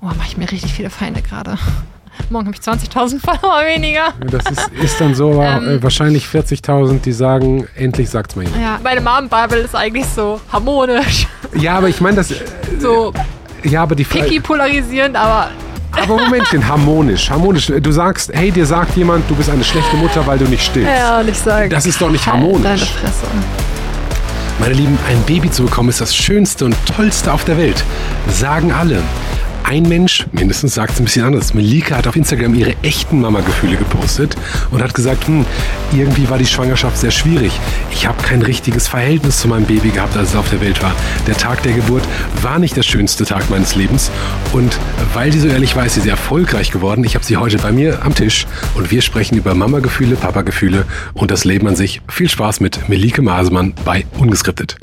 Oh, mache ich mir richtig viele Feinde gerade. Morgen habe ich 20.000 Follower weniger. Das ist, ist dann so Ähm. äh, wahrscheinlich 40.000, die sagen, endlich sagt's mal jemand. Ja, meine Mom-Bubble ist eigentlich so harmonisch, Ja, aber ich meine, das. äh, so Ja, aber die picky polarisierend, aber Aber Momentchen, harmonisch, harmonisch. Du sagst, hey, dir sagt jemand, du bist eine schlechte Mutter, weil du nicht stillst. ja, und ich sage. Das ist doch nicht Halt harmonisch. Deine Fresse. Meine Lieben, ein Baby zu bekommen ist das Schönste und Tollste auf der Welt. Sagen alle. Ein Mensch, mindestens sagt es ein bisschen anders. Melika hat auf Instagram ihre echten Mama-Gefühle gepostet und hat gesagt, hm, irgendwie war die Schwangerschaft sehr schwierig. Ich habe kein richtiges Verhältnis zu meinem Baby gehabt, als es auf der Welt war. Der Tag der Geburt war nicht der schönste Tag meines Lebens. Und weil sie so ehrlich war, ist sie sehr erfolgreich geworden. Ich habe sie heute bei mir am Tisch und wir sprechen über Mama-Gefühle, Papa-Gefühle und das Leben an sich. Viel Spaß mit Melike Masemann bei Ungeskriptet.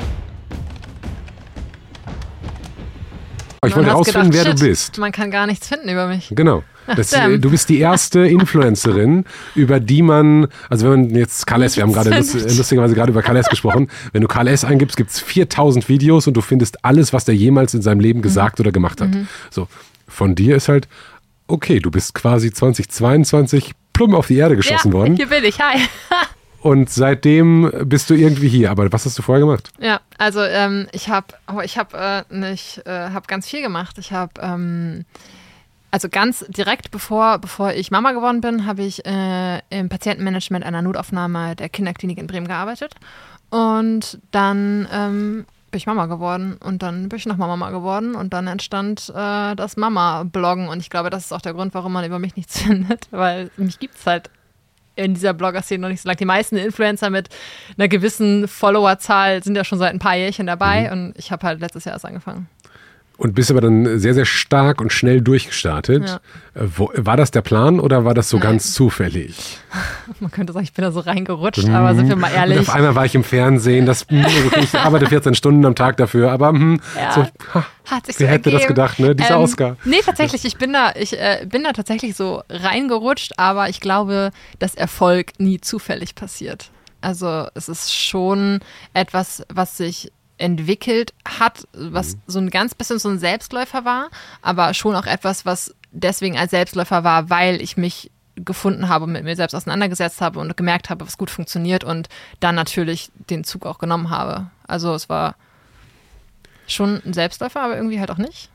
Ich Man wollte rausfinden, gedacht, wer du shit, bist. Man kann gar nichts finden über mich. Genau. Das, äh, du bist die erste Influencerin, über die man, also wenn man jetzt KLS, wir haben gerade lustigerweise gerade über KLS gesprochen, wenn du KLS eingibst, gibt's 4000 Videos und du findest alles, was der jemals in seinem Mhm. Leben gesagt oder gemacht hat. So, von dir ist halt, okay, du bist quasi 2022 plump auf die Erde geschossen ja, worden hier bin ich. Hi. und seitdem bist du irgendwie hier. Aber was hast du vorher gemacht? Ja, also ähm, ich habe, oh, habe äh, äh, habe ganz viel gemacht. Ich habe, ähm, also ganz direkt bevor, bevor ich Mama geworden bin, habe ich äh, im Patientenmanagement einer Notaufnahme der Kinderklinik in Bremen gearbeitet und dann ähm, bin ich Mama geworden und dann bin ich nochmal Mama geworden und dann entstand äh, das Mama-Bloggen und ich glaube, das ist auch der Grund, warum man über mich nichts findet, weil mich gibt es halt in dieser Blogger-Szene noch nicht so lange. Die meisten Influencer mit einer gewissen Followerzahl sind ja schon seit ein paar Jährchen dabei und ich habe halt letztes Jahr erst angefangen. Und bist aber dann sehr, sehr stark und schnell durchgestartet. Ja. Äh, Wo, war das der Plan oder war das so Nein. ganz zufällig? Man könnte sagen, ich bin da so reingerutscht, aber sind wir mal Und ehrlich. auf einmal war ich im Fernsehen, das, hm, okay, ich arbeite 14 Stunden am Tag dafür, aber hm, Ja. so, ha, Hat sich wer so hätte das ergeben. gedacht, ne? Dieser Ähm, Oscar. Nee, tatsächlich, ich bin da, ich äh, bin da tatsächlich so reingerutscht, aber ich glaube, dass Erfolg nie zufällig passiert. Also es ist schon etwas, was sich entwickelt hat, was so ein ganz bisschen so ein Selbstläufer war, aber schon auch etwas, was deswegen als Selbstläufer war, weil ich mich gefunden habe, mit mir selbst auseinandergesetzt habe und gemerkt habe, was gut funktioniert und dann natürlich den Zug auch genommen habe. Also es war schon ein Selbstläufer, aber irgendwie halt auch nicht.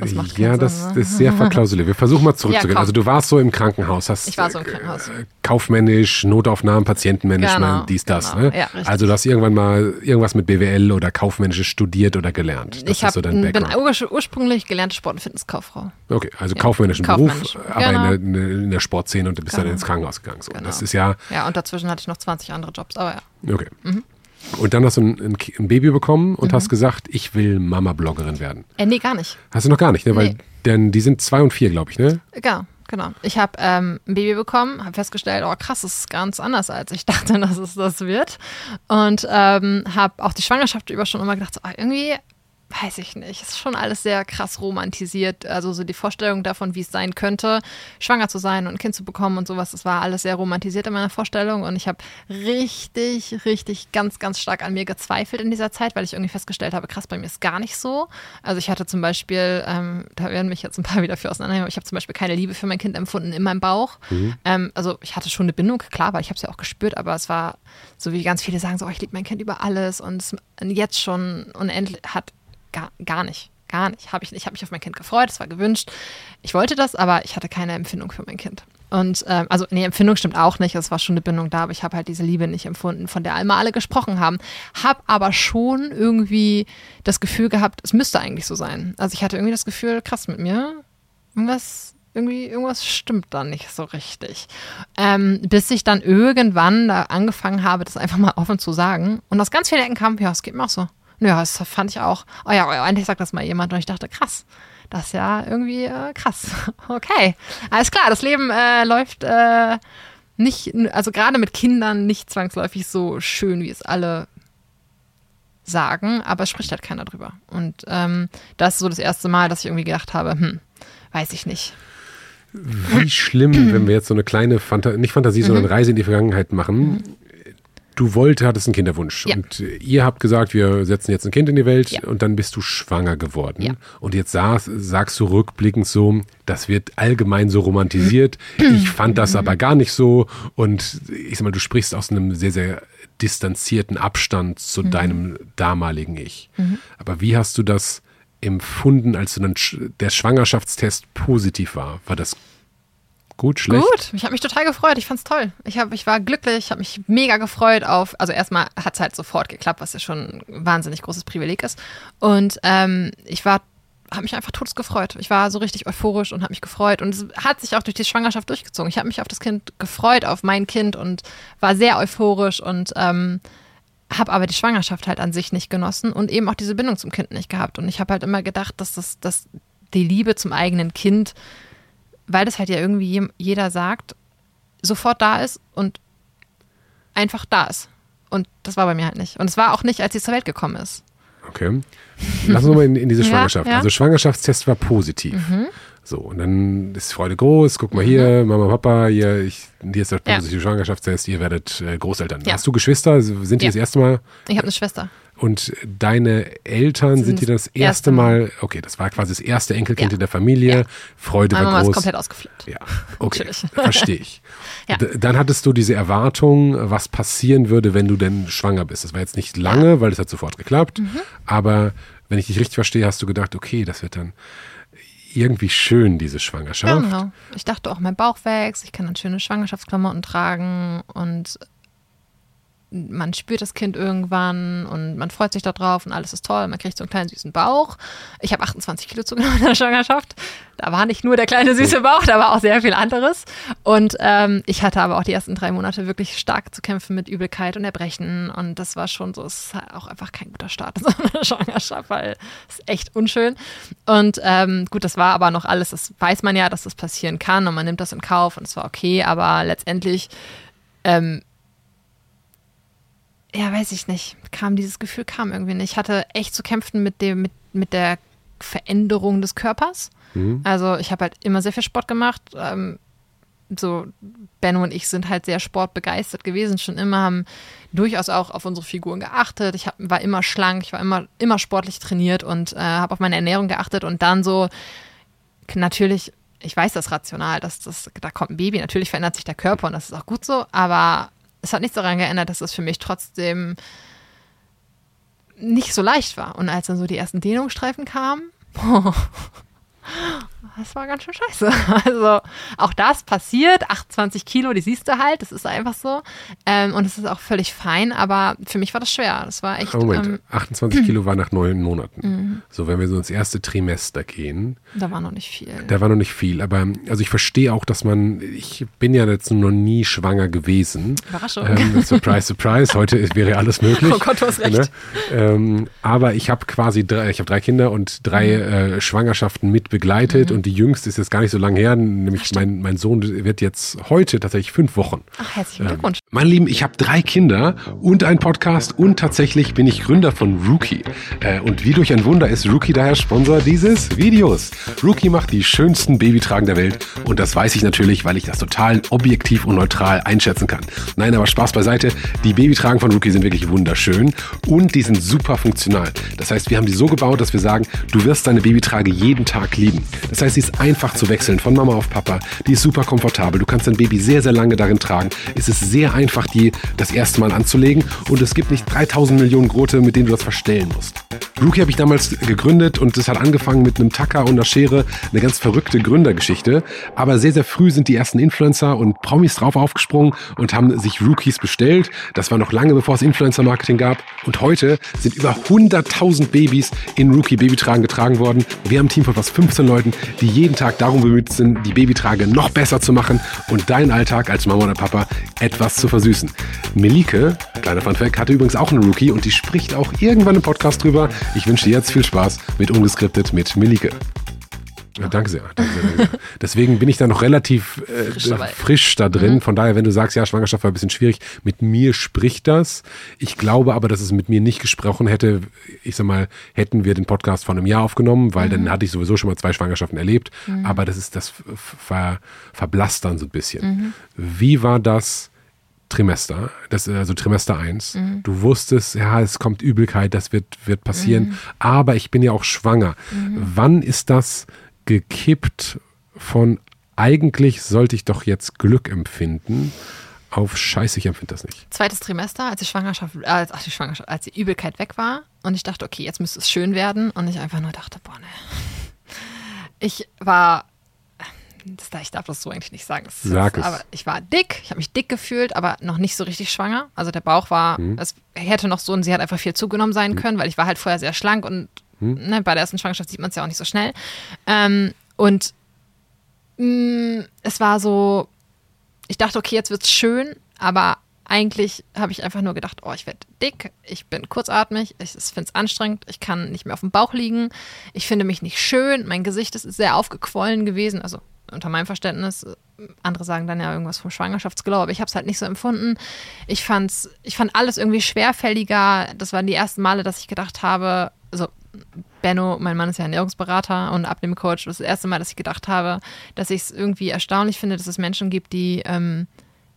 Das macht ja, Sinn, das, ne? das ist sehr verklausuliert. Wir versuchen mal zurückzugehen. komm. also du warst so im Krankenhaus, hast Ich war so im Krankenhaus. äh, kaufmännisch, Notaufnahmen, Patientenmanagement, Genau, dies, das. genau. Ne? Ja, also du hast irgendwann mal irgendwas mit BWL oder kaufmännisches studiert oder gelernt. Das ich hab, so dein bin ursprünglich gelernte Sport- und Fitnesskauffrau. Okay, also Ja, kaufmännischen kaufmännisch. Beruf, aber Genau. in, der, in der Sportszene und du bist dann Genau. ins Krankenhaus gegangen. So. Genau. Das ist ja, Ja, und dazwischen hatte ich noch 20 andere Jobs, aber ja. okay. Mhm. Und dann hast du ein, ein Baby bekommen und hast gesagt, ich will Mama-Bloggerin werden. Äh, nee, gar nicht. Hast du noch gar nicht, ne? Weil Nee. denn die sind zwei und vier, glaube ich, ne? Genau, genau. Ich habe ähm, ein Baby bekommen, habe festgestellt, oh krass, das ist ganz anders, als ich dachte, dass es das wird. Und ähm, habe auch die Schwangerschaft über schon immer gedacht, so, ah, irgendwie weiß ich nicht, ist schon alles sehr krass romantisiert. Also so die Vorstellung davon, wie es sein könnte, schwanger zu sein und ein Kind zu bekommen und sowas, das war alles sehr romantisiert in meiner Vorstellung. Und ich habe richtig, richtig ganz, ganz stark an mir gezweifelt in dieser Zeit, weil ich irgendwie festgestellt habe, krass, bei mir ist gar nicht so. Also ich hatte zum Beispiel, ähm, da werden mich jetzt ein paar wieder für auseinandernehmen, aber ich habe zum Beispiel keine Liebe für mein Kind empfunden in meinem Bauch. Ähm, also ich hatte schon eine Bindung, klar, weil ich habe es ja auch gespürt, aber es war so wie ganz viele sagen, so, oh, ich liebe mein Kind über alles und es jetzt schon unendlich hat gar, gar nicht. Gar nicht. Hab ich ich habe mich auf mein Kind gefreut, es war gewünscht. Ich wollte das, aber ich hatte keine Empfindung für mein Kind. Und ähm, also, nee, Empfindung stimmt auch nicht. Es war schon eine Bindung da, aber ich habe halt diese Liebe nicht empfunden, von der einmal alle gesprochen haben. Hab aber schon irgendwie das Gefühl gehabt, es müsste eigentlich so sein. Also ich hatte irgendwie das Gefühl, krass mit mir, irgendwas, irgendwie, irgendwas stimmt da nicht so richtig. Ähm, bis ich dann irgendwann da angefangen habe, das einfach mal offen zu sagen. Und aus ganz vielen Ecken kam, ja, es geht mir auch so. Ja, das fand ich auch. Oh ja, endlich sagt das mal jemand. Und ich dachte, krass. Das ist ja irgendwie äh, krass. Okay. Alles klar, das Leben äh, läuft äh, nicht, also gerade mit Kindern nicht zwangsläufig so schön, wie es alle sagen, aber es spricht halt keiner drüber. Und ähm, das ist so das erste Mal, dass ich irgendwie gedacht habe, hm, weiß ich nicht. Wie schlimm, wenn wir jetzt so eine kleine, Fanta nicht Fantasie, sondern Mhm. Reise in die Vergangenheit machen. Du wollte, hattest einen Kinderwunsch Ja. und äh, ihr habt gesagt, wir setzen jetzt ein Kind in die Welt Ja. und dann bist du schwanger geworden. Ja. Und jetzt saß, sagst du rückblickend so, das wird allgemein so romantisiert. Ich fand das aber gar nicht so und ich sag mal, du sprichst aus einem sehr, sehr distanzierten Abstand zu Mhm. deinem damaligen Ich. Aber wie hast du das empfunden, als du dann der Schwangerschaftstest positiv war? War das gut, schlecht? Gut, ich habe mich total gefreut. Ich fand's toll. Ich, hab, ich war glücklich, ich habe mich mega gefreut auf. Also erstmal hat's halt sofort geklappt, was ja schon ein wahnsinnig großes Privileg ist. Und ähm, ich war habe mich einfach todes gefreut. Ich war so richtig euphorisch und habe mich gefreut. Und es hat sich auch durch die Schwangerschaft durchgezogen. Ich habe mich auf das Kind gefreut, auf mein Kind und war sehr euphorisch und ähm, habe aber die Schwangerschaft halt an sich nicht genossen und eben auch diese Bindung zum Kind nicht gehabt. Und ich habe halt immer gedacht, dass das, dass die Liebe zum eigenen Kind, weil das halt ja irgendwie jeder sagt, sofort da ist und einfach da ist. Und das war bei mir halt nicht. Und es war auch nicht, als sie zur Welt gekommen ist. Okay. Lass uns mal in, in diese Ja, Schwangerschaft. ja. Mhm. Also Schwangerschaftstest war positiv. So, und dann ist Freude groß. Guck mal hier, Mama, Papa, hier, ich, hier ist der Mhm. Ja. positive Schwangerschaftstest, ihr werdet äh, Großeltern. Ja. Hast du Geschwister? Sind die Ja. das erste Mal? Ich habe eine Schwester. Und deine Eltern sind, die das erste Mal, okay, das war quasi das erste Enkelkind Ja. in der Familie. Ja. Freude Meine war Mama ist groß. komplett ausgeflippt. Ja, okay, verstehe ich. Ja. Dann hattest du diese Erwartung, was passieren würde, wenn du denn schwanger bist. Das war jetzt nicht lange, weil es hat sofort geklappt. Mhm. Aber wenn ich dich richtig verstehe, hast du gedacht, okay, das wird dann irgendwie schön, diese Schwangerschaft. Genau. Ich dachte auch, mein Bauch wächst, ich kann dann schöne Schwangerschaftsklamotten tragen und man spürt das Kind irgendwann und man freut sich darauf und alles ist toll. Man kriegt so einen kleinen süßen Bauch. Ich habe 28 Kilo zugenommen in der Schwangerschaft. Da war nicht nur der kleine süße Bauch, da war auch sehr viel anderes. Und ähm, ich hatte aber auch die ersten drei Monate wirklich stark zu kämpfen mit Übelkeit und Erbrechen. Und das war schon so, es ist halt auch einfach kein guter Start in so einer Schwangerschaft, weil es ist echt unschön. Und ähm, gut, das war aber noch alles, das weiß man ja, dass das passieren kann und man nimmt das in Kauf und es war okay, aber letztendlich ähm, ja, weiß ich nicht, kam dieses Gefühl kam irgendwie nicht. Ich hatte echt zu kämpfen mit dem, mit, mit der Veränderung des Körpers. Also ich habe halt immer sehr viel Sport gemacht. Ähm, so Benno und ich sind halt sehr sportbegeistert gewesen, schon immer haben durchaus auch auf unsere Figuren geachtet. Ich hab, war immer schlank, ich war immer, immer sportlich trainiert und äh, habe auf meine Ernährung geachtet und dann so natürlich, ich weiß das rational, dass das, da kommt ein Baby, natürlich verändert sich der Körper und das ist auch gut so, aber es hat nichts daran geändert, dass es für mich trotzdem nicht so leicht war. Und als dann so die ersten Dehnungsstreifen kamen, das war ganz schön scheiße. Also auch das passiert, 28 Kilo, die siehst du halt, das ist einfach so. Ähm, und es ist auch völlig fein, aber für mich war das schwer. Das war echt, Moment, ähm, 28 Kilo war nach neun Monaten. Mhm. So, wenn wir so ins erste Trimester gehen, da war noch nicht viel. da war noch nicht viel. Aber also ich verstehe auch, dass man, ich bin ja jetzt noch nie schwanger gewesen. Überraschung. Ähm, surprise, surprise. Heute wäre alles möglich. Oh Gott, du hast recht. Ne? Aber ich habe quasi drei, ich habe drei Kinder und drei Mhm. äh, Schwangerschaften mit begleitet und die jüngste ist jetzt gar nicht so lange her, nämlich mein, mein Sohn wird jetzt heute tatsächlich fünf Wochen. Ach, herzlichen Glückwunsch. Meine Lieben, ich habe drei Kinder und einen Podcast und tatsächlich bin ich Gründer von Rookie. Äh, und wie durch ein Wunder ist Rookie daher Sponsor dieses Videos. Rookie macht die schönsten Babytragen der Welt und das weiß ich natürlich, weil ich das total objektiv und neutral einschätzen kann. Nein, aber Spaß beiseite. Die Babytragen von Rookie sind wirklich wunderschön und die sind super funktional. Das heißt, wir haben die so gebaut, dass wir sagen, du wirst deine Babytrage jeden Tag lieben. Das heißt, sie ist einfach zu wechseln von Mama auf Papa. Die ist super komfortabel. Du kannst dein Baby sehr, sehr lange darin tragen. Es ist sehr einfach, die das erste Mal anzulegen und es gibt nicht 3000 Millionen Grote, mit denen du das verstellen musst. Rookie habe ich damals gegründet und es hat angefangen mit einem Tacker und einer Schere, eine ganz verrückte Gründergeschichte. Aber sehr, sehr früh sind die ersten Influencer und Promis drauf aufgesprungen und haben sich Rookies bestellt. Das war noch lange bevor es Influencer-Marketing gab. Und heute sind über 100.000 Babys in Rookie Babytragen getragen worden. Wir haben ein Team von fast 15 Leuten, die jeden Tag darum bemüht sind, die Babytrage noch besser zu machen und deinen Alltag als Mama oder Papa etwas zu versüßen. Melike, kleiner Funfact, hatte übrigens auch einen Rookie und die spricht auch irgendwann im Podcast drüber. Ich wünsche dir jetzt viel Spaß mit Ungeskriptet mit Melike. Ja, danke sehr. Danke sehr, danke sehr. Deswegen bin ich da noch relativ äh, Frisch frisch da drin. Von daher, wenn du sagst, ja, Schwangerschaft war ein bisschen schwierig, mit mir spricht das. Ich glaube aber, dass es mit mir nicht gesprochen hätte. Ich sag mal, hätten wir den Podcast vor einem Jahr aufgenommen, weil dann hatte ich sowieso schon mal zwei Schwangerschaften erlebt. Aber das ist das ver, verblasst dann so ein bisschen. Wie war das? Trimester, das, also Trimester 1. Mhm. Du wusstest, ja, es kommt Übelkeit, das wird, wird passieren, aber ich bin ja auch schwanger. Wann ist das gekippt von eigentlich sollte ich doch jetzt Glück empfinden auf Scheiße, ich empfinde das nicht. Zweites Trimester, als die Schwangerschaft, äh, ach, die Schwangerschaft, als die Übelkeit weg war und ich dachte, okay, jetzt müsste es schön werden und ich einfach nur dachte, boah, ne. Ich war, das, ich darf das so eigentlich nicht sagen. Das Sag es. Aber ich war dick, ich habe mich dick gefühlt, aber noch nicht so richtig schwanger. Also der Bauch war, Mhm. es hätte noch so und sie hat einfach viel zugenommen sein können, weil ich war halt vorher sehr schlank und Mhm. ne, bei der ersten Schwangerschaft sieht man es ja auch nicht so schnell. Ähm, und mh, es war so, ich dachte, okay, jetzt wird's schön, aber eigentlich habe ich einfach nur gedacht, oh, ich werde dick, ich bin kurzatmig, ich finde es anstrengend, ich kann nicht mehr auf dem Bauch liegen, ich finde mich nicht schön, mein Gesicht ist sehr aufgequollen gewesen, also unter meinem Verständnis. Andere sagen dann ja irgendwas vom Schwangerschaftsglow, aber ich habe es halt nicht so empfunden. Ich fand's, ich fand alles irgendwie schwerfälliger. Das waren die ersten Male, dass ich gedacht habe, also Benno, mein Mann ist ja Ernährungsberater und Abnehmcoach, das ist das erste Mal, dass ich gedacht habe, dass ich es irgendwie erstaunlich finde, dass es Menschen gibt, die, ähm,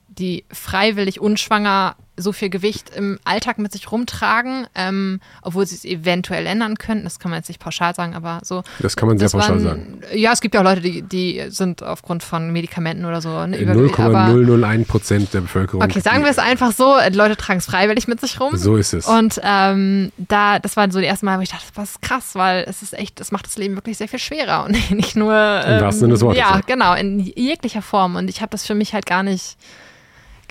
die freiwillig unschwanger so viel Gewicht im Alltag mit sich rumtragen, ähm, obwohl sie es eventuell ändern könnten. Das kann man jetzt nicht pauschal sagen, aber so. Das kann man sehr Das pauschal waren- sagen. Ja, es gibt ja auch Leute, die, die sind aufgrund von Medikamenten oder so ne, übergewichtig, aber 0,001 Prozent der Bevölkerung. Okay, sagen wir es einfach so, äh, Leute tragen es freiwillig mit sich rum. So ist es. Und ähm, da, das war so die ersten Mal, wo ich dachte, was ist krass, weil es ist echt, es macht das Leben wirklich sehr viel schwerer und nicht nur ähm, Im wahrsten Sinne des Wortes, ja. genau, in jeglicher Form. Und ich habe das für mich halt gar nicht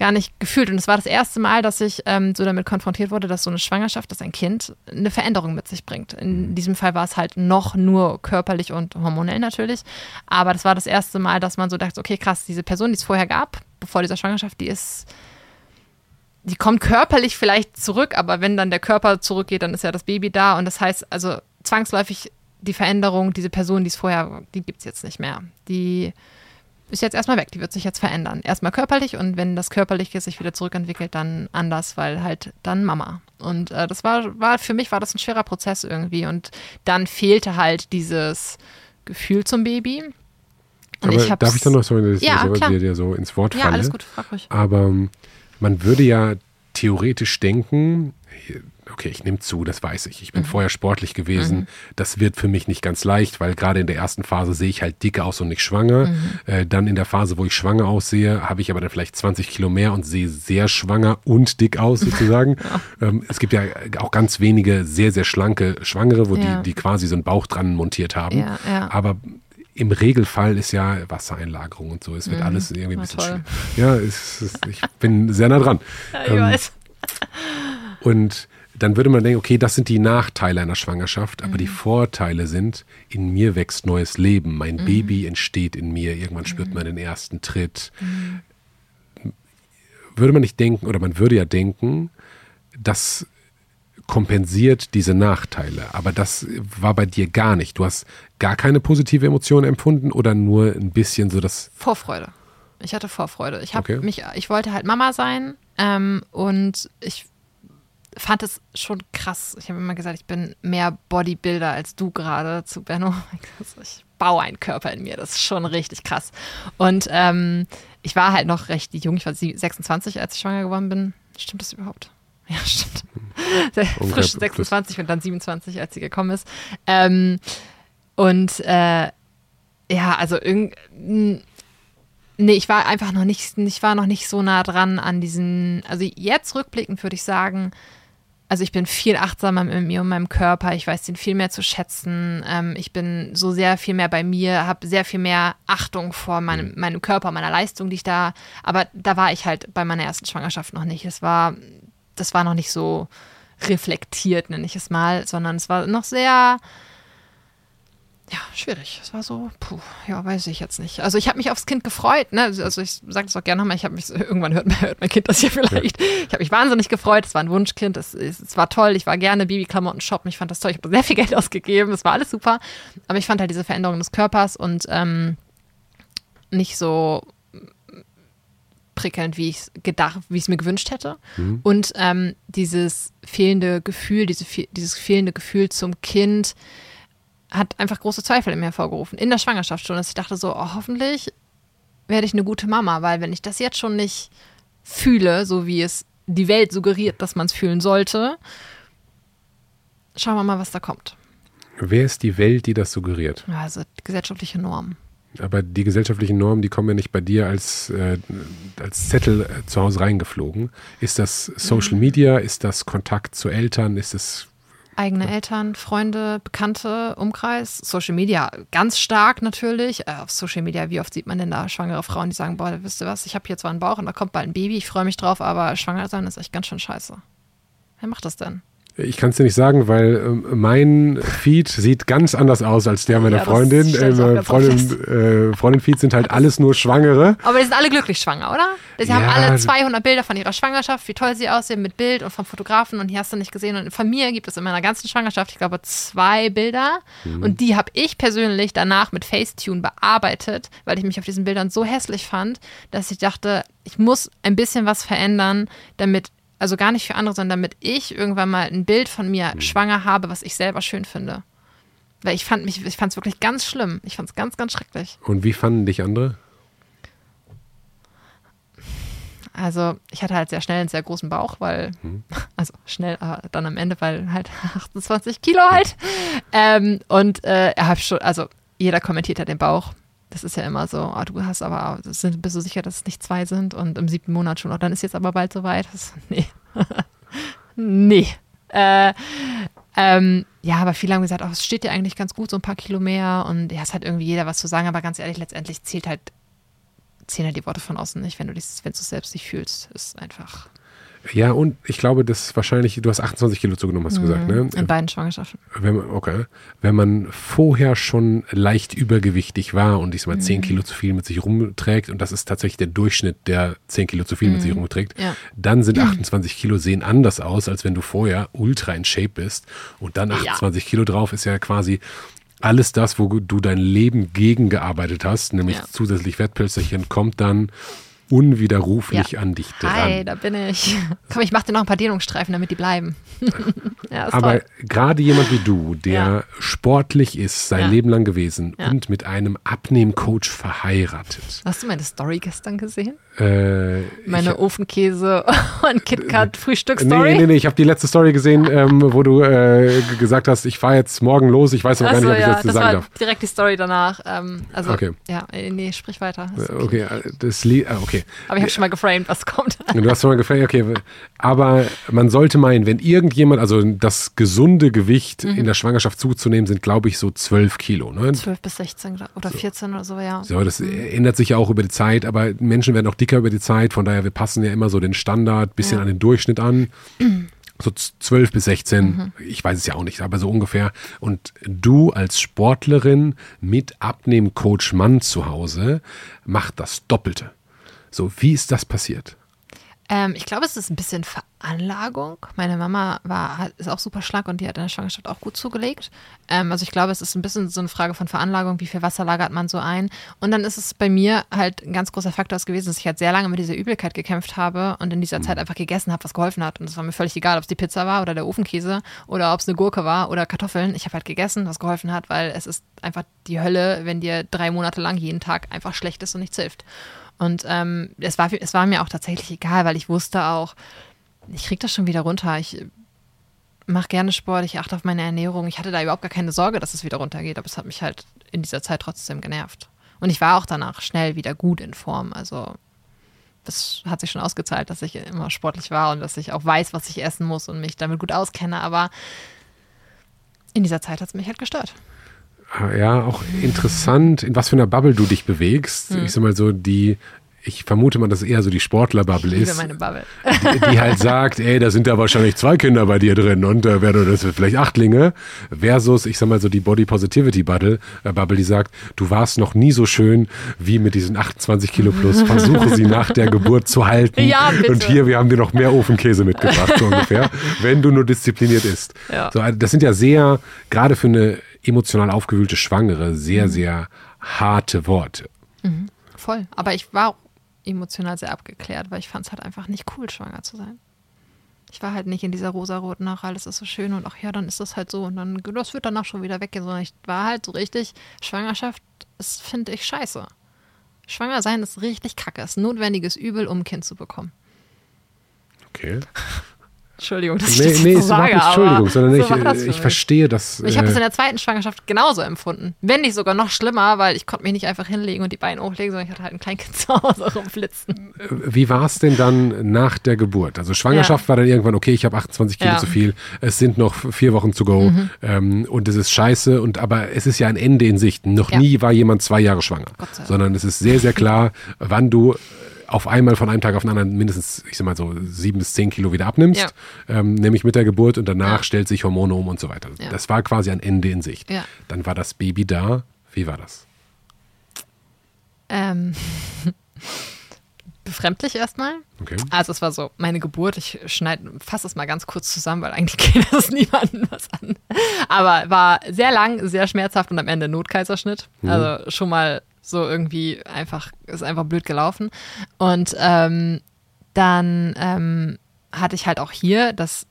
gar nicht gefühlt. Und es war das erste Mal, dass ich ähm, so damit konfrontiert wurde, dass so eine Schwangerschaft, dass ein Kind eine Veränderung mit sich bringt. In diesem Fall war es halt noch nur körperlich und hormonell natürlich. Aber das war das erste Mal, dass man so dachte, okay, krass, diese Person, die es vorher gab, bevor dieser Schwangerschaft, die ist die kommt körperlich vielleicht zurück, aber wenn dann der Körper zurückgeht, dann ist ja das Baby da und das heißt also zwangsläufig die Veränderung, diese Person, die es vorher, die gibt es jetzt nicht mehr. Die ist jetzt erstmal weg, die wird sich jetzt verändern. Erstmal körperlich und wenn das Körperliche sich wieder zurückentwickelt, dann anders, weil halt dann Mama. Und äh, das war, war, für mich war das ein schwerer Prozess irgendwie und dann fehlte halt dieses Gefühl zum Baby. Und Aber ich darf ich dann noch so, dass Ja, ich klar. dir, dir so ins Wort Ja, falle? alles gut, frag ruhig. Aber ähm, man würde ja theoretisch denken, okay, ich nehme zu, das weiß ich. Mhm. Ich bin vorher sportlich gewesen. Das wird für mich nicht ganz leicht, weil gerade in der ersten Phase sehe ich halt dicke aus und nicht schwanger. Mhm. Äh, dann in der Phase, wo ich schwanger aussehe, habe ich aber dann vielleicht 20 Kilo mehr und sehe sehr schwanger und dick aus sozusagen. ähm, es gibt ja auch ganz wenige sehr, sehr schlanke Schwangere, wo Ja. die, die quasi so einen Bauch dran montiert haben. Ja. Aber im Regelfall ist ja Wassereinlagerung und so. Es wird alles irgendwie ein bisschen schwer. Ja, es ist, ich bin sehr nah dran. Ja, ich Ähm, weiß. Und dann würde man denken, okay, das sind die Nachteile einer Schwangerschaft, aber die Mhm. Vorteile sind, in mir wächst neues Leben, mein Mhm. Baby entsteht in mir, irgendwann spürt man den ersten Tritt. Würde man nicht denken, oder man würde ja denken, das kompensiert diese Nachteile, aber das war bei dir gar nicht. Du hast gar keine positive Emotion empfunden oder nur ein bisschen so das Vorfreude. Ich hatte Vorfreude. Ich habe Okay. mich, ich wollte halt Mama sein ähm, und ich fand es schon krass. Ich habe immer gesagt, ich bin mehr Bodybuilder als du gerade zu Benno. Ich baue einen Körper in mir. Das ist schon richtig krass. Und ähm, ich war halt noch recht jung. Ich war sie- 26, als ich schwanger geworden bin. Stimmt das überhaupt? Ja, stimmt. Frisch Ungefähr 26 und dann 27, als sie gekommen ist. Ähm, und äh, ja, also irgendwie. Nee, ich war einfach noch nicht, ich war noch nicht so nah dran an diesen, also jetzt rückblickend würde ich sagen, also ich bin viel achtsamer mit mir und meinem Körper, ich weiß den viel mehr zu schätzen, ähm, ich bin so sehr viel mehr bei mir, habe sehr viel mehr Achtung vor meinem, meinem Körper, meiner Leistung, die ich da, aber da war ich halt bei meiner ersten Schwangerschaft noch nicht. Es war, das war noch nicht so reflektiert, nenne ich es mal, sondern es war noch sehr, ja, schwierig. Es war so, puh, ja, weiß ich jetzt nicht. Also ich habe mich aufs Kind gefreut, ne? Also ich sage das auch gerne nochmal, ich habe mich, irgendwann hört, mein- hört mein Kind das hier vielleicht. Ich habe mich wahnsinnig gefreut, es war ein Wunschkind, es, es, es war toll, ich war gerne Babyklamotten shoppen, ich fand das toll, ich habe sehr viel Geld ausgegeben, es war alles super. Aber ich fand halt diese Veränderung des Körpers und ähm, nicht so prickelnd, wie ich es gedacht, wie ich es mir gewünscht hätte. Und ähm, dieses fehlende Gefühl, diese, dieses fehlende Gefühl zum Kind, hat einfach große Zweifel in mir hervorgerufen. In der Schwangerschaft schon, dass ich dachte so, oh, hoffentlich werde ich eine gute Mama, weil wenn ich das jetzt schon nicht fühle, so wie es die Welt suggeriert, dass man es fühlen sollte. Schauen wir mal, was da kommt. Wer ist die Welt, die das suggeriert? Also gesellschaftliche Normen. Aber die gesellschaftlichen Normen, die kommen ja nicht bei dir als, äh, als Zettel äh, zu Hause reingeflogen. Ist das Social Media? Ist das Kontakt zu Eltern? Ist es Eigene Eltern, Freunde, Bekannte, Umkreis, Social Media ganz stark natürlich. Äh, auf Social Media, wie oft sieht man denn da schwangere Frauen, die sagen, boah, wisst ihr was, ich habe hier zwar einen Bauch und da kommt bald ein Baby, ich freue mich drauf, aber schwanger sein ist echt ganz schön scheiße. Wer macht das denn? Ich kann es dir nicht sagen, weil ähm, mein Feed sieht ganz anders aus als der meiner Ja, Freundin. Ähm, ganz Freundin, oft äh, Freundin-Feeds sind halt alles nur Schwangere. Aber die sind alle glücklich schwanger, oder? Sie haben Ja. alle 200 Bilder von ihrer Schwangerschaft, wie toll sie aussehen mit Bild und vom Fotografen und die hast du nicht gesehen. Und von mir gibt es in meiner ganzen Schwangerschaft, ich glaube, zwei Bilder. Und die habe ich persönlich danach mit Facetune bearbeitet, weil ich mich auf diesen Bildern so hässlich fand, dass ich dachte, ich muss ein bisschen was verändern, damit, also gar nicht für andere, sondern damit ich irgendwann mal ein Bild von mir schwanger habe, was ich selber schön finde. Weil ich fand mich, ich fand es wirklich ganz schlimm. Ich fand es ganz, ganz schrecklich. Und wie fanden dich andere? Also ich hatte halt sehr schnell einen sehr großen Bauch, weil, also schnell, aber dann am Ende, weil halt 28 Kilo halt. Ähm, und äh, er hat schon, also jeder kommentiert ja den Bauch. Das ist ja immer so, oh, du hast aber, sind, bist du sicher, dass es nicht zwei sind und im siebten Monat schon, oh, dann ist jetzt aber bald soweit. Nee. nee. Äh, ähm, ja, aber viele haben gesagt, oh, es steht dir eigentlich ganz gut, so ein paar Kilo mehr. Und ja, es hat irgendwie jeder was zu sagen, aber ganz ehrlich, letztendlich zählt halt, zählen halt die Worte von außen nicht, wenn du es wenn du es selbst nicht fühlst. Ist einfach Ja, und ich glaube, das wahrscheinlich, du hast 28 Kilo zugenommen, hast du gesagt, ne? in beiden Schwangerschaften. Wenn man, okay. Wenn man vorher schon leicht übergewichtig war und ich sag mal Mhm. 10 Kilo zu viel mit sich rumträgt, und das ist tatsächlich der Durchschnitt, der 10 Kilo zu viel mit sich rumträgt, Mhm. Ja. dann sind 28 Kilo sehen anders aus, als wenn du vorher ultra in Shape bist. Und dann 28 Kilo drauf ist ja quasi alles das, wo du dein Leben gegengearbeitet hast, nämlich Ja. zusätzlich Fettpölsterchen, kommt dann unwiderruflich Ja. an dich dran. Hi, da bin ich. Komm, ich mach dir noch ein paar Dehnungsstreifen, damit die bleiben. ja, Aber gerade jemand wie du, der Ja. sportlich ist, sein. Leben lang gewesen und mit einem Abnehmcoach verheiratet. Hast du meine Story gestern gesehen? Äh, Meine ich, Ofenkäse und KitKat nee, Frühstücksstory? nee, nee, ich habe die letzte Story gesehen, ähm, wo du äh, gesagt hast, ich fahre jetzt morgen los, ich weiß aber gar nicht, ob ich ja, das das sagen war darf. direkt die Story danach. Ähm, also, Okay. ja, äh, nee, sprich weiter. Äh, Okay, äh, das Lied, ah, okay. Aber ich habe schon mal geframed, was kommt. Du hast schon mal gefragt, okay, aber man sollte meinen, wenn irgendjemand, also das gesunde Gewicht Mhm. in der Schwangerschaft zuzunehmen, sind, glaube ich, so 12 Kilo. Ne? 12 bis 16 glaub- oder 14 oder so, ja. So, das ändert sich ja auch über die Zeit, aber Menschen werden auch dicker über die Zeit, von daher, wir passen ja immer so den Standard bisschen Ja. an den Durchschnitt an. So z- 12 bis 16, ich weiß es ja auch nicht, aber so ungefähr. Und du als Sportlerin mit Abnehmcoach Mann zu Hause macht das Doppelte. So, wie ist das passiert? Ähm, ich glaube, es ist ein bisschen Veranlagung. Meine Mama war, ist auch super schlank und die hat in der Schwangerschaft auch gut zugelegt. Ähm, also ich glaube, es ist ein bisschen so eine Frage von Veranlagung, wie viel Wasser lagert man so ein. Und dann ist es bei mir halt ein ganz großer Faktor gewesen, dass ich halt sehr lange mit dieser Übelkeit gekämpft habe und in dieser Zeit einfach gegessen habe, was geholfen hat. Und es war mir völlig egal, ob es die Pizza war oder der Ofenkäse oder ob es eine Gurke war oder Kartoffeln. Ich habe halt gegessen, was geholfen hat, weil es ist einfach die Hölle, wenn dir drei Monate lang jeden Tag einfach schlecht ist und nichts hilft. Und ähm, es, war, es war mir auch tatsächlich egal, weil ich wusste auch, ich krieg das schon wieder runter. Ich mache gerne Sport, ich achte auf meine Ernährung. Ich hatte da überhaupt gar keine Sorge, dass es wieder runtergeht, aber es hat mich halt in dieser Zeit trotzdem genervt. Und ich war auch danach schnell wieder gut in Form. Also das hat sich schon ausgezahlt, dass ich immer sportlich war und dass ich auch weiß, was ich essen muss und mich damit gut auskenne. Aber in dieser Zeit hat es mich halt gestört. Ja, auch interessant, in was für einer Bubble du dich bewegst. Hm. Ich sag mal so, die, ich vermute mal, dass es eher so die Sportler-Bubble ist. meine Bubble. die, die halt sagt, ey, da sind da wahrscheinlich zwei Kinder bei dir drin und äh, werden das vielleicht Achtlinge. Versus, ich sag mal so, die Body Positivity Bubble, äh, Bubble, die sagt, du warst noch nie so schön wie mit diesen 28 Kilo plus. Versuche sie nach der Geburt zu halten. Ja, bitte. Und hier, wir haben dir noch mehr Ofenkäse mitgebracht, so ungefähr, wenn du nur diszipliniert isst. Ja. So, also das sind ja sehr, gerade für eine emotional aufgewühlte Schwangere, sehr, Mhm. sehr harte Worte. Voll. Aber ich war emotional sehr abgeklärt, weil ich fand es halt einfach nicht cool, schwanger zu sein. Ich war halt nicht in dieser rosaroten, ach, alles ist so schön und ach ja, dann ist das halt so und dann, das wird danach schon wieder weggehen, sondern ich war halt so richtig, Schwangerschaft ist, finde ich, scheiße. Schwanger sein ist richtig kacke, ist notwendiges Übel, um ein Kind zu bekommen. Okay. Entschuldigung, dass Nee, ich das nee, so sage, nicht Entschuldigung, sondern so ich, äh, ich verstehe das. Ich habe das in äh, der zweiten Schwangerschaft genauso empfunden. Wenn nicht sogar noch schlimmer, weil ich konnte mich nicht einfach hinlegen und die Beine hochlegen, sondern ich hatte halt ein Kleinkind zu Hause rumflitzen. Wie war es denn dann nach der Geburt? Also Schwangerschaft war dann irgendwann, okay, ich habe 28 Kilo Ja. Mhm. zu viel, es sind noch vier Wochen zu go ähm, und es ist scheiße, und aber es ist ja ein Ende in Sicht. Noch Ja. nie war jemand zwei Jahre schwanger, sondern es ist sehr, sehr klar, wann du auf einmal von einem Tag auf den anderen mindestens, ich sag mal so, sieben bis zehn Kilo wieder abnimmst, ähm, nämlich mit der Geburt und danach Ja. stellt sich Hormone um und so weiter. Ja. Das war quasi ein Ende in Sicht. Ja. Dann war das Baby da. Wie war das? Ähm, befremdlich erstmal. Okay. Also es war so, meine Geburt, ich schneide, fasse es mal ganz kurz zusammen, weil eigentlich geht das niemandem was an. Aber war sehr lang, sehr schmerzhaft und am Ende Notkaiserschnitt. Also schon mal so irgendwie einfach, ist einfach blöd gelaufen. Und ähm, dann ähm, hatte ich halt auch hier das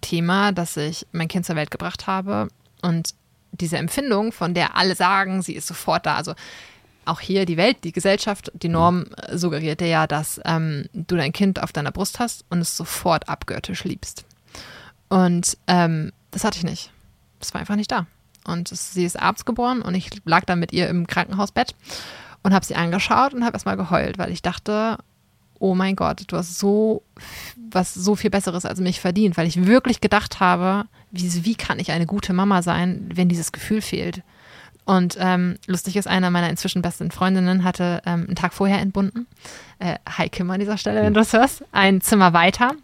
Thema, dass ich mein Kind zur Welt gebracht habe und diese Empfindung, von der alle sagen, sie ist sofort da. Also auch hier die Welt, die Gesellschaft, die Norm äh, suggeriert dir ja, dass ähm, du dein Kind auf deiner Brust hast und es sofort abgöttisch liebst. Und ähm, das hatte ich nicht. Das war einfach nicht da. Und sie ist abends geboren und ich lag dann mit ihr im Krankenhausbett und habe sie angeschaut und habe erstmal geheult, weil ich dachte, oh mein Gott, du hast so was so viel Besseres als mich verdient, weil ich wirklich gedacht habe, wie, wie kann ich eine gute Mama sein, wenn dieses Gefühl fehlt. Und ähm, lustig ist, eine meiner inzwischen besten Freundinnen hatte ähm, einen Tag vorher entbunden. Äh, hi Kim an dieser Stelle, wenn du das hörst. Ein Zimmer weiter.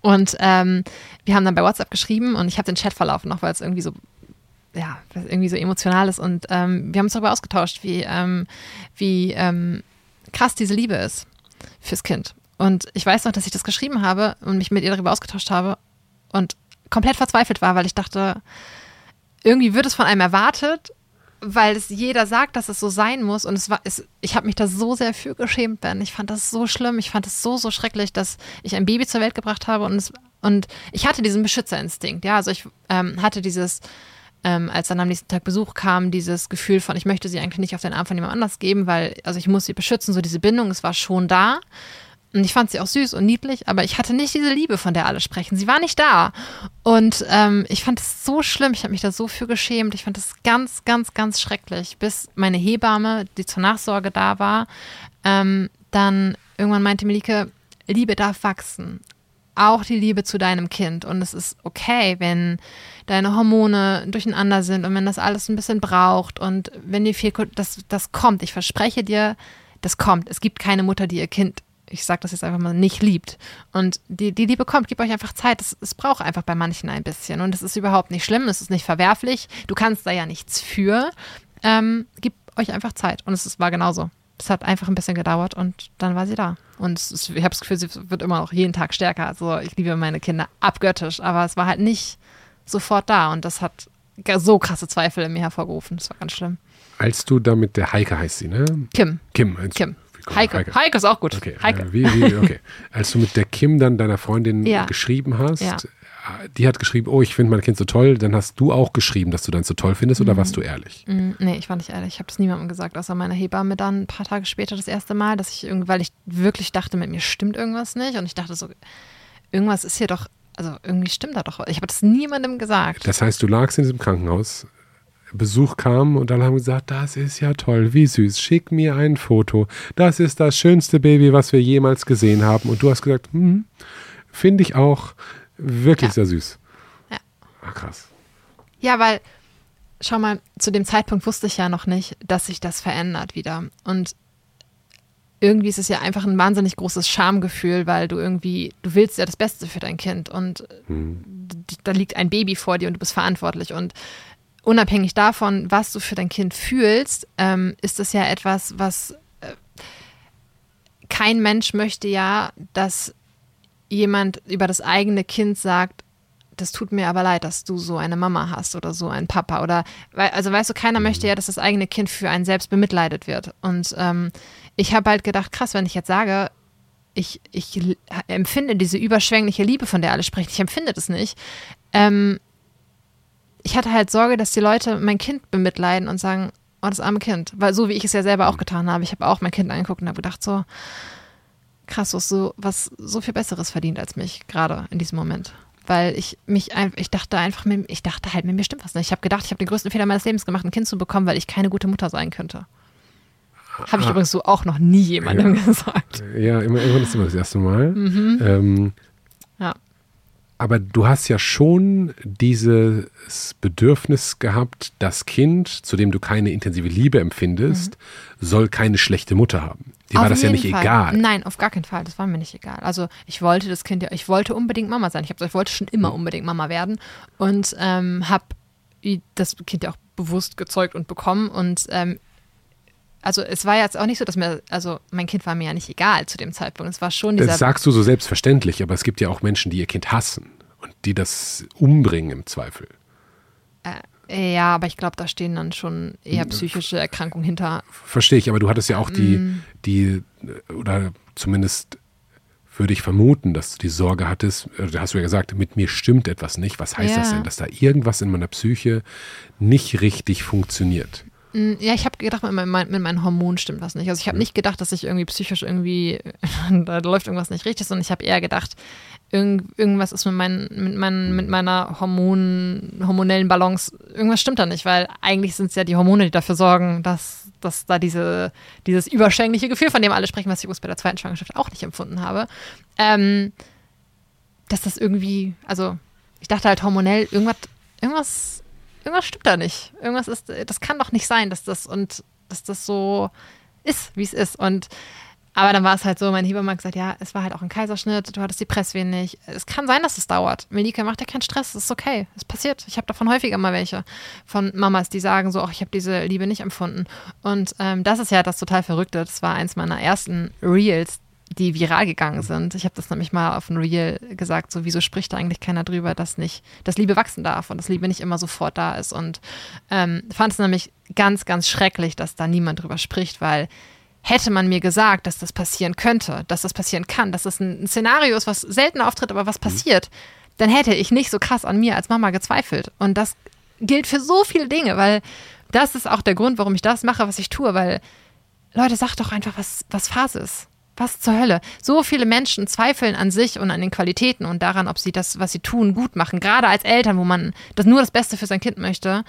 Und ähm, wir haben dann bei WhatsApp geschrieben und ich habe den Chatverlauf noch, weil es irgendwie so, ja, es irgendwie so emotional ist. Und ähm, wir haben uns darüber ausgetauscht, wie, ähm, wie ähm, krass diese Liebe ist fürs Kind. Und ich weiß noch, dass ich das geschrieben habe und mich mit ihr darüber ausgetauscht habe und komplett verzweifelt war, weil ich dachte, irgendwie wird es von einem erwartet, weil es jeder sagt, dass es so sein muss. Und es war, es, ich habe mich da so sehr für geschämt, Ben. Ich fand das so schlimm. Ich fand es so, so schrecklich, dass ich ein Baby zur Welt gebracht habe. Und, es, und ich hatte diesen Beschützerinstinkt. Ja, also ich ähm, hatte dieses, ähm, als dann am nächsten Tag Besuch kam, dieses Gefühl von, ich möchte sie eigentlich nicht auf den Arm von jemand anders geben, weil, also ich muss sie beschützen, so diese Bindung, es war schon da. Und ich fand sie auch süß und niedlich, aber ich hatte nicht diese Liebe, von der alle sprechen. Sie war nicht da. Und ähm, ich fand es so schlimm. Ich habe mich da so für geschämt. Ich fand es ganz, ganz, ganz schrecklich, bis meine Hebamme, die zur Nachsorge da war, ähm, dann irgendwann meinte Melike, Liebe darf wachsen. Auch die Liebe zu deinem Kind. Und es ist okay, wenn deine Hormone durcheinander sind und wenn das alles ein bisschen braucht und wenn dir viel, das, das kommt. Ich verspreche dir, das kommt. Es gibt keine Mutter, die ihr Kind ich sage das jetzt einfach mal, nicht liebt. Und die, die Liebe kommt, gib euch einfach Zeit. Es, braucht einfach bei manchen ein bisschen. Und es ist überhaupt nicht schlimm, es ist nicht verwerflich. Du kannst da ja nichts für. Ähm, gib euch einfach Zeit. Und es war genauso. Es hat einfach ein bisschen gedauert und dann war sie da. Und ich habe das Gefühl, sie wird immer noch jeden Tag stärker. Also ich liebe meine Kinder abgöttisch, aber es war halt nicht sofort da. Und das hat so krasse Zweifel in mir hervorgerufen. Das war ganz schlimm. Als du da mit der Heike heißt sie, ne? Kim. Kim. als- Kim. kommt- Heike. Heike. ist auch gut. Okay. Heike. Äh, wie, wie, okay. Als du mit der Kim dann deiner Freundin Ja. geschrieben hast, Ja. Die hat geschrieben, oh, ich finde mein Kind so toll, dann hast du auch geschrieben, dass du dann so toll findest oder warst du ehrlich? Mm, Nee, ich war nicht ehrlich. Ich habe das niemandem gesagt, außer meiner Hebamme dann ein paar Tage später das erste Mal, dass ich irgendwie, weil ich wirklich dachte, mit mir stimmt irgendwas nicht. Und ich dachte so, irgendwas ist hier doch, also irgendwie stimmt da doch. Ich habe das niemandem gesagt. Das heißt, du lagst in diesem Krankenhaus, Besuch kam und dann haben gesagt, das ist ja toll, wie süß, schick mir ein Foto. Das ist das schönste Baby, was wir jemals gesehen haben. Und du hast gesagt, hm, finde ich auch wirklich Ja. sehr süß. Ja. Ah, krass. Ja, weil, schau mal, zu dem Zeitpunkt wusste ich ja noch nicht, dass sich das verändert wieder. Und irgendwie ist es ja einfach ein wahnsinnig großes Schamgefühl, weil du irgendwie, du willst ja das Beste für dein Kind und d- da liegt ein Baby vor dir und du bist verantwortlich. Und unabhängig davon, was du für dein Kind fühlst, ähm, ist das ja etwas, was äh, kein Mensch möchte ja, dass jemand über das eigene Kind sagt, das tut mir aber leid, dass du so eine Mama hast oder so einen Papa oder also weißt du, keiner möchte ja, dass das eigene Kind für einen selbst bemitleidet wird. Und ähm, ich habe halt gedacht, krass, wenn ich jetzt sage, ich, ich empfinde diese überschwängliche Liebe, von der alle sprechen, ich empfinde das nicht. Ähm, ich hatte halt Sorge, dass die Leute mein Kind bemitleiden und sagen, oh, das arme Kind. Weil so wie ich es ja selber auch getan habe. Ich habe auch mein Kind angeguckt und habe gedacht so, krass, was so, was so viel Besseres verdient als mich, gerade in diesem Moment. Weil ich mich einfach, ich dachte einfach, ich dachte halt, mit mir stimmt was nicht. Ich habe gedacht, ich habe den größten Fehler meines Lebens gemacht, ein Kind zu bekommen, weil ich keine gute Mutter sein könnte. Habe ich ah. übrigens so auch noch nie jemandem ja. gesagt. Ja, immer, irgendwann ist immer das erste Mal. Mhm. Ähm. Aber du hast ja schon dieses Bedürfnis gehabt, das Kind, zu dem du keine intensive Liebe empfindest, mhm. soll keine schlechte Mutter haben. Dir war das ja nicht Fall. egal. Nein, auf gar keinen Fall. Das war mir nicht egal. Also ich wollte das Kind ja, ich wollte unbedingt Mama sein. Ich, hab, ich wollte schon immer mhm. unbedingt Mama werden und ähm, habe das Kind ja auch bewusst gezeugt und bekommen und ähm, also es war jetzt auch nicht so, dass mir, also mein Kind war mir ja nicht egal zu dem Zeitpunkt. Es war schon dieser. Das sagst du so selbstverständlich, aber es gibt ja auch Menschen, die ihr Kind hassen und die das umbringen im Zweifel. Äh, ja, aber ich glaube, da stehen dann schon eher psychische Erkrankungen hinter. Verstehe ich, aber du hattest ja auch die, mm. die, oder zumindest würde ich vermuten, dass du die Sorge hattest, da hast du ja gesagt, mit mir stimmt etwas nicht. Was heißt ja. das denn? Dass da irgendwas in meiner Psyche nicht richtig funktioniert. Mm, ja, ich habe gedacht, mit, mein, mit meinen Hormonen stimmt was nicht. Also ich habe nicht gedacht, dass ich irgendwie psychisch irgendwie, da läuft irgendwas nicht richtig, sondern ich habe eher gedacht, irgend, irgendwas ist mit, mein, mit, mein, mit meiner Hormon, hormonellen Balance, irgendwas stimmt da nicht, weil eigentlich sind es ja die Hormone, die dafür sorgen, dass, dass da diese, dieses überschwängliche Gefühl, von dem alle sprechen, was ich übrigens bei der zweiten Schwangerschaft auch nicht empfunden habe, ähm, dass das irgendwie, also ich dachte halt hormonell, irgendwas, irgendwas irgendwas stimmt da nicht. Irgendwas ist, das kann doch nicht sein, dass das und dass das so ist, wie es ist. Und aber dann war es halt so, mein Hebamme hat gesagt, ja, es war halt auch ein Kaiserschnitt, du hattest die Presswehen nicht. Es kann sein, dass es dauert. Melike macht ja keinen Stress, es ist okay, es passiert. Ich habe davon häufiger mal welche von Mamas, die sagen so, ach, ich habe diese Liebe nicht empfunden. Und ähm, das ist ja das total Verrückte. Das war eins meiner ersten Reels, die viral gegangen sind. Ich habe das nämlich mal auf ein Reel gesagt, so wieso spricht da eigentlich keiner drüber, dass nicht, dass Liebe wachsen darf und dass Liebe nicht immer sofort da ist. Und ähm, fand es nämlich ganz, ganz schrecklich, dass da niemand drüber spricht, weil hätte man mir gesagt, dass das passieren könnte, dass das passieren kann, dass das ein, Szenario ist, was selten auftritt, aber was mhm. passiert, dann hätte ich nicht so krass an mir als Mama gezweifelt. Und das gilt für so viele Dinge, weil das ist auch der Grund, warum ich das mache, was ich tue, weil Leute, sagt doch einfach, was, was Phase ist. Was zur Hölle? So viele Menschen zweifeln an sich und an den Qualitäten und daran, ob sie das, was sie tun, gut machen. Gerade als Eltern, wo man das nur das Beste für sein Kind möchte.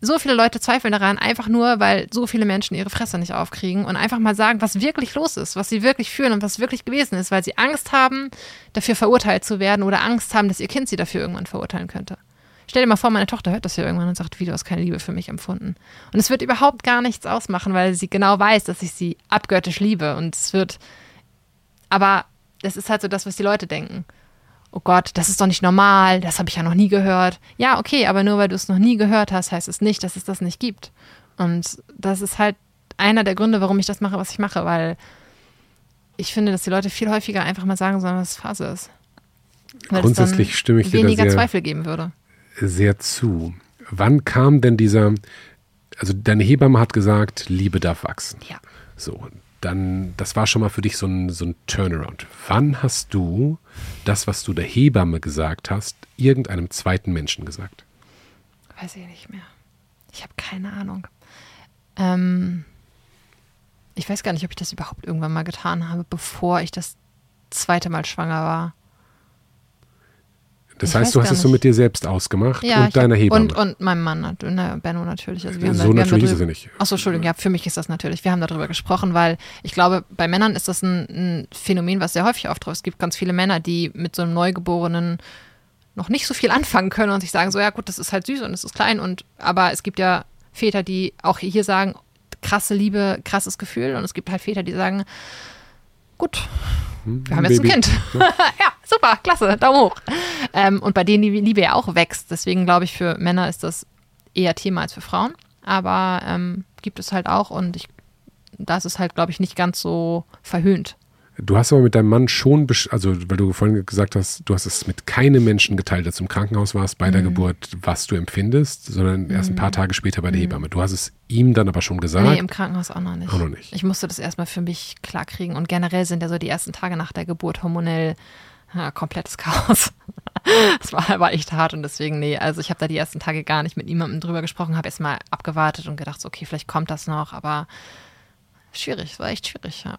So viele Leute zweifeln daran, einfach nur, weil so viele Menschen ihre Fresse nicht aufkriegen und einfach mal sagen, was wirklich los ist, was sie wirklich fühlen und was wirklich gewesen ist, weil sie Angst haben, dafür verurteilt zu werden oder Angst haben, dass ihr Kind sie dafür irgendwann verurteilen könnte. Stell dir mal vor, meine Tochter hört das ja irgendwann und sagt, wie du hast keine Liebe für mich empfunden. Und es wird überhaupt gar nichts ausmachen, weil sie genau weiß, dass ich sie abgöttisch liebe. Und es wird aber das ist halt so das, was die Leute denken. Oh Gott, das ist doch nicht normal, das habe ich ja noch nie gehört. Ja, okay, aber nur weil du es noch nie gehört hast, heißt es nicht, dass es das nicht gibt. Und das ist halt einer der Gründe, warum ich das mache, was ich mache, weil ich finde, dass die Leute viel häufiger einfach mal sagen sollen, was es Phase ist. Weil Grundsätzlich stimme ich dir weniger sehr, Zweifel geben würde. Sehr zu. Wann kam denn dieser, also deine Hebamme hat gesagt, Liebe darf wachsen. Ja. So, dann, das war schon mal für dich so ein, so ein Turnaround. Wann hast du das, was du der Hebamme gesagt hast, irgendeinem zweiten Menschen gesagt? Weiß ich nicht mehr. Ich habe keine Ahnung. Ähm, ich weiß gar nicht, ob ich das überhaupt irgendwann mal getan habe, bevor ich das zweite Mal schwanger war. Das ich heißt, du hast es so mit dir selbst ausgemacht ja, und deiner Hebamme. Und, und meinem Mann, na, Benno natürlich. Also so da, natürlich ist er nicht. Achso, Entschuldigung, ja, für mich ist das natürlich. Wir haben darüber gesprochen, weil ich glaube, bei Männern ist das ein, ein Phänomen, was sehr häufig auftritt. Es gibt ganz viele Männer, die mit so einem Neugeborenen noch nicht so viel anfangen können und sich sagen so, ja gut, das ist halt süß und es ist klein und aber es gibt ja Väter, die auch hier sagen, krasse Liebe, krasses Gefühl und es gibt halt Väter, die sagen, gut, hm, wir haben jetzt Baby. ein Kind. Ja. ja. super, klasse, Daumen hoch. Ähm, und bei denen die Liebe ja auch wächst. Deswegen glaube ich, für Männer ist das eher Thema als für Frauen. Aber ähm, gibt es halt auch und ich, das ist halt, glaube ich, nicht ganz so verhöhnt. Du hast aber mit deinem Mann schon, also weil du vorhin gesagt hast, du hast es mit keinem Menschen geteilt, als du im Krankenhaus warst bei der mhm. Geburt, was du empfindest, sondern erst ein paar mhm. Tage später bei der mhm. Hebamme. Du hast es ihm dann aber schon gesagt. Nee, im Krankenhaus auch noch nicht. Auch noch nicht. Ich musste das erstmal für mich klarkriegen und generell sind ja so die ersten Tage nach der Geburt hormonell ja, komplettes Chaos. das war, war echt hart und deswegen, nee, also ich habe da die ersten Tage gar nicht mit niemandem drüber gesprochen, habe erstmal abgewartet und gedacht, so, okay, vielleicht kommt das noch, aber schwierig, es war echt schwierig, ja.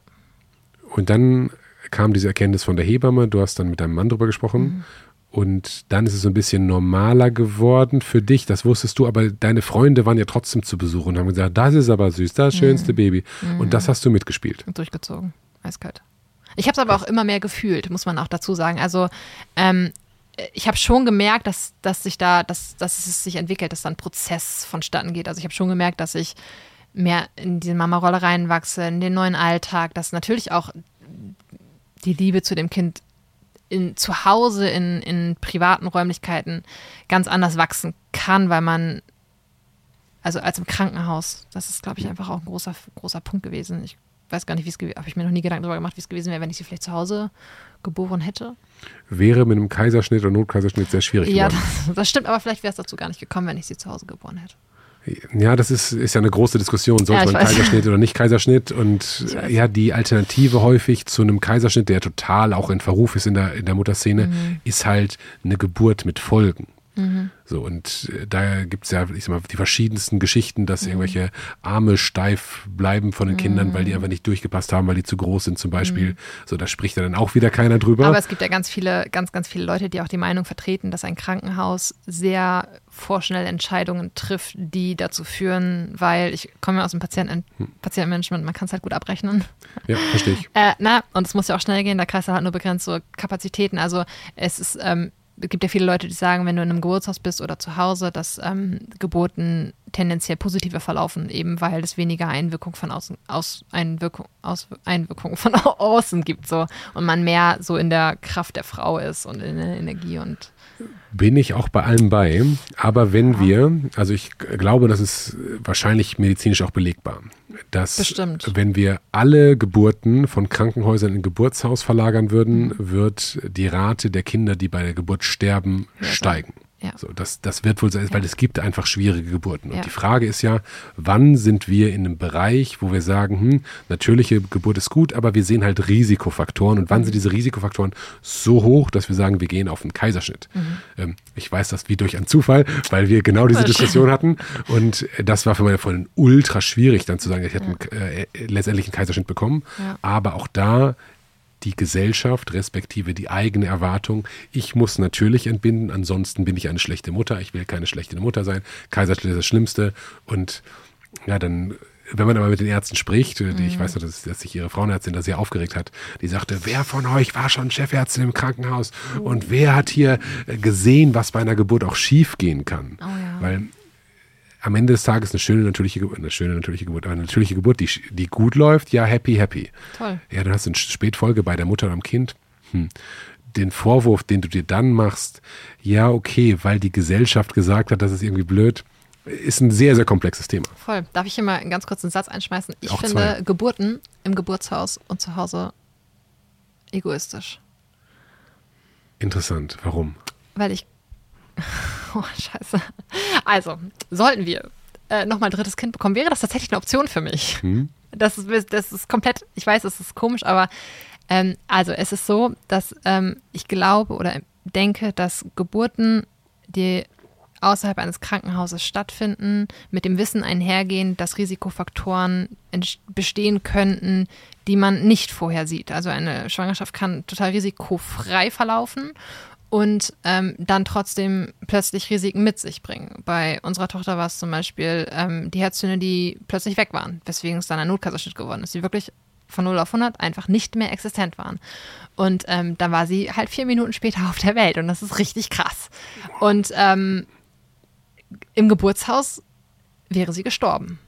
Und dann kam diese Erkenntnis von der Hebamme, du hast dann mit deinem Mann drüber gesprochen. Mhm. Und dann ist es so ein bisschen normaler geworden für dich, das wusstest du, aber deine Freunde waren ja trotzdem zu Besuch und haben gesagt, das ist aber süß, das schönste mhm. Baby. Und das hast du mitgespielt. Und durchgezogen, eiskalt. Ich habe es aber auch immer mehr gefühlt, muss man auch dazu sagen. Also ähm, ich habe schon gemerkt, dass, dass sich da, dass, dass es sich entwickelt, dass da ein Prozess vonstatten geht. Also ich habe schon gemerkt, dass ich mehr in diese Mama-Rolle reinwachse, in den neuen Alltag, dass natürlich auch die Liebe zu dem Kind in, zu Hause in, in privaten Räumlichkeiten ganz anders wachsen kann, weil man, also als im Krankenhaus, das ist, glaube ich, einfach auch ein großer, großer Punkt gewesen. Ich weiß gar nicht, wie es gewesen habe ich mir noch nie Gedanken darüber gemacht, wie es gewesen wäre, wenn ich sie vielleicht zu Hause geboren hätte. Wäre mit einem Kaiserschnitt oder Notkaiserschnitt sehr schwierig ja, das, das, stimmt, aber vielleicht wäre es dazu gar nicht gekommen, wenn ich sie zu Hause geboren hätte. Ja, das ist, ist ja eine große Diskussion. Sollte ja, man weiß. Kaiserschnitt oder nicht Kaiserschnitt? Und ja, die Alternative häufig zu einem Kaiserschnitt, der total auch in Verruf ist in der, in der Mutterszene, mhm. ist halt eine Geburt mit Folgen. Mhm. So, und äh, da gibt es ja, ich sag mal, die verschiedensten Geschichten, dass mhm. irgendwelche Arme steif bleiben von den Kindern, weil die mhm. einfach nicht durchgepasst haben, weil die zu groß sind zum Beispiel. Mhm. So, da spricht ja dann auch wieder keiner drüber. Aber es gibt ja ganz viele, ganz, ganz viele Leute, die auch die Meinung vertreten, dass ein Krankenhaus sehr vorschnell Entscheidungen trifft, die dazu führen, weil ich komme ja aus dem Patienten hm. Patientenmanagement, man kann es halt gut abrechnen. Ja, verstehe ich. Äh, na, und es muss ja auch schnell gehen, der Kreis hat nur begrenzte Kapazitäten. Also es ist ähm, gibt ja viele Leute, die sagen, wenn du in einem Geburtshaus bist oder zu Hause, dass ähm, Geburten tendenziell positiver verlaufen, eben weil es weniger Einwirkung von außen, aus, Einwirkung, aus, Einwirkung von außen gibt so und man mehr so in der Kraft der Frau ist und in der Energie und bin ich auch bei allem bei. Aber wenn ja. wir, also ich glaube, das ist wahrscheinlich medizinisch auch belegbar, dass Bestimmt. wenn wir alle Geburten von Krankenhäusern in Geburtshaus verlagern würden, mhm. wird die Rate der Kinder, die bei der Geburt sterben, ja, steigen. Ja. So, das, das wird wohl sein, weil es gibt einfach schwierige Geburten. Und ja. die Frage ist ja, wann sind wir in einem Bereich, wo wir sagen, hm, natürliche Geburt ist gut, aber wir sehen halt Risikofaktoren. Und wann mhm. sind diese Risikofaktoren so hoch, dass wir sagen, wir gehen auf einen Kaiserschnitt? Mhm. Ähm, ich weiß das wie durch einen Zufall, weil wir genau diese Diskussion hatten. Und das war für meine Freundin ultra schwierig, dann zu sagen, ich hätte ja. einen, äh, letztendlich einen Kaiserschnitt bekommen. Aber auch da die Gesellschaft, respektive die eigene Erwartung. Ich muss natürlich entbinden, ansonsten bin ich eine schlechte Mutter. Ich will keine schlechte Mutter sein. Kaiserschnitt ist das Schlimmste. Und ja, dann wenn man aber mit den Ärzten spricht, mhm. ich weiß noch, dass, dass, sich ihre Frauenärztin da sehr aufgeregt hat, die sagte, wer von euch war schon Chefärztin im Krankenhaus oh. und wer hat hier gesehen, was bei einer Geburt auch schief gehen kann? Oh ja. Weil am Ende des Tages eine schöne natürliche Geburt, eine schöne natürliche Geburt, aber eine natürliche Geburt, die, die gut läuft, ja, happy, happy. Toll. Ja, dann hast du eine Spätfolge bei der Mutter und am Kind. Hm. Den Vorwurf, den du dir dann machst, ja, okay, weil die Gesellschaft gesagt hat, das ist irgendwie blöd, ist ein sehr, sehr komplexes Thema. Voll. Darf ich hier mal einen ganz kurzen Satz einschmeißen? Ich Auch finde zwei. Geburten im Geburtshaus und zu Hause egoistisch. Interessant. Warum? Weil ich Oh, scheiße. Also, sollten wir äh, nochmal ein drittes Kind bekommen, wäre das tatsächlich eine Option für mich. Hm. Das, ist, das ist komplett, ich weiß, es ist komisch, aber ähm, also es ist so, dass ähm, ich glaube oder denke, dass Geburten, die außerhalb eines Krankenhauses stattfinden, mit dem Wissen einhergehen, dass Risikofaktoren bestehen könnten, die man nicht vorher sieht. Also eine Schwangerschaft kann total risikofrei verlaufen und ähm, dann trotzdem plötzlich Risiken mit sich bringen. Bei unserer Tochter war es zum Beispiel ähm, die Herztöne, die plötzlich weg waren, weswegen es dann ein Notkaiserschnitt geworden ist, die wirklich von 0 auf 100 einfach nicht mehr existent waren. Und ähm, dann war sie halt vier Minuten später auf der Welt und das ist richtig krass. Und ähm, im Geburtshaus wäre sie gestorben.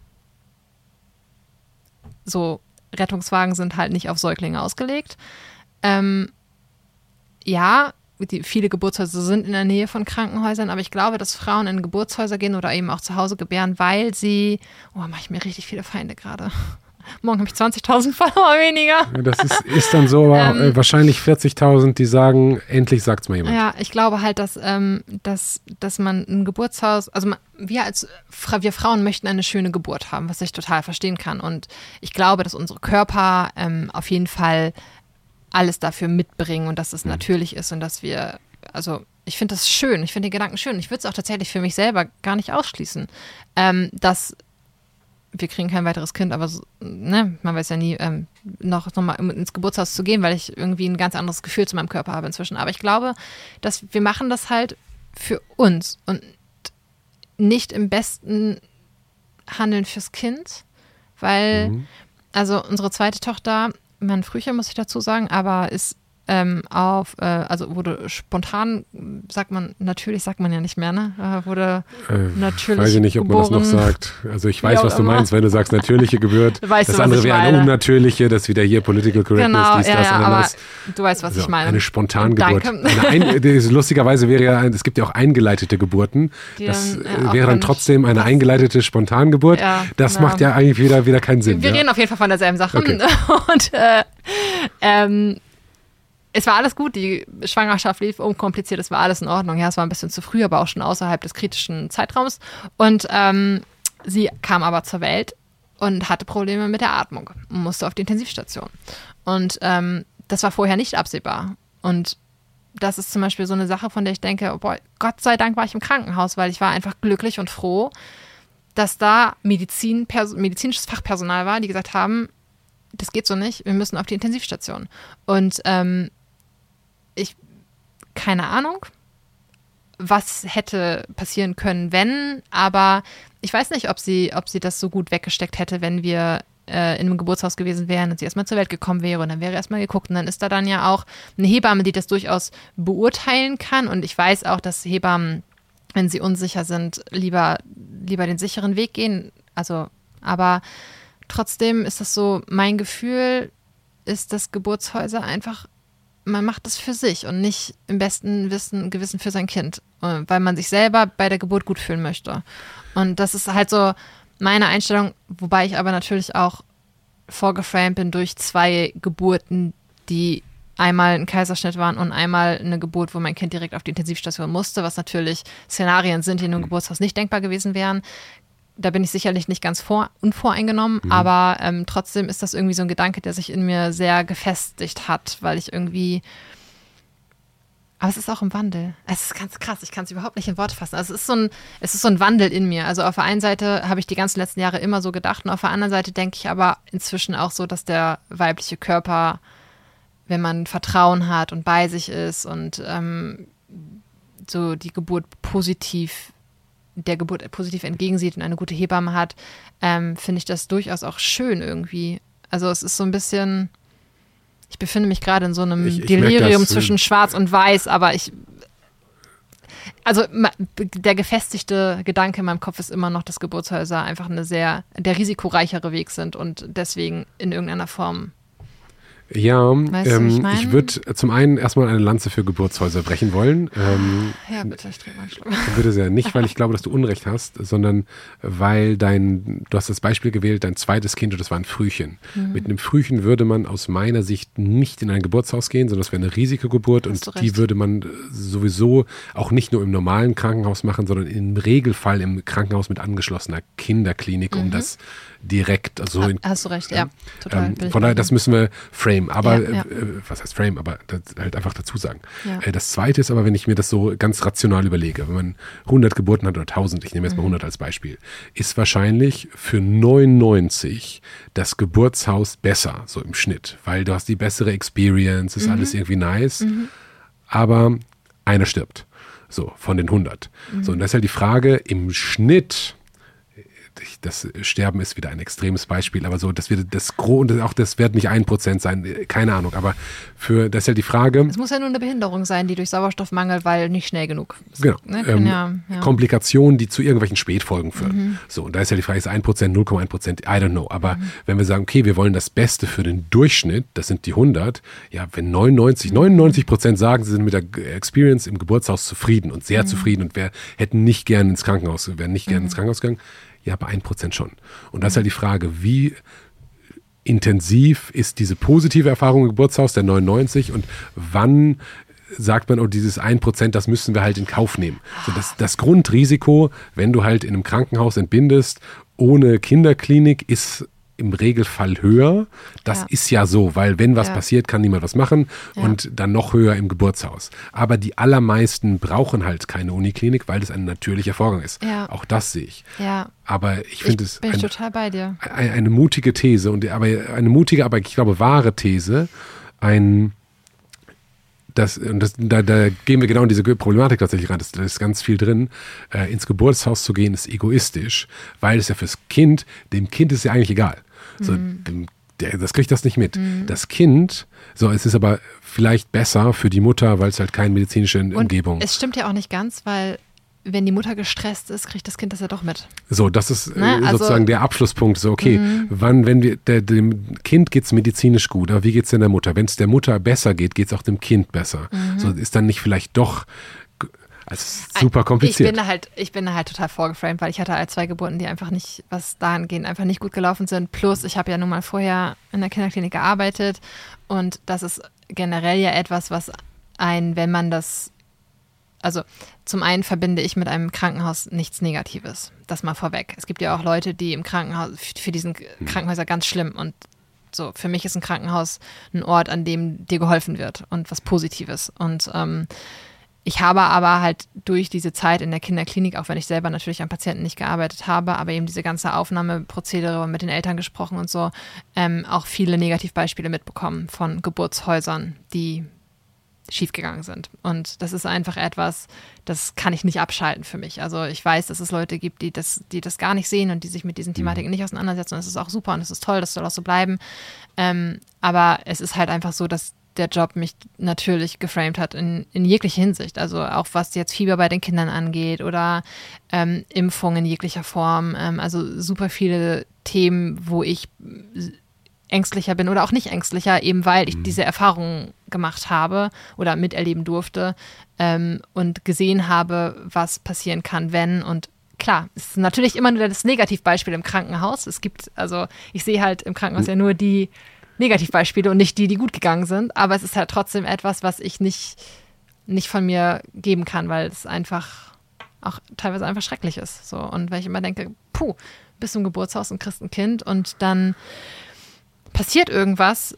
So, Rettungswagen sind halt nicht auf Säuglinge ausgelegt. Ähm, ja, die, viele Geburtshäuser sind in der Nähe von Krankenhäusern, aber ich glaube, dass Frauen in Geburtshäuser gehen oder eben auch zu Hause gebären, weil sie, oh, mache ich mir richtig viele Feinde gerade. Morgen habe ich 20.000 Follower weniger. Das ist, ist dann so, ähm, wahrscheinlich 40.000, die sagen, endlich sagt es mal jemand. Ja, ich glaube halt, dass, ähm, dass, dass man ein Geburtshaus, also man, wir als wir Frauen möchten eine schöne Geburt haben, was ich total verstehen kann. Und ich glaube, dass unsere Körper ähm, auf jeden Fall alles dafür mitbringen und dass es mhm. natürlich ist und dass wir, also ich finde das schön, ich finde den Gedanken schön. Ich würde es auch tatsächlich für mich selber gar nicht ausschließen, ähm, dass wir kriegen kein weiteres Kind, aber so, ne, man weiß ja nie, ähm, noch, noch mal ins Geburtshaus zu gehen, weil ich irgendwie ein ganz anderes Gefühl zu meinem Körper habe inzwischen. Aber ich glaube, dass wir machen das halt für uns und nicht im besten Handeln fürs Kind, weil, mhm. also unsere zweite Tochter, mein Frühchen muss ich dazu sagen, aber ist ähm, auf, äh, also wurde spontan, sagt man, natürlich sagt man ja nicht mehr, ne? Äh, wurde äh, natürlich. Weiß ich nicht, ob geboren. man das noch sagt. Also ich weiß, was du immer. meinst, wenn du sagst natürliche Geburt. Weißt das du, andere wäre eine unnatürliche, das wieder hier Political Correctness, genau, dies, ja, das, ja, aber du weißt, was so, ich meine. Eine Spontangeburt. Danke. Eine ein, lustigerweise wäre ja, es gibt ja auch eingeleitete Geburten. Die das dann, wäre dann trotzdem eine eingeleitete Spontangeburt. Ja, das genau. macht ja eigentlich wieder, wieder keinen Sinn. Wir reden auf jeden Fall von derselben Sache. Okay. Und äh, ähm, es war alles gut, die Schwangerschaft lief unkompliziert, es war alles in Ordnung. Ja, es war ein bisschen zu früh, aber auch schon außerhalb des kritischen Zeitraums. Und ähm, sie kam aber zur Welt und hatte Probleme mit der Atmung und musste auf die Intensivstation. Und ähm, das war vorher nicht absehbar. Und das ist zum Beispiel so eine Sache, von der ich denke, oh boy, Gott sei Dank war ich im Krankenhaus, weil ich war einfach glücklich und froh, dass da Medizin, medizinisches Fachpersonal war, die gesagt haben, das geht so nicht, wir müssen auf die Intensivstation. Und ähm, keine Ahnung, was hätte passieren können, wenn, aber ich weiß nicht, ob sie, ob sie das so gut weggesteckt hätte, wenn wir äh, in einem Geburtshaus gewesen wären und sie erstmal zur Welt gekommen wäre und dann wäre erstmal geguckt und dann ist da dann ja auch eine Hebamme, die das durchaus beurteilen kann und ich weiß auch, dass Hebammen, wenn sie unsicher sind, lieber, lieber den sicheren Weg gehen, also, aber trotzdem ist das so, mein Gefühl ist, dass Geburtshäuser einfach man macht das für sich und nicht im besten Wissen, Gewissen für sein Kind, äh, weil man sich selber bei der Geburt gut fühlen möchte. Und das ist halt so meine Einstellung, wobei ich aber natürlich auch vorgeframed bin durch zwei Geburten, die einmal ein Kaiserschnitt waren und einmal eine Geburt, wo mein Kind direkt auf die Intensivstation musste, was natürlich Szenarien sind, die in einem Geburtshaus nicht denkbar gewesen wären da bin ich sicherlich nicht ganz vor, unvoreingenommen, mhm. aber ähm, trotzdem ist das irgendwie so ein Gedanke, der sich in mir sehr gefestigt hat, weil ich irgendwie. Aber es ist auch im Wandel. Es ist ganz krass, ich kann es überhaupt nicht in Worte fassen. Also es ist so ein, es ist so ein Wandel in mir. Also auf der einen Seite habe ich die ganzen letzten Jahre immer so gedacht und auf der anderen Seite denke ich aber inzwischen auch so, dass der weibliche Körper, wenn man Vertrauen hat und bei sich ist und ähm, so die Geburt positiv der Geburt positiv entgegensieht und eine gute Hebamme hat, ähm, finde ich das durchaus auch schön irgendwie. Also es ist so ein bisschen, ich befinde mich gerade in so einem ich, ich Delirium das, zwischen Schwarz und Weiß, aber ich, also der gefestigte Gedanke in meinem Kopf ist immer noch, dass Geburtshäuser einfach eine sehr, der risikoreichere Weg sind und deswegen in irgendeiner Form ja, weißt ähm, ich, ich würde zum einen erstmal eine Lanze für Geburtshäuser brechen wollen. Ähm, ja, bitte, ich trinke mal. Bitte sehr. Nicht, weil ich glaube, dass du Unrecht hast, sondern weil dein, du hast das Beispiel gewählt, dein zweites Kind, und das war ein Frühchen. Mhm. Mit einem Frühchen würde man aus meiner Sicht nicht in ein Geburtshaus gehen, sondern das wäre eine Risikogeburt und die würde man sowieso auch nicht nur im normalen Krankenhaus machen, sondern im Regelfall im Krankenhaus mit angeschlossener Kinderklinik, um mhm. das direkt. Also ha, hast du recht, ja. Total. Ähm, von daher, das müssen wir frame. Aber, ja, ja. Äh, was heißt frame? Aber halt einfach dazu sagen. Ja. Äh, das zweite ist aber, wenn ich mir das so ganz rational überlege, wenn man 100 Geburten hat oder 1000, ich nehme jetzt mal 100 mhm. als Beispiel, ist wahrscheinlich für 99 das Geburtshaus besser, so im Schnitt, weil du hast die bessere Experience, ist mhm. alles irgendwie nice. Mhm. Aber einer stirbt. So, von den 100. So, und das ist halt die Frage, im Schnitt das Sterben ist wieder ein extremes Beispiel, aber so, das wird das und auch das wird nicht ein Prozent sein, keine Ahnung, aber für das ist ja die Frage. Es muss ja nur eine Behinderung sein, die durch Sauerstoffmangel, weil nicht schnell genug. Genau. Ne, ähm, ja, ja. Komplikationen, die zu irgendwelchen Spätfolgen führen. Mhm. So, und da ist ja die Frage, ist ein Prozent, 0,1 Prozent, I don't know. Aber mhm. wenn wir sagen, okay, wir wollen das Beste für den Durchschnitt, das sind die 100, ja, wenn 99, 99 Prozent sagen, sie sind mit der Experience im Geburtshaus zufrieden und sehr mhm. zufrieden und wer hätten nicht gerne ins Krankenhaus, wären nicht gerne ins mhm. Krankenhaus gegangen, ja, bei 1% schon. Und das ist halt die Frage, wie intensiv ist diese positive Erfahrung im Geburtshaus der 99 und wann sagt man, oh, dieses 1%, das müssen wir halt in Kauf nehmen. So das, das Grundrisiko, wenn du halt in einem Krankenhaus entbindest, ohne Kinderklinik, ist im Regelfall höher. Das Ja. ist ja so, weil wenn was Ja. passiert, kann niemand was machen Ja. und dann noch höher im Geburtshaus. Aber die allermeisten brauchen halt keine Uniklinik, weil das ein natürlicher Vorgang ist. Auch das sehe ich. Ja, Aber ich finde es bin ich ein, total bei dir. eine, eine mutige These und aber eine mutige, aber ich glaube wahre These, ein das, und das, da, da gehen wir genau in diese Problematik tatsächlich rein. Das, da ist ganz viel drin. Äh, ins Geburtshaus zu gehen ist egoistisch, weil es ja fürs Kind, dem Kind ist ja eigentlich egal. So, dem, der, das kriegt das nicht mit. Das Kind, so, es ist aber vielleicht besser für die Mutter, weil es halt keine medizinische Und Umgebung es stimmt ja auch nicht ganz, weil wenn die Mutter gestresst ist, kriegt das Kind das ja doch mit. So, das ist äh, Ne, also- Mhm. sozusagen der Abschlusspunkt. So, okay, wann, wenn wir, der, dem Kind geht's medizinisch gut, aber wie geht's denn der Mutter? Wenn es der Mutter besser geht, geht's auch dem Kind besser. Mhm. So, ist dann nicht vielleicht doch, also super kompliziert. Ich bin da halt, ich bin halt total vorgeframed, weil ich hatte halt zwei Geburten, die einfach nicht, was dahingehend einfach nicht gut gelaufen sind. Plus, ich habe ja nun mal vorher in der Kinderklinik gearbeitet und das ist generell ja etwas, was ein, wenn man das, also zum einen verbinde ich mit einem Krankenhaus nichts Negatives. Das mal vorweg. Es gibt ja auch Leute, die im Krankenhaus, für diesen Krankenhäuser ganz schlimm und so, für mich ist ein Krankenhaus ein Ort, an dem dir geholfen wird und was Positives. Und ähm, ich habe aber halt durch diese Zeit in der Kinderklinik, auch wenn ich selber natürlich am Patienten nicht gearbeitet habe, aber eben diese ganze Aufnahmeprozedere mit den Eltern gesprochen und so, ähm, auch viele Negativbeispiele mitbekommen von Geburtshäusern, die schiefgegangen sind. Und das ist einfach etwas, das kann ich nicht abschalten für mich. Also ich weiß, dass es Leute gibt, die das, die das gar nicht sehen und die sich mit diesen Thematiken nicht auseinandersetzen. Und es ist auch super und es ist toll, das soll auch so bleiben. Ähm, aber es ist halt einfach so, dass der Job mich natürlich geframed hat in, in jeglicher Hinsicht. Also auch was jetzt Fieber bei den Kindern angeht oder ähm, Impfungen in jeglicher Form. Ähm, also super viele Themen, wo ich ängstlicher bin oder auch nicht ängstlicher, eben weil ich diese Erfahrungen gemacht habe oder miterleben durfte ähm, und gesehen habe, was passieren kann, wenn und Klar, es ist natürlich immer nur das Negativbeispiel im Krankenhaus. Es gibt, also ich sehe halt im Krankenhaus ja nur die Negativbeispiele und nicht die, die gut gegangen sind. Aber es ist halt trotzdem etwas, was ich nicht, nicht von mir geben kann, weil es einfach auch teilweise einfach schrecklich ist. So. Und weil ich immer denke, puh, bist du im Geburtshaus und kriegst ein Kind und dann passiert irgendwas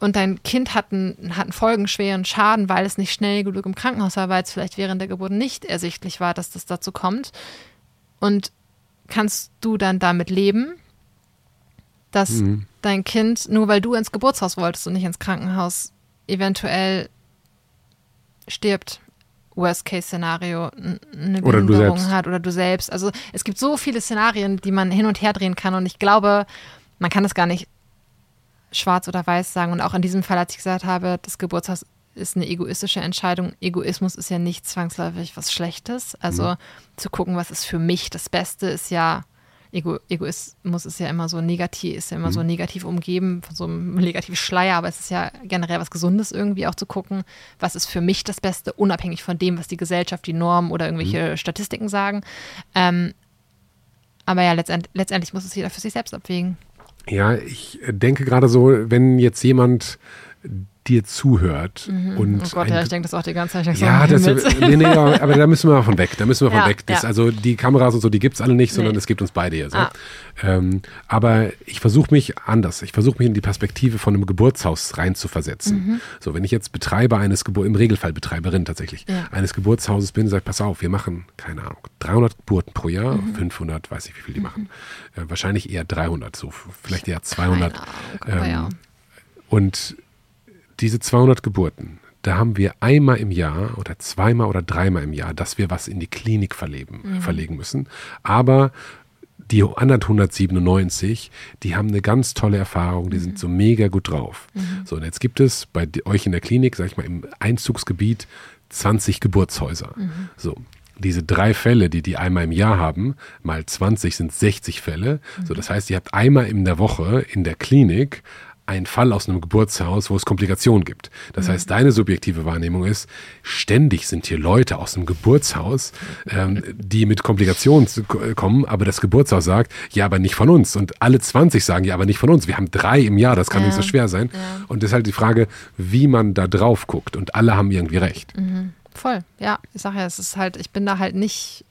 und dein Kind hat einen, hat einen folgenschweren Schaden, weil es nicht schnell genug im Krankenhaus war, weil es vielleicht während der Geburt nicht ersichtlich war, dass das dazu kommt. Und kannst du dann damit leben, dass dein Kind, nur weil du ins Geburtshaus wolltest und nicht ins Krankenhaus, eventuell stirbt? Worst-Case-Szenario, eine Oder Behinderung hat oder du selbst. Also es gibt so viele Szenarien, die man hin und her drehen kann und ich glaube, man kann das gar nicht schwarz oder weiß sagen. Und auch in diesem Fall, als ich gesagt habe, das Geburtshaus ist eine egoistische Entscheidung. Egoismus ist ja nicht zwangsläufig was Schlechtes. Also zu gucken, was ist für mich das Beste, ist ja Ego, Egoismus ist ja immer so negativ, ist ja immer so negativ umgeben, von so einem negativen Schleier, aber es ist ja generell was Gesundes irgendwie auch zu gucken, was ist für mich das Beste, unabhängig von dem, was die Gesellschaft, die Normen oder irgendwelche Statistiken sagen. Ähm, aber ja, letztend, letztendlich muss es jeder für sich selbst abwägen. Ja, ich denke gerade so, wenn jetzt jemand dir zuhört und Oh Gott, ja, ich denke das auch die ganze Zeit. Ja, das, nee, nee, aber da müssen wir von weg. Da müssen wir von Ja, weg. Das, ja. Also die Kameras und so, die gibt's alle nicht, sondern Nee. es gibt uns beide hier. So. Ah. Ähm, aber ich versuche mich anders. Ich versuche mich in die Perspektive von einem Geburtshaus reinzuversetzen. Mhm. So, wenn ich jetzt Betreiber eines Geburt, im Regelfall Betreiberin tatsächlich, Ja. eines Geburtshauses bin, sage pass auf, wir machen, keine Ahnung, 300 Geburten pro Jahr, Mhm. 500, weiß ich wie viel die machen. Äh, wahrscheinlich eher 300, so vielleicht eher 200. Keine Ahnung, Ähm, ja. Und diese 200 Geburten, da haben wir einmal im Jahr oder zweimal oder dreimal im Jahr, dass wir was in die Klinik verlegen, verlegen müssen. Aber die anderen 197, die haben eine ganz tolle Erfahrung, die sind so mega gut drauf. So, und jetzt gibt es bei euch in der Klinik, sag ich mal, im Einzugsgebiet 20 Geburtshäuser. So. Diese drei Fälle, die die einmal im Jahr haben, mal 20 sind 60 Fälle. So, das heißt, ihr habt einmal in der Woche in der Klinik einen Fall aus einem Geburtshaus, wo es Komplikationen gibt. Das heißt, deine subjektive Wahrnehmung ist, ständig sind hier Leute aus einem Geburtshaus, ähm, die mit Komplikationen kommen, aber das Geburtshaus sagt, ja, aber nicht von uns. Und alle 20 sagen, ja, aber nicht von uns. Wir haben drei im Jahr, das kann Ja. nicht so schwer sein. Und das ist halt die Frage, wie man da drauf guckt. Und alle haben irgendwie recht. Voll, ja. Ich sage ja, es ist halt, ich bin da halt nicht,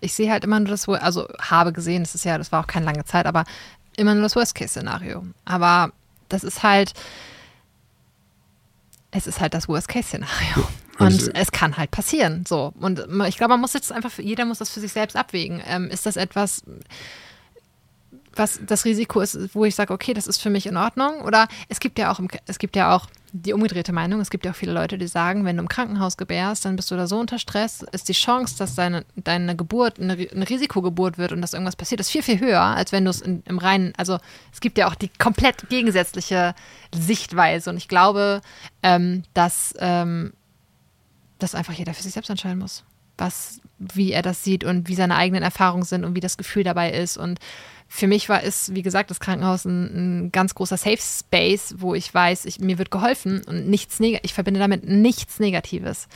ich sehe halt immer nur das, also habe gesehen, das ist ja, das war auch keine lange Zeit, aber immer nur das Worst-Case-Szenario. Aber das ist halt, es ist halt das Worst-Case-Szenario. Und es kann halt passieren. So. Und ich glaube, man muss jetzt einfach, für- jeder muss das für sich selbst abwägen. Ähm, ist das etwas, was das Risiko ist, wo ich sage, okay, das ist für mich in Ordnung? Oder es gibt ja auch, es gibt ja auch die umgedrehte Meinung. Es gibt ja auch viele Leute, die sagen, wenn du im Krankenhaus gebärst, dann bist du da so unter Stress, ist die Chance, dass deine, deine Geburt eine, eine Risikogeburt wird und dass irgendwas passiert, ist viel, viel höher, als wenn du es im reinen, also es gibt ja auch die komplett gegensätzliche Sichtweise. Und ich glaube, ähm, dass ähm, dass einfach jeder für sich selbst entscheiden muss, was, wie er das sieht und wie seine eigenen Erfahrungen sind und wie das Gefühl dabei ist. Und für mich war es, wie gesagt, das Krankenhaus ein, ein ganz großer Safe Space, wo ich weiß, ich, mir wird geholfen und nichts Neg ich verbinde damit nichts Negatives.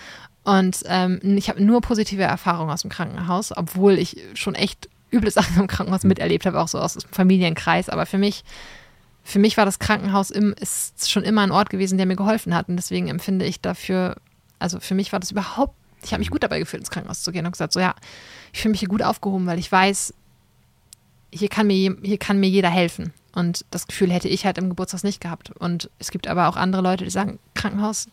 Und ähm, ich habe nur positive Erfahrungen aus dem Krankenhaus, obwohl ich schon echt üble Sachen im Krankenhaus miterlebt habe, auch so aus dem Familienkreis. Aber für mich für mich war das Krankenhaus im, ist schon immer ein Ort gewesen, der mir geholfen hat. Und deswegen empfinde ich dafür, also für mich war das überhaupt, ich habe mich gut dabei gefühlt, ins Krankenhaus zu gehen und gesagt, so ja, ich fühle mich hier gut aufgehoben, weil ich weiß, hier kann mir, hier kann mir jeder helfen. Und das Gefühl hätte ich halt im Geburtshaus nicht gehabt. Und es gibt aber auch andere Leute, die sagen, Krankenhaus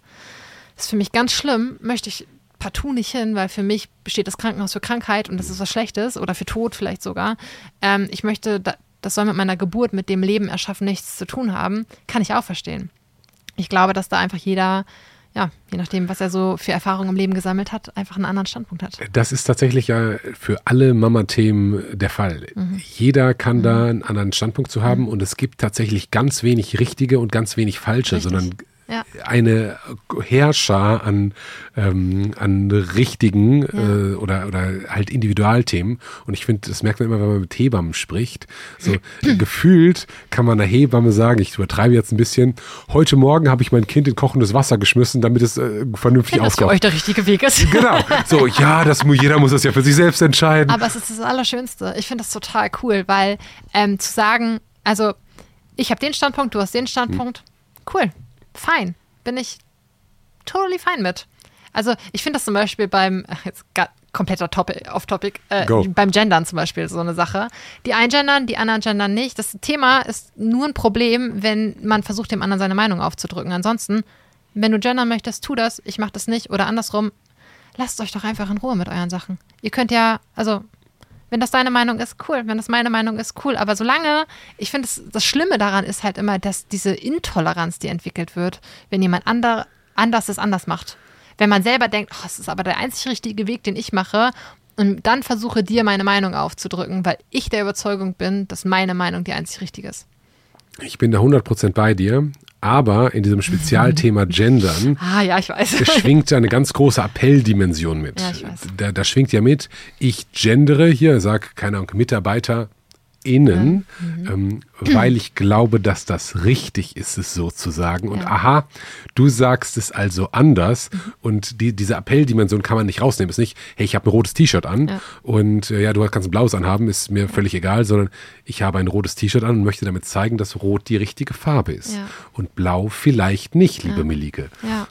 ist für mich ganz schlimm, möchte ich partout nicht hin, weil für mich besteht das Krankenhaus für Krankheit und das ist was Schlechtes oder für Tod vielleicht sogar. Ähm, ich möchte, da, das soll mit meiner Geburt, mit dem Leben erschaffen nichts zu tun haben, kann ich auch verstehen. Ich glaube, dass da einfach jeder, ja, je nachdem, was er so für Erfahrungen im Leben gesammelt hat, einfach einen anderen Standpunkt hat. Das ist tatsächlich ja für alle Mama-Themen der Fall. Mhm. Jeder kann da einen anderen Standpunkt zu haben und es gibt tatsächlich ganz wenig richtige und ganz wenig falsche, Richtig. sondern Ja. eine Heerschar an, ähm, an richtigen äh, oder, oder halt Individualthemen. Und ich finde, das merkt man immer, wenn man mit Hebammen spricht. So gefühlt kann man einer Hebamme sagen, ich übertreibe jetzt ein bisschen, heute Morgen habe ich mein Kind in kochendes Wasser geschmissen, damit es äh, vernünftig Wenn das für euch der richtige Weg ist. Genau. So, ja, das, jeder muss das ja für sich selbst entscheiden. Aber es ist das Allerschönste. Ich finde das total cool, weil ähm, zu sagen, also ich habe den Standpunkt, du hast den Standpunkt, cool, fein, bin ich totally fein mit. Also ich finde das zum Beispiel beim, ach, jetzt kompletter Topic, off-topic, äh, beim Gendern zum Beispiel so eine Sache. Die einen gendern, die anderen gendern nicht. Das Thema ist nur ein Problem, wenn man versucht, dem anderen seine Meinung aufzudrücken. Ansonsten, wenn du gendern möchtest, tu das, ich mach das nicht oder andersrum, lasst euch doch einfach in Ruhe mit euren Sachen. Ihr könnt ja, also wenn das deine Meinung ist, cool. Wenn das meine Meinung ist, cool. Aber solange, ich finde, das, das Schlimme daran ist halt immer, dass diese Intoleranz, die entwickelt wird, wenn jemand ander, anders es anders macht. Wenn man selber denkt, oh, das ist aber der einzig richtige Weg, den ich mache, und dann versuche dir meine Meinung aufzudrücken, weil ich der Überzeugung bin, dass meine Meinung die einzig richtige ist. Ich bin da 100% bei dir, aber in diesem Spezialthema Gendern Ah, ja, ich weiß. schwingt eine ganz große Appelldimension mit. Ja, ich weiß. Da, da schwingt ja mit, ich gendere hier, sag, keine Ahnung, MitarbeiterInnen, Mhm. ähm, weil ich glaube, dass das richtig ist, es so zu sagen. Und Ja. aha, du sagst es also anders. Mhm. Und die, diese Appelldimension kann man nicht rausnehmen. Es ist nicht, hey, ich habe ein rotes T-Shirt an Ja. und äh, ja, du kannst ein blaues anhaben, ist mir völlig egal, sondern ich habe ein rotes T-Shirt an und möchte damit zeigen, dass rot die richtige Farbe ist. Ja. Und blau vielleicht nicht, liebe Melike. Ja.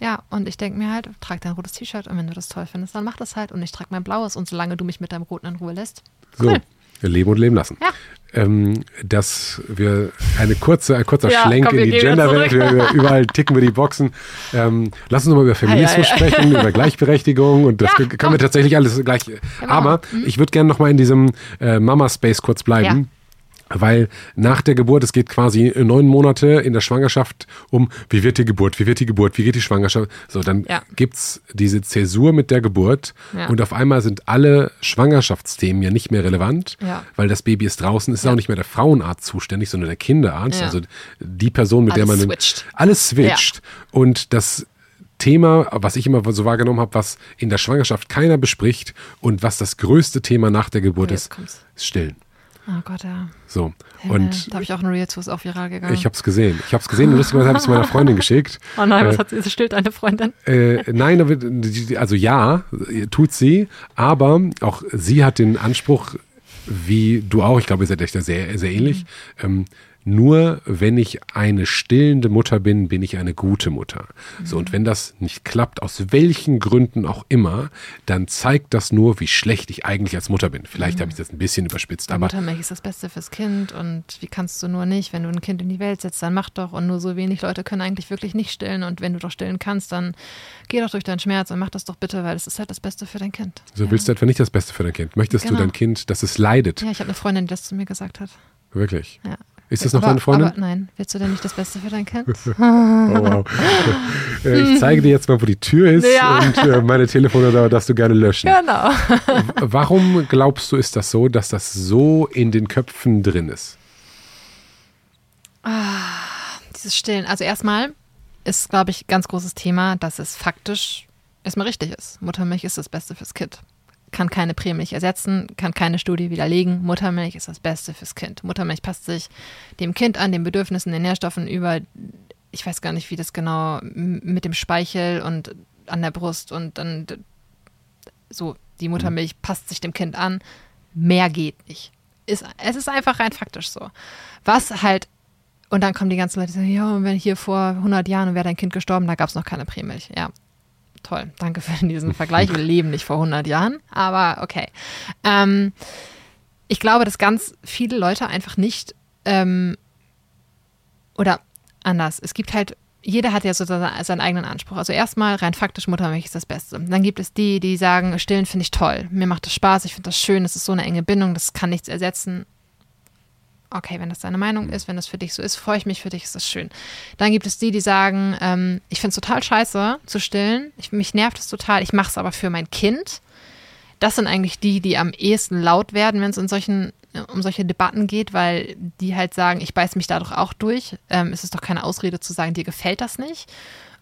Ja, und ich denke mir halt, trag dein rotes T-Shirt und wenn du das toll findest, dann mach das halt und ich trage mein blaues und solange du mich mit deinem roten in Ruhe lässt. So, Cool. Leben und leben lassen. Ja. Ähm, dass wir eine kurze, ein kurzer Ja, Schlenk komm, in die Genderwelt, überall ticken wir die Boxen. Ähm, lass uns nochmal über Feminismus Ja, ja, sprechen, über Gleichberechtigung und das können komm. wir tatsächlich alles gleich. Aber ich würde gerne nochmal in diesem äh, Mama-Space kurz bleiben. Weil nach der Geburt, es geht quasi neun Monate in der Schwangerschaft um, wie wird die Geburt, wie wird die Geburt, wie geht die Schwangerschaft. So, dann Ja. gibt's diese Zäsur mit der Geburt Ja. und auf einmal sind alle Schwangerschaftsthemen ja nicht mehr relevant, Ja. weil das Baby ist draußen, ist Ja. auch nicht mehr der Frauenarzt zuständig, sondern der Kinderarzt, also die Person, mit der Alles man switcht. alles switcht. Und das Thema, was ich immer so wahrgenommen habe, was in der Schwangerschaft keiner bespricht und was das größte Thema nach der Geburt ist, ist Stillen. Oh Gott, ja. So. Himmel. Und da habe ich auch ein Reel zu, ist auch viral gegangen. ich habe es gesehen. Ich habe es gesehen und lustigerweise habe ich es meiner Freundin geschickt. oh nein, was Äh, hat sie, stillt eine Freundin? Äh, nein, also ja, tut sie, aber auch sie hat den Anspruch, wie du auch, ich glaube, ihr seid echt sehr, sehr ähnlich, ähm, nur wenn ich eine stillende Mutter bin, bin ich eine gute Mutter. So, und wenn das nicht klappt, aus welchen Gründen auch immer, dann zeigt das nur, wie schlecht ich eigentlich als Mutter bin. Vielleicht mhm. habe ich das ein bisschen überspitzt, aber. Muttermilch ist das Beste fürs Kind und wie kannst du nur nicht, wenn du ein Kind in die Welt setzt, dann mach doch und nur so wenig Leute können eigentlich wirklich nicht stillen und wenn du doch stillen kannst, dann geh doch durch deinen Schmerz und mach das doch bitte, weil es ist halt das Beste für dein Kind. So ja. willst du etwa nicht das Beste für dein Kind? Möchtest genau. du dein Kind, dass es leidet? Ja, ich habe eine Freundin, die das zu mir gesagt hat. Wirklich? Ja. Ist das noch aber, deine Freundin? Aber nein, willst du denn nicht das Beste für dein Kind? oh, wow. Äh, ich zeige dir jetzt mal, wo die Tür ist ja. und äh, meine Telefonnummer darfst du gerne löschen. Genau. Warum glaubst du, ist das so, dass das so in den Köpfen drin ist? Ah, dieses Stillen. Also erstmal ist, glaube ich, ganz großes Thema, dass es faktisch erstmal richtig ist. Muttermilch ist das Beste fürs Kind kann keine Prämilch ersetzen, kann keine Studie widerlegen. Muttermilch ist das Beste fürs Kind. Muttermilch passt sich dem Kind an, den Bedürfnissen, den Nährstoffen über, ich weiß gar nicht, wie das genau mit dem Speichel und an der Brust und dann so, die Muttermilch mhm. passt sich dem Kind an. Mehr geht nicht. Ist, es ist einfach rein faktisch so. Was halt, und dann kommen die ganzen Leute, die sagen, ja, wenn hier vor 100 Jahren wäre dein Kind gestorben, da gab es noch keine Prämilch. Ja, toll. Danke für diesen Vergleich. Wir leben nicht vor 100 Jahren, aber okay. Ähm, ich glaube, dass ganz viele Leute einfach nicht ähm, oder anders. Es gibt halt, jeder hat ja so seinen eigenen Anspruch. Also erstmal rein faktisch, Muttermilch ist das Beste. Dann gibt es die, die sagen, stillen finde ich toll. Mir macht das Spaß, ich finde das schön, es ist so eine enge Bindung, das kann nichts ersetzen okay, wenn das deine Meinung ist, wenn das für dich so ist, freue ich mich für dich, ist das schön. Dann gibt es die, die sagen, ähm, ich finde es total scheiße zu stillen, ich, mich nervt es total, ich mache es aber für mein Kind. Das sind eigentlich die, die am ehesten laut werden, wenn es in solchen äh, um solche Debatten geht, weil die halt sagen, ich beiß mich dadurch auch durch. Ähm, es ist doch keine Ausrede zu sagen, dir gefällt das nicht.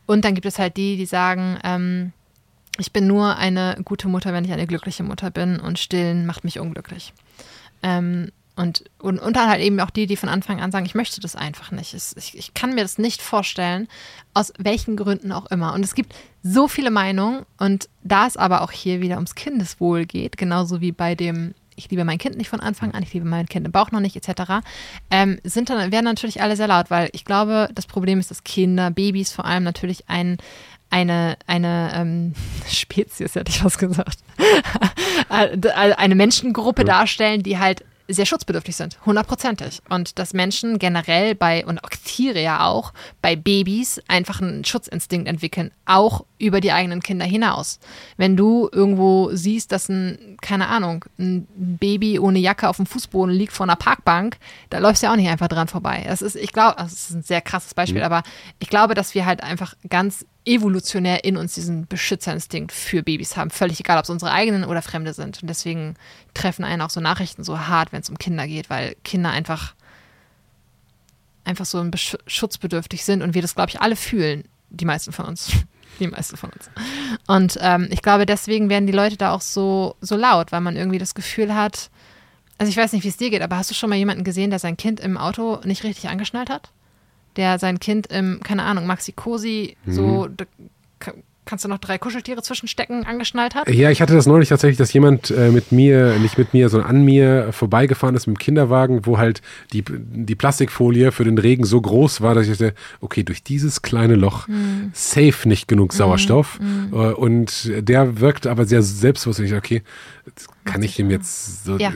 Und dann gibt es halt die, die sagen, ähm, ich bin nur eine gute Mutter, wenn ich eine glückliche Mutter bin und stillen macht mich unglücklich. Ähm, und, und, und dann halt eben auch die, die von Anfang an sagen, ich möchte das einfach nicht. Ich, ich kann mir das nicht vorstellen, aus welchen Gründen auch immer. Und es gibt so viele Meinungen und da es aber auch hier wieder ums Kindeswohl geht, genauso wie bei dem ich liebe mein Kind nicht von Anfang an, ich liebe mein Kind im Bauch noch nicht, etc., ähm, sind dann, werden natürlich alle sehr laut, weil ich glaube, das Problem ist, dass Kinder, Babys vor allem natürlich ein, eine, eine ähm, Spezies, hätte ich was gesagt, äh, eine Menschengruppe darstellen, die halt sehr schutzbedürftig sind, hundertprozentig. Und dass Menschen generell bei, und auch Tiere ja auch, bei Babys einfach einen Schutzinstinkt entwickeln, auch über die eigenen Kinder hinaus. Wenn du irgendwo siehst, dass ein, keine Ahnung, ein Baby ohne Jacke auf dem Fußboden liegt vor einer Parkbank, da läufst du ja auch nicht einfach dran vorbei. Das ist, ich glaube, das ist ein sehr krasses Beispiel, mhm. aber ich glaube, dass wir halt einfach ganz evolutionär in uns diesen Beschützerinstinkt für Babys haben. Völlig egal, ob es unsere eigenen oder Fremde sind. Und deswegen treffen einen auch so Nachrichten so hart, wenn es um Kinder geht, weil Kinder einfach, einfach so schutzbedürftig sind und wir das, glaube ich, alle fühlen. Die meisten von uns. Die meisten von uns. Und ähm, ich glaube, deswegen werden die Leute da auch so, so laut, weil man irgendwie das Gefühl hat, also ich weiß nicht, wie es dir geht, aber hast du schon mal jemanden gesehen, der sein Kind im Auto nicht richtig angeschnallt hat? Der sein Kind im, keine Ahnung, Maxi Cosi mhm. so kannst du noch drei Kuscheltiere zwischenstecken, angeschnallt hat? Ja, ich hatte das neulich tatsächlich, dass jemand äh, mit mir, nicht mit mir, sondern an mir vorbeigefahren ist mit dem Kinderwagen, wo halt die, die Plastikfolie für den Regen so groß war, dass ich dachte, okay, durch dieses kleine Loch mhm. safe nicht genug hm, Sauerstoff. Mhm. Äh, und der wirkt aber sehr selbstbewusst. Und ich okay, kann ich ihm jetzt so, ja.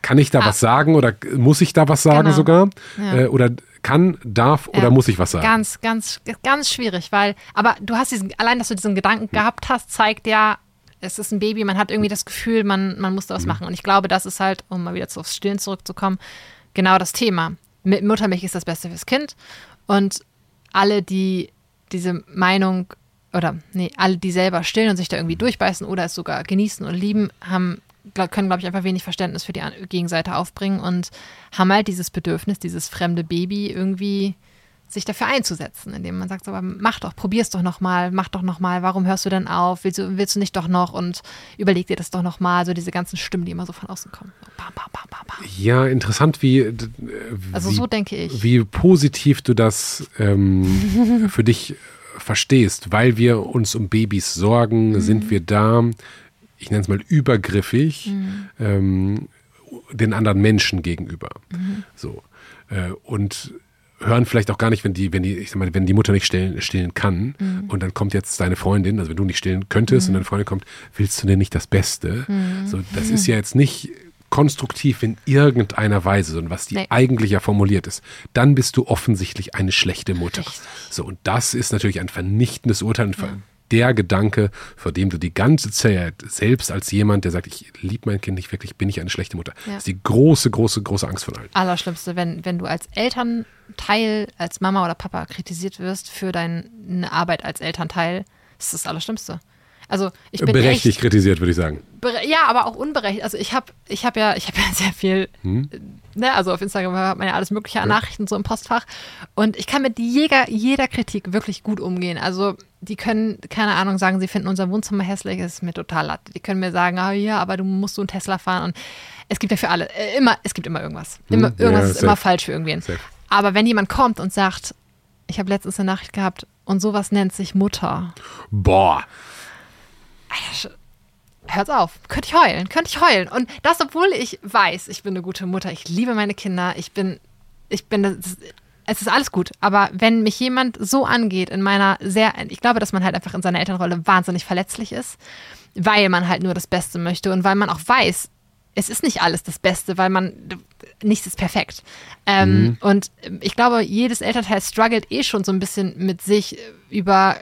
kann ich da ah. was sagen oder muss ich da was sagen genau. sogar? Ja. Äh, oder kann, darf oder ja, muss ich was sagen? Ganz, ganz, ganz schwierig, weil, aber du hast diesen, allein, dass du diesen Gedanken mhm. gehabt hast, zeigt ja, es ist ein Baby, man hat irgendwie das Gefühl, man, man muss da was mhm. machen. Und ich glaube, das ist halt, um mal wieder aufs Stillen zurückzukommen, genau das Thema. Mit Muttermilch ist das Beste fürs Kind. Und alle, die diese Meinung oder nee, alle, die selber stillen und sich da irgendwie durchbeißen oder es sogar genießen und lieben, haben können, glaube ich, einfach wenig Verständnis für die Gegenseite aufbringen und haben halt dieses Bedürfnis, dieses fremde Baby irgendwie sich dafür einzusetzen, indem man sagt, aber mach doch, probier's doch nochmal, mach doch nochmal, warum hörst du denn auf, willst du, willst du nicht doch noch und überleg dir das doch nochmal, so diese ganzen Stimmen, die immer so von außen kommen. Bam, bam, bam, ja, interessant, wie, äh, also wie, so denke ich. Wie positiv du das ähm, für dich verstehst, weil wir uns um Babys sorgen, mhm. sind wir da, ich nenne es mal übergriffig, mhm. ähm, den anderen Menschen gegenüber. Mhm. So. äh, und hören vielleicht auch gar nicht, wenn die, wenn die, ich sag mal, wenn die Mutter nicht stillen, stillen kann Mhm. und dann kommt jetzt deine Freundin, also wenn du nicht stillen könntest und deine Freundin kommt, willst du denn nicht das Beste? Mhm. So, das ist ja jetzt nicht konstruktiv in irgendeiner Weise, sondern was die Nee. eigentlich ja formuliert ist. Dann bist du offensichtlich eine schlechte Mutter. Richtig. So, und das ist natürlich ein vernichtendes Urteil. Und Der Gedanke, vor dem du die ganze Zeit selbst als jemand, der sagt, ich liebe mein Kind nicht wirklich, bin ich eine schlechte Mutter. Ja. Das ist die große, große, große Angst von allen. Allerschlimmste, wenn, wenn du als Elternteil, als Mama oder Papa kritisiert wirst für deine Arbeit als Elternteil, das ist das Allerschlimmste. Also ich bin Berechtigt echt, kritisiert, würde ich sagen. ja, aber auch unberechtigt. Also ich habe ich hab ja, ich habe ja sehr viel, Hm? Ne, also auf Instagram hat man ja alles mögliche an Nachrichten so im Postfach und ich kann mit jeder, jeder Kritik wirklich gut umgehen. Also die können, keine Ahnung, sagen, sie finden unser Wohnzimmer hässlich, das ist mir total latte. Die können mir sagen, ah ja, aber du musst so einen Tesla fahren und es gibt ja für alle, äh, immer, es gibt immer irgendwas. Immer, Hm, irgendwas ja, ist immer falsch für irgendwen. Safe. Aber wenn jemand kommt und sagt, ich habe letztens eine Nachricht gehabt und sowas nennt sich Mutter. Boah. Hört's auf. Könnte ich heulen. Könnte ich heulen. Und das, obwohl ich weiß, ich bin eine gute Mutter. Ich liebe meine Kinder. Ich bin, ich bin, das, es ist alles gut. Aber wenn mich jemand so angeht in meiner sehr, ich glaube, dass man halt einfach in seiner Elternrolle wahnsinnig verletzlich ist, weil man halt nur das Beste möchte und weil man auch weiß, es ist nicht alles das Beste, weil man, nichts ist perfekt. Ähm, Und ich glaube, jedes Elternteil struggelt eh schon so ein bisschen mit sich über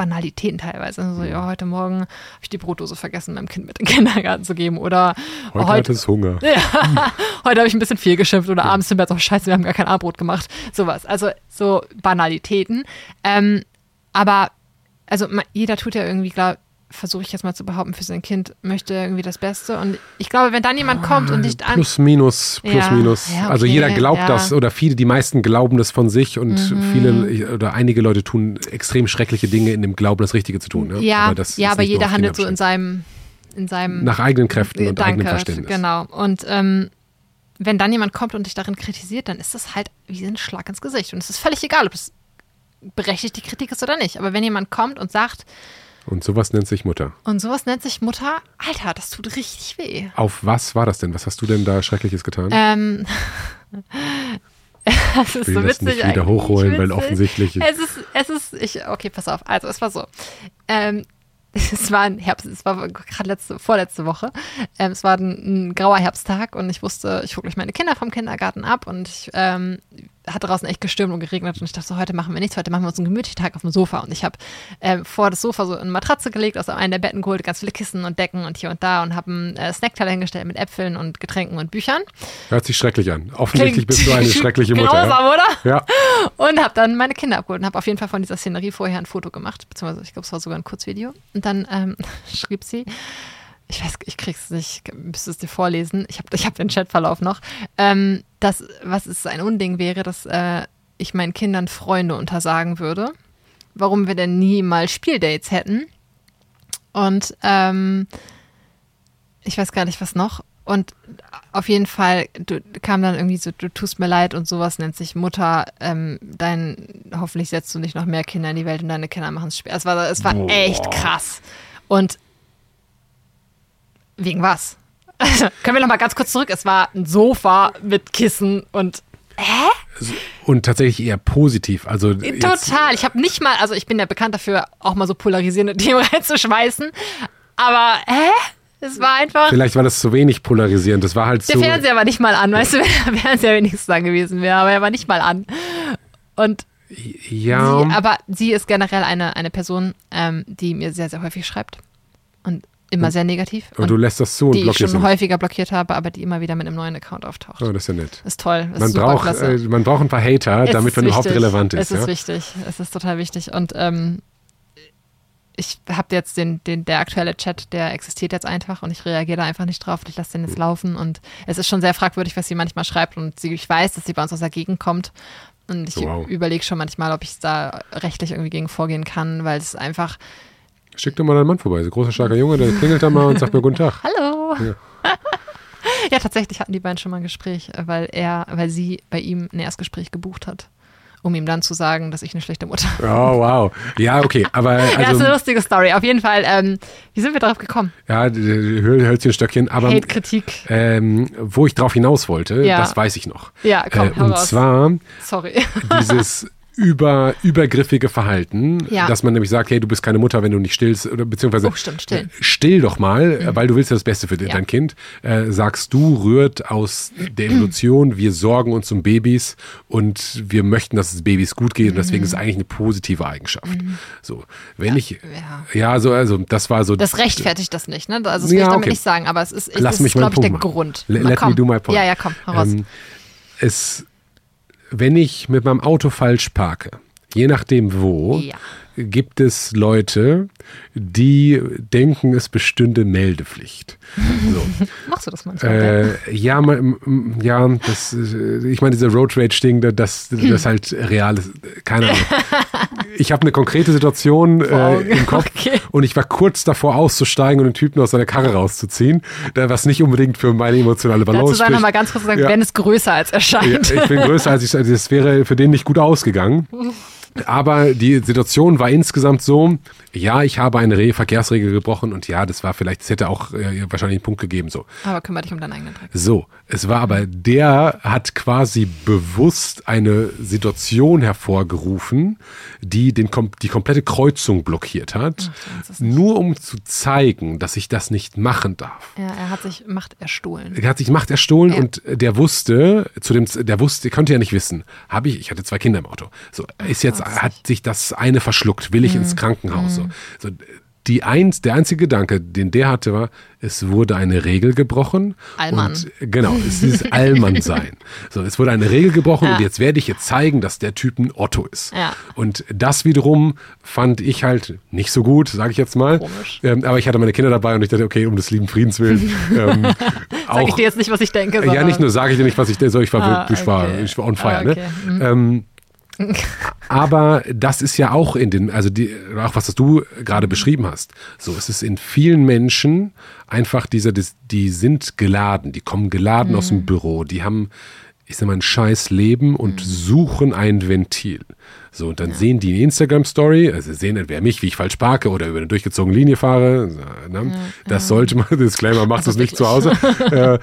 Banalitäten teilweise. Also, ja, heute Morgen habe ich die Brotdose vergessen, meinem Kind mit in den Kindergarten zu geben. Oder Heute, heute, hat es Hunger. heute habe ich ein bisschen viel geschimpft oder abends sind wir jetzt auch scheiße, wir haben gar kein Abendbrot gemacht. Sowas. Also so Banalitäten. Ähm, aber also jeder tut ja irgendwie, glaube versuche ich jetzt mal zu behaupten, für sein Kind möchte irgendwie das Beste. Und ich glaube, wenn dann jemand kommt und nicht an. Plus, minus, plus, Ja, minus. ja, Also okay, jeder glaubt ja. das oder viele, die meisten glauben das von sich und Mhm. viele oder einige Leute tun extrem schreckliche Dinge in dem Glauben, das Richtige zu tun. Ja, das ja aber jeder handelt so in seinem, in seinem. Nach eigenen Kräften und Danke, eigenem Verständnis. Genau. Und ähm, wenn dann jemand kommt und dich darin kritisiert, dann ist das halt wie ein Schlag ins Gesicht. Und es ist völlig egal, ob es berechtigt die Kritik ist oder nicht. Aber wenn jemand kommt und sagt, Und sowas nennt sich Mutter. und sowas nennt sich Mutter, Alter, das tut richtig weh. Auf was war das denn? Was hast du denn da Schreckliches getan? Ähm, es ist will so das nicht wieder hochholen, weil offensichtlich- Es ist, es ist, ich, okay, pass auf. Also, es war so. Ähm, es war ein Herbst, es war gerade letzte, vorletzte Woche. Ähm, es war ein, ein grauer Herbsttag und ich wusste, ich hole gleich meine Kinder vom Kindergarten ab und ich ähm, hat draußen echt gestürmt und geregnet und ich dachte so, heute machen wir nichts, heute machen wir uns einen gemütlichen Tag auf dem Sofa und ich habe ähm, vor das Sofa so eine Matratze gelegt, aus einem der Betten geholt, ganz viele Kissen und Decken und hier und da und habe einen äh, Snackteller hingestellt mit Äpfeln und Getränken und Büchern. Hört sich schrecklich an. Offensichtlich Klingt bist du eine schreckliche Mutter. Grausam, oder? Ja. Und habe dann meine Kinder abgeholt und habe auf jeden Fall von dieser Szenerie vorher ein Foto gemacht, beziehungsweise ich glaube, es war sogar ein Kurzvideo. Und dann ähm, schrieb sie, ich weiß, ich krieg's nicht, ich müsste es dir vorlesen, ich habe ich hab den Chatverlauf noch, ähm, dass, was es ein Unding wäre, dass äh, ich meinen Kindern Freunde untersagen würde, warum wir denn nie mal Spieldates hätten. Und ähm, ich weiß gar nicht, was noch. Und auf jeden Fall du, kam dann irgendwie so, du tust mir leid und sowas nennt sich Mutter. Ähm, dein, hoffentlich setzt du nicht noch mehr Kinder in die Welt und deine Kinder machen es schwer. Es war, es war Boah. echt krass. Und wegen was? Können wir noch mal ganz kurz zurück? Es war ein Sofa mit Kissen und Und tatsächlich eher positiv. Also jetzt- total. Ich habe nicht mal, also ich bin ja bekannt dafür, auch mal so polarisierende Themen reinzuschmeißen. Aber hä? Es war einfach. Vielleicht war das zu wenig polarisierend. Das war halt Der so. Fernseher war nicht mal an, weißt du, wenn der Fernseher wenigstens an gewesen wäre, aber er war nicht mal an. Und Ja. sie, aber sie ist generell eine, eine Person, ähm, die mir sehr, sehr häufig schreibt. Und immer sehr negativ. und du lässt das zu und die ich blockierst schon ihn. häufiger blockiert habe, aber die immer wieder mit einem neuen Account auftaucht. Oh, das ist ja nett. Ist toll. Ist Man braucht, äh, man braucht ein paar Hater, Es damit man überhaupt relevant ist. Es ist ja? wichtig. Es ist total wichtig. Und ähm, ich habe jetzt den, den, der aktuelle Chat, der existiert jetzt einfach und ich reagiere da einfach nicht drauf. Ich lasse den jetzt laufen und es ist schon sehr fragwürdig, was sie manchmal schreibt und sie, ich weiß, dass sie bei uns aus der Gegend kommt. Und ich Wow. überlege schon manchmal, ob ich da rechtlich irgendwie gegen vorgehen kann, weil es einfach. Schick doch mal deinen Mann vorbei. So großer, starker Junge, der klingelt da mal und sagt mir Guten Tag. Hallo! Ja. Ja. tatsächlich hatten die beiden schon mal ein Gespräch, weil er, weil sie bei ihm ein Erstgespräch gebucht hat. um ihm dann zu sagen, dass ich eine schlechte Mutter bin. Oh, wow. Ja, okay. Aber ja, das ist also, eine lustige Story. Auf jeden Fall, ähm, wie sind wir darauf gekommen? ja, Höl- Hölzchenstöckchen. Aber Hate, Kritik. ähm, wo ich drauf hinaus wollte, Ja. das weiß ich noch. Ja, komm, äh, und raus. zwar Sorry. dieses über, übergriffige Verhalten, Ja. dass man nämlich sagt, hey, du bist keine Mutter, wenn du nicht stillst, oder beziehungsweise Oh, stimmt. Mhm. äh, still doch mal, äh, weil du willst ja das Beste für Ja. dein Kind. Äh, sagst du, rührt aus der Evolution, wir sorgen uns um Babys und wir möchten, dass es Babys gut geht und deswegen ist es eigentlich eine positive Eigenschaft. So, wenn ich, Mhm. ja. ja, so, also das war so. Das rechtfertigt das nicht, ne? Also das will Ja, ich damit okay. nicht sagen, aber es ist, Lass mich ist glaube ich, der machen. Grund. Le- Na, let me do my point. Ja, ja, komm, heraus. Ähm, es, wenn ich mit meinem Auto falsch parke, je nachdem wo, Ja. Gibt es Leute, die denken, es bestünde Meldepflicht. So. Machst du das manchmal? Äh, ja, ja, das, äh, ich meine, diese Road Rage-Ding, das, das halt real ist. Keine Ahnung. Ich habe eine konkrete Situation äh, im Kopf Okay. und ich war kurz davor auszusteigen und den Typen aus seiner Karre rauszuziehen, was nicht unbedingt für meine emotionale Dazu Balance sagen wir spricht. mal ganz kurz gesagt, Ja. Ben ist größer als Ja, erscheint. ich bin größer als ich, es wäre für den nicht gut ausgegangen. Aber die Situation war insgesamt so, ja, ich habe eine Re Verkehrsregel gebrochen und ja, das war vielleicht, es hätte auch äh, wahrscheinlich einen Punkt gegeben, so. Aber kümmere dich um deinen eigenen Dreck. So, es war aber, der hat quasi bewusst eine Situation hervorgerufen, die den, kom die komplette Kreuzung blockiert hat, nicht- nur um zu zeigen, dass ich das nicht machen darf. Ja, er hat sich Macht erstohlen. Er hat sich Macht erstohlen Ja. und der wusste, zu dem, der wusste, konnte ja nicht wissen, habe ich, ich hatte zwei Kinder im Auto. So, ist jetzt, hat sich das eine verschluckt, will ich Mhm. ins Krankenhaus. So, so die eins, der einzige Gedanke, den der hatte, war, es wurde eine Regel gebrochen. Allmann. Und genau, es ist Allmann sein. So, es wurde eine Regel gebrochen Ja. und jetzt werde ich jetzt zeigen, dass der Typ ein Otto ist. Ja. Und das wiederum fand ich halt nicht so gut, sage ich jetzt mal. Komisch. Ähm, aber ich hatte meine Kinder dabei und ich dachte, okay, um des lieben Friedens willen. ähm, Sag ich dir jetzt nicht, was ich denke. ja, sondern- nicht nur sage ich dir nicht, was ich so ich war Ah, wirklich, ich war, okay. ich war on fire, Ah, okay. ne? Ähm, aber das ist ja auch in den, also die, auch was du gerade beschrieben hast. So, es ist in vielen Menschen einfach dieser, die, die sind geladen, die kommen geladen aus Mhm. dem Büro, die haben, ich sag mal, ein scheiß Leben und Mhm. suchen ein Ventil. So, und dann sehen die eine Instagram-Story, also sehen entweder mich, wie ich falsch parke oder über eine durchgezogene Linie fahre. Ne? Das sollte man, Disclaimer, macht Also das nicht zu Hause. äh,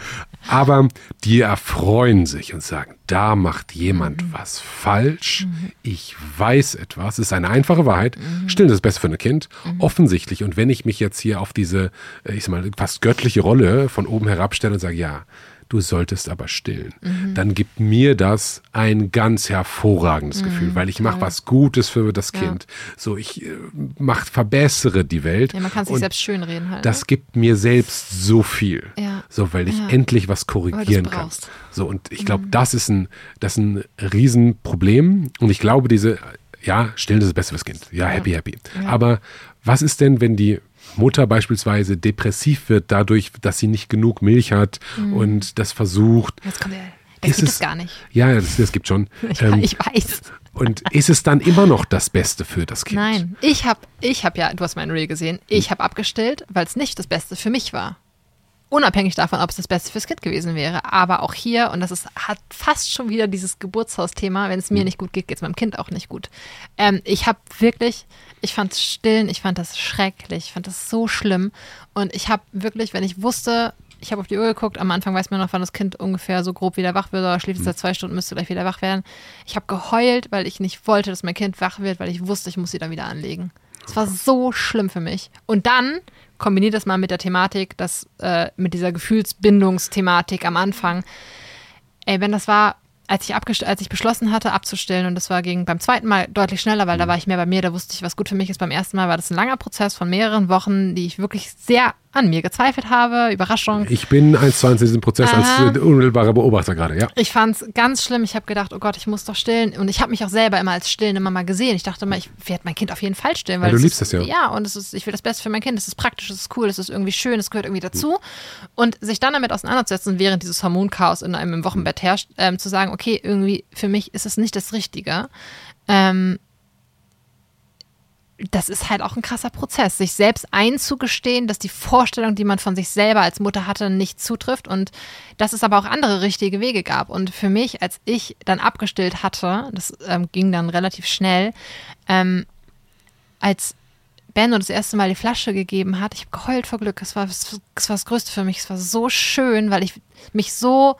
aber die erfreuen sich und sagen, da macht jemand Mhm. was falsch. Ich weiß etwas. Es ist eine einfache Wahrheit. Mhm. Stillen ist das Beste für ein Kind. Offensichtlich. Und wenn ich mich jetzt hier auf diese, äh, ich sag mal, fast göttliche Rolle von oben herabstelle und sage, ja, du solltest aber stillen, Mhm. dann gibt mir das ein ganz hervorragendes Gefühl, weil ich mache was Gutes für das Mhm. Ja. Kind. So, ich äh, mach, verbessere die Welt. Ja, man kann sich selbst schönreden halt. das gibt mir selbst so viel. Ja. So, weil ich endlich was korrigieren kann. So, und ich glaube, das ist ein, das ist ein Riesenproblem. Und ich glaube, diese, ja, stillen ist das Beste fürs Kind. Ja, happy, happy. Aber was ist denn, wenn die Mutter beispielsweise depressiv wird dadurch, dass sie nicht genug Milch hat und das versucht? Jetzt kommt er. Das Ist gibt es- es gar nicht. Ja, das, das gibt schon. Ich, Ähm, ich weiß. und ist es dann immer noch das Beste für das Kind? Nein, ich habe ich hab ja, du hast mein Reel gesehen, ich habe abgestillt, weil es nicht das Beste für mich war. Unabhängig davon, ob es das Beste fürs Kind gewesen wäre. Aber auch hier, und das ist, hat fast schon wieder dieses Geburtshausthema, wenn es mir nicht gut geht, geht es meinem Kind auch nicht gut. Ähm, ich habe wirklich, ich fand stillen, ich fand das schrecklich, ich fand das so schlimm. Und ich habe wirklich, wenn ich wusste, ich habe auf die Uhr geguckt, am Anfang weiß man noch, wann das Kind ungefähr so grob wieder wach wird, oder schläft es seit zwei Stunden, müsste gleich wieder wach werden. Ich habe geheult, weil ich nicht wollte, dass mein Kind wach wird, weil ich wusste, ich muss sie dann wieder anlegen. Es war so schlimm für mich. Und dann kombiniert das mal mit der Thematik, dass äh, mit dieser Gefühlsbindungsthematik am Anfang. Ey, wenn das war, als ich, als ich beschlossen hatte, abzustellen, und das war ging beim zweiten Mal deutlich schneller, weil da war ich mehr bei mir, da wusste ich, was gut für mich ist. Beim ersten Mal war das ein langer Prozess von mehreren Wochen, die ich wirklich sehr an mir gezweifelt habe. Überraschung. Ich bin 1,20 in diesem Prozess Aha. als unmittelbarer Beobachter gerade, ja. Ich fand es ganz schlimm. Ich habe gedacht, oh Gott, ich muss doch stillen. Und ich habe mich auch selber immer als stillende Mama gesehen. Ich dachte immer, ich werde mein Kind auf jeden Fall stillen. Weil Ja, du liebst ist, das ja. Ja, und es ist, ich will das Beste für mein Kind. Es ist praktisch, es ist cool, es ist irgendwie schön, es gehört irgendwie dazu. Und sich dann damit auseinanderzusetzen, während dieses Hormonchaos in einem im Wochenbett herrscht, ähm, zu sagen, okay, irgendwie für mich ist es nicht das Richtige. Ähm, das ist halt auch ein krasser Prozess, sich selbst einzugestehen, dass die Vorstellung, die man von sich selber als Mutter hatte, nicht zutrifft und dass es aber auch andere richtige Wege gab. Und für mich, als ich dann abgestillt hatte, das ähm, ging dann relativ schnell, ähm, als Benno das erste Mal die Flasche gegeben hat, ich habe geheult vor Glück. Es war, es war das Größte für mich. Es war so schön, weil ich mich so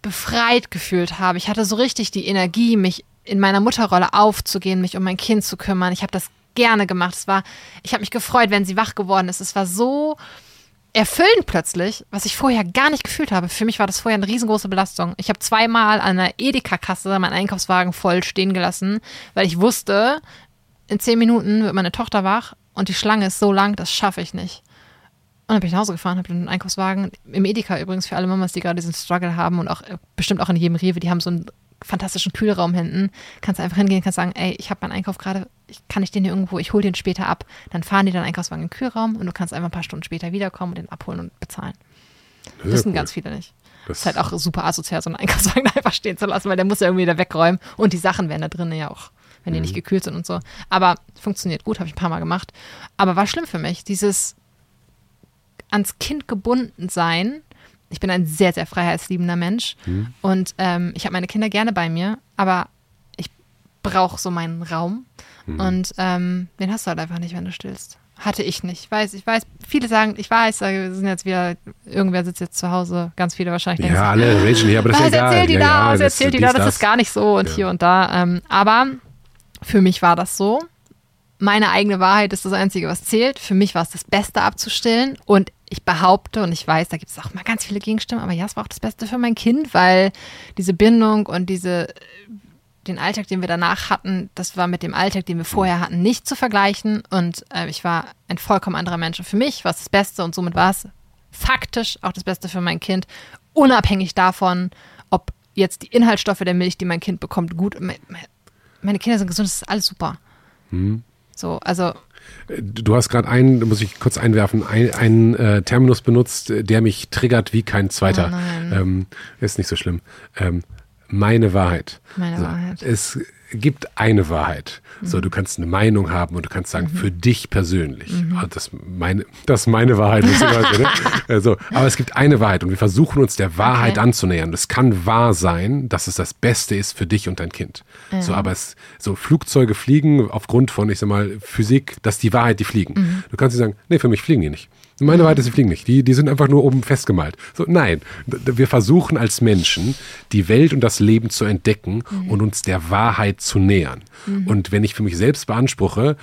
befreit gefühlt habe. Ich hatte so richtig die Energie, mich in meiner Mutterrolle aufzugehen, mich um mein Kind zu kümmern. Ich habe das gerne gemacht. Es war, ich habe mich gefreut, wenn sie wach geworden ist. Es war so erfüllend plötzlich, was ich vorher gar nicht gefühlt habe. Für mich war das vorher eine riesengroße Belastung. Ich habe zweimal an einer Edeka-Kasse meinen Einkaufswagen voll stehen gelassen, weil ich wusste, in zehn Minuten wird meine Tochter wach und die Schlange ist so lang, das schaffe ich nicht. Und dann bin ich nach Hause gefahren, habe den Einkaufswagen im Edeka übrigens für alle Mamas, die gerade diesen Struggle haben und auch äh, bestimmt auch in jedem Rewe, die haben so einen fantastischen Kühlraum hinten. Kannst du einfach hingehen, kannst sagen, ey, ich habe meinen Einkauf gerade, kann ich den hier irgendwo, ich hole den später ab. Dann fahren die deinen Einkaufswagen in den Kühlraum und du kannst einfach ein paar Stunden später wiederkommen und den abholen und bezahlen. Das wissen cool. ganz viele nicht. Das ist halt auch super asozial, so einen Einkaufswagen einfach stehen zu lassen, weil der muss ja irgendwie wieder wegräumen und die Sachen werden da drinnen ja auch, wenn die mhm. nicht gekühlt sind und so. Aber funktioniert gut, habe ich ein paar Mal gemacht. Aber war schlimm für mich, dieses ans Kind gebunden sein ich bin ein sehr, sehr freiheitsliebender Mensch mhm. und ähm, ich habe meine Kinder gerne bei mir, aber ich brauche so meinen Raum mhm. und ähm, den hast du halt einfach nicht, wenn du stillst. Hatte ich nicht. Weiß, ich weiß, viele sagen, ich weiß, wir sind jetzt wieder, irgendwer sitzt jetzt zu Hause, ganz viele wahrscheinlich. Ja, alle ragen hier, aber das ist ja egal. erzählt die ja, da, ja, erzählt die da, das ist gar nicht so und ja. hier und da. Ähm, aber für mich war das so. Meine eigene Wahrheit ist das Einzige, was zählt. Für mich war es das Beste abzustillen und ich behaupte und ich weiß, da gibt es auch mal ganz viele Gegenstimmen, aber ja, es war auch das Beste für mein Kind, weil diese Bindung und diese den Alltag, den wir danach hatten, das war mit dem Alltag, den wir vorher hatten, nicht zu vergleichen. Und äh, ich war ein vollkommen anderer Mensch. Und für mich war es das Beste und somit war es faktisch auch das Beste für mein Kind, unabhängig davon, ob jetzt die Inhaltsstoffe der Milch, die mein Kind bekommt, gut. Meine Kinder sind gesund, das ist alles super. Mhm. So, also Du hast gerade einen, muss ich kurz einwerfen, einen äh, Terminus benutzt, der mich triggert wie kein zweiter. Oh ähm, ist nicht so schlimm. Ähm, meine Wahrheit. Meine so, Wahrheit. Es gibt eine Wahrheit. Mhm. So, du kannst eine Meinung haben und du kannst sagen, mhm. für dich persönlich. Mhm. Oh, das, meine, das ist meine Wahrheit. Leute, ne? also, aber es gibt eine Wahrheit und wir versuchen uns der Wahrheit okay. anzunähern. Es kann wahr sein, dass es das Beste ist für dich und dein Kind. So, aber es, so Flugzeuge fliegen aufgrund von, ich sag mal, Physik, das ist die Wahrheit, die fliegen. Mhm. Du kannst dir sagen, nee, für mich fliegen die nicht. Meine. Wahrheit ist, sie fliegen nicht. Die, die sind einfach nur oben festgemalt. So, nein, wir versuchen als Menschen, die Welt und das Leben zu entdecken mhm. und uns der Wahrheit zu nähern. Mhm. Und wenn ich für mich selbst beanspruche,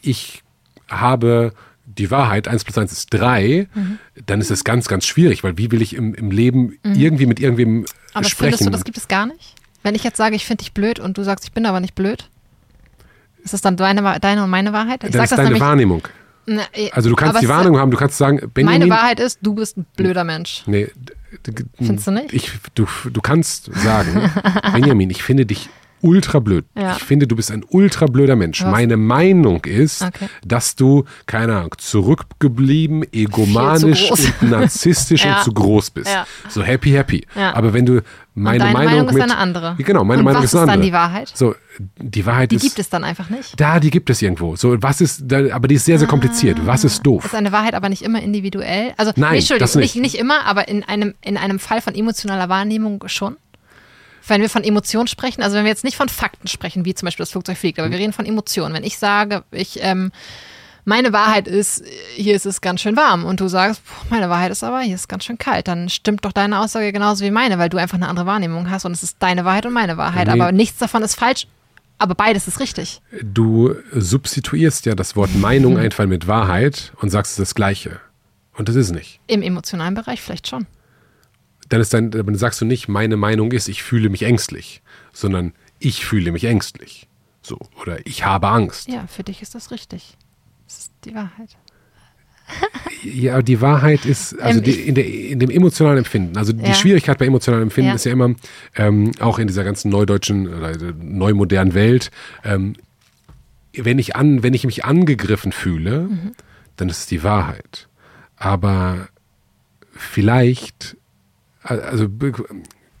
ich habe die Wahrheit, 1 plus 1 ist 3, mhm. dann ist es ganz, ganz schwierig, weil wie will ich im, im Leben mhm. irgendwie mit irgendwem aber sprechen? Aber findest du, das gibt es gar nicht? Wenn ich jetzt sage, ich finde dich blöd und du sagst, ich bin aber nicht blöd, ist das dann deine, deine und meine Wahrheit? Ich das ist das deine nämlich, Wahrnehmung. Na, eh, also du kannst die Warnung haben, du kannst sagen, Benjamin. Meine Wahrheit ist, du bist ein blöder Mensch. Nee. Findest du nicht? Ich, du, du kannst sagen, Benjamin, ich finde dich ultra blöd. Ja. Ich finde, du bist ein ultra blöder Mensch. Was? Meine Meinung ist, okay. dass du, keine Ahnung, zurückgeblieben, egomanisch und narzisstisch ja. und zu groß bist. Ja. So happy, happy. Aber wenn du meine Meinung, Meinung mit, ist eine andere. Genau, meine und Meinung ist eine andere. Was ist dann die Wahrheit? So, die Wahrheit die ist. Die gibt es dann einfach nicht. Da, die gibt es irgendwo. So, was ist, da, aber die ist sehr, sehr kompliziert. Was ist doof? Ist eine Wahrheit aber nicht immer individuell? Also, Nein, nee, Entschuldigung, das nicht. nicht. nicht immer, aber in einem, in einem Fall von emotionaler Wahrnehmung schon? Wenn wir von Emotionen sprechen, also wenn wir jetzt nicht von Fakten sprechen, wie zum Beispiel das Flugzeug fliegt, aber wir reden von Emotionen. Wenn ich sage, ich, ähm, meine Wahrheit ist, hier ist es ganz schön warm und du sagst, meine Wahrheit ist aber, hier ist es ganz schön kalt, dann stimmt doch deine Aussage genauso wie meine, weil du einfach eine andere Wahrnehmung hast und es ist deine Wahrheit und meine Wahrheit, nee. aber nichts davon ist falsch. Aber beides ist richtig. Du substituierst ja das Wort Meinung mhm. einfach mit Wahrheit und sagst es das Gleiche. Und das ist nicht. Im emotionalen Bereich vielleicht schon dann ist dann, dann sagst du nicht, meine Meinung ist, ich fühle mich ängstlich, sondern ich fühle mich ängstlich. So, oder ich habe Angst. Ja, für dich ist das richtig. Das ist die Wahrheit. Ja, die Wahrheit ist, also ähm, die, in, der, in, dem emotionalen Empfinden. Also die ja. Schwierigkeit bei emotionalen Empfinden ja. ist ja immer, ähm, auch in dieser ganzen neudeutschen oder neumodernen Welt, ähm, wenn ich an, wenn ich mich angegriffen fühle, mhm. dann ist es die Wahrheit. Aber vielleicht also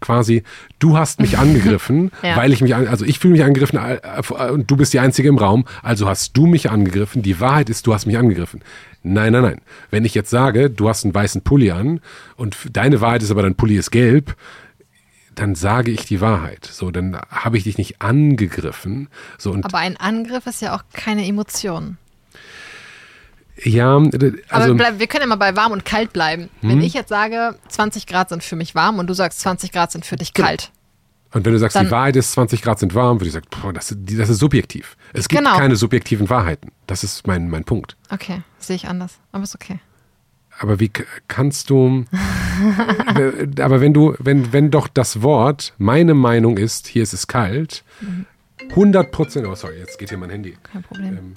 quasi, du hast mich angegriffen, Ja. weil ich mich, an, also ich fühle mich angegriffen äh, äh, und du bist die Einzige im Raum, also hast du mich angegriffen. Die Wahrheit ist, du hast mich angegriffen. Nein, nein, nein. Wenn ich jetzt sage, du hast einen weißen Pulli an und deine Wahrheit ist aber, dein Pulli ist gelb, dann sage ich die Wahrheit. So, dann habe ich dich nicht angegriffen. So, und Aber ein Angriff ist ja auch keine Emotion. Ja, Aber also, bleib, wir können ja mal bei warm und kalt bleiben. Wenn ich jetzt sage, 20 Grad sind für mich warm und du sagst, 20 Grad sind für dich kalt. und wenn du sagst, die Wahrheit ist 20 Grad sind warm, würde ich sagen, boah, das, das ist subjektiv. Es gibt Genau. keine subjektiven Wahrheiten. Das ist mein, mein Punkt. Okay, sehe ich anders. Aber ist okay. Aber wie kannst du, äh, aber wenn du, wenn, wenn doch das Wort, meine Meinung ist, hier ist es kalt, 100 Prozent, oh sorry, jetzt geht hier mein Handy. Kein Problem. Ähm,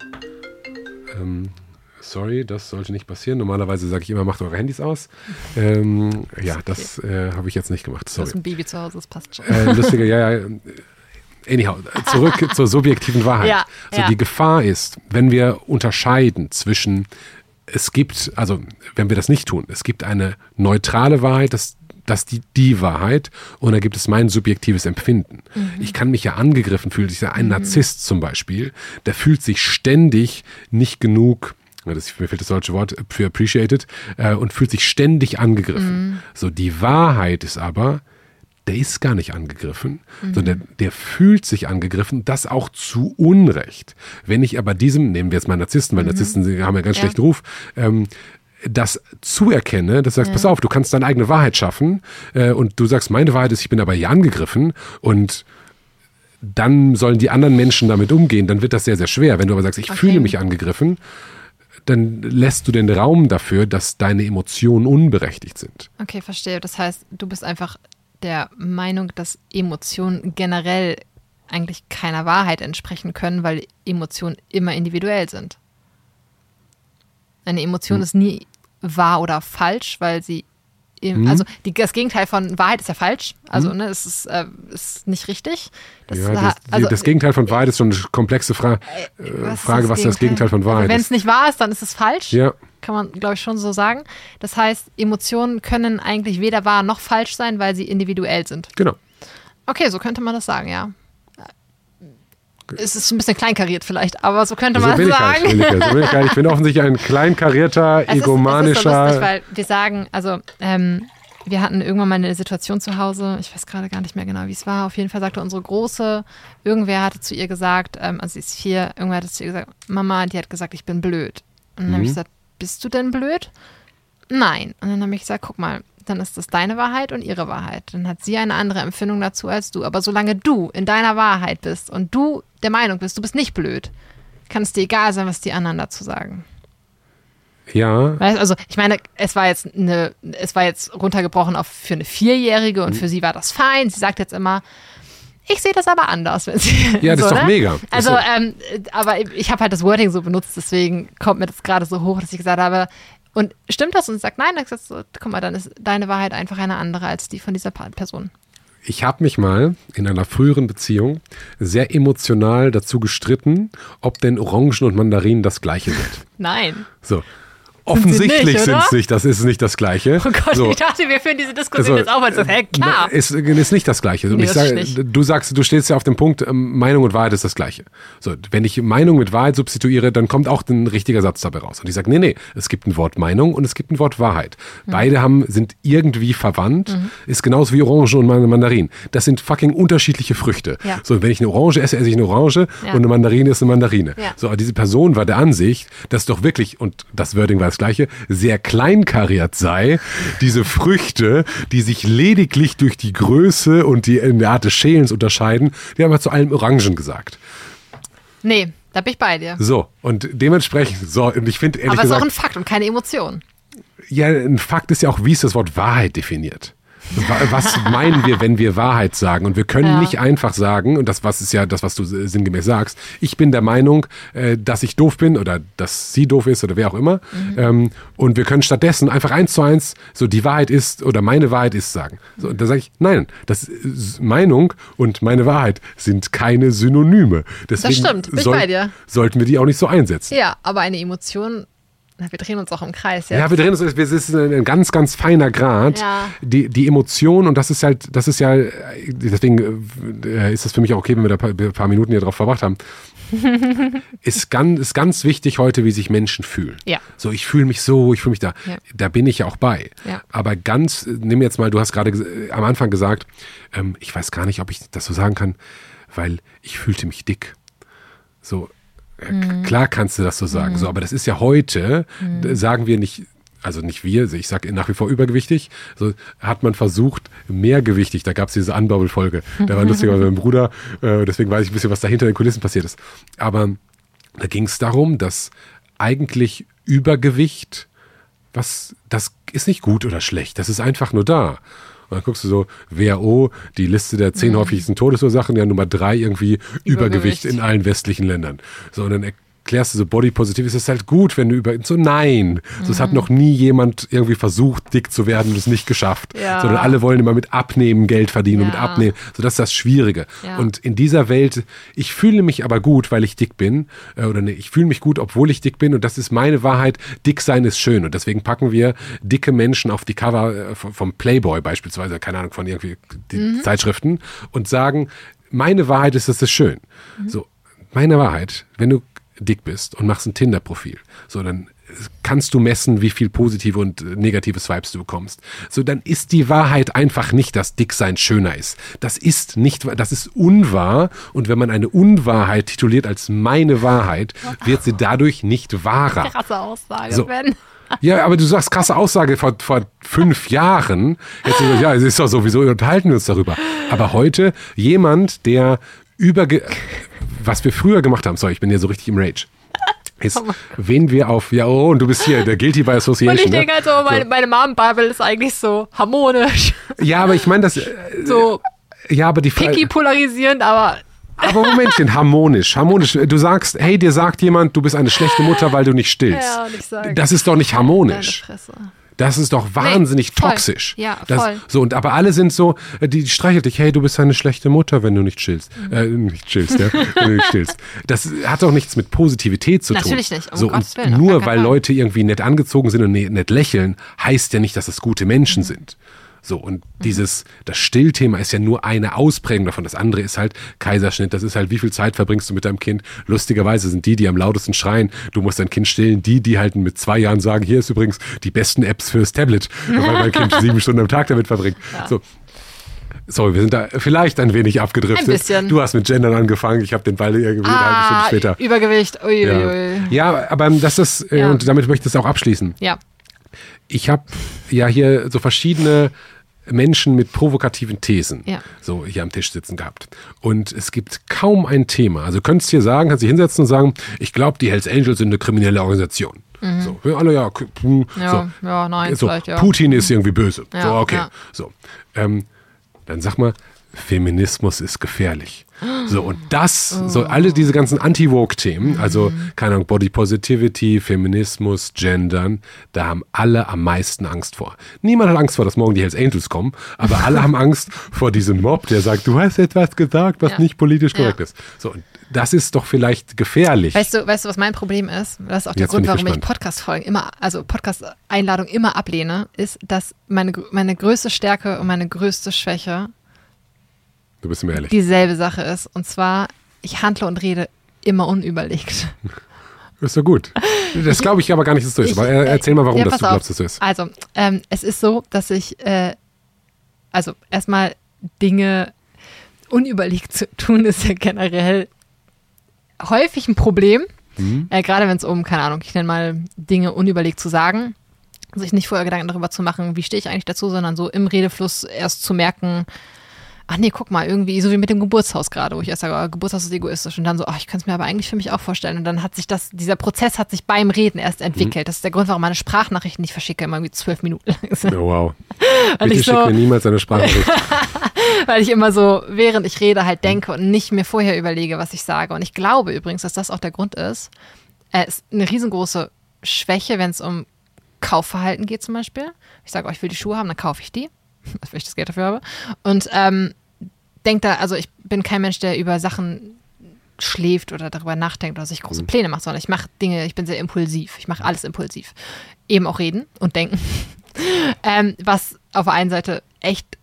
ähm, sorry, das sollte nicht passieren. Normalerweise sage ich immer, macht eure Handys aus. Ähm, ja, das äh, habe ich jetzt nicht gemacht, Du sorry. hast ein Baby zu Hause, das passt schon. Äh, lustige, ja, ja. Anyhow, zurück zur subjektiven Wahrheit. Ja, so ja. Die Gefahr ist, wenn wir unterscheiden zwischen, es gibt, also wenn wir das nicht tun, es gibt eine neutrale Wahrheit, das das die, die Wahrheit und da gibt es mein subjektives Empfinden. Mhm. Ich kann mich ja angegriffen fühlen. Ich sage, ein Narzisst zum Beispiel, der fühlt sich ständig nicht genug ja, das, mir fehlt das deutsche Wort für appreciated, äh, und fühlt sich ständig angegriffen. Mhm. So, die Wahrheit ist aber, der ist gar nicht angegriffen, Mhm. sondern der, der fühlt sich angegriffen, das auch zu Unrecht. Wenn ich aber diesem, nehmen wir jetzt mal Narzissten, weil Narzissten sie haben ja ganz Mhm. Ja. schlechten Ruf, ähm, das zuerkenne, dass du sagst, pass auf, du kannst deine eigene Wahrheit schaffen äh, und du sagst, meine Wahrheit ist, ich bin aber hier angegriffen und dann sollen die anderen Menschen damit umgehen, dann wird das sehr, sehr schwer. Wenn du aber sagst, ich Okay. fühle mich angegriffen, dann lässt du den Raum dafür, dass deine Emotionen unberechtigt sind. Okay, verstehe. Das heißt, du bist einfach der Meinung, dass Emotionen generell eigentlich keiner Wahrheit entsprechen können, weil Emotionen immer individuell sind. Eine Emotion Hm. ist nie wahr oder falsch, weil sie im, also die, das Gegenteil von Wahrheit ist ja falsch. Also ne, es ist, äh, ist nicht richtig. Das, Hm. ja, das, also, das Gegenteil von Wahrheit ist schon eine komplexe Fra äh, was Frage, was das Gegenteil von Wahrheit Wenn ist. es nicht wahr ist, dann ist es falsch. Ja, Kann man, glaube ich, schon so sagen. Das heißt, Emotionen können eigentlich weder wahr noch falsch sein, weil sie individuell sind. genau. Okay, so könnte man das sagen, ja. Es ist ein bisschen kleinkariert vielleicht, aber so könnte man sagen. halt. So bin ich, so bin ich, halt. ich bin offensichtlich ein kleinkarierter, Es ist, es ist so egomanischer. lustig, weil wir sagen, also ähm, wir hatten irgendwann mal eine Situation zu Hause, ich weiß gerade gar nicht mehr genau, wie es war. Auf jeden Fall sagte unsere Große, irgendwer hatte zu ihr gesagt, ähm, also sie ist vier, irgendwer hatte zu ihr gesagt, Mama, die hat gesagt, ich bin blöd. Und dann habe ich gesagt, bist du denn blöd? Nein. Und dann habe ich gesagt, guck mal, dann ist das deine Wahrheit und ihre Wahrheit. Dann hat sie eine andere Empfindung dazu als du. Aber solange du in deiner Wahrheit bist und du der Meinung bist, du bist nicht blöd, kann es dir egal sein, was die anderen dazu sagen. ja, Weißt, also ich meine, es war jetzt eine, es war jetzt runtergebrochen auf für eine Vierjährige Mhm. und für sie war das fein. Sie sagt jetzt immer, ich sehe das aber anders, wenn sie. Ja, das ist doch mega. Das ist Also, so- ähm, aber ich habe halt das Wording so benutzt, deswegen kommt mir das gerade so hoch, dass ich gesagt habe, und stimmt das? Und sagt, nein, dann sagst du, guck mal, dann ist deine Wahrheit einfach eine andere als die von dieser Person. Ich habe mich mal in einer früheren Beziehung sehr emotional dazu gestritten, ob denn Orangen und Mandarinen das gleiche sind. Nein. So. Offensichtlich sind es nicht, das ist nicht das Gleiche. Oh Gott, so. ich dachte, wir führen diese Diskussion Also, jetzt auch mal so, hä, klar. Ist, ist nicht das Gleiche. Und Nee, ich das sage, nicht. du sagst, du stehst ja auf dem Punkt, ähm, Meinung und Wahrheit ist das Gleiche. So, wenn ich Meinung mit Wahrheit substituiere, dann kommt auch ein richtiger Satz dabei raus. Und ich sage, nee, nee, es gibt ein Wort Meinung und es gibt ein Wort Wahrheit. Mhm. Beide haben, sind irgendwie verwandt, ist genauso wie Orange und Man- Mandarin. Das sind fucking unterschiedliche Früchte. Ja. So, wenn ich eine Orange esse, esse ich eine Orange Ja. und eine Mandarine ist eine Mandarine. Ja. So, diese Person war der Ansicht, dass doch wirklich, und das Wording war das gleiche, sehr kleinkariert sei, diese Früchte, die sich lediglich durch die Größe und die in der Art des Schälens unterscheiden, die haben wir zu allem Orangen gesagt. Nee, da bin ich bei dir. So, und dementsprechend, so, und ich finde ehrlich Aber es ist auch ein Fakt und keine Emotion. ja, ein Fakt ist ja auch, wie ist das Wort Wahrheit definiert? Wa- Was meinen wir, wenn wir Wahrheit sagen? Und wir können Ja. nicht einfach sagen, und das was ist ja das, was du sinngemäß sagst, ich bin der Meinung, äh, dass ich doof bin oder dass sie doof ist oder wer auch immer. Ähm, und wir können stattdessen einfach eins zu eins so die Wahrheit ist oder meine Wahrheit ist sagen. So, und da sage ich, nein, das Meinung und meine Wahrheit sind keine Synonyme. Deswegen stimmt, bin ich soll- bei dir. sollten wir die auch nicht so einsetzen. Ja, aber eine Emotion Na, wir drehen uns auch im Kreis Ja, jetzt. wir drehen uns, es ist ein ganz, ganz feiner Grad. Ja. Die, die Emotion, und das ist halt, das ist ja, deswegen äh, ist es für mich auch okay, wenn wir da ein paar, paar Minuten hier drauf verbracht haben. ist, ganz, ist ganz wichtig heute, wie sich Menschen fühlen. Ja. So, ich fühle mich so, ich fühle mich da. Ja. Da bin ich ja auch bei. Ja. Aber ganz, nimm jetzt mal, du hast gerade ges- am Anfang gesagt, ähm, ich weiß gar nicht, ob ich das so sagen kann, weil ich fühlte mich dick. So, äh, Mhm. klar kannst du das so sagen, so, aber das ist ja heute, d- sagen wir nicht, also nicht wir, ich sage nach wie vor übergewichtig, so hat man versucht, mehrgewichtig, da gab es diese Unbubble-Folge, da war lustiger mit meinem Bruder, äh, deswegen weiß ich ein bisschen, was da hinter den Kulissen passiert ist. Aber da ging es darum, dass eigentlich Übergewicht, was, das ist nicht gut oder schlecht, das ist einfach nur da. Und dann guckst du so, WHO, die Liste der zehn häufigsten Todesursachen, ja Nummer drei irgendwie Übergewicht, Übergewicht. in allen westlichen Ländern. So, und dann erklärst du so Body Positive, ist es halt gut, wenn du über, so nein. So, es hat noch nie jemand irgendwie versucht, dick zu werden und es nicht geschafft. Ja. Sondern alle wollen immer mit Abnehmen Geld verdienen und mit Ja. Abnehmen. So, das ist das Schwierige. Ja. Und in dieser Welt, ich fühle mich aber gut, weil ich dick bin. Äh, oder nee, ich fühle mich gut, obwohl ich dick bin. Und das ist meine Wahrheit. Dick sein ist schön. Und deswegen packen wir dicke Menschen auf die Cover äh, vom Playboy beispielsweise, keine Ahnung, von irgendwie Mhm. Zeitschriften und sagen, meine Wahrheit ist, das ist schön. Mhm. So, meine Wahrheit, wenn du dick bist und machst ein Tinder-Profil, so dann kannst du messen, wie viel positive und äh, negative Swipes du bekommst. So, dann ist die Wahrheit einfach nicht, dass Dicksein schöner ist. Das ist nicht, wahr, das ist unwahr. Und wenn man eine Unwahrheit tituliert als meine Wahrheit, wird sie dadurch nicht wahrer. Krasse Aussage, So. Ben. Ja, aber du sagst krasse Aussage vor, vor fünf Jahren. Gesagt, ja, es ist doch sowieso, unterhalten wir uns darüber. Aber heute jemand, der über, was wir früher gemacht haben, sorry, ich bin hier so richtig im Rage. Ist, wen wir auf, ja, oh, und du bist hier, der Guilty by Association. Und ich ne? denke halt so, meine, meine Mom-Bubble ist eigentlich so harmonisch, Ja, aber ich meine, das, äh, so ja, aber die picky polarisierend, aber Aber Momentchen, harmonisch, harmonisch. Du sagst, hey, dir sagt jemand, du bist eine schlechte Mutter, weil du nicht stillst. Ja, und ich sag- das ist doch nicht deine harmonisch. Fresse. Das ist doch wahnsinnig voll. toxisch. Ja, das, voll. So, und aber alle sind so, äh, die, streichelt dich, hey, du bist eine schlechte Mutter, wenn du nicht chillst. Mhm. Äh, nicht chillst, ja. wenn du nicht stillst. Das hat doch nichts mit Positivität zu tun. Natürlich nicht, um so, Gottes Willen, nur weil. Leute irgendwie nett angezogen sind und ne- nett lächeln, heißt ja nicht, dass es gute Menschen sind. So, und dieses, das Stillthema ist ja nur eine Ausprägung davon. Das andere ist halt Kaiserschnitt. Das ist halt, wie viel Zeit verbringst du mit deinem Kind? Lustigerweise sind die, die am lautesten schreien, du musst dein Kind stillen, die, die halt mit zwei Jahren sagen, hier ist übrigens die besten Apps fürs Tablet, weil mein Kind sieben Stunden am Tag damit verbringt. So. Sorry, wir sind da vielleicht ein wenig abgedriftet. Ein bisschen. Du hast mit Gendern angefangen, ich habe den Ball irgendwie eine halbe Stunde Ah, später. Übergewicht, uiuiui. Ja. Ja. ja, aber das ist, äh, Ja. und damit möchte ich es auch abschließen. ja. Ich habe ja hier so verschiedene Menschen mit provokativen Thesen Ja. so hier am Tisch sitzen gehabt. Und es gibt kaum ein Thema. Also du könntest hier sagen, kannst dich hinsetzen und sagen, ich glaube, die Hells Angels sind eine kriminelle Organisation. So, wir alle, ja, hm, Mhm. Ja, so. ja, nein, so, vielleicht, ja. Putin ist irgendwie böse. Ja, so, okay. So. Ähm, dann sag mal, Feminismus ist gefährlich. So, und das, so alle diese ganzen Anti-Woke-Themen, also, keine Ahnung, Body Positivity, Feminismus, Gendern, da haben alle am meisten Angst vor. Niemand hat Angst vor, dass morgen die Hells Angels kommen, aber alle haben Angst vor diesem Mob, der sagt, du hast etwas gesagt, was Ja. nicht politisch korrekt Ja. ist. So, und das ist doch vielleicht gefährlich. Weißt du, weißt du, was mein Problem ist? Das ist auch der Jetzt Grund, ich warum ich gespannt. Podcast-Folgen immer, also Podcast-Einladungen immer ablehne, ist, dass meine, meine größte Stärke und meine größte Schwäche du bist mir ehrlich. dieselbe Sache ist. Und zwar, ich handle und rede immer unüberlegt. Ist so gut. Das glaube ich aber gar nicht, dass es so ist. Ich- Aber er- erzähl mal, warum ja, das du glaubst, dass es so ist. Also, ähm, es ist so, dass ich, äh, also erstmal Dinge unüberlegt zu tun, ist ja generell häufig ein Problem. Mhm. Äh, gerade wenn es um, keine Ahnung, ich nenne mal Dinge unüberlegt zu sagen. Sich nicht vorher Gedanken darüber zu machen, wie stehe ich eigentlich dazu, sondern so im Redefluss erst zu merken, ach nee, guck mal, irgendwie, so wie mit dem Geburtshaus gerade, wo ich erst sage, oh, Geburtshaus ist egoistisch und dann so, ach, ich kann es mir aber eigentlich für mich auch vorstellen. Und dann hat sich das, dieser Prozess hat sich beim Reden erst entwickelt. Das ist der Grund, warum meine Sprachnachrichten nicht verschicke, immer irgendwie zwölf Minuten lang sind. Oh, wow. Bitte ich, schick so, mir niemals eine Sprachnachricht. weil ich immer so, während ich rede, halt denke und nicht mir vorher überlege, was ich sage. Und ich glaube übrigens, dass das auch der Grund ist. Es ist eine riesengroße Schwäche, wenn es um Kaufverhalten geht zum Beispiel. Ich sage, oh, ich will die Schuhe haben, dann kaufe ich die, wenn ich das Geld dafür habe. Und ähm, denke da, also ich bin kein Mensch, der über Sachen schläft oder darüber nachdenkt oder sich große Pläne macht, sondern ich mache Dinge, ich bin sehr impulsiv. Ich mache alles impulsiv. Eben auch reden und denken. ähm, was auf der einen Seite echt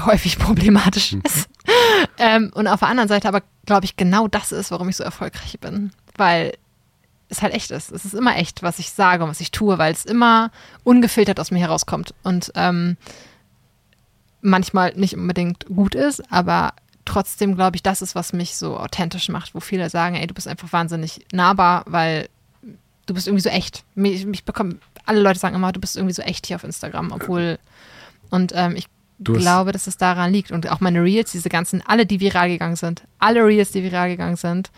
häufig problematisch ist. ähm, und auf der anderen Seite aber, glaube ich, genau das ist, warum ich so erfolgreich bin. Weil es halt echt ist. Es ist immer echt, was ich sage und was ich tue, weil es immer ungefiltert aus mir herauskommt. Und ähm, manchmal nicht unbedingt gut ist, aber trotzdem glaube ich, das ist, was mich so authentisch macht, wo viele sagen, ey, du bist einfach wahnsinnig nahbar, weil du bist irgendwie so echt. Mich, mich bekommen, alle Leute sagen immer, du bist irgendwie so echt hier auf Instagram, obwohl und ähm, ich glaube, dass es daran liegt und auch meine Reels, diese ganzen, alle, die viral gegangen sind, alle Reels, die viral gegangen sind,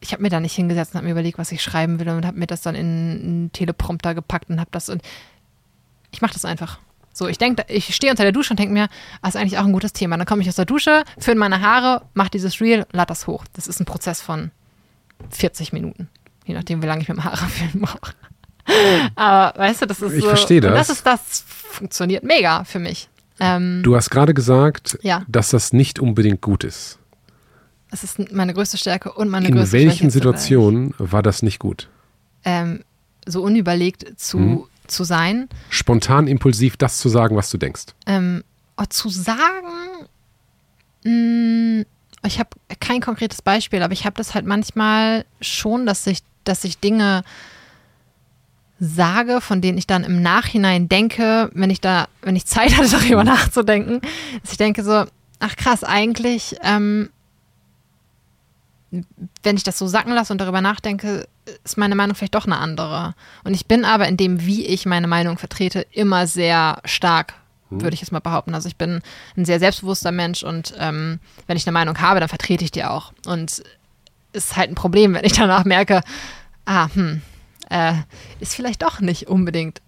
ich habe mir da nicht hingesetzt und habe mir überlegt, was ich schreiben will und habe mir das dann in einen Teleprompter gepackt und habe das und ich mache das einfach. So, ich denke, ich stehe unter der Dusche und denke mir, das ist eigentlich auch ein gutes Thema. Dann komme ich aus der Dusche, föhne meine Haare, mache dieses Reel, lade das hoch. Das ist ein Prozess von 40 Minuten. Je nachdem, wie lange ich mit dem Haare föhnen brauche. Aber weißt du, das ist ich so. verstehe das. das ist das funktioniert mega für mich. Ähm, Du hast gerade gesagt, Ja. dass das nicht unbedingt gut ist. es ist meine größte Stärke und meine In größte welchen Schwäche zugleich. Situationen war das nicht gut? Ähm, so unüberlegt zu, Mhm. Zu sein. Spontan, impulsiv das zu sagen, was du denkst. Ähm, oh, zu sagen, mh, ich habe kein konkretes Beispiel, aber ich habe das halt manchmal schon, dass ich, dass ich Dinge sage, von denen ich dann im Nachhinein denke, wenn ich da, wenn ich Zeit hatte, darüber nachzudenken, dass ich denke so, ach krass, eigentlich, ähm, wenn ich das so sacken lasse und darüber nachdenke, ist meine Meinung vielleicht doch eine andere. Und ich bin aber in dem, wie ich meine Meinung vertrete, immer sehr stark, würde ich jetzt mal behaupten. Also ich bin ein sehr selbstbewusster Mensch und ähm, wenn ich eine Meinung habe, dann vertrete ich die auch. Und ist halt ein Problem, wenn ich danach merke, ah, hm, äh, ist vielleicht doch nicht unbedingt.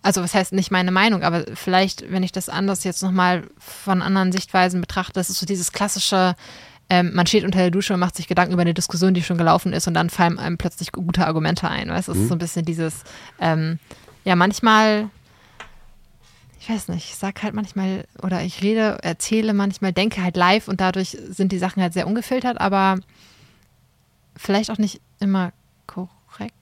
Also was heißt nicht meine Meinung, aber vielleicht, wenn ich das anders jetzt nochmal von anderen Sichtweisen betrachte, das ist so dieses klassische, ähm, man steht unter der Dusche und macht sich Gedanken über eine Diskussion, die schon gelaufen ist und dann fallen einem plötzlich gute Argumente ein. Weißt? Das ist so ein bisschen dieses, ähm, ja, manchmal, ich weiß nicht, ich sag halt manchmal oder ich rede, erzähle manchmal, denke halt live und dadurch sind die Sachen halt sehr ungefiltert, aber vielleicht auch nicht immer korrekt.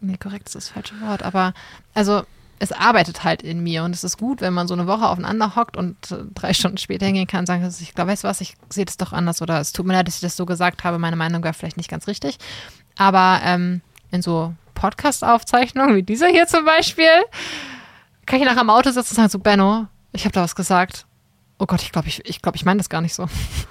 Nee, korrekt ist das falsche Wort, aber also es arbeitet halt in mir und es ist gut, wenn man so eine Woche aufeinander hockt und äh, drei Stunden später hingehen kann und sagen, ich glaube, weißt du was, ich sehe das doch anders oder es tut mir leid, dass ich das so gesagt habe, meine Meinung war vielleicht nicht ganz richtig. Aber ähm, in so Podcast-Aufzeichnungen wie dieser hier zum Beispiel, kann ich nachher im Auto sitzen und sagen, so Benno, ich habe da was gesagt. Oh Gott, ich glaube, ich, ich, glaub, ich meine das gar nicht so.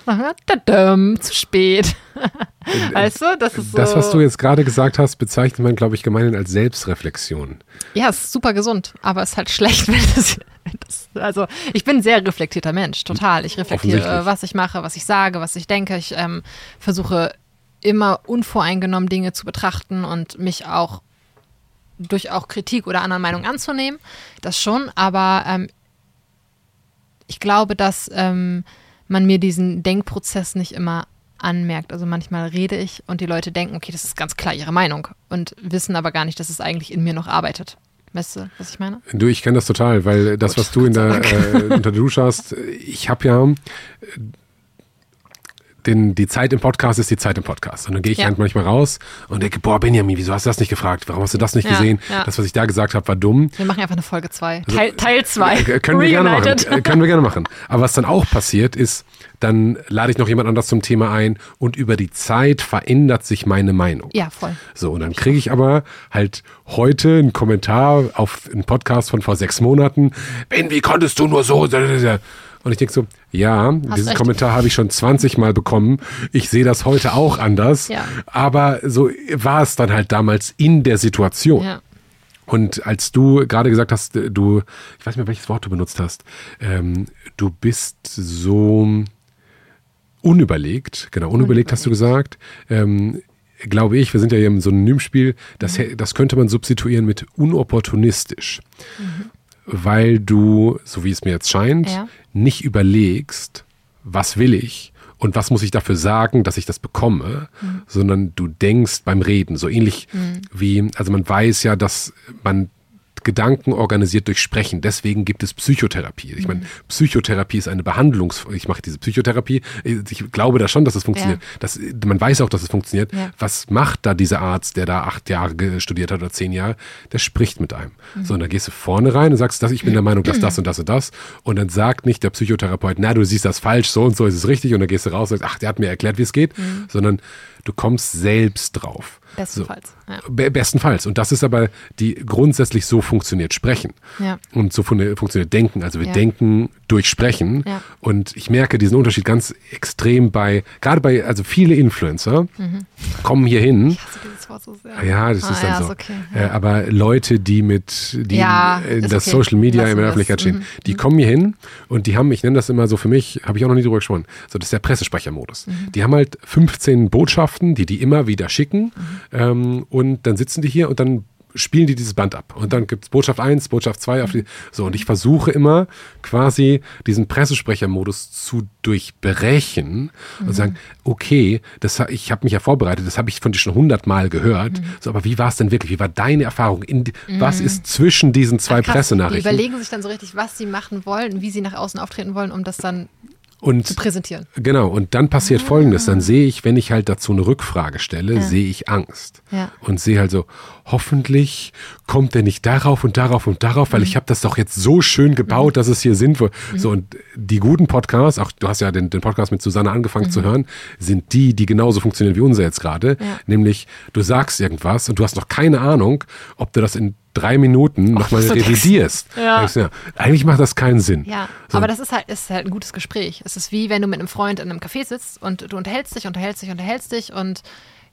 Zu spät. weißt du, das ist so. Das, was du jetzt gerade gesagt hast, bezeichnet man, glaube ich, gemeinhin als Selbstreflexion. Ja, es ist super gesund, aber es ist halt schlecht, wenn das, wenn das. Also, ich bin ein sehr reflektierter Mensch, total. Ich reflektiere, was ich mache, was ich sage, was ich denke. Ich ähm, versuche immer unvoreingenommen Dinge zu betrachten und mich auch durch auch Kritik oder anderen Meinungen anzunehmen. Das schon, aber ähm, ich glaube, dass ähm, man mir diesen Denkprozess nicht immer anmerkt. Also manchmal rede ich und die Leute denken, okay, das ist ganz klar ihre Meinung und wissen aber gar nicht, dass es eigentlich in mir noch arbeitet. Weißt du, was ich meine? Du, ich kenne das total, weil das, Gut, was du in der, äh, unter der Dusche hast, ich habe ja, den, die Zeit im Podcast ist die Zeit im Podcast. Und dann gehe ich Ja. halt manchmal raus und denke, boah, Benjamin, wieso hast du das nicht gefragt? Warum hast du das nicht Ja, gesehen? ja. Das, was ich da gesagt habe, war dumm. Wir machen einfach eine Folge 2. Teil, Teil 2. Äh, können wir gerne machen. Äh, können wir gerne machen. Aber was dann auch passiert ist, dann lade ich noch jemand anders zum Thema ein und über die Zeit verändert sich meine Meinung. Ja, voll. So, und dann kriege ich aber halt heute einen Kommentar auf einen Podcast von vor sechs Monaten. Ben, wie konntest du nur so? Und ich denke so, ja, diesen recht. Kommentar habe ich schon 20 Mal bekommen. Ich sehe das heute auch anders. Ja. Aber so war es dann halt damals in der Situation. Ja. Und als du gerade gesagt hast, du, ich weiß nicht mehr, welches Wort du benutzt hast, ähm, du bist so unüberlegt, genau, unüberlegt hast du gesagt. Ähm, glaube ich, wir sind ja hier im Synonymspiel, das, hä- das könnte man substituieren mit unopportunistisch. Weil du, so wie es mir jetzt scheint, Ja. nicht überlegst, was will ich und was muss ich dafür sagen, dass ich das bekomme, sondern du denkst beim Reden, so ähnlich wie, also man weiß ja, dass man Gedanken organisiert durch Sprechen. Deswegen gibt es Psychotherapie. Ich meine, Psychotherapie ist eine Behandlungs... Ich mache diese Psychotherapie. Ich glaube da schon, dass es funktioniert. Ja. Das, man weiß auch, dass es funktioniert. Ja. Was macht da dieser Arzt, der da acht Jahre studiert hat oder zehn Jahre? Der spricht mit einem. Mhm. So, und dann gehst du vorne rein und sagst, das, ich bin der Meinung, dass das und das und das. Und dann sagt nicht der Psychotherapeut, na, du siehst das falsch, so und so ist es richtig. Und dann gehst du raus und sagst, ach, der hat mir erklärt, wie es geht. Mhm. Sondern du kommst selbst drauf. Bestenfalls. Ja. Be bestenfalls. Und das ist aber die grundsätzlich so funktioniert Sprechen. Ja. Und so fun funktioniert Denken. Also wir Ja. denken durch Sprechen. Ja. Und ich merke diesen Unterschied ganz extrem bei, gerade bei, also viele Influencer kommen hier hin. Ich hasse dieses Wort so sehr. Ja, das Mhm. Ah, ist dann ja, so. Ist okay. äh, aber Leute, die mit, die Ja, in das okay. Social Media Lassen in der Öffentlichkeit es. Mhm. stehen, die kommen hier hin und die haben, ich nenne das immer so für mich, habe ich auch noch nie drüber gesprochen, so das ist der Pressesprechermodus. Mhm. Die haben halt 15 Botschaften, die die immer wieder schicken Mhm. Ähm, und dann sitzen die hier und dann spielen die dieses Band ab. Und dann gibt es Botschaft 1, Botschaft 2 auf die. So, und ich versuche immer quasi diesen Pressesprechermodus zu durchbrechen und sagen, okay, das, ich habe mich ja vorbereitet, das habe ich von dir schon hundertmal gehört. So, aber wie war es denn wirklich? Wie war deine Erfahrung? In, die- Was ist zwischen diesen zwei Ah, krass. Die Pressenachrichten? überlegen sich dann so richtig, was sie machen wollen wie sie nach außen auftreten wollen, um das dann Und zu präsentieren. Genau, und dann passiert folgendes, dann sehe ich, wenn ich halt dazu eine Rückfrage stelle, sehe ich Angst. Ja. Und sehe halt so, hoffentlich kommt er nicht darauf und darauf und darauf, Mhm. weil ich habe das doch jetzt so schön gebaut, dass es hier sinnvoll. So, und die guten Podcasts, auch du hast ja den, den Podcast mit Susanne angefangen zu hören, sind die, die genauso funktionieren wie unser jetzt gerade. Mhm. Ja. Nämlich, du sagst irgendwas und du hast noch keine Ahnung, ob du das in drei Minuten nochmal so revidierst. Ja. Ja, eigentlich macht das keinen Sinn. Ja, So. aber das ist halt, ist halt ein gutes Gespräch. Es ist wie wenn du mit einem Freund in einem Café sitzt und du unterhältst dich, unterhältst dich, unterhältst dich und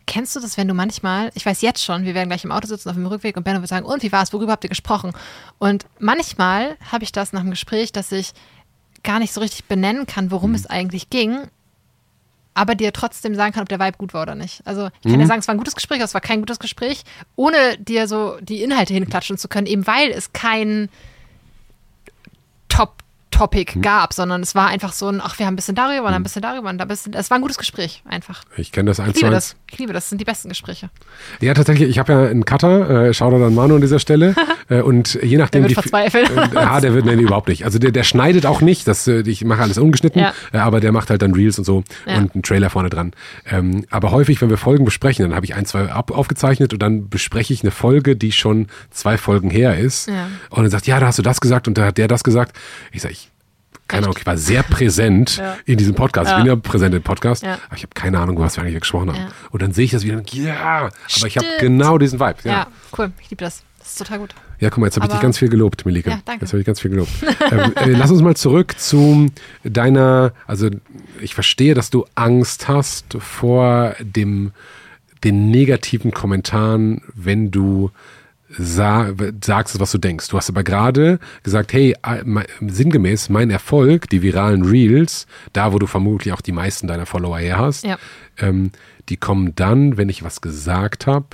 kennst du das, wenn du manchmal, ich weiß jetzt schon, wir werden gleich im Auto sitzen auf dem Rückweg und Benno wird sagen, und wie war es, worüber habt ihr gesprochen? Und manchmal habe ich das nach dem Gespräch, dass ich gar nicht so richtig benennen kann, worum Mhm. es eigentlich ging, aber dir trotzdem sagen kann, ob der Vibe gut war oder nicht. Also ich kann dir sagen, es war ein gutes Gespräch, aber es war kein gutes Gespräch, ohne dir so die Inhalte hinklatschen zu können, eben weil es kein Top-Topic gab, sondern es war einfach so ein, ach, wir haben ein bisschen darüber und ein bisschen darüber und ein bisschen, es war ein gutes Gespräch, einfach. Ich kenne das eins Ich liebe das. Ich liebe das. Das sind die besten Gespräche. Ja, tatsächlich. Ich habe ja einen Cutter, äh, schau da dann Manu an dieser Stelle. äh, und je nachdem. Der wird die- verzweifeln. Äh, ja, der wird, nee, überhaupt nicht. Also der, der schneidet auch nicht. Das, äh, ich mache alles ungeschnitten, Ja. äh, aber der macht halt dann Reels und so Ja. und einen Trailer vorne dran. Ähm, aber häufig, wenn wir Folgen besprechen, dann habe ich ein, zwei ab, aufgezeichnet und dann bespreche ich eine Folge, die schon zwei Folgen her ist. Ja. Und dann sagt, ja, da hast du das gesagt und da hat der das gesagt. Ich sage, ich keine Ahnung, ich war sehr präsent Ja. in diesem Podcast. Ich Ja. bin ja präsent im Podcast, Ja. aber ich habe keine Ahnung, was wir eigentlich gesprochen haben. Und dann sehe ich das wieder und ja, aber ich habe Stimmt. genau diesen Vibe. Ja, cool. Ich liebe das. Das ist total gut. ja guck mal, jetzt habe ich dich ganz viel gelobt, Melike. Ja, danke. Jetzt habe ich ganz viel gelobt. ähm, äh, lass uns mal zurück zu deiner, also ich verstehe, dass du Angst hast vor dem, den negativen Kommentaren, wenn du sa sagst, was du denkst. Du hast aber gerade gesagt, hey, sinngemäß, mein Erfolg, die viralen Reels, da wo du vermutlich auch die meisten deiner Follower her hast, Ja. ähm, die kommen dann, wenn ich was gesagt habe,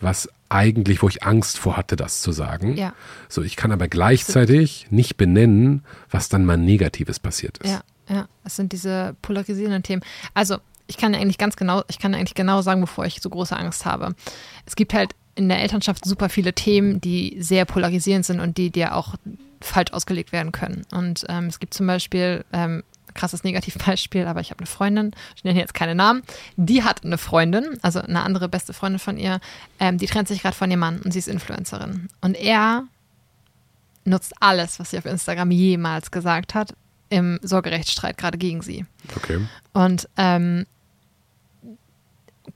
was eigentlich, wo ich Angst vor hatte, das zu sagen. Ja. So, ich kann aber gleichzeitig nicht benennen, was dann mal Negatives passiert ist. Ja, ja. Es sind diese polarisierenden Themen. Also, ich kann eigentlich ganz genau, ich kann eigentlich genau sagen, bevor ich so große Angst habe. Es gibt halt in der Elternschaft super viele Themen, die sehr polarisierend sind und die dir auch falsch ausgelegt werden können. Und ähm, es gibt zum Beispiel, ähm, krasses Negativbeispiel, aber ich habe eine Freundin, ich nenne jetzt keine Namen, die hat eine Freundin, also eine andere beste Freundin von ihr, ähm, die trennt sich gerade von ihrem Mann und sie ist Influencerin. Und er nutzt alles, was sie auf Instagram jemals gesagt hat, im Sorgerechtsstreit gerade gegen sie. Okay. Und ähm,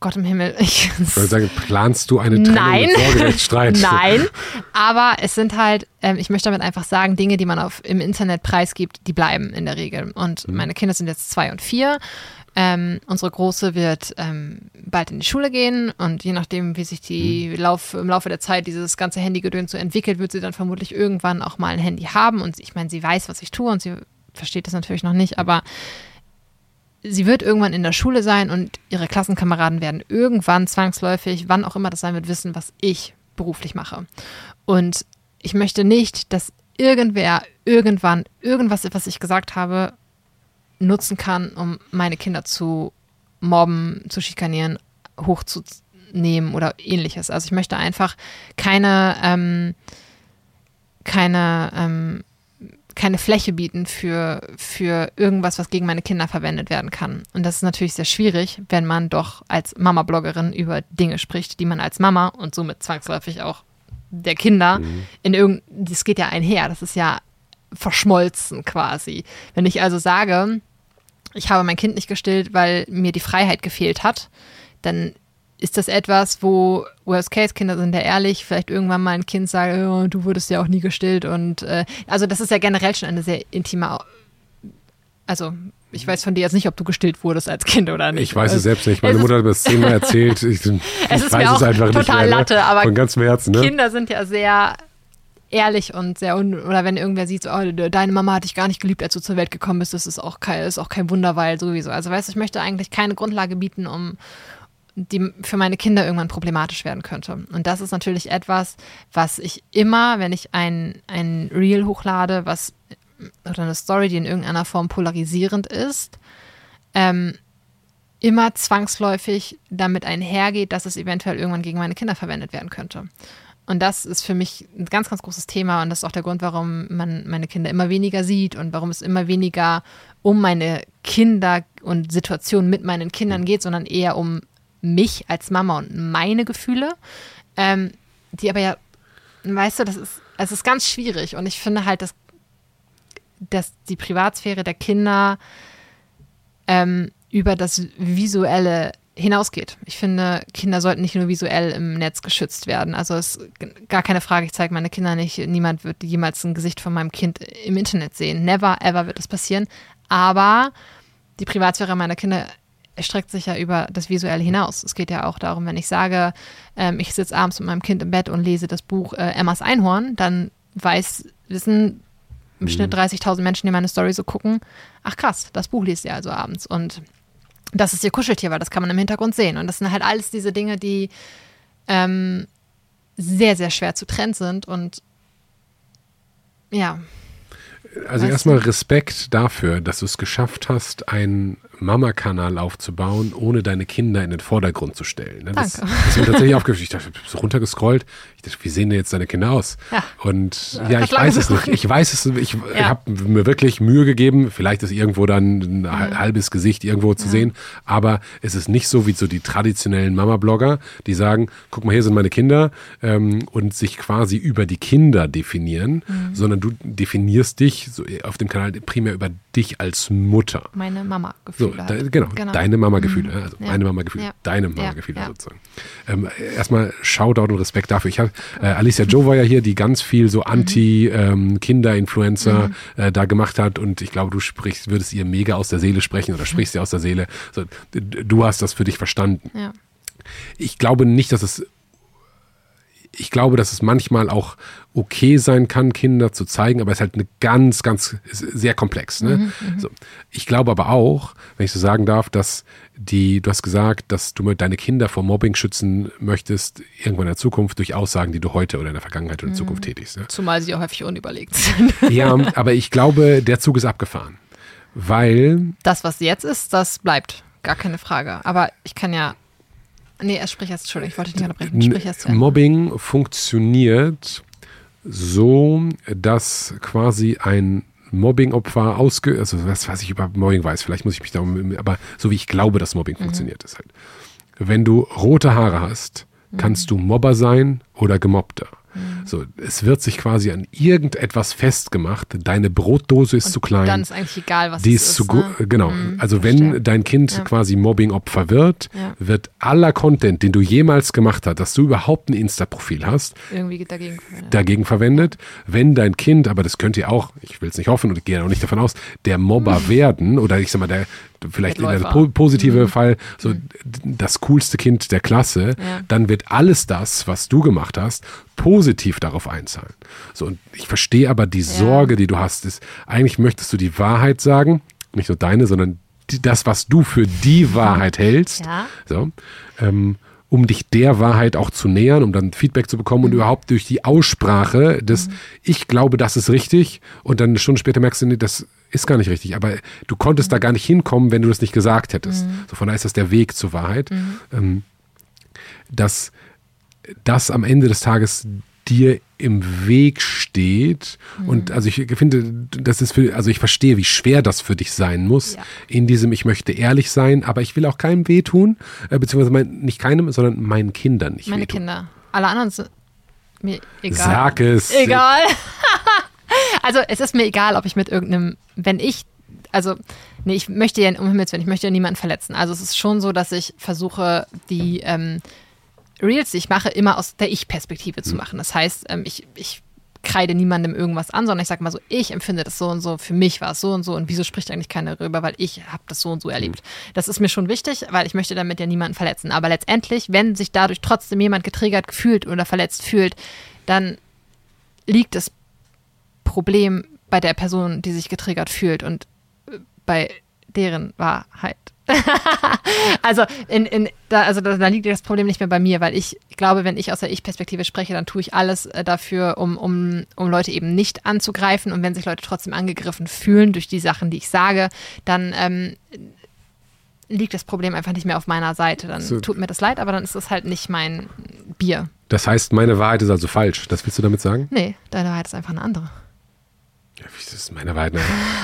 Gott im Himmel, ich, Ich wollte sagen, planst du eine Trennung Nein. Sorgerechtsstreit? Nein, aber es sind halt, ähm, ich möchte damit einfach sagen, Dinge, die man auf, im Internet preisgibt, die bleiben in der Regel. Und Mhm. meine Kinder sind jetzt zwei und vier. Ähm, unsere Große wird ähm, bald in die Schule gehen und je nachdem, wie sich die Mhm. Lauf, im Laufe der Zeit dieses ganze Handygedöns so entwickelt, wird sie dann vermutlich irgendwann auch mal ein Handy haben. Und ich meine, sie weiß, was ich tue und sie versteht das natürlich noch nicht, aber sie wird irgendwann in der Schule sein und ihre Klassenkameraden werden irgendwann zwangsläufig, wann auch immer das sein wird, wissen, was ich beruflich mache. Und ich möchte nicht, dass irgendwer irgendwann irgendwas, was ich gesagt habe, nutzen kann, um meine Kinder zu mobben, zu schikanieren, hochzunehmen oder ähnliches. Also ich möchte einfach keine, ähm, keine, ähm, keine Fläche bieten für, für irgendwas, was gegen meine Kinder verwendet werden kann. Und das ist natürlich sehr schwierig, wenn man doch als Mama-Bloggerin über Dinge spricht, die man als Mama und somit zwangsläufig auch der Kinder mhm. in irgend, das geht ja einher, das ist ja verschmolzen quasi. Wenn ich also sage, ich habe mein Kind nicht gestillt, weil mir die Freiheit gefehlt hat, dann ist das etwas, wo Worst-Case-Kinder sind ja ehrlich, vielleicht irgendwann mal ein Kind sagt, oh, du wurdest ja auch nie gestillt und äh, also das ist ja generell schon eine sehr intime, also ich weiß von dir jetzt nicht, ob du gestillt wurdest als Kind oder nicht. Ich weiß es selbst nicht. Meine Mutter hat mir das zehnmal erzählt. Ich, ich es weiß es einfach nicht mehr. Ne? Latte, aber von ganzem Herzen. Ne? Kinder sind ja sehr ehrlich und sehr un oder wenn irgendwer sieht, so, oh, deine Mama hat dich gar nicht geliebt, als du zur Welt gekommen bist, das ist auch kein, ist auch kein Wunder, weil sowieso. Also weißt du, ich möchte eigentlich keine Grundlage bieten, um die für meine Kinder irgendwann problematisch werden könnte. Und das ist natürlich etwas, was ich immer, wenn ich ein, ein Reel hochlade, was oder eine Story, die in irgendeiner Form polarisierend ist, ähm, immer zwangsläufig damit einhergeht, dass es eventuell irgendwann gegen meine Kinder verwendet werden könnte. Und das ist für mich ein ganz, ganz großes Thema und das ist auch der Grund, warum man meine Kinder immer weniger sieht und warum es immer weniger um meine Kinder und Situationen mit meinen Kindern geht, sondern eher um mich als Mama und meine Gefühle, ähm, die aber ja, weißt du, das ist, es ist ganz schwierig und ich finde halt, dass, dass die Privatsphäre der Kinder ähm, über das Visuelle hinausgeht. Ich finde, Kinder sollten nicht nur visuell im Netz geschützt werden. Also es ist gar keine Frage, ich zeige meine Kinder nicht. Niemand wird jemals ein Gesicht von meinem Kind im Internet sehen. Never, ever wird das passieren. Aber die Privatsphäre meiner Kinder erstreckt sich ja über das Visuelle hinaus. Es geht ja auch darum, wenn ich sage, ähm, ich sitze abends mit meinem Kind im Bett und lese das Buch äh, Emmas Einhorn, dann weiß, wissen im Schnitt 30.000 mhm. Menschen, die meine Story so gucken, ach krass, das Buch liest ihr also abends. Und das ist ihr Kuscheltier, weil das kann man im Hintergrund sehen. Und das sind halt alles diese Dinge, die ähm, sehr, sehr schwer zu trennen sind. Und ja. Also erstmal Respekt dafür, dass du es geschafft hast, ein Mama-Kanal aufzubauen, ohne deine Kinder in den Vordergrund zu stellen. Ne? Das, Danke. ist mir tatsächlich aufgefallen. Ich dachte, ich bin so runtergescrollt. Wie sehen denn jetzt deine Kinder aus? Ja. Und ja, ja ich weiß es nicht. Ich weiß es, ich ja. habe mir wirklich Mühe gegeben. Vielleicht ist irgendwo dann ein mhm. halbes Gesicht irgendwo zu sehen. Aber es ist nicht so wie so die traditionellen Mama-Blogger, die sagen, guck mal, hier sind meine Kinder ähm, und sich quasi über die Kinder definieren, mhm. sondern du definierst dich so auf dem Kanal primär über dich als Mutter. Meine Mama-Gefühle. So, da, genau, genau, deine Mama-Gefühle. Mhm. Also ja. meine Mama-Gefühle, ja. deine Mama-Gefühle ja. sozusagen. Ähm, erstmal Shoutout und Respekt dafür. Ich habe äh, Alicia Joe war ja hier, die ganz viel so Anti-Kinder-Influencer mhm. ähm, äh, da gemacht hat und ich glaube, du sprichst, würdest ihr mega aus der Seele sprechen oder sprichst ihr aus der Seele. So, du hast das für dich verstanden. Ich glaube nicht, dass es ich glaube, dass es manchmal auch okay sein kann, Kinder zu zeigen, aber es ist halt eine ganz, ganz sehr komplex. Ne? Mhm, mhm, so. Ich glaube aber auch, wenn ich so sagen darf, dass die, du hast gesagt, dass du deine Kinder vor Mobbing schützen möchtest, irgendwann in der Zukunft durch Aussagen, die du heute oder in der Vergangenheit oder in der Zukunft mhm. tätigst. Ne? Zumal sie auch häufig unüberlegt sind. ja, aber ich glaube, der Zug ist abgefahren. Weil. Das, was jetzt ist, das bleibt. Gar keine Frage. Aber ich kann ja Nee, er spricht erst, Entschuldigung, ich wollte dich nicht unterbrechen. Sprich erst Mobbing funktioniert so, dass quasi ein Mobbing-Opfer ausge... Also was, was ich über Mobbing weiß, vielleicht muss ich mich da... Aber so wie ich glaube, dass Mobbing mhm. funktioniert, ist halt. Wenn du rote Haare hast, kannst mhm. du Mobber sein oder Gemobbter. Mhm. So, es wird sich quasi an irgendetwas festgemacht. Deine Brotdose ist und zu klein. Dann ist eigentlich egal, was die es ist. Zu ne? Genau. Mhm, also wenn dein Kind ja. quasi Mobbing-Opfer wird, ja. wird aller Content, den du jemals gemacht hast, dass du überhaupt ein Insta-Profil hast, irgendwie dagegen, dagegen verwendet. Wenn dein Kind, aber das könnt ihr auch, ich will es nicht hoffen und ich gehe auch nicht davon aus, der Mobber mhm. werden oder ich sag mal, der vielleicht in der po positive mhm. Fall so mhm. das coolste Kind der Klasse, ja. dann wird alles das, was du gemacht hast, positiv darauf einzahlen. So, und ich verstehe aber die ja. Sorge, die du hast, ist, eigentlich möchtest du die Wahrheit sagen, nicht nur deine, sondern die, das, was du für die Wahrheit hältst. Ja. So, ähm, um dich der Wahrheit auch zu nähern, um dann Feedback zu bekommen mhm. und überhaupt durch die Aussprache des, mhm. ich glaube, das ist richtig und dann eine Stunde später merkst du, nee, das ist gar nicht richtig. Aber du konntest mhm. da gar nicht hinkommen, wenn du das nicht gesagt hättest. Mhm. So von daher ist das der Weg zur Wahrheit. Mhm. Ähm, dass das am Ende des Tages dir im Weg steht. Mhm. Und also ich finde, das ist für, also ich verstehe, wie schwer das für dich sein muss. Ja. In diesem, ich möchte ehrlich sein, aber ich will auch keinem wehtun, äh, beziehungsweise mein, nicht keinem, sondern meinen Kindern nicht Meine wehtun. Kinder. Alle anderen sind mir egal. Sag es. Egal. also es ist mir egal, ob ich mit irgendeinem, wenn ich, also, nee, ich möchte ja, um Himmels Willen, ich möchte ja niemanden verletzen. Also es ist schon so, dass ich versuche, die ähm, Reels, die ich mache, immer aus der Ich-Perspektive Hm. zu machen. Das heißt, ähm, ich, ich kreide niemandem irgendwas an, sondern ich sage mal so, ich empfinde das so und so, für mich war es so und so und wieso spricht eigentlich keiner darüber, weil ich habe das so und so erlebt. Das ist mir schon wichtig, weil ich möchte damit ja niemanden verletzen. Aber letztendlich, wenn sich dadurch trotzdem jemand getriggert fühlt oder verletzt fühlt, dann liegt das Problem bei der Person, die sich getriggert fühlt und äh, bei deren Wahrheit. also in, in, da, also da, da liegt das Problem nicht mehr bei mir, weil ich glaube, wenn ich aus der Ich-Perspektive spreche, dann tue ich alles äh, dafür, um, um, um Leute eben nicht anzugreifen. Und wenn sich Leute trotzdem angegriffen fühlen durch die Sachen, die ich sage, dann ähm, liegt das Problem einfach nicht mehr auf meiner Seite. Dann So. tut mir das leid, aber dann ist das halt nicht mein Bier. Das heißt, meine Wahrheit ist also falsch. Das willst du damit sagen? Nee, deine Wahrheit ist einfach eine andere. Ja, wie ist das meine Wahrheit?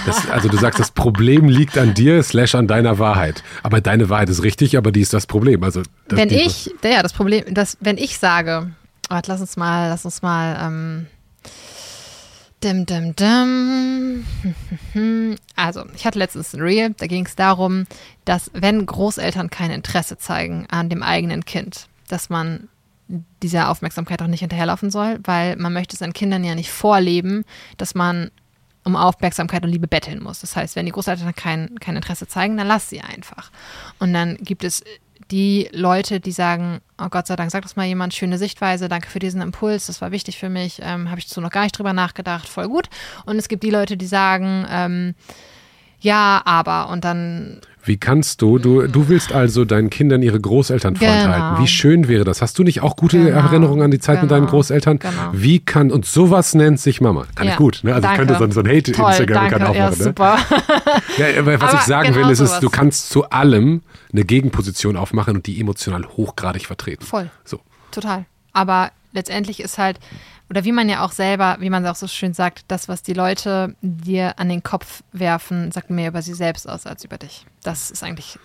Das, also du sagst, das Problem liegt an dir, slash an deiner Wahrheit. Aber deine Wahrheit ist richtig, aber die ist das Problem. Also das, wenn ich, ja, das Problem, dass, wenn ich sage, warte, lass uns mal, lass uns mal, ähm, dim, dim, dim. Also, ich hatte letztens ein Reel, da ging es darum, dass wenn Großeltern kein Interesse zeigen an dem eigenen Kind, dass man dieser Aufmerksamkeit auch nicht hinterherlaufen soll, weil man möchte seinen Kindern ja nicht vorleben, dass man um Aufmerksamkeit und Liebe betteln muss. Das heißt, wenn die Großeltern kein, kein Interesse zeigen, dann lass sie einfach. Und dann gibt es die Leute, die sagen, oh Gott sei Dank, sagt das mal jemand, schöne Sichtweise, danke für diesen Impuls, das war wichtig für mich, ähm, habe ich so noch gar nicht drüber nachgedacht, voll gut. Und es gibt die Leute, die sagen, ähm, ja, aber und dann Wie kannst du, du, du willst also deinen Kindern ihre Großeltern Genau. vorenthalten. Wie schön wäre das? Hast du nicht auch gute Genau. Erinnerungen an die Zeit mit deinen Genau. Großeltern? Genau. Wie kann, und sowas nennt sich Mama. Kann Ja. ich gut. Ne? Also Danke. ich könnte so, ein- so ein Toll, Hate-Instagram-Account danke, ja, aufmachen. Ne? super. Ja, aber was Aber ich sagen genau will, ist, ist, du kannst zu allem eine Gegenposition aufmachen und die emotional hochgradig vertreten. Voll. So. Total. Aber letztendlich ist halt, oder wie man ja auch selber, wie man auch so schön sagt, das, was die Leute dir an den Kopf werfen, sagt mehr über sie selbst aus als über dich. Das ist eigentlich,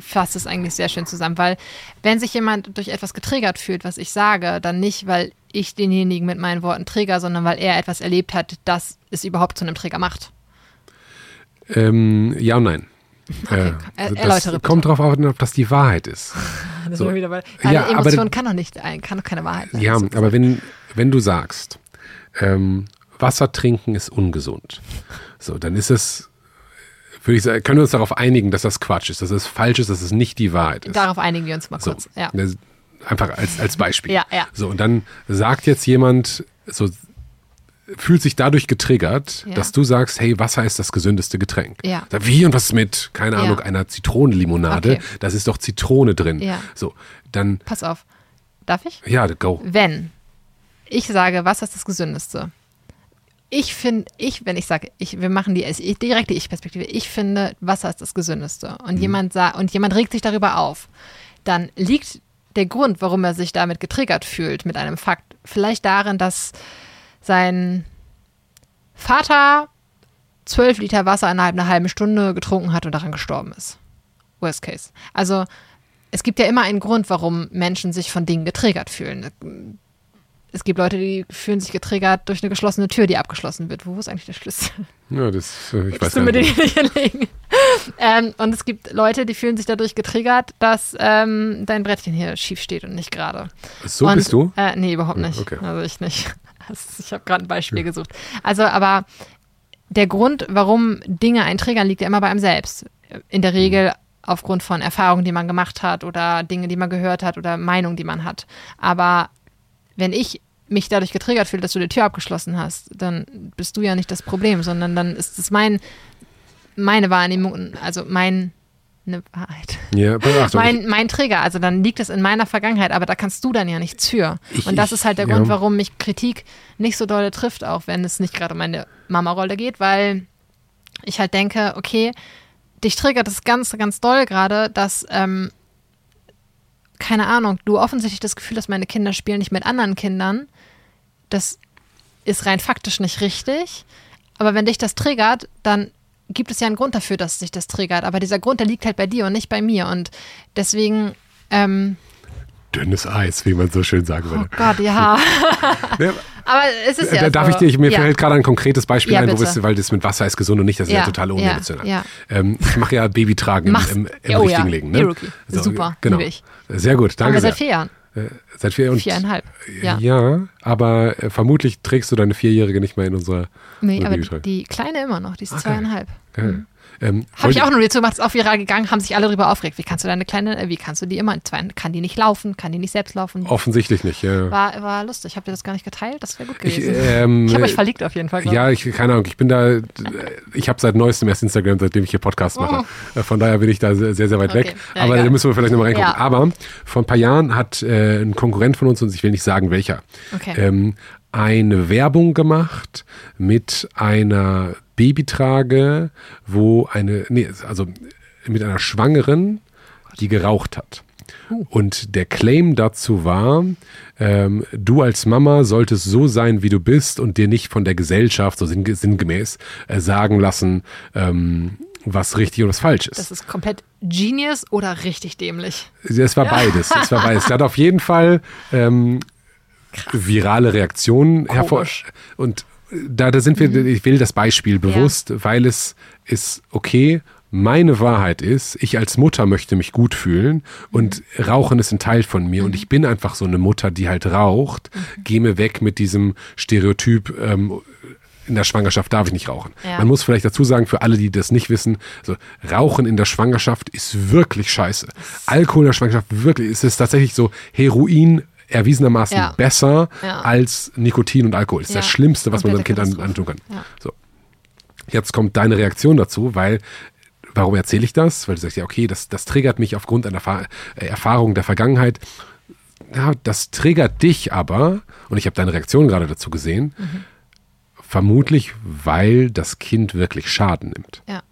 fasst es eigentlich sehr schön zusammen, weil wenn sich jemand durch etwas getriggert fühlt, was ich sage, dann nicht, weil ich denjenigen mit meinen Worten trigger, sondern weil er etwas erlebt hat, das es überhaupt zu einem Trigger macht. Ähm, ja und nein. Okay, er- das erläutere bitte. kommt darauf an, ob das die Wahrheit ist. Das So. wieder, weil Ja, eine aber- Emotion kann doch nicht, kann doch keine Wahrheit sein. Ja, aber wenn, wenn du sagst, ähm, Wasser trinken ist ungesund, so, dann ist es, würde ich sagen, können wir uns darauf einigen, dass das Quatsch ist, dass es falsch ist, dass es nicht die Wahrheit ist. Darauf einigen wir uns mal So, kurz. Ja. das- Einfach als, als Beispiel. Ja, ja. So, und dann sagt jetzt jemand, so fühlt sich dadurch getriggert, Ja. dass du sagst, hey, Wasser ist das gesündeste Getränk. Ja. Sag, Wie und was mit, keine Ja. Ahnung, einer Zitronenlimonade? Okay. Das ist doch Zitrone drin. Ja. So, dann, Pass auf. Darf ich? ja, go. Wenn ich sage, was ist das Gesündeste? Ich finde, ich, wenn ich sage, ich, wir machen die ich- direkte Ich-Perspektive, ich finde, Wasser ist das Gesündeste. Und jemand sagt, und jemand regt sich darüber auf, dann liegt der Grund, warum er sich damit getriggert fühlt, mit einem Fakt, vielleicht darin, dass sein Vater zwölf Liter Wasser innerhalb einer halben Stunde getrunken hat und daran gestorben ist. Worst case. Also es gibt ja immer einen Grund, warum Menschen sich von Dingen getriggert fühlen. Es gibt Leute, die fühlen sich getriggert durch eine geschlossene Tür, die abgeschlossen wird. Wo ist eigentlich der Schlüssel? Ja, das, äh, ich weiß Willst du mir den nicht. hier hinlegen? ähm, und es gibt Leute, die fühlen sich dadurch getriggert, dass ähm, dein Brettchen hier schief steht und nicht gerade. So und, bist du? Äh, nee, überhaupt Ja, nicht. okay. Also ich nicht. Ich habe gerade ein Beispiel gesucht. Also, aber der Grund, warum Dinge einen triggern, liegt ja immer bei einem selbst. In der Regel aufgrund von Erfahrungen, die man gemacht hat oder Dinge, die man gehört hat oder Meinungen, die man hat. Aber wenn ich mich dadurch getriggert fühle, dass du die Tür abgeschlossen hast, dann bist du ja nicht das Problem, sondern dann ist es mein, meine Wahrnehmung, also mein, eine Wahrheit. Ja, Achtung, Mein, mein Trigger, also dann liegt es in meiner Vergangenheit, aber da kannst du dann ja nichts für. Ich- und das ich- ist halt der ja. Grund, warum mich Kritik nicht so doll trifft, auch wenn es nicht gerade um meine Mama-Rolle geht, weil ich halt denke, okay, dich triggert es ganz, ganz doll gerade, dass, ähm, keine Ahnung, du offensichtlich das Gefühl hast, meine Kinder spielen nicht mit anderen Kindern, das ist rein faktisch nicht richtig. Aber wenn dich das triggert, dann gibt es ja einen Grund dafür, dass sich das triggert. Aber dieser Grund, der liegt halt bei dir und nicht bei mir. Und deswegen, ähm, Dünnes Eis, wie man so schön sagen oh würde. Gott, ja. Ne, Aber es ist ja da darf so. ich dir, ich, mir ja. fällt gerade ein konkretes Beispiel Ja, ein, wo bist, weil das mit Wasser ist gesund und nicht, das ist ja, Ja, total unemotional. ja. Ähm, ich mache ja Babytragen im, im, im Oh ja, richtigen Legen. Ne? E-Rookie. Super, genau. Sehr gut, Haben danke wir sehr. seit vier Jahren. Äh, seit vier und Viereinhalb. Ja. Ja, aber äh, vermutlich trägst du deine Vierjährige nicht mehr in unserer Nee, unserer aber Babytrage. die kleine immer noch, die ist Okay. zweieinhalb. Ja. Ähm, Habe ich auch nur dazu gemacht, ist auch viral gegangen, haben sich alle darüber aufgeregt. Wie kannst du deine kleine, äh, wie kannst du die immer, zwei, kann die nicht laufen, kann die nicht selbst laufen? Offensichtlich nicht, ja. War, war lustig. Habt ihr das gar nicht geteilt? Das wäre gut Ich, gewesen. ähm, Ich habe euch verliebt auf jeden Fall. glaub Ja, ich, keine Ahnung, ich bin da, ich habe seit neuestem erst Instagram, seitdem ich hier Podcast mache. Äh, Von daher bin ich da sehr, sehr, weit Oh. Okay. weg. Ja, Aber egal. da müssen wir vielleicht nochmal reingucken. Ja. Aber vor ein paar Jahren hat äh, ein Konkurrent von uns, und ich will nicht sagen welcher, Okay. ähm, eine Werbung gemacht mit einer Babytrage, wo eine, nee, also mit einer Schwangeren, die geraucht hat. Und der Claim dazu war, ähm, du als Mama solltest so sein, wie du bist und dir nicht von der Gesellschaft, so sinn, sinngemäß, äh, sagen lassen, ähm, was richtig und was falsch ist. Das ist komplett genius oder richtig dämlich. Es war beides. Es war beides. Es hat auf jeden Fall ähm, virale Reaktionen hervor. Und da, da sind wir, ich will das Beispiel bewusst, weil es ist okay. Meine Wahrheit ist, ich als Mutter möchte mich gut fühlen und Rauchen ist ein Teil von mir und ich bin einfach so eine Mutter, die halt raucht. Geh mir weg mit diesem Stereotyp, ähm, in der Schwangerschaft darf ich nicht rauchen. Ja. Man muss vielleicht dazu sagen, für alle, die das nicht wissen, so, Rauchen in der Schwangerschaft ist wirklich scheiße. Alkohol in der Schwangerschaft, wirklich, es ist tatsächlich so Heroin erwiesenermaßen Ja. besser Ja. als Nikotin und Alkohol. Das ist das Schlimmste, was man seinem Kind an, antun kann. So. Jetzt kommt deine Reaktion dazu, weil warum erzähle ich das? Weil du sagst, ja, okay, das, das triggert mich aufgrund einer Fa- äh, Erfahrung der Vergangenheit. Ja, das triggert dich aber, und ich habe deine Reaktion gerade dazu gesehen, Mhm. vermutlich, weil das Kind wirklich Schaden nimmt. Ja.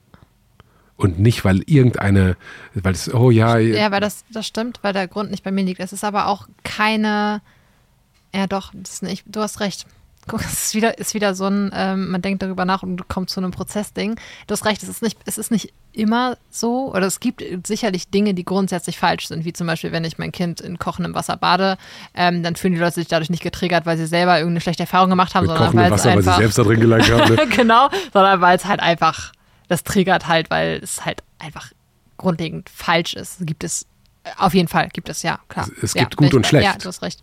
Und nicht, weil irgendeine, weil es, oh ja, Ja, weil das, das stimmt, weil der Grund nicht bei mir liegt. Es ist aber auch keine. Ja, doch, das ist nicht, du hast recht. Guck, es ist wieder, ist wieder so ein, ähm, man denkt darüber nach und kommt zu einem Prozessding. Du hast recht, es ist, nicht, es ist nicht immer so, oder es gibt sicherlich Dinge, die grundsätzlich falsch sind, wie zum Beispiel, wenn ich mein Kind in kochendem Wasser bade, ähm, dann fühlen die Leute sich dadurch nicht getriggert, weil sie selber irgendeine schlechte Erfahrung gemacht haben, mit sondern weil es Wasser, weil sie einfach selbst da drin gelangt haben. Ne? genau, sondern weil es halt einfach, das triggert halt, weil es halt einfach grundlegend falsch ist. Gibt es, auf jeden Fall gibt es, ja, klar. Es ja, gibt gut bin und schlecht. Ja, du hast recht.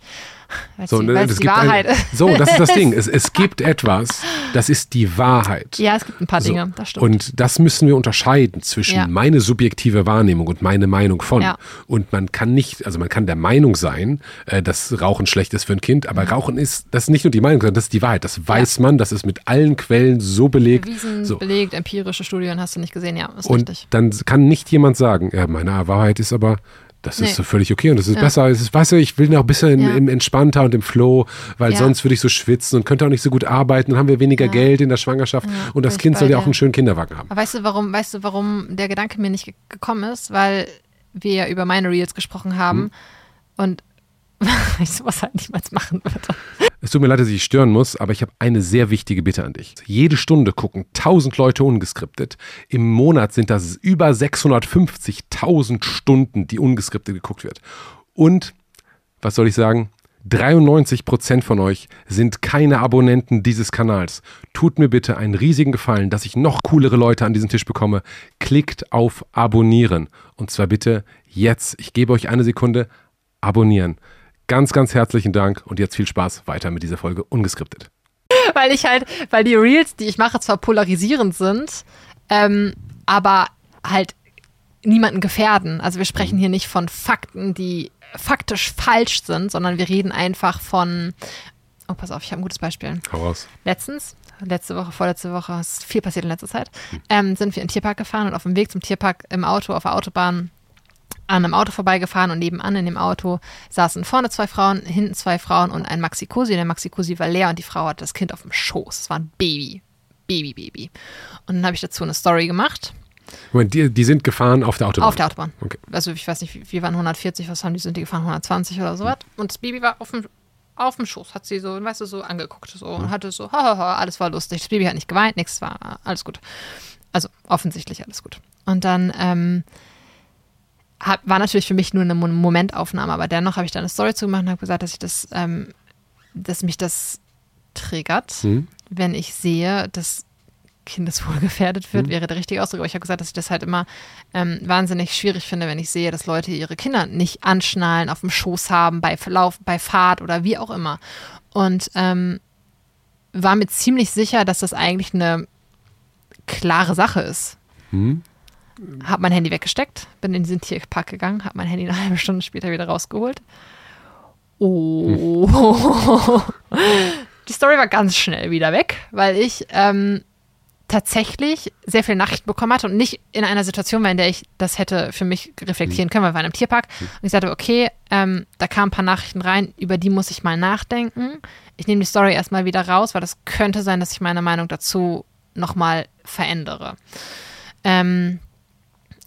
Weil So, ne, das die gibt Wahrheit ein, ist. so, das ist das Ding. Es, es gibt etwas, das ist die Wahrheit. Ja, es gibt ein paar So. Dinge, das stimmt. Und das müssen wir unterscheiden zwischen Ja. meine subjektive Wahrnehmung und meine Meinung von. Ja. Und man kann nicht, also man kann der Meinung sein, äh, dass Rauchen schlecht ist für ein Kind, aber Rauchen ist, das ist nicht nur die Meinung, sondern das ist die Wahrheit. Das weiß man, das ist mit allen Quellen so belegt. Bewiesen, So. belegt, empirische Studien hast du nicht gesehen, ja, ist Und richtig. dann kann nicht jemand sagen, ja, meine Wahrheit ist aber, das ist Nee. so völlig okay und das ist Ja. besser. Es ist, weißt du, ich will noch ein bisschen Ja. im entspannter und im Flow, weil Ja. sonst würde ich so schwitzen und könnte auch nicht so gut arbeiten. Dann haben wir weniger. Geld in der Schwangerschaft und das Kind soll ja auch einen schönen Kinderwagen haben. Aber weißt du, warum, weißt du, warum der Gedanke mir nicht ge gekommen ist? Weil wir ja über meine Reels gesprochen haben Hm. und ich sowas halt niemals machen würde. Es tut mir leid, dass ich stören muss, aber ich habe eine sehr wichtige Bitte an dich. Jede Stunde gucken 1000 Leute ungeskriptet. Im Monat sind das über 650.000 Stunden, die ungeskriptet geguckt wird. Und, was soll ich sagen? 93% von euch sind keine Abonnenten dieses Kanals. Tut mir bitte einen riesigen Gefallen, dass ich noch coolere Leute an diesen Tisch bekomme. Klickt auf Abonnieren. Und zwar bitte jetzt. Ich gebe euch eine Sekunde. Abonnieren. Ganz, ganz herzlichen Dank und jetzt viel Spaß weiter mit dieser Folge ungeskriptet. weil ich halt, weil die Reels, die ich mache, zwar polarisierend sind, ähm, aber halt niemanden gefährden. Also wir sprechen hier nicht von Fakten, die faktisch falsch sind, sondern wir reden einfach von, oh pass auf, ich habe ein gutes Beispiel. Hau raus. Letztens, letzte Woche, vorletzte Woche, es ist viel passiert in letzter Zeit, ähm, sind wir in den Tierpark gefahren und auf dem Weg zum Tierpark im Auto, auf der Autobahn, an einem Auto vorbeigefahren und nebenan in dem Auto saßen vorne zwei Frauen, hinten zwei Frauen und ein Maxi-Cosi. Der Maxi-Cosi war leer und die Frau hatte das Kind auf dem Schoß. Es war ein Baby. Baby, Baby. Und dann habe ich dazu eine Story gemacht. Moment, die, die sind gefahren auf der Autobahn. Auf der Autobahn. Okay. Also ich weiß nicht, wie- wir waren 140, was haben die, sind die gefahren? 120 oder sowas. Und das Baby war auf dem auf dem Schoß, hat sie so, weißt du, so angeguckt so und hatte so, hahaha, alles war lustig. Das Baby hat nicht geweint, nichts war, alles gut. Also offensichtlich alles gut. Und dann ähm, hab, war natürlich für mich nur eine Momentaufnahme, aber dennoch habe ich da eine Story zu gemacht und habe gesagt, dass ich das, ähm, dass mich das triggert, Mhm. wenn ich sehe, dass Kindeswohl gefährdet wird, wäre der richtige Ausdruck. Aber ich habe gesagt, dass ich das halt immer ähm, wahnsinnig schwierig finde, wenn ich sehe, dass Leute ihre Kinder nicht anschnallen, auf dem Schoß haben, bei Verlauf, bei Fahrt oder wie auch immer. Und ähm, war mir ziemlich sicher, dass das eigentlich eine klare Sache ist. Hm? Hab mein Handy weggesteckt, bin in diesen Tierpark gegangen, hab mein Handy eine halbe Stunde später wieder rausgeholt. Oh. Die Story war ganz schnell wieder weg, weil ich ähm, tatsächlich sehr viele Nachrichten bekommen hatte und nicht in einer Situation war, in der ich das hätte für mich reflektieren können, weil wir waren im Tierpark. Und ich sagte, okay, ähm, da kamen ein paar Nachrichten rein, über die muss ich mal nachdenken. Ich nehme die Story erstmal wieder raus, weil das könnte sein, dass ich meine Meinung dazu nochmal verändere. Ähm,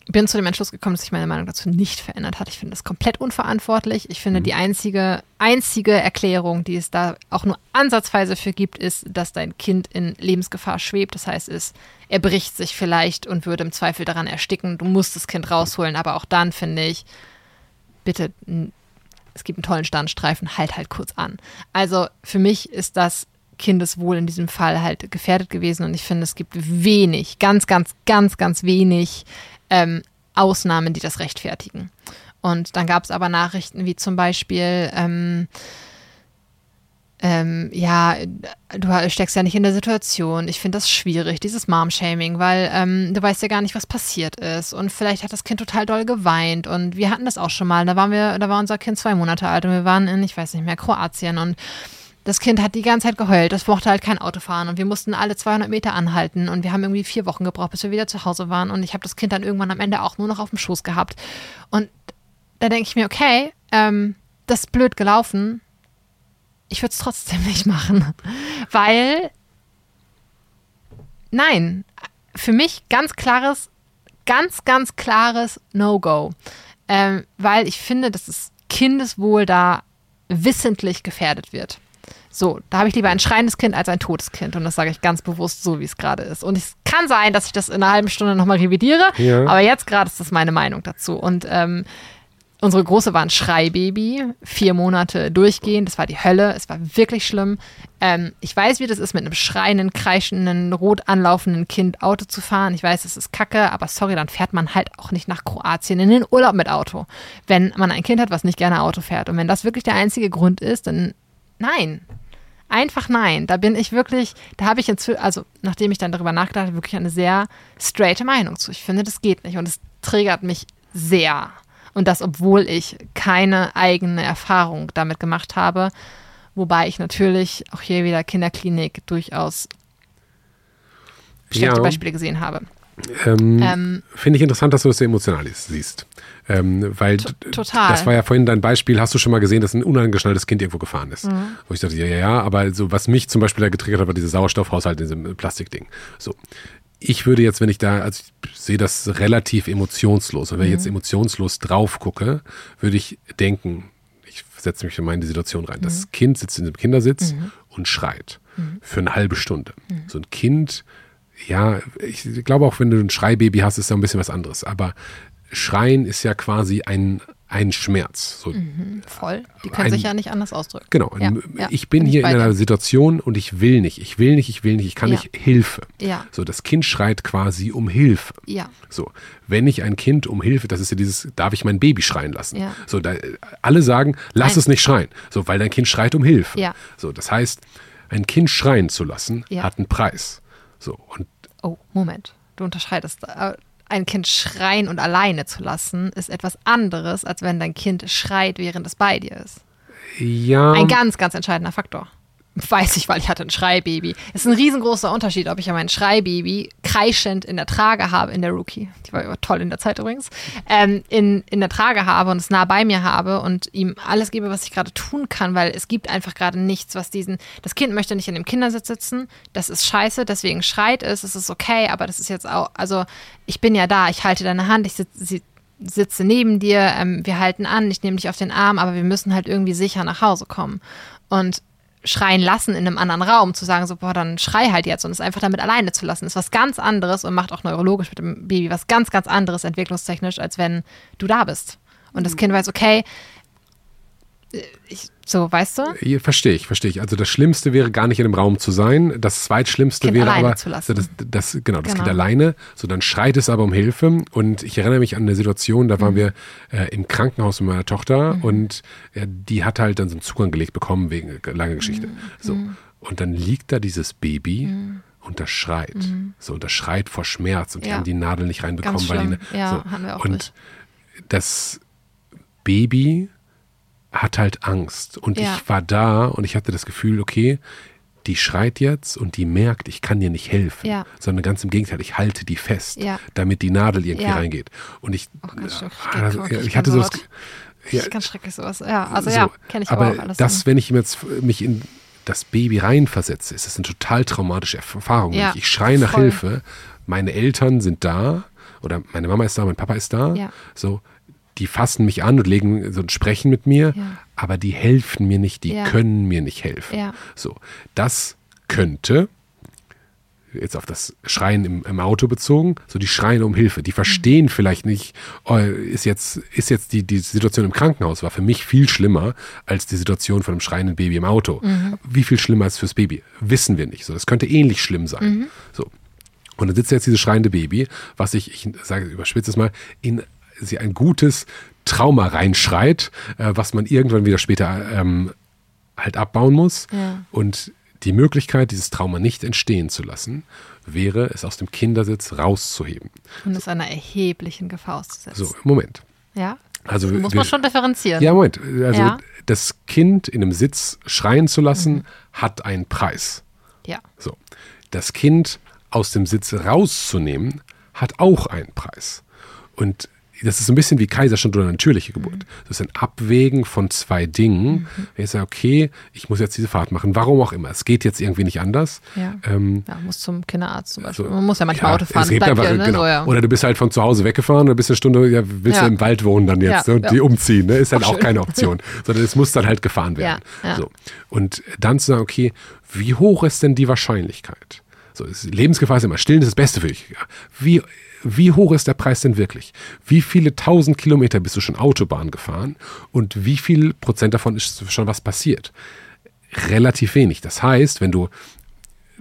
bin zu dem Entschluss gekommen, dass sich meine Meinung dazu nicht verändert hat. Ich finde das komplett unverantwortlich. Ich finde, die einzige, einzige Erklärung, die es da auch nur ansatzweise für gibt, ist, dass dein Kind in Lebensgefahr schwebt. Das heißt, es er bricht sich vielleicht und würde im Zweifel daran ersticken. Du musst das Kind rausholen, aber auch dann finde ich, bitte, es gibt einen tollen Standstreifen, halt halt kurz an. Also für mich ist das Kindeswohl in diesem Fall halt gefährdet gewesen und ich finde, es gibt wenig, ganz, ganz, ganz, ganz wenig ähm, Ausnahmen, die das rechtfertigen. Und dann gab es aber Nachrichten wie zum Beispiel, ähm, ähm, ja, du steckst ja nicht in der Situation. Ich finde das schwierig, dieses Mom-Shaming, weil ähm, du weißt ja gar nicht, was passiert ist. Und vielleicht hat das Kind total doll geweint. Und wir hatten das auch schon mal. Da waren wir, da war unser Kind zwei Monate alt und wir waren in, ich weiß nicht mehr, Kroatien und das Kind hat die ganze Zeit geheult, das mochte halt kein Auto fahren und wir mussten alle 200 Meter anhalten. Und wir haben irgendwie vier Wochen gebraucht, bis wir wieder zu Hause waren. Und ich habe das Kind dann irgendwann am Ende auch nur noch auf dem Schoß gehabt. Und da denke ich mir, okay, ähm, das ist blöd gelaufen, ich würde es trotzdem nicht machen, weil nein, für mich ganz klares, ganz, ganz klares No-Go, ähm, weil ich finde, dass das Kindeswohl da wissentlich gefährdet wird. So, da habe ich lieber ein schreiendes Kind als ein totes Kind. Und das sage ich ganz bewusst so, wie es gerade ist. Und es kann sein, dass ich das in einer halben Stunde nochmal revidiere. Ja. Aber jetzt gerade ist das meine Meinung dazu. Und ähm, unsere Große war ein Schreibaby, vier Monate durchgehend. Das war die Hölle. Es war wirklich schlimm. Ähm, ich weiß, wie das ist, mit einem schreienden, kreischenden, rot anlaufenden Kind Auto zu fahren. Ich weiß, es ist kacke, aber sorry, dann fährt man halt auch nicht nach Kroatien in den Urlaub mit Auto. Wenn man ein Kind hat, was nicht gerne Auto fährt. Und wenn das wirklich der einzige Grund ist, dann nein. Einfach nein. Da bin ich wirklich, da habe ich inzwischen, also nachdem ich dann darüber nachgedacht habe, wirklich eine sehr straighte Meinung zu. Ich finde, das geht nicht und es triggert mich sehr. Und das, obwohl ich keine eigene Erfahrung damit gemacht habe. Wobei ich natürlich auch hier wieder Kinderklinik durchaus schlechte Ja. Beispiele gesehen habe. Ähm, Ähm, Finde ich interessant, dass du das so emotional siehst. Ähm, weil T- total. das war ja vorhin dein Beispiel, hast du schon mal gesehen, dass ein unangeschnalltes Kind irgendwo gefahren ist. Mhm. Wo ich dachte, ja, ja, ja, aber so, was mich zum Beispiel da getriggert hat, war dieser Sauerstoffhaushalt in diesem Plastikding. So. Ich würde jetzt, wenn ich da, also ich sehe das relativ emotionslos. Und wenn ich Mhm. jetzt emotionslos drauf gucke, würde ich denken, ich setze mich in meine Situation rein. Mhm. Das Kind sitzt in dem Kindersitz und schreit für eine halbe Stunde. Mhm. So ein Kind, ja, ich glaube auch, wenn du ein Schreibaby hast, ist da ein bisschen was anderes. Aber Schreien ist ja quasi ein, ein Schmerz. So, voll. Die können Ein- sich ja nicht anders ausdrücken. Genau. Ja, ich bin bin ich hier bei in einer. Situation und ich will nicht. Ich will nicht, ich will nicht, ich kann Ja. nicht Hilfe. Ja. So, das Kind schreit quasi um Hilfe. Ja. So, wenn ich ein Kind um Hilfe, das ist ja dieses, darf ich mein Baby schreien lassen? Ja. So, da, alle sagen, lass Nein. es nicht schreien. So, weil dein Kind schreit um Hilfe. Ja. So, das heißt, ein Kind schreien zu lassen, Ja. hat einen Preis. So, und Oh, Moment. Du unterscheidest. Ein Kind schreien und alleine zu lassen, ist etwas anderes, als wenn dein Kind schreit, während es bei dir ist. ja. Ein ganz, ganz entscheidender Faktor. Weiß ich, weil ich hatte ein Schreibaby. Es ist ein riesengroßer Unterschied, ob ich ja mein Schreibaby kreischend in der Trage habe, in der Rookie, die war toll in der Zeit übrigens, ähm, in, in der Trage habe und es nah bei mir habe und ihm alles gebe, was ich gerade tun kann, weil es gibt einfach gerade nichts, was diesen, das Kind möchte nicht in dem Kindersitz sitzen, das ist scheiße, deswegen schreit es, es ist okay, aber das ist jetzt auch, also ich bin ja da, ich halte deine Hand, ich sitze, sitze neben dir, ähm, wir halten an, ich nehme dich auf den Arm, aber wir müssen halt irgendwie sicher nach Hause kommen. Und schreien lassen in einem anderen Raum, zu sagen, so, boah, dann schrei halt jetzt und es einfach damit alleine zu lassen, ist was ganz anderes und macht auch neurologisch mit dem Baby was ganz, ganz anderes entwicklungstechnisch, als wenn du da bist. Und das Kind weiß, okay, ich, so, weißt du? Verstehe ich, verstehe ich. Also das Schlimmste wäre gar nicht in dem Raum zu sein. Das zweitschlimmste Kind wäre aber zu lassen. Das, das, genau, das Genau. Kind alleine. So, dann schreit es aber um Hilfe. Und ich erinnere mich an eine Situation, da waren Mhm. wir äh, im Krankenhaus mit meiner Tochter und äh, die hat halt dann so einen Zugang gelegt bekommen wegen äh, lange Geschichte. Mhm. So. Und dann liegt da dieses Baby und das schreit. So, und das schreit vor Schmerz und die Mhm. Ja. haben die Nadel nicht reinbekommen, weil die schlimm. Ja, so. hatten wir auch und durch. das Baby hat halt Angst. Und Ja. ich war da und ich hatte das Gefühl, okay, die schreit jetzt und die merkt, ich kann dir nicht helfen. Ja. Sondern ganz im Gegenteil, ich halte die fest, Ja. damit die Nadel irgendwie reingeht. Und ich, schön. ah, das, Okay, ich hatte so das, ja, ganz schrecklich sowas. Ja, also so. ja, kenne ich aber aber auch alles. das, wenn ich jetzt mich in das Baby reinversetze, ist das eine total traumatische Erfahrung. Ja, ich, ich schreie nach voll. Hilfe, meine Eltern sind da oder meine Mama ist da, mein Papa ist da. Ja. So, die fassen mich an und legen so und sprechen mit mir, Ja. aber die helfen mir nicht, die Ja. können mir nicht helfen. Ja. So, das könnte jetzt auf das Schreien im, im Auto bezogen, so die schreien um Hilfe. Die verstehen vielleicht nicht, oh, ist jetzt, ist jetzt die, die Situation im Krankenhaus war für mich viel schlimmer als die Situation von einem schreienden Baby im Auto. Wie viel schlimmer ist fürs Baby? Wissen wir nicht. So, das könnte ähnlich schlimm sein. So. Und dann sitzt jetzt dieses schreiende Baby, was ich, ich sage, überspitze es mal, in sie ein gutes Trauma reinschreit, äh, was man irgendwann wieder später ähm, halt abbauen muss. Ja. Und die Möglichkeit, dieses Trauma nicht entstehen zu lassen, wäre, es aus dem Kindersitz rauszuheben. und es einer erheblichen Gefahr auszusetzen. So, Moment. Ja. Also Muss wir- man schon differenzieren. Ja, Moment. Also Ja. das Kind in einem Sitz schreien zu lassen, hat einen Preis. Ja. So. Das Kind aus dem Sitz rauszunehmen, hat auch einen Preis. Und das ist so ein bisschen wie Kaiserschnitt oder natürliche Geburt. Das ist ein Abwägen von zwei Dingen. Wenn ich sage, okay, ich muss jetzt diese Fahrt machen, warum auch immer. Es geht jetzt irgendwie nicht anders. Ja. Ähm, ja, muss zum Kinderarzt zum Beispiel. so, Man muss ja manchmal ja, Auto fahren. Es gibt einfach, hier, ne? genau. so, ja. Oder du bist halt von zu Hause weggefahren, oder bist eine Stunde, ja, willst du im Wald wohnen dann jetzt ne, und die umziehen. Ne? Ist halt Auch auch keine Option. Sondern es muss dann halt gefahren werden. So. Und dann zu sagen, okay, wie hoch ist denn die Wahrscheinlichkeit? So, Lebensgefahr ist immer stillen, ist das Beste für dich. Wie, wie hoch ist der Preis denn wirklich? Wie viele tausend Kilometer bist du schon Autobahn gefahren und wie viel Prozent davon ist schon was passiert? Relativ wenig. Das heißt, wenn du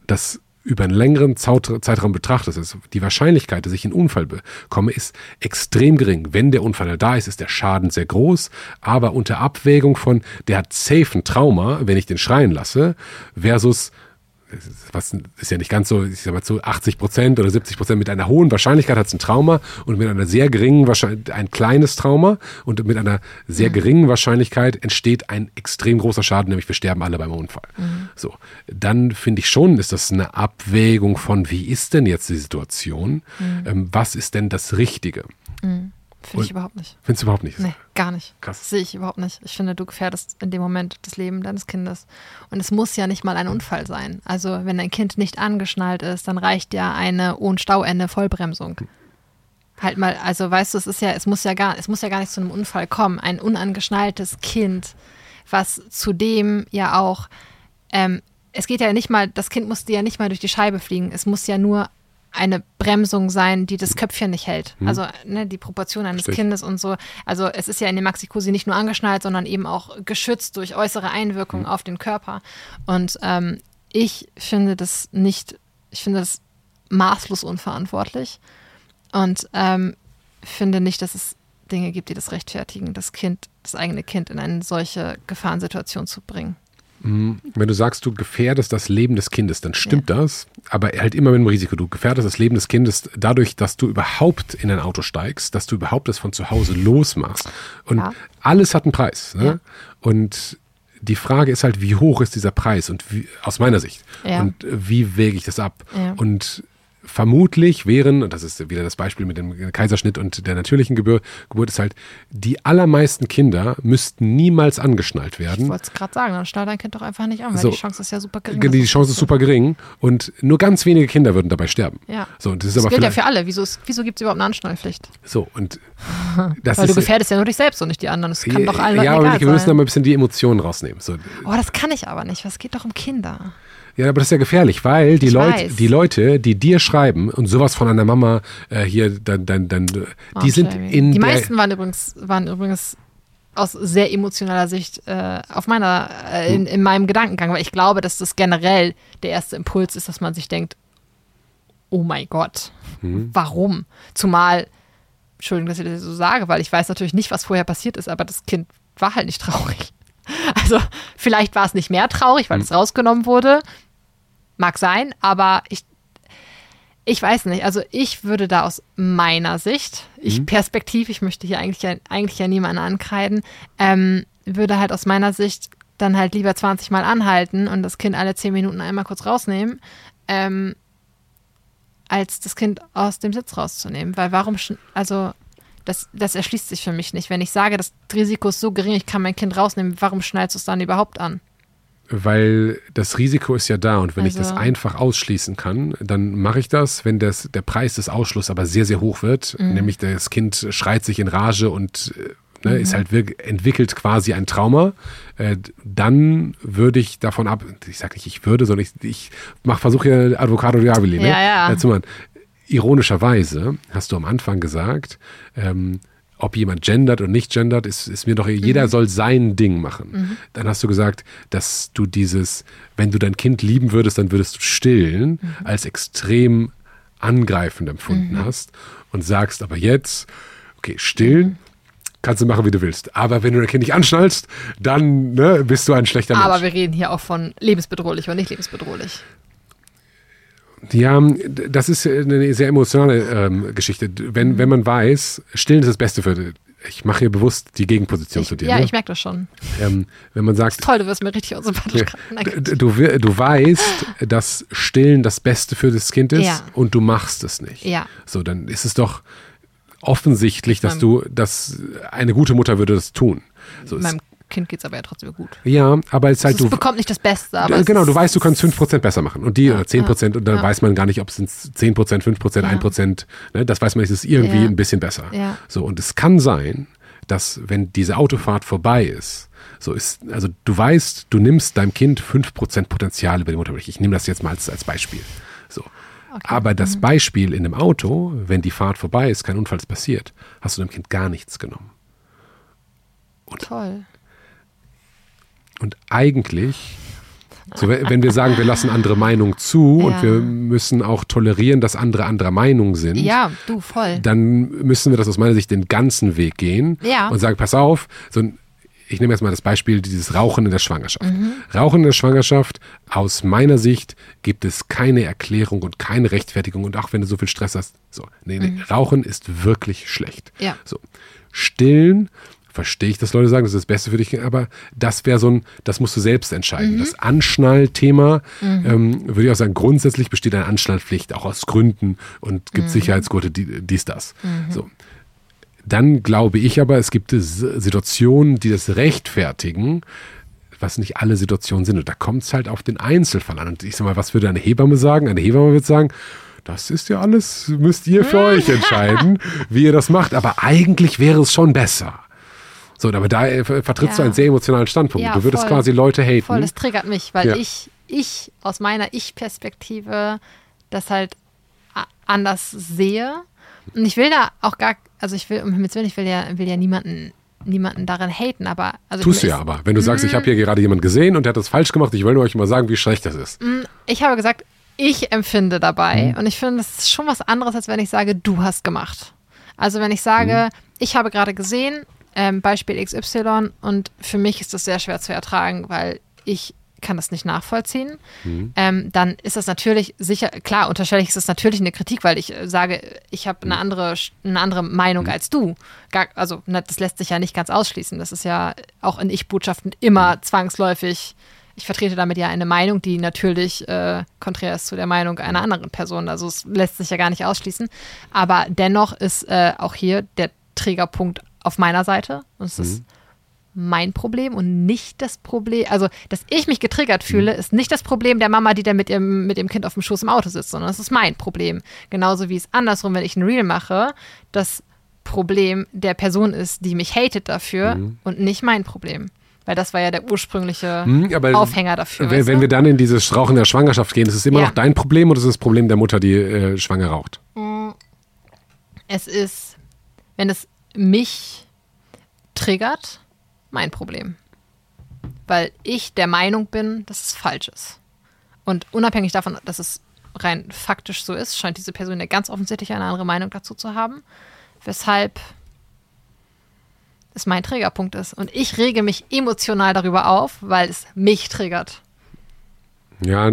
das über einen längeren Zeitraum betrachtest, ist die Wahrscheinlichkeit, dass ich einen Unfall bekomme, ist extrem gering. Wenn der Unfall da ist, ist der Schaden sehr groß, aber unter Abwägung von, der hat safe ein Trauma, wenn ich den schreien lasse, versus was ist ja nicht ganz so, ich sag mal zu 80 Prozent oder 70 Prozent mit einer hohen Wahrscheinlichkeit hat es ein Trauma und mit einer sehr geringen Wahrscheinlichkeit ein kleines Trauma und mit einer sehr geringen Wahrscheinlichkeit entsteht ein extrem großer Schaden, nämlich wir sterben alle beim Unfall. So, dann finde ich schon, ist das eine Abwägung von, wie ist denn jetzt die Situation? Ähm, was ist denn das Richtige? Finde ich überhaupt nicht. Findest du überhaupt nicht? Nee, gar nicht. Krass. Sehe ich überhaupt nicht. Ich finde, du gefährdest in dem Moment das Leben deines Kindes. Und es muss ja nicht mal ein Unfall sein. Also, wenn dein Kind nicht angeschnallt ist, dann reicht ja eine ohne Stauende Vollbremsung. Halt mal, also weißt du, es ist ja, es muss ja gar, es muss ja gar nicht zu einem Unfall kommen. Ein unangeschnalltes Kind, was zudem ja auch, ähm, es geht ja nicht mal, das Kind musste ja nicht mal durch die Scheibe fliegen. Es muss ja nur eine Bremsung sein, die das Köpfchen nicht hält. Also ne, die Proportion eines Verstehe ich. Kindes und so. Also es ist ja in dem Maxi-Cosi nicht nur angeschnallt, sondern eben auch geschützt durch äußere Einwirkungen auf den Körper. Und ähm, ich finde das nicht, ich finde das maßlos unverantwortlich und ähm, finde nicht, dass es Dinge gibt, die das rechtfertigen, das Kind, das eigene Kind in eine solche Gefahrensituation zu bringen. Wenn du sagst, du gefährdest das Leben des Kindes, dann stimmt das, aber halt immer mit dem Risiko. Du gefährdest das Leben des Kindes dadurch, dass du überhaupt in ein Auto steigst, dass du überhaupt das von zu Hause losmachst. Und Ja. alles hat einen Preis. Ne? Ja. Und die Frage ist halt, wie hoch ist dieser Preis und wie, aus meiner Sicht. Ja. Und wie wäge ich das ab? Ja. Und vermutlich wären, und das ist wieder das Beispiel mit dem Kaiserschnitt und der natürlichen Geburt, Geburt ist halt, die allermeisten Kinder müssten niemals angeschnallt werden. Ich wollte es gerade sagen, dann schnall dein Kind doch einfach nicht an, weil So. die Chance ist ja super gering. Die Chance ist super gering und nur ganz wenige Kinder würden dabei sterben. Ja. So, und das ist Das aber gilt ja für alle. Wieso, ist- wieso gibt es überhaupt eine Anschnallpflicht? so und das Weil ist du gefährdest ja nur dich selbst und nicht die anderen. Das kann doch allen ja, aber wir müssen da mal ein bisschen die Emotionen rausnehmen. So, Oh, das kann ich aber nicht. Was geht doch um Kinder? Ja, aber das ist ja gefährlich, weil die weiß. die Leute, die dir schreiben und sowas von einer Mama äh, hier, dann, dann, dann, die sind in Die meisten waren übrigens, waren übrigens aus sehr emotionaler Sicht äh, auf meiner, äh, in, in meinem Gedankengang, weil ich glaube, dass das generell der erste Impuls ist, dass man sich denkt, oh mein Gott, Hm. warum? Zumal, Entschuldigung, dass ich das so sage, weil ich weiß natürlich nicht, was vorher passiert ist, aber das Kind war halt nicht traurig. Also vielleicht war es nicht mehr traurig, weil es rausgenommen wurde. Mag sein, aber ich, ich weiß nicht. Also ich würde da aus meiner Sicht, ich Perspektiv, ich möchte hier eigentlich ja, eigentlich ja niemanden ankreiden, ähm, würde halt aus meiner Sicht dann halt lieber 20 Mal anhalten und das Kind alle 10 Minuten einmal kurz rausnehmen, ähm, als das Kind aus dem Sitz rauszunehmen. Weil warum, sch- also das, das erschließt sich für mich nicht. Wenn ich sage, das Risiko ist so gering, ich kann mein Kind rausnehmen, warum schnallst du es dann überhaupt an? Weil das Risiko ist ja da und wenn ich das Also- einfach ausschließen kann, dann mache ich das, wenn das, der Preis des Ausschlusses aber sehr, sehr hoch wird, Mhm. nämlich das Kind schreit sich in Rage und äh, ne, Mhm. ist halt entwickelt quasi ein Trauma, äh, dann würde ich davon ab, ich sage nicht, ich würde, sondern ich, ich mach, versuche ja Advocado Diaboli, ne? Ja, ja. Äh, zu machen. Ironischerweise hast du am Anfang gesagt, ähm, ob jemand gendert oder nicht gendert, ist, ist mir doch, Mhm. jeder soll sein Ding machen. Dann hast du gesagt, dass du dieses, wenn du dein Kind lieben würdest, dann würdest du stillen, Mhm. als extrem angreifend empfunden hast und sagst aber jetzt, okay, stillen Mhm. kannst du machen, wie du willst. Aber wenn du dein Kind nicht anschnallst, dann ne, bist du ein schlechter Mensch. Aber wir reden hier auch von lebensbedrohlich oder nicht lebensbedrohlich. Ja, das ist eine sehr emotionale ähm, Geschichte. Wenn, wenn man weiß, stillen ist das Beste für. Ich mache hier bewusst die Gegenposition Ich, zu dir. ja, ne? ich merke das schon. ähm, wenn man sagt, Toll, du wirst mir richtig unsympathisch ja, du, du weißt, dass Stillen das Beste für das Kind ist Ja. und du machst es nicht. Ja. So, dann ist es doch offensichtlich, dass Meinem- du, dass eine gute Mutter würde das tun. So Meinem Kind geht es aber ja trotzdem gut. ja, aber es ist halt Also du. es bekommt nicht das Beste, aber Ja, genau, du weißt, du kannst 5% besser machen und die oder 10% und dann ja. weiß man gar nicht, ob es sind 10%, 5%, Ja. 1%, ne, das weiß man nicht, es ist irgendwie Ja. ein bisschen besser. Ja. So, und es kann sein, dass wenn diese Autofahrt vorbei ist, so ist, also du weißt, du nimmst deinem Kind 5% Potenzial über die Muttermilch. Ich nehme das jetzt mal als, als Beispiel. So. Aber Mhm. das Beispiel in dem Auto, wenn die Fahrt vorbei ist, kein Unfall ist passiert, hast du dem Kind gar nichts genommen. toll. Und eigentlich, so wenn wir sagen, wir lassen andere Meinungen zu Ja. und wir müssen auch tolerieren, dass andere anderer Meinung sind, Ja, du, voll. dann müssen wir das aus meiner Sicht den ganzen Weg gehen Ja. und sagen, pass auf, so ein, ich nehme jetzt mal das Beispiel dieses Rauchen in der Schwangerschaft. Mhm. Rauchen in der Schwangerschaft, aus meiner Sicht gibt es keine Erklärung und keine Rechtfertigung und auch wenn du so viel Stress hast, so, nee, nee, Rauchen ist wirklich schlecht. Mhm. Ja. So. Stillen, verstehe ich, dass Leute sagen, das ist das Beste für dich, aber das wäre so ein, das musst du selbst Mhm. entscheiden. Das Anschnallthema, ähm, würde ich auch sagen, grundsätzlich besteht eine Anschnallpflicht, auch aus Gründen und Mhm. gibt Sicherheitsgurte, die, dies, das. So. Dann glaube ich aber, es gibt Situationen, die das rechtfertigen, was nicht alle Situationen sind. Und da kommt es halt auf den Einzelfall an. Und ich sag mal, was würde eine Hebamme sagen? Eine Hebamme wird sagen, das ist ja alles, müsst ihr für euch entscheiden, wie ihr das macht. Aber eigentlich wäre es schon besser. So, aber da äh, ver- vertrittst du Ja. einen sehr emotionalen Standpunkt. Ja, du würdest voll. quasi Leute haten. Voll, das triggert mich, weil Ja. ich, ich aus meiner Ich-Perspektive das halt anders sehe. Und ich will da auch gar, also ich will, um Himmels Willen, ich will ja, will ja niemanden, niemanden darin haten, aber. Also Tust du ja aber. Wenn du sagst, ich habe hier gerade jemanden gesehen und der hat das falsch gemacht, ich will nur euch mal sagen, wie schlecht das ist. Ich habe gesagt, ich empfinde dabei Mhm. und ich finde, das ist schon was anderes, als wenn ich sage, du hast gemacht. Also wenn ich sage, Mhm. ich habe gerade gesehen, ähm, Beispiel XY und für mich ist das sehr schwer zu ertragen, weil ich kann das nicht nachvollziehen, Mhm. ähm, dann ist das natürlich sicher, klar, unterstelle ich, ist das natürlich eine Kritik, weil ich äh, sage, ich habe Mhm. eine andere, eine andere Meinung als du. Gar, also ne, das lässt sich ja nicht ganz ausschließen. Das ist ja auch in Ich-Botschaften immer zwangsläufig ich vertrete damit ja eine Meinung, die natürlich äh, konträr ist zu der Meinung einer anderen Person. Also es lässt sich ja gar nicht ausschließen. Aber dennoch ist äh, auch hier der Trägerpunkt auf meiner Seite. Und es mhm. ist mein Problem und nicht das Problem, also dass ich mich getriggert fühle, mhm. ist nicht das Problem der Mama, die da mit ihrem, mit ihrem Kind auf dem Schoß im Auto sitzt, sondern es ist mein Problem. Genauso wie es andersrum, wenn ich ein Reel mache, das Problem der Person ist, die mich hatet dafür mhm. und nicht mein Problem. Weil das war ja der ursprüngliche mhm, Aufhänger dafür. Wenn, wenn wir dann in dieses Rauchen der Schwangerschaft gehen, ist es immer ja. noch dein Problem oder ist es das Problem der Mutter, die äh, schwanger raucht? Mm. Es ist, wenn es mich triggert, mein Problem. Weil ich der Meinung bin, dass es falsch ist. Und unabhängig davon, dass es rein faktisch so ist, scheint diese Person ja ganz offensichtlich eine andere Meinung dazu zu haben. Weshalb es mein Trägerpunkt ist. Und ich rege mich emotional darüber auf, weil es mich triggert. Ja,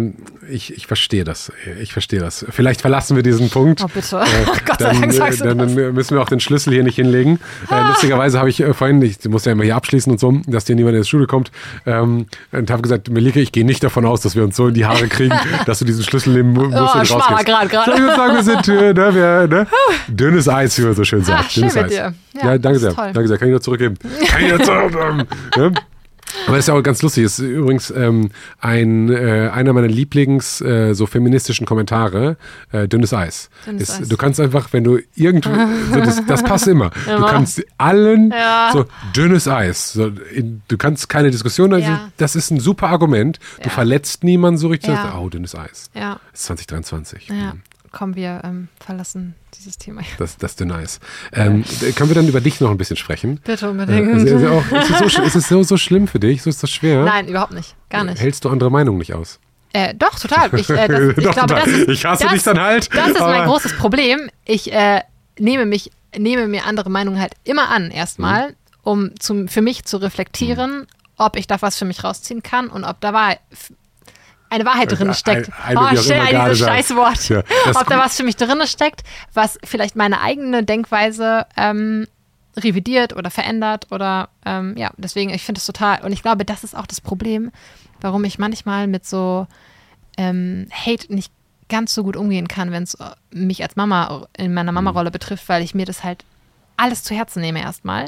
ich, ich verstehe das. Ich verstehe das. Vielleicht verlassen wir diesen Punkt. Oh, bitte. Äh, Gott sei Dank sagst du dann, das. dann müssen wir auch den Schlüssel hier nicht hinlegen. Äh, lustigerweise habe ich äh, vorhin, ich muss ja immer hier abschließen und so, dass dir niemand in die Schule kommt, ähm, und habe gesagt, Melike, ich gehe nicht davon aus, dass wir uns so in die Haare kriegen, dass du diesen Schlüssel nehmen musst oh, und rausgehst. Grad, grad. So, ich würde sagen, wir sind äh, ne, wir, ne? dünnes Eis, wie man so schön sagt. Ah, dünnes Eis. Ja, ja, danke sehr. Toll. Danke sehr. Kann ich nur zurückgeben. Kann ich nur zurückgeben. ne? Aber das ist ja auch ganz lustig. Das ist übrigens ähm, ein, äh, einer meiner Lieblings äh, so feministischen Kommentare, äh, dünnes Eis. Dünnes ist, Eis. Du kannst einfach, wenn du irgendwo, so das, das, passt immer. immer. Du kannst allen ja. so dünnes Eis. So, in, du kannst keine Diskussion, also ja. das ist ein super Argument. Du ja. verletzt niemanden so richtig. Ja. Oh, dünnes Eis. Ja. Das ist 2023. Ja. Mhm komm, wir ähm, verlassen dieses Thema. Das, das ist nice. Ähm, können wir dann über dich noch ein bisschen sprechen? Bitte unbedingt. Äh, ist, auch, ist, es so, ist es so, so schlimm für dich? So ist das schwer? Nein, überhaupt nicht. Gar nicht. Hältst du andere Meinungen nicht aus? Äh, doch, total. Ich, äh, das, ich doch, glaube, das ist, ich hasse das, dich dann halt. Das ist mein großes Problem. Ich äh, nehme mich, nehme mir andere Meinungen halt immer an, erstmal, mhm. um zum, für mich zu reflektieren, mhm. ob ich da was für mich rausziehen kann und ob da war, eine Wahrheit drin steckt. Ein, oh, stell dieses Scheißwort. Ja, Ob da was für mich drin steckt, was vielleicht meine eigene Denkweise ähm, revidiert oder verändert oder ähm, ja, deswegen, ich finde es total, und ich glaube, das ist auch das Problem, warum ich manchmal mit so ähm, Hate nicht ganz so gut umgehen kann, wenn es mich als Mama in meiner Mama-Rolle betrifft, weil ich mir das halt alles zu Herzen nehme erstmal,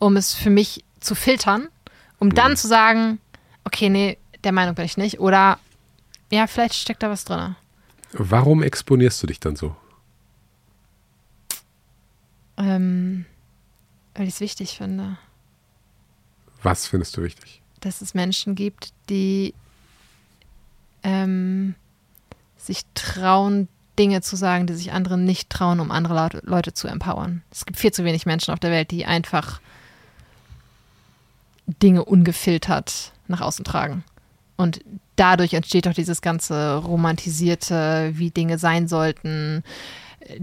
um es für mich zu filtern, um dann zu sagen, okay, nee, der Meinung bin ich nicht. Oder ja, vielleicht steckt da was drin. Warum exponierst du dich dann so? Ähm, weil ich es wichtig finde. Was findest du wichtig? Dass es Menschen gibt, die ähm, sich trauen, Dinge zu sagen, die sich anderen nicht trauen, um andere Leute zu empowern. Es gibt viel zu wenig Menschen auf der Welt, die einfach Dinge ungefiltert nach außen tragen. Und dadurch entsteht doch dieses ganze romantisierte, wie Dinge sein sollten,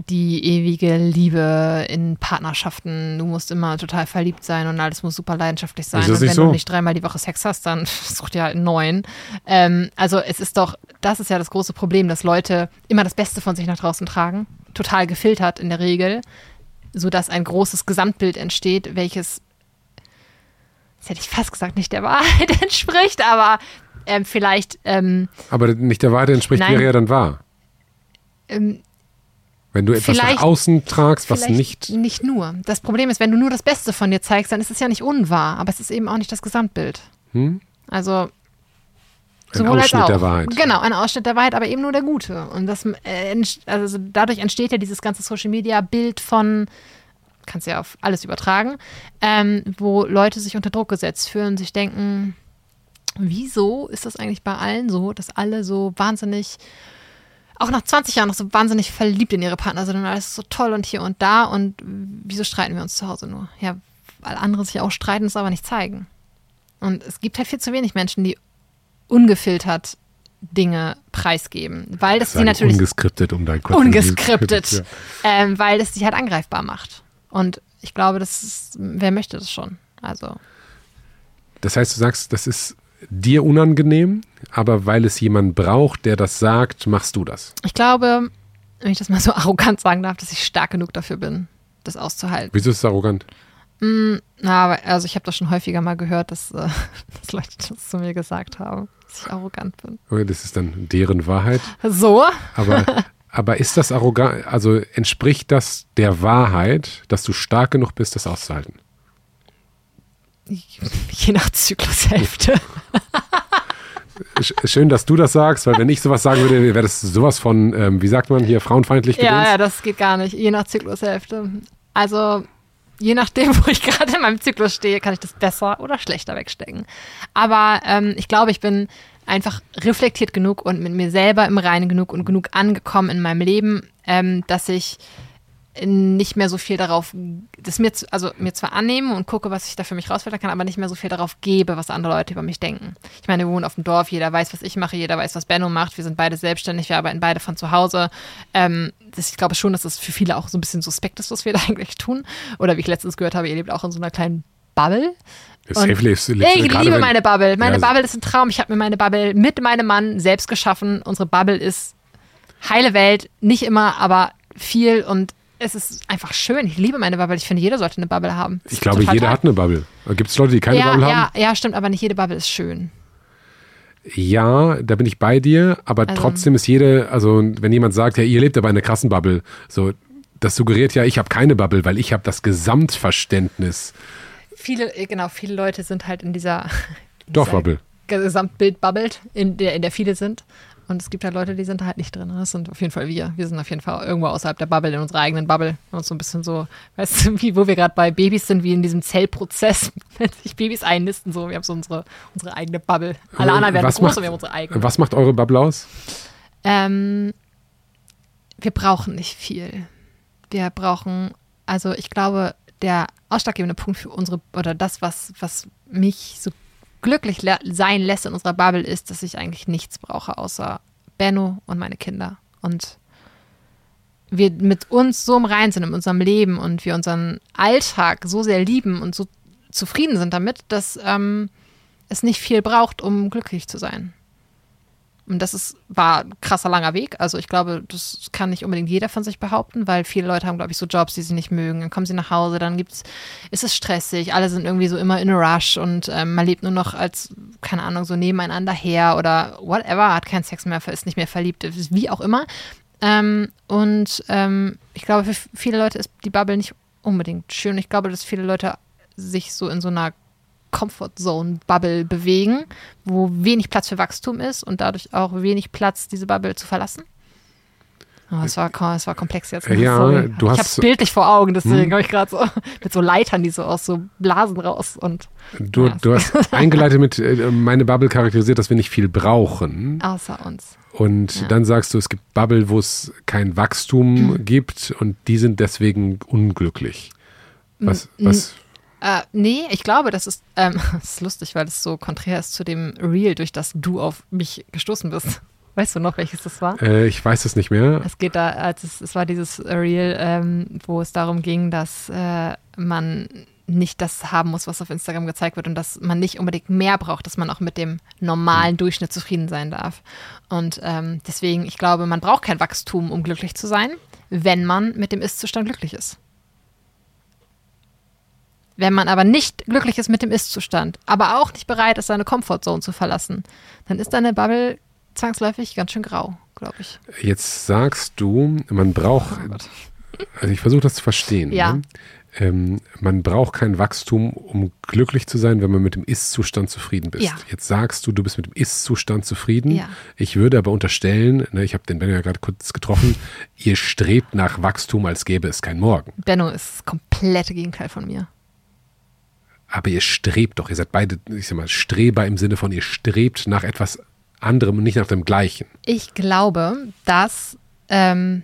die ewige Liebe in Partnerschaften. Du musst immer total verliebt sein und alles muss super leidenschaftlich sein. Und wenn so? du nicht dreimal die Woche Sex hast, dann such dir halt einen neuen. Ähm, also es ist doch, das ist ja das große Problem, dass Leute immer das Beste von sich nach draußen tragen, total gefiltert in der Regel, sodass ein großes Gesamtbild entsteht, welches das hätte ich fast gesagt, nicht der Wahrheit entspricht, aber ähm, vielleicht. Ähm, Aber nicht der Wahrheit entspricht, nein, wäre ja dann wahr. Ähm, wenn du etwas nach außen tragst, was nicht. Nicht nur. Das Problem ist, wenn du nur das Beste von dir zeigst, dann ist es ja nicht unwahr, aber es ist eben auch nicht das Gesamtbild. Hm? Also. Ein Ausschnitt der Wahrheit. Genau, ein Ausschnitt der Wahrheit, aber eben nur der gute. Und das, äh, also dadurch entsteht ja dieses ganze Social Media Bild von, kannst ja auf alles übertragen, ähm, wo Leute sich unter Druck gesetzt fühlen, sich denken, wieso ist das eigentlich bei allen so, dass alle so wahnsinnig, auch nach 20 Jahren noch so wahnsinnig verliebt in ihre Partner sind und alles ist so toll und hier und da und wieso streiten wir uns zu Hause nur? Ja, weil andere sich auch streiten, es aber nicht zeigen. Und es gibt halt viel zu wenig Menschen, die ungefiltert Dinge preisgeben, weil das sie natürlich ungeskriptet um dein Kopf ungeskriptet, ja. ähm, weil das sich halt angreifbar macht. Und ich glaube, das ist, wer möchte das schon? Also. Das heißt, du sagst, das ist dir unangenehm, aber weil es jemand braucht, der das sagt, machst du das. Ich glaube, wenn ich das mal so arrogant sagen darf, dass ich stark genug dafür bin, das auszuhalten. Wieso ist es arrogant? Mm, na, also ich habe das schon häufiger mal gehört, dass, äh, dass Leute das zu mir gesagt haben, dass ich arrogant bin. Okay, Das ist dann deren Wahrheit. So? Aber, aber ist das arrogant, also entspricht das der Wahrheit, dass du stark genug bist, das auszuhalten? Je nach Zyklushälfte. Sch- Schön, dass du das sagst, weil wenn ich sowas sagen würde, wäre das sowas von, ähm, wie sagt man hier, frauenfeindlich Ja, ja, das geht gar nicht. Je nach Zyklushälfte. Also, je nachdem, wo ich gerade in meinem Zyklus stehe, kann ich das besser oder schlechter wegstecken. Aber ähm, ich glaube, ich bin einfach reflektiert genug und mit mir selber im Reinen genug und genug angekommen in meinem Leben, ähm, dass ich nicht mehr so viel darauf, das mir, zu- also mir zwar annehme und gucke, was ich da für mich rausfiltern kann, aber nicht mehr so viel darauf gebe, was andere Leute über mich denken. Ich meine, wir wohnen auf dem Dorf, jeder weiß, was ich mache, jeder weiß, was Benno macht, wir sind beide selbstständig, wir arbeiten beide von zu Hause. Ähm, das, ich glaube schon, dass es für viele auch so ein bisschen suspekt ist, was wir da eigentlich tun. Oder wie ich letztens gehört habe, ihr lebt auch in so einer kleinen Bubble. Das hilft- ich liebe meine Bubble. Meine Ja, Bubble ist ein Traum. Ich habe mir meine Bubble mit meinem Mann selbst geschaffen. Unsere Bubble ist heile Welt, nicht immer, aber viel und es ist einfach schön. Ich liebe meine Bubble. Ich finde, jeder sollte eine Bubble haben. Das Ich glaube, jeder toll. hat eine Bubble. Gibt es Leute, die keine ja, Bubble ja, haben? ja, stimmt, aber nicht jede Bubble ist schön. Ja, da bin ich bei dir, aber Also- trotzdem ist jede, also wenn jemand sagt, ja, ihr lebt aber in einer krassen Bubble, so, das suggeriert ja, ich habe keine Bubble, weil ich habe das Gesamtverständnis. Viele, äh, genau, viele Leute sind halt in dieser, in Dorfbubble. dieser Gesamtbild bubbelt, in der, in der viele sind. Und es gibt halt Leute, die sind da halt nicht drin. Das sind auf jeden Fall wir. Wir sind auf jeden Fall irgendwo außerhalb der Bubble, in unserer eigenen Bubble. Und so ein bisschen so, weißt du, wie, wo wir gerade bei Babys sind, wie in diesem Zellprozess, wenn sich Babys einnisten, so. Wir haben so unsere, unsere eigene Bubble. Alle anderen werden Was groß macht- und wir haben unsere eigene. Was macht eure Bubble aus? Ähm, wir brauchen nicht viel. Wir brauchen, also ich glaube, der ausschlaggebende Punkt für unsere, oder das, was, was mich so glücklich sein lässt in unserer Bubble, ist, dass ich eigentlich nichts brauche, außer Benno und meine Kinder. Und wir mit uns so im Reinen sind in unserem Leben und wir unseren Alltag so sehr lieben und so zufrieden sind damit, dass ähm, es nicht viel braucht, um glücklich zu sein. Und das ist, war ein krasser langer Weg. Also ich glaube, das kann nicht unbedingt jeder von sich behaupten, weil viele Leute haben, glaube ich, so Jobs, die sie nicht mögen. Dann kommen sie nach Hause, dann gibt's, ist es stressig, alle sind irgendwie so immer in a rush und ähm, man lebt nur noch als, keine Ahnung, so nebeneinander her oder whatever, hat keinen Sex mehr, ist nicht mehr verliebt, wie auch immer. Ähm, und ähm, ich glaube, für viele Leute ist die Bubble nicht unbedingt schön. Ich glaube, dass viele Leute sich so in so einer Comfort Zone Bubble bewegen, wo wenig Platz für Wachstum ist und dadurch auch wenig Platz, diese Bubble zu verlassen. Oh, es, war, es war komplex jetzt. Ja, Sorry. du ich hast- habe es bildlich vor Augen, deswegen Hm. habe ich gerade so mit so Leitern, die so aus so Blasen raus und Du, Ja. du hast eingeleitet mit, äh, meine Bubble charakterisiert, dass wir nicht viel brauchen. außer uns. Und Ja. dann sagst du, es gibt Bubble, wo es kein Wachstum gibt und die sind deswegen unglücklich. Was, Mm, was, Äh, nee, ich glaube, das ist, ähm, das ist lustig, weil es so konträr ist zu dem Reel, durch das du auf mich gestoßen bist. Weißt du noch, welches das war? äh, ich weiß es nicht mehr. Es geht da, als es, es war dieses Reel, ähm, wo es darum ging, dass äh, man nicht das haben muss, was auf Instagram gezeigt wird und dass man nicht unbedingt mehr braucht, dass man auch mit dem normalen Durchschnitt zufrieden sein darf. Und ähm, deswegen, ich glaube, man braucht kein Wachstum, um glücklich zu sein, wenn man mit dem Ist-Zustand glücklich ist. Wenn man aber nicht glücklich ist mit dem Ist-Zustand, aber auch nicht bereit ist, seine Comfortzone zu verlassen, dann ist deine Bubble zwangsläufig ganz schön grau, glaube ich. Jetzt sagst du, man braucht, Oh also ich versuche das zu verstehen. Ja. Ne? Ähm, man braucht kein Wachstum, um glücklich zu sein, wenn man mit dem Ist-Zustand zufrieden bist. Ja. Jetzt sagst du, du bist mit dem Ist-Zustand zufrieden. Ja. Ich würde aber unterstellen, ne, ich habe den Benno ja gerade kurz getroffen, ihr strebt nach Wachstum, als gäbe es kein Morgen. Benno ist das komplette Gegenteil von mir. Aber ihr strebt doch, ihr seid beide, ich sag mal, Streber im Sinne von, ihr strebt nach etwas anderem und nicht nach dem Gleichen. Ich glaube, dass ähm,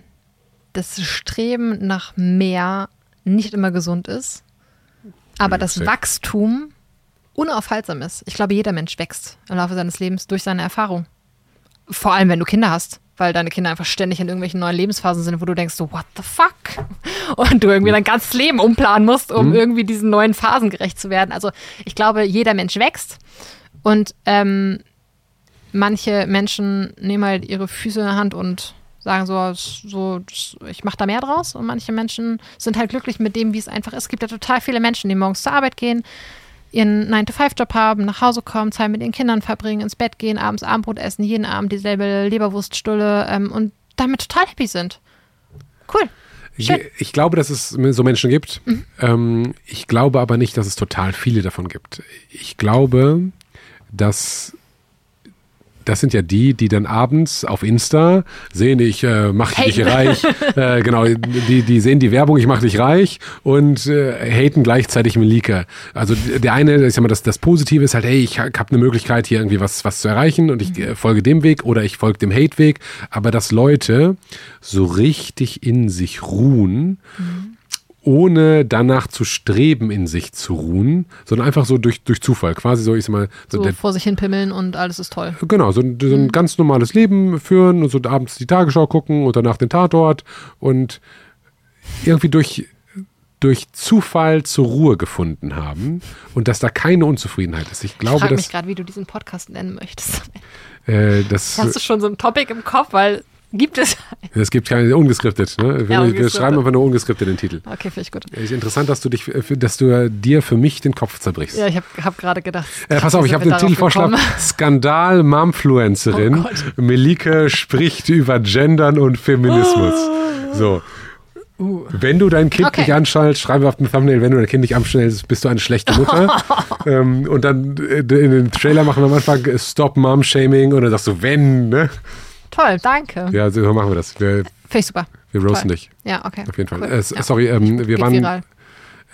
das Streben nach mehr nicht immer gesund ist, aber Ja, das safe. Wachstum unaufhaltsam ist. Ich glaube, jeder Mensch wächst im Laufe seines Lebens durch seine Erfahrung. Vor allem, wenn du Kinder hast, weil deine Kinder einfach ständig in irgendwelchen neuen Lebensphasen sind, wo du denkst, so, what the fuck? Und du irgendwie dein ganzes Leben umplanen musst, um irgendwie diesen neuen Phasen gerecht zu werden. Also ich glaube, jeder Mensch wächst und ähm, manche Menschen nehmen halt ihre Füße in der Hand und sagen so, so ich mache da mehr draus. Und manche Menschen sind halt glücklich mit dem, wie es einfach ist. Es gibt ja total viele Menschen, die morgens zur Arbeit gehen, ihren 9-to-5-Job haben, nach Hause kommen, Zeit mit ihren Kindern verbringen, ins Bett gehen, abends Abendbrot essen, jeden Abend dieselbe Leberwurststulle ähm, und damit total happy sind. Cool. Ich, ich, glaube, dass es so Menschen gibt. Mhm. Ähm, ich glaube aber nicht, dass es total viele davon gibt. Ich glaube, dass das sind ja die, die dann abends auf Insta sehen, ich äh, mach hey. dich reich. äh, genau, die, die sehen die Werbung, ich mach dich reich und äh, haten gleichzeitig Melika. Also der eine, ich sag mal, das, das Positive ist halt, hey, ich habe eine Möglichkeit, hier irgendwie was, was zu erreichen und ich mhm. folge dem Weg oder ich folge dem Hate-Weg. Aber dass Leute so richtig in sich ruhen, mhm ohne danach zu streben, in sich zu ruhen, sondern einfach so durch, durch Zufall, quasi so, ich sag mal. So, so vor sich hin pimmeln und alles ist toll. Genau, so, so ein mhm. ganz normales Leben führen und so abends die Tagesschau gucken und danach den Tatort und irgendwie durch, durch Zufall zur Ruhe gefunden haben und dass da keine Unzufriedenheit ist. Ich glaube, ich frage mich gerade, wie du diesen Podcast nennen möchtest. Äh, das, Hast du schon so ein Topic im Kopf, weil Gibt es? Es gibt keine ungeskriptet. Ne? Wir, ja, wir schreiben einfach nur ungeskriptet den Titel. Okay, finde ich gut. Ist interessant, dass du dich, dass du dir für mich den Kopf zerbrichst. Ja, ich habe hab gerade gedacht. Äh, pass auf, ich habe den Titelvorschlag: Skandal Momfluencerin. Oh Melike spricht über Gendern und Feminismus. Oh. So. Uh. Wenn du dein Kind okay. nicht anschaltest, schreibe auf dem Thumbnail, wenn du dein Kind nicht anschaltest, bist du eine schlechte Mutter. ähm, und dann äh, in den Trailer machen wir am Anfang Stop Mom Shaming und dann sagst du, wenn, ne? Toll, danke. Ja, so machen wir das. Wir, Finde ich super. Wir roasten dich. Ja, okay. Auf jeden Fall. Cool. Äh, sorry, ähm, wir Geht waren.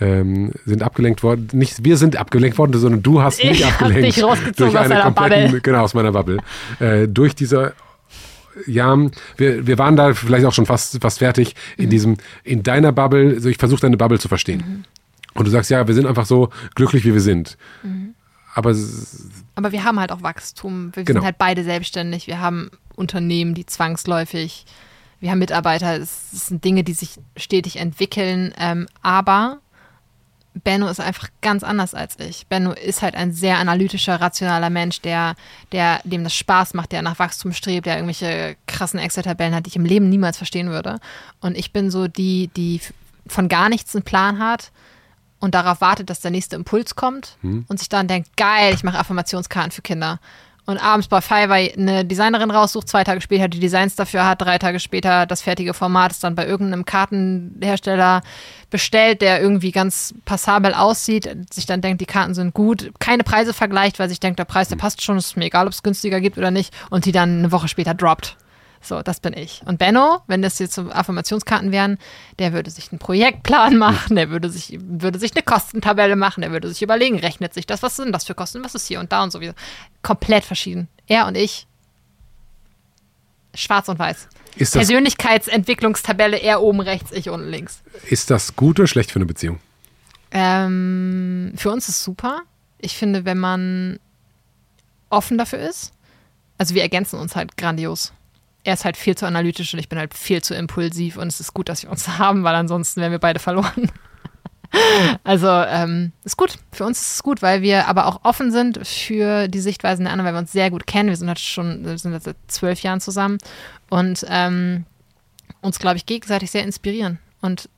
Ähm, sind abgelenkt worden. Nicht wir sind abgelenkt worden, sondern du hast mich ich abgelenkt. Dich rausgezogen durch eine aus Bubble. Genau, aus meiner Bubble. Äh, durch diese ja, wir, wir waren da vielleicht auch schon fast, fast fertig in mhm. diesem, in deiner Bubble, also ich versuche deine Bubble zu verstehen. Mhm. Und du sagst, ja, wir sind einfach so glücklich, wie wir sind. Mhm. Aber, aber wir haben halt auch Wachstum. Wir genau. sind halt beide selbstständig. Wir haben Unternehmen, die zwangsläufig, wir haben Mitarbeiter, es, sind Dinge, die sich stetig entwickeln. Ähm, aber Benno ist einfach ganz anders als ich. Benno ist halt ein sehr analytischer, rationaler Mensch, der, der, dem das Spaß macht, der nach Wachstum strebt, der irgendwelche krassen Excel-Tabellen hat, die ich im Leben niemals verstehen würde. Und ich bin so die, die von gar nichts einen Plan hat und darauf wartet, dass der nächste Impuls kommt hm. und sich dann denkt, geil, ich mache Affirmationskarten für Kinder und abends bei Fiverr eine Designerin raussucht, zwei Tage später die Designs dafür hat, drei Tage später das fertige Format ist dann bei irgendeinem Kartenhersteller bestellt, der irgendwie ganz passabel aussieht, sich dann denkt, die Karten sind gut, keine Preise vergleicht, weil sich denkt, der Preis, der passt schon, ist mir egal, ob es günstiger gibt oder nicht und die dann eine Woche später droppt. So, das bin ich. Und Benno, wenn das jetzt so Affirmationskarten wären, der würde sich einen Projektplan machen, der würde sich, würde sich eine Kostentabelle machen, der würde sich überlegen, rechnet sich das, was sind das für Kosten, was ist hier und da und so wieder. Komplett verschieden. Er und ich, schwarz und weiß. Persönlichkeitsentwicklungstabelle, er oben rechts, ich unten links. Ist das gut oder schlecht für eine Beziehung? Ähm, für uns ist es super. Ich finde, wenn man offen dafür ist, also wir ergänzen uns halt grandios er ist halt viel zu analytisch und ich bin halt viel zu impulsiv und es ist gut, dass wir uns haben, weil ansonsten wären wir beide verloren. also ähm, ist gut. Für uns ist es gut, weil wir aber auch offen sind für die Sichtweisen der anderen, weil wir uns sehr gut kennen. Wir sind halt schon, wir sind seit zwölf Jahren zusammen und ähm, uns, glaube ich, gegenseitig sehr inspirieren. Und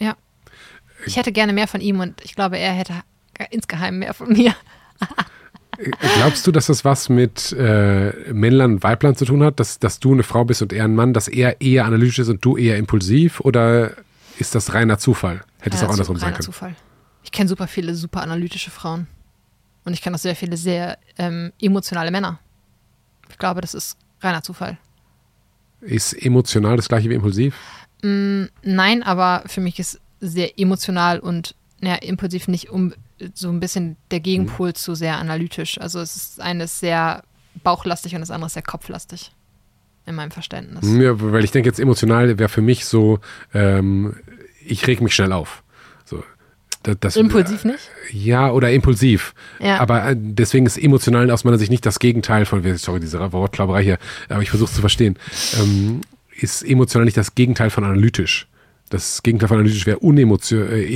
ja, ich hätte gerne mehr von ihm und ich glaube, er hätte insgeheim mehr von mir. Glaubst du, dass das was mit äh, Männlein und Weiblein zu tun hat, dass, dass du eine Frau bist und er ein Mann, dass er eher analytisch ist und du eher impulsiv? Oder ist das reiner Zufall? Hätte es auch andersrum sein können. Zufall. Ich kenne super viele super analytische Frauen. Und ich kenne auch sehr viele sehr ähm, emotionale Männer. Ich glaube, das ist reiner Zufall. Ist emotional das gleiche wie impulsiv? Mm, nein, aber für mich ist sehr emotional und ja, impulsiv nicht um, so ein bisschen der Gegenpol mhm. zu sehr analytisch. Also es ist eines sehr bauchlastig und das andere sehr kopflastig in meinem Verständnis. Ja, weil ich denke jetzt emotional wäre für mich so, ähm, ich reg mich schnell auf. So, das, das, impulsiv nicht? Ja, oder impulsiv. Ja. Aber äh, deswegen ist emotional aus meiner Sicht nicht das Gegenteil von, sorry, diese Wortklauberei hier, aber ich versuche es zu verstehen. Ähm, ist emotional nicht das Gegenteil von analytisch. Das Gegenteil von analytisch wäre unemotional, äh,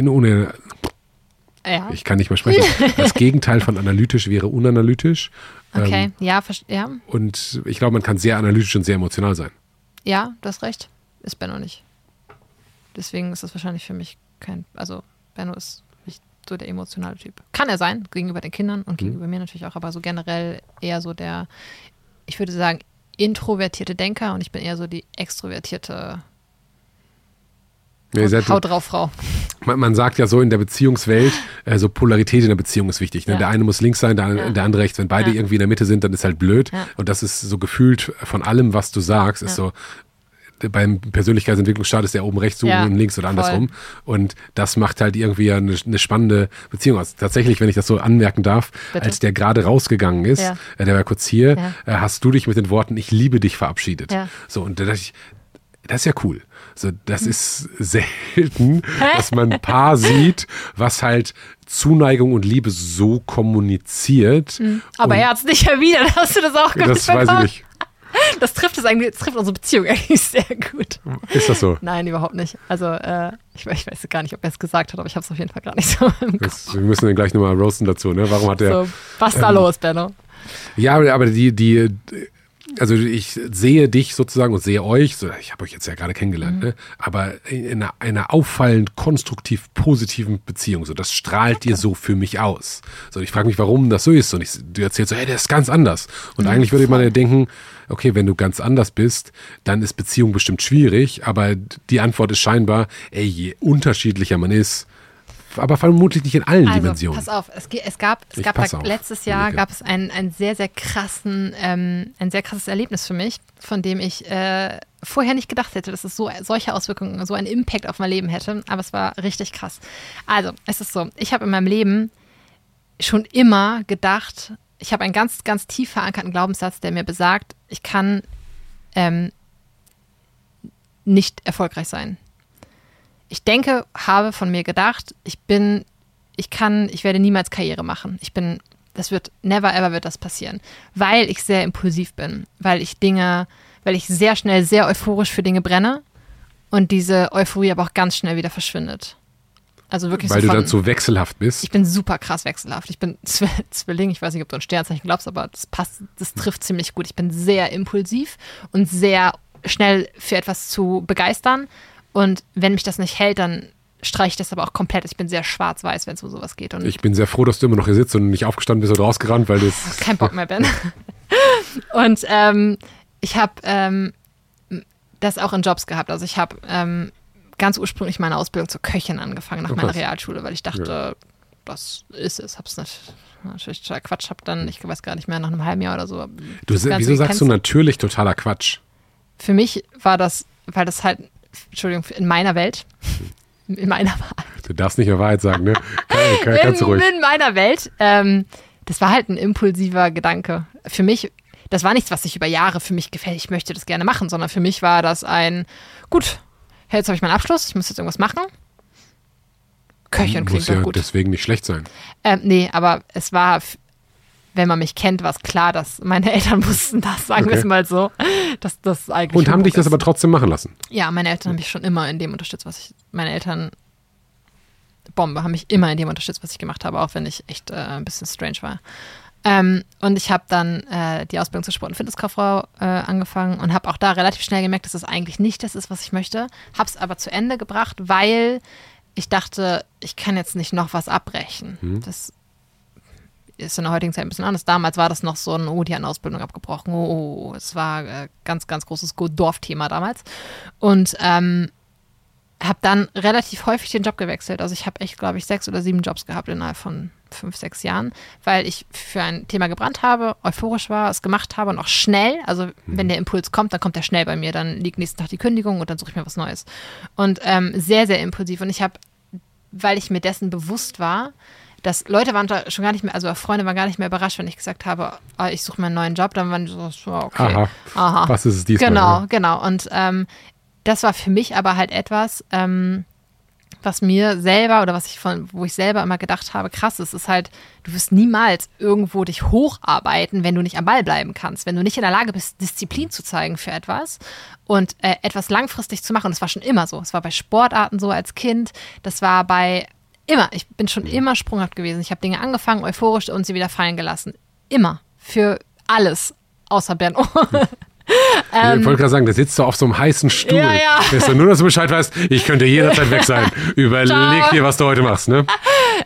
ja. Ich kann nicht mehr sprechen. Das Gegenteil von analytisch wäre unanalytisch. Okay, ähm, ja, ja. Und ich glaube, man kann sehr analytisch und sehr emotional sein. ja, du hast recht. Ist Benno nicht. Deswegen ist das wahrscheinlich für mich kein. Also, Benno ist nicht so der emotionale Typ. Kann er sein, gegenüber den Kindern und gegenüber mir natürlich auch, aber so generell eher so der, ich würde sagen, introvertierte Denker und ich bin eher so die extrovertierte Ja, seid- Haut drauf, Frau. Man, man sagt ja so in der Beziehungswelt, äh, so Polarität in der Beziehung ist wichtig. Ne? Ja. Der eine muss links sein, der, Ja. der andere rechts. Wenn beide Ja. irgendwie in der Mitte sind, dann ist halt blöd. Und das ist so gefühlt von allem, was du sagst, ist so. Beim Persönlichkeitsentwicklungsstart ist der oben rechts, du Ja, links oder voll. andersrum. Und das macht halt irgendwie eine, eine spannende Beziehung aus. Tatsächlich, wenn ich das so anmerken darf, Bitte. als der gerade rausgegangen ist, Ja. äh, der war kurz hier, Ja. äh, hast du dich mit den Worten Ich liebe dich verabschiedet. So, und da dachte ich, das ist ja cool. So, das ist selten, dass man ein Paar sieht, was halt Zuneigung und Liebe so kommuniziert. Aber und er hat es nicht erwidert. Hast du das auch das weiß ich nicht. Das trifft es eigentlich, das trifft unsere Beziehung eigentlich sehr gut. Ist das so? Nein, überhaupt nicht. Also, äh, ich, ich weiß gar nicht, ob er es gesagt hat, aber ich habe es auf jeden Fall gar nicht so im Kopf. Das, wir müssen den gleich nochmal roasten dazu, ne? Warum hat der. So, was ist da ähm, los, Benno? Ja, aber, aber die, die, also ich sehe dich sozusagen und sehe euch, so, ich habe euch jetzt ja gerade kennengelernt, ne? aber in einer, einer auffallend konstruktiv positiven Beziehung, so das strahlt dir so für mich aus. So, ich frage mich, warum das so ist und ich, du erzählst so, hey, der ist ganz anders. Und eigentlich würde man ja denken, okay, wenn du ganz anders bist, dann ist Beziehung bestimmt schwierig, aber die Antwort ist scheinbar, ey, je unterschiedlicher man ist, aber vermutlich nicht in allen Also, Dimensionen. pass auf, es, es gab, es Ich gab da, auf, letztes Jahr gab es ein, ein sehr, sehr krassen, ähm, ein sehr krasses Erlebnis für mich, von dem ich äh, vorher nicht gedacht hätte, dass es so solche Auswirkungen, so einen Impact auf mein Leben hätte. Aber es war richtig krass. Also, es ist so, ich habe in meinem Leben schon immer gedacht, ich habe einen ganz, ganz tief verankerten Glaubenssatz, der mir besagt, ich kann ähm, nicht erfolgreich sein. Ich denke, habe von mir gedacht, ich bin, ich kann, ich werde niemals Karriere machen. Ich bin, das wird, never ever wird das passieren, weil ich sehr impulsiv bin, weil ich Dinge, weil ich sehr schnell, sehr euphorisch für Dinge brenne und diese Euphorie aber auch ganz schnell wieder verschwindet. Also wirklich weil so du von, dann so wechselhaft bist. ich bin super krass wechselhaft. Ich bin Zw Zwilling. Ich weiß nicht, ob du ein Sternzeichen glaubst, aber das passt, das trifft ziemlich gut. Ich bin sehr impulsiv und sehr schnell für etwas zu begeistern. Und wenn mich das nicht hält, dann streiche ich das aber auch komplett. Ich bin sehr schwarz-weiß, wenn es um sowas geht. Und Ich bin sehr froh, dass du immer noch hier sitzt und nicht aufgestanden bist oder rausgerannt, weil das. kein Bock mehr bin. und ähm, ich habe ähm, das auch in Jobs gehabt. Also ich habe ähm, ganz ursprünglich meine Ausbildung zur Köchin angefangen nach Oh, meiner. Realschule, weil ich dachte, das ist es. Hab's nicht, natürlich total Quatsch. Hab dann, ich weiß gar nicht mehr, nach einem halben Jahr oder so. Du, wieso sagst du natürlich totaler Quatsch? Für mich war das, weil das halt, Entschuldigung, in meiner Welt, in meiner Du darfst nicht mehr Wahrheit sagen, ne? Kann, kann, in, ruhig. in meiner Welt, ähm, das war halt ein impulsiver Gedanke. Für mich, das war nichts, was sich über Jahre für mich gefällt, ich möchte das gerne machen, sondern für mich war das ein, gut, jetzt habe ich meinen Abschluss, ich muss jetzt irgendwas machen. Köchin Muss klingt ja doch gut. deswegen nicht schlecht sein. Ähm, nee, aber es war, wenn man mich kennt, war es klar, dass meine Eltern wussten das, sagen wir Okay. es mal so, dass das eigentlich Und haben dich das ist. aber trotzdem machen lassen. Ja, meine Eltern haben mich schon immer in dem unterstützt, was ich. Meine Eltern, Bombe, haben mich immer in dem unterstützt, was ich gemacht habe, auch wenn ich echt äh, ein bisschen strange war. Ähm, und ich habe dann äh, die Ausbildung zur Sport- und Fitnesskauffrau äh, angefangen und habe auch da relativ schnell gemerkt, dass es eigentlich nicht das ist, was ich möchte. Habe es aber zu Ende gebracht, weil ich dachte, ich kann jetzt nicht noch was abbrechen. Das ist in der heutigen Zeit ein bisschen anders. Damals war das noch so ein, oh, die hat eine Ausbildung abgebrochen. Oh, oh, oh. es war äh, ganz, ganz großes Dorfthema damals. Und ähm, habe dann relativ häufig den Job gewechselt. Also ich habe echt, glaube ich, sechs oder sieben Jobs gehabt innerhalb von fünf, sechs Jahren, weil ich für ein Thema gebrannt habe, euphorisch war, es gemacht habe und auch schnell. Also wenn der Impuls kommt, dann kommt er schnell bei mir. Dann liegt nächsten Tag die Kündigung und dann suche ich mir was Neues. Und ähm, sehr, sehr impulsiv. Und ich habe, weil ich mir dessen bewusst war, dass Leute waren da schon gar nicht mehr, also Freunde waren gar nicht mehr überrascht, wenn ich gesagt habe, ah, ich suche mir einen neuen Job, dann waren die so, okay. Aha. Aha. Was ist es diesmal? Genau, genau. Und ähm, das war für mich aber halt etwas, ähm, was mir selber oder was ich von, wo ich selber immer gedacht habe, krass, es ist halt, du wirst niemals irgendwo dich hocharbeiten, wenn du nicht am Ball bleiben kannst, wenn du nicht in der Lage bist, Disziplin zu zeigen für etwas und äh, etwas langfristig zu machen. Und das war schon immer so. Es war bei Sportarten so als Kind, das war bei immer. Ich bin schon immer sprunghaft gewesen. Ich habe Dinge angefangen, euphorisch und sie wieder fallen gelassen. Immer. Für alles. Außer Benno. ich wollte gerade sagen, da sitzt du auf so einem heißen Stuhl. Ja, ja. Wenn du nur, dass du Bescheid weißt, ich könnte jederzeit weg sein. Überleg dir, was du heute machst, ne?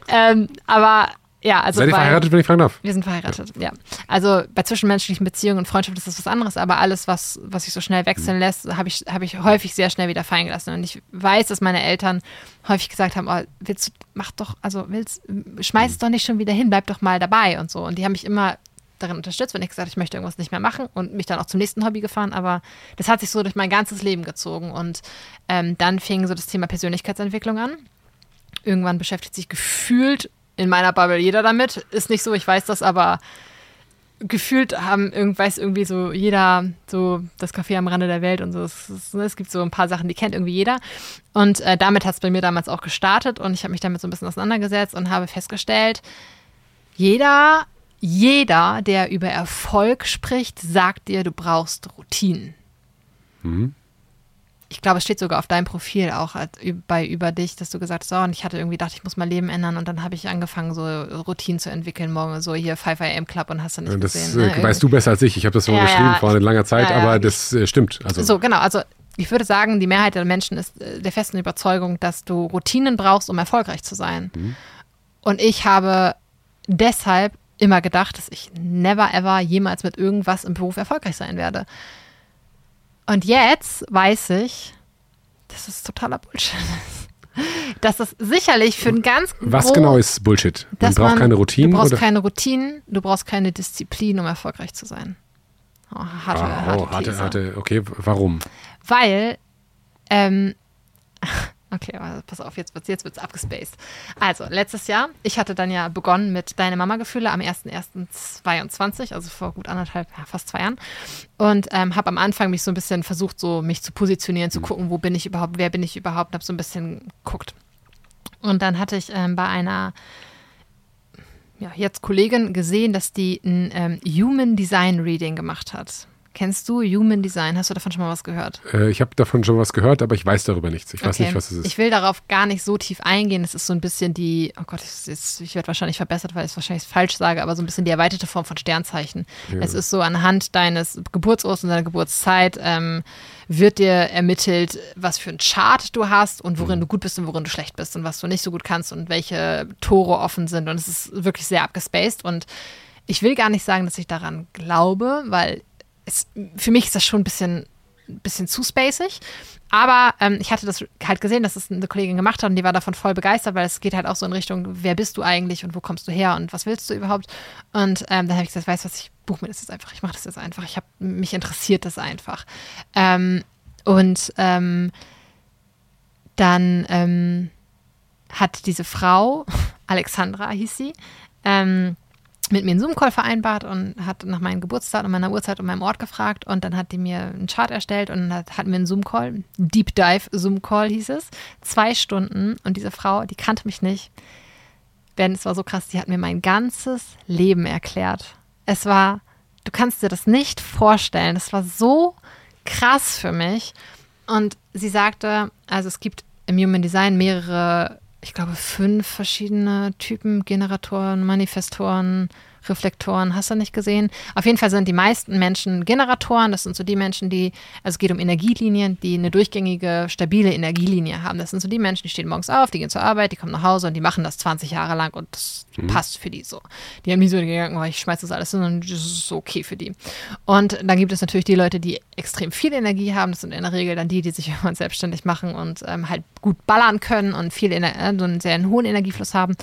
Ähm, aber ja, also Seid ihr bei- verheiratet, wenn ich fragen darf? Wir sind verheiratet, ja. Also bei zwischenmenschlichen Beziehungen und Freundschaft ist das was anderes, aber alles, was, was sich so schnell wechseln lässt, habe ich, habe ich häufig sehr schnell wieder fallen gelassen. Und ich weiß, dass meine Eltern häufig gesagt haben, oh, willst du, mach doch, also willst, schmeiß es doch nicht schon wieder hin, bleib doch mal dabei und so. Und die haben mich immer darin unterstützt, wenn ich gesagt habe, ich möchte irgendwas nicht mehr machen und mich dann auch zum nächsten Hobby gefahren. Aber das hat sich so durch mein ganzes Leben gezogen. Und ähm, dann fing so das Thema Persönlichkeitsentwicklung an irgendwann beschäftigt sich gefühlt in meiner Bubble jeder damit. Ist nicht so, ich weiß das, aber gefühlt haben irgendwas irgendwie so jeder so das Café am Rande der Welt und so. Es, es, es gibt so ein paar Sachen, die kennt irgendwie jeder. Und äh, damit hat es bei mir damals auch gestartet und ich habe mich damit so ein bisschen auseinandergesetzt und habe festgestellt, jeder, jeder, der über Erfolg spricht, sagt dir, du brauchst Routinen ich glaube, es steht sogar auf deinem Profil auch als, bei über dich, dass du gesagt hast, oh, und ich hatte irgendwie gedacht, ich muss mein Leben ändern und dann habe ich angefangen, so Routinen zu entwickeln, morgen so hier 5 AM Club und hast du nicht Das gesehen. äh, ne? weißt du besser als ich. Ich habe das schon Ja, geschrieben ja, vor langer Zeit, ja, aber ich- das äh, stimmt. Also, So, genau. Also ich würde sagen, die Mehrheit der Menschen ist äh, der festen Überzeugung, dass du Routinen brauchst, um erfolgreich zu sein. Und ich habe deshalb immer gedacht, dass ich never ever jemals mit irgendwas im Beruf erfolgreich sein werde. Und jetzt weiß ich, dass es totaler Bullshit ist. Dass das sicherlich für einen ganz was genau ist Bullshit? Man braucht man- keine Routinen Du brauchst oder? keine Routinen, du brauchst keine Disziplin, um erfolgreich zu sein. Oh, harte, Ah, harte, oh, harte, These. harte, okay, warum? Weil, ähm, okay, also pass auf, jetzt jetzt wird's abgespaced. Also, letztes Jahr, ich hatte dann ja begonnen mit Deine Mama-Gefühle am 1.1.22, also vor gut anderthalb, ja, fast zwei Jahren. Und ähm, habe am Anfang mich so ein bisschen versucht, so mich zu positionieren, zu gucken, wo bin ich überhaupt, wer bin ich überhaupt, habe so ein bisschen geguckt. Und dann hatte ich ähm, bei einer ja, jetzt Kollegin gesehen, dass die ein ähm, Human Design Reading gemacht hat. Kennst du Human Design? Hast du davon schon mal was gehört? Äh, ich habe davon schon was gehört, aber ich weiß darüber nichts. Ich weiß nicht, was es ist. Ich will darauf gar nicht so tief eingehen. Es ist so ein bisschen die, oh Gott, ich, jetzt- ich werde wahrscheinlich verbessert, weil ich es wahrscheinlich falsch sage, aber so ein bisschen die erweiterte Form von Sternzeichen. Es ist so anhand deines Geburtsorts und deiner Geburtszeit ähm, wird dir ermittelt, was für ein Chart du hast und worin du gut bist und worin du schlecht bist und was du nicht so gut kannst und welche Tore offen sind. Und es ist wirklich sehr abgespaced. Und ich will gar nicht sagen, dass ich daran glaube, weil es, für mich ist das schon ein bisschen, bisschen zu spacig. Aber ähm, ich hatte das halt gesehen, dass es eine Kollegin gemacht hat und die war davon voll begeistert, weil es geht halt auch so in Richtung, wer bist du eigentlich und wo kommst du her und was willst du überhaupt? Und ähm, dann habe ich gesagt, weißt du was, ich buche mir das jetzt einfach, ich mache das jetzt einfach. Ich habe mich interessiert das einfach. Ähm, und ähm, dann ähm, hat diese Frau, Alexandra hieß sie, ähm, mit mir einen Zoom-Call vereinbart und hat nach meinem Geburtstag und meiner Uhrzeit und meinem Ort gefragt und dann hat die mir einen Chart erstellt und hat, hatten wir einen Zoom-Call, Deep Dive Zoom-Call hieß es, zwei Stunden und diese Frau, die kannte mich nicht, denn es war so krass, die hat mir mein ganzes Leben erklärt. Es war, du kannst dir das nicht vorstellen, es war so krass für mich. Und sie sagte, also es gibt im Human Design mehrere, ich glaube, fünf verschiedene Typen, Generatoren, Manifestoren, Reflektoren, hast du nicht gesehen? Auf jeden Fall sind die meisten Menschen Generatoren. Das sind so die Menschen, die, also es geht um Energielinien, die eine durchgängige, stabile Energielinie haben. Das sind so die Menschen, die stehen morgens auf, die gehen zur Arbeit, die kommen nach Hause und die machen das 20 Jahre lang und das passt für die so. Die haben nie so den Gedanken, oh, ich schmeiß das alles und das ist okay für die. Und dann gibt es natürlich die Leute, die extrem viel Energie haben. Das sind in der Regel dann die, die sich irgendwann selbstständig machen und ähm, halt gut ballern können und viel Ener äh, so einen sehr hohen Energiefluss haben.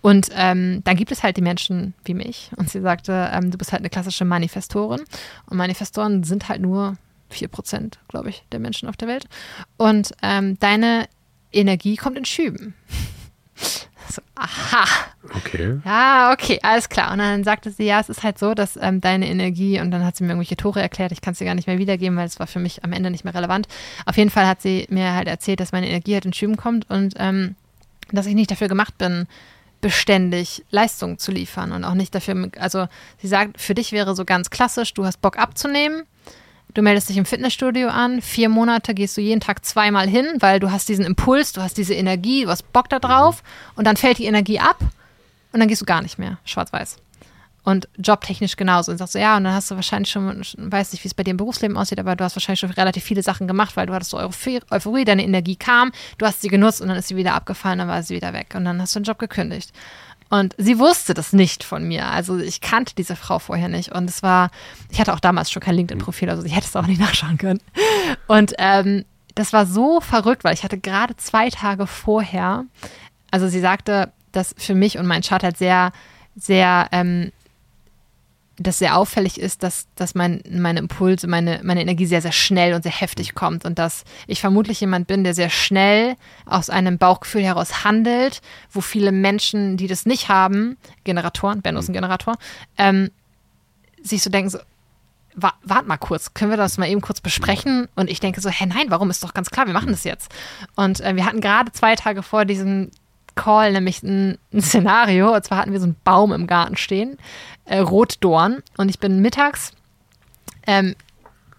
Und ähm, dann gibt es halt die Menschen wie mich. Und sie sagte, ähm, du bist halt eine klassische Manifestorin. Und Manifestoren sind halt nur 4%, glaube ich, der Menschen auf der Welt. Und ähm, deine Energie kommt in Schüben. So, aha. Okay. Ja, okay, alles klar. Und dann sagte sie, ja, es ist halt so, dass ähm, deine Energie, und dann hat sie mir irgendwelche Tore erklärt, ich kann es dir gar nicht mehr wiedergeben, weil es war für mich am Ende nicht mehr relevant. Auf jeden Fall hat sie mir halt erzählt, dass meine Energie halt in Schüben kommt und ähm, dass ich nicht dafür gemacht bin, beständig Leistung zu liefern und auch nicht dafür, also sie sagt, für dich wäre so ganz klassisch, du hast Bock abzunehmen, du meldest dich im Fitnessstudio an, vier Monate gehst du jeden Tag zweimal hin, weil du hast diesen Impuls, du hast diese Energie, du hast Bock da drauf und dann fällt die Energie ab und dann gehst du gar nicht mehr, schwarz-weiß. Und jobtechnisch genauso. Und sagst so, ja, und dann hast du wahrscheinlich schon, weiß nicht, wie es bei dir im Berufsleben aussieht, aber du hast wahrscheinlich schon relativ viele Sachen gemacht, weil du hattest so Euphorie, deine Energie kam, du hast sie genutzt und dann ist sie wieder abgefallen, dann war sie wieder weg. Und dann hast du den Job gekündigt. Und sie wusste das nicht von mir. Also ich kannte diese Frau vorher nicht. Und es war, ich hatte auch damals schon kein LinkedIn-Profil, also ich hätte es auch nicht nachschauen können. Und ähm, das war so verrückt, weil ich hatte gerade zwei Tage vorher, also sie sagte, dass für mich und mein Chart halt sehr, sehr ähm, das sehr auffällig ist, dass, dass mein, meine Impulse, meine, meine Energie sehr, sehr schnell und sehr heftig kommt und dass ich vermutlich jemand bin, der sehr schnell aus einem Bauchgefühl heraus handelt, wo viele Menschen, die das nicht haben, Generatoren, Benno ist ein Generator, ähm, sich so denken, so, wa warte mal kurz, können wir das mal eben kurz besprechen? Und ich denke so, hä, nein, warum? Ist doch ganz klar, wir machen das jetzt. Und äh, wir hatten gerade zwei Tage vor diesem Call nämlich ein, ein, Szenario. Und zwar hatten wir so einen Baum im Garten stehen, äh, Rotdorn. Und ich bin mittags ähm,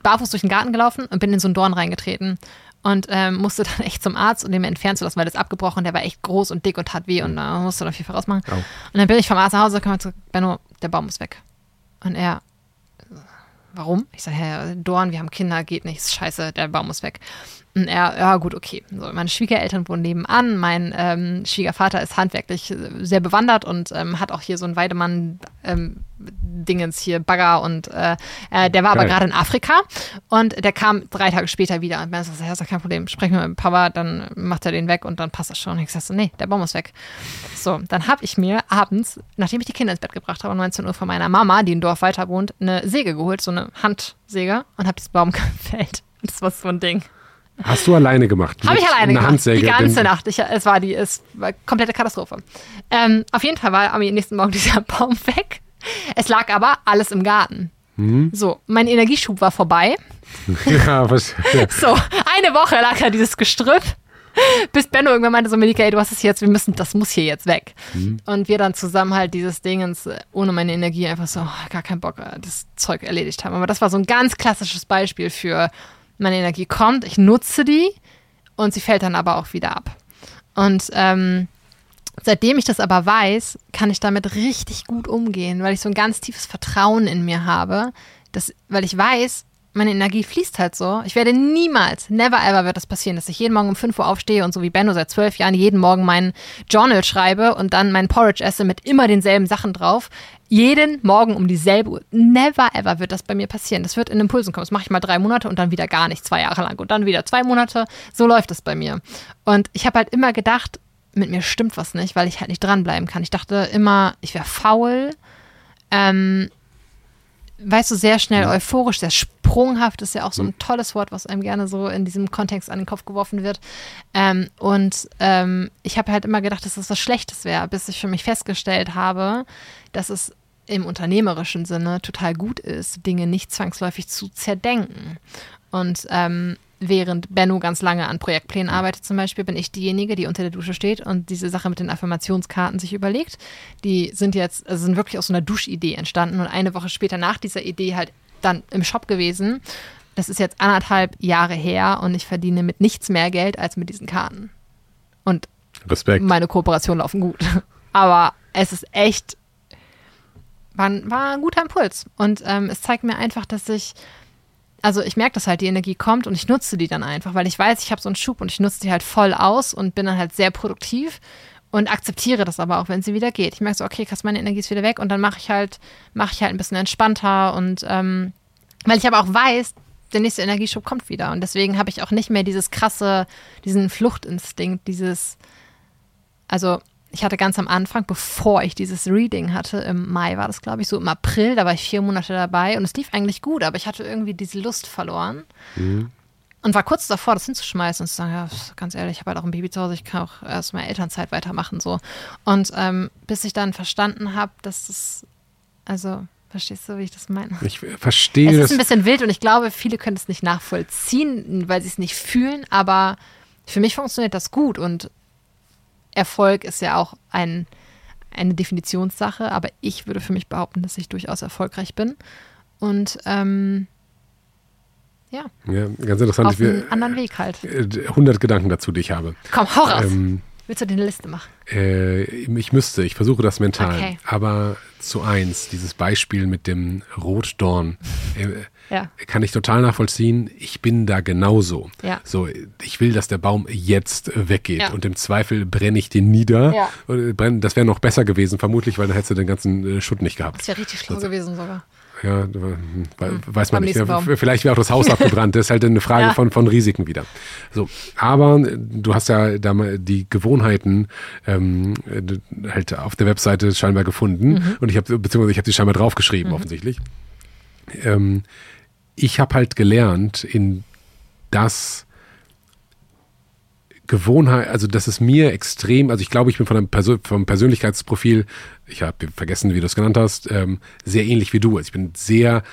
barfuß durch den Garten gelaufen und bin in so einen Dorn reingetreten. Und ähm, musste dann echt zum Arzt und den entfernen zu lassen, weil das abgebrochen, der war echt groß und dick und tat weh und da äh, musste dann viel vorausmachen. Oh. Und dann bin ich vom Arzt nach Hause gekommen und gesagt, Benno, der Baum ist weg. Und er, warum? Ich sage, Herr Dorn, wir haben Kinder, geht nichts, scheiße, der Baum muss weg. Und er, ja gut, okay. So, meine Schwiegereltern wohnen nebenan. Mein ähm, Schwiegervater ist handwerklich sehr bewandert und ähm, hat auch hier so ein Weidemann ähm, Dingens hier, Bagger und äh, äh, der war aber gerade in Afrika und der kam drei Tage später wieder und meinte, das ist kein Problem, sprechen wir mit Papa, dann macht er den weg und dann passt das schon. Und ich sagte so, nee, der Baum ist weg. So, dann habe ich mir abends, nachdem ich die Kinder ins Bett gebracht habe, um 19 Uhr von meiner Mama, die im Dorf weiter wohnt, eine Säge geholt, so eine Handsäge und habe diesen Baum gefällt. Das war so ein Ding. Hast du alleine gemacht? Habe ich alleine gemacht. Handsäge, die ganze Nacht. Ich, es war die es war komplette Katastrophe. Ähm, auf jeden Fall war am nächsten Morgen dieser Baum weg. Es lag aber alles im Garten. Mhm. So, mein Energieschub war vorbei. Ja, was? Ja. So, eine Woche lag da dieses Gestrüpp. Bis Benno irgendwann meinte so, Melika, ey, du hast es jetzt, wir müssen, das muss hier jetzt weg. Mhm. Und wir dann zusammen halt dieses Ding ohne meine Energie einfach so, oh, gar keinen Bock, äh, das Zeug erledigt haben. Aber das war so ein ganz klassisches Beispiel für, meine Energie kommt, ich nutze die und sie fällt dann aber auch wieder ab. Und ähm, seitdem ich das aber weiß, kann ich damit richtig gut umgehen, weil ich so ein ganz tiefes Vertrauen in mir habe, dass, weil ich weiß, meine Energie fließt halt so. Ich werde niemals, never ever wird das passieren, dass ich jeden Morgen um 5 Uhr aufstehe und so wie Benno seit zwölf Jahren jeden Morgen meinen Journal schreibe und dann meinen Porridge esse mit immer denselben Sachen drauf. Jeden Morgen um dieselbe Uhr. Never ever wird das bei mir passieren. Das wird in Impulsen kommen. Das mache ich mal drei Monate und dann wieder gar nicht, zwei Jahre lang und dann wieder zwei Monate. So läuft es bei mir. Und ich habe halt immer gedacht, mit mir stimmt was nicht, weil ich halt nicht dranbleiben kann. Ich dachte immer, ich wäre faul. Ähm, weißt du, sehr schnell euphorisch, sehr sprunghaft ist ja auch so ein tolles Wort, was einem gerne so in diesem Kontext an den Kopf geworfen wird. Ähm, und ähm, ich habe halt immer gedacht, dass das was Schlechtes wäre, bis ich für mich festgestellt habe, dass es im unternehmerischen Sinne total gut ist, Dinge nicht zwangsläufig zu zerdenken. Und ähm, während Benno ganz lange an Projektplänen arbeitet zum Beispiel, bin ich diejenige, die unter der Dusche steht und diese Sache mit den Affirmationskarten sich überlegt. Die sind jetzt, also sind wirklich aus so einer Duschidee entstanden und eine Woche später nach dieser Idee halt dann im Shop gewesen. Das ist jetzt anderthalb Jahre her und ich verdiene mit nichts mehr Geld als mit diesen Karten. Und Respekt. meine Kooperationen laufen gut. Aber es ist echt, war, war ein guter Impuls. Und ähm, es zeigt mir einfach, dass ich also ich merke, dass halt die Energie kommt und ich nutze die dann einfach, weil ich weiß, ich habe so einen Schub und ich nutze die halt voll aus und bin dann halt sehr produktiv und akzeptiere das aber auch, wenn sie wieder geht. Ich merke so, okay, krass, meine Energie ist wieder weg und dann mache ich halt, mache ich halt ein bisschen entspannter und ähm, weil ich aber auch weiß, der nächste Energieschub kommt wieder und deswegen habe ich auch nicht mehr dieses krasse, diesen Fluchtinstinkt, dieses, also ich hatte ganz am Anfang, bevor ich dieses Reading hatte, im Mai war das, glaube ich, so im April, da war ich vier Monate dabei und es lief eigentlich gut, aber ich hatte irgendwie diese Lust verloren. Mhm. Und war kurz davor, das hinzuschmeißen und zu sagen, ja, ganz ehrlich, ich habe halt auch ein Baby zu Hause, ich kann auch erst mal Elternzeit weitermachen. so. Und ähm, bis ich dann verstanden habe, dass das, also, verstehst du, wie ich das meine? Ich verstehe das. Es ist ein bisschen wild und ich glaube, viele können es nicht nachvollziehen, weil sie es nicht fühlen, aber für mich funktioniert das gut und Erfolg ist ja auch ein, eine Definitionssache, aber ich würde für mich behaupten, dass ich durchaus erfolgreich bin. Und ähm, ja. ja, ganz interessant. Auf einen anderen Weg halt. 100 äh, Gedanken dazu, die ich habe. Komm, hau raus. Ähm, Willst du dir eine Liste machen? Äh, ich müsste, ich versuche das mental. Okay. Aber zu eins, dieses Beispiel mit dem Rotdorn, äh, Ja. kann ich total nachvollziehen. Ich bin da genauso. Ja. So, ich will, dass der Baum jetzt äh, weggeht Ja. und im Zweifel brenne ich den nieder. Ja. Und, äh, Das wäre noch besser gewesen, vermutlich, weil dann hättest du den ganzen äh, Schutt nicht gehabt. Das wäre richtig schlau gewesen sogar. Ja, hm, we- weiß man nicht. nächsten Ja. Vielleicht wäre auch das Haus abgebrannt. Das ist halt eine Frage Ja. von, von Risiken wieder. So, aber du hast ja da mal die Gewohnheiten ähm, äh, halt auf der Webseite scheinbar gefunden Mhm. und ich habe beziehungsweise ich habe die scheinbar draufgeschrieben offensichtlich. Ähm, ich habe halt gelernt, in das Gewohnheit, also das ist mir extrem, also ich glaube, ich bin von einem Persön vom Persönlichkeitsprofil, ich habe vergessen, wie du es genannt hast, ähm, sehr ähnlich wie du. Also ich bin sehr,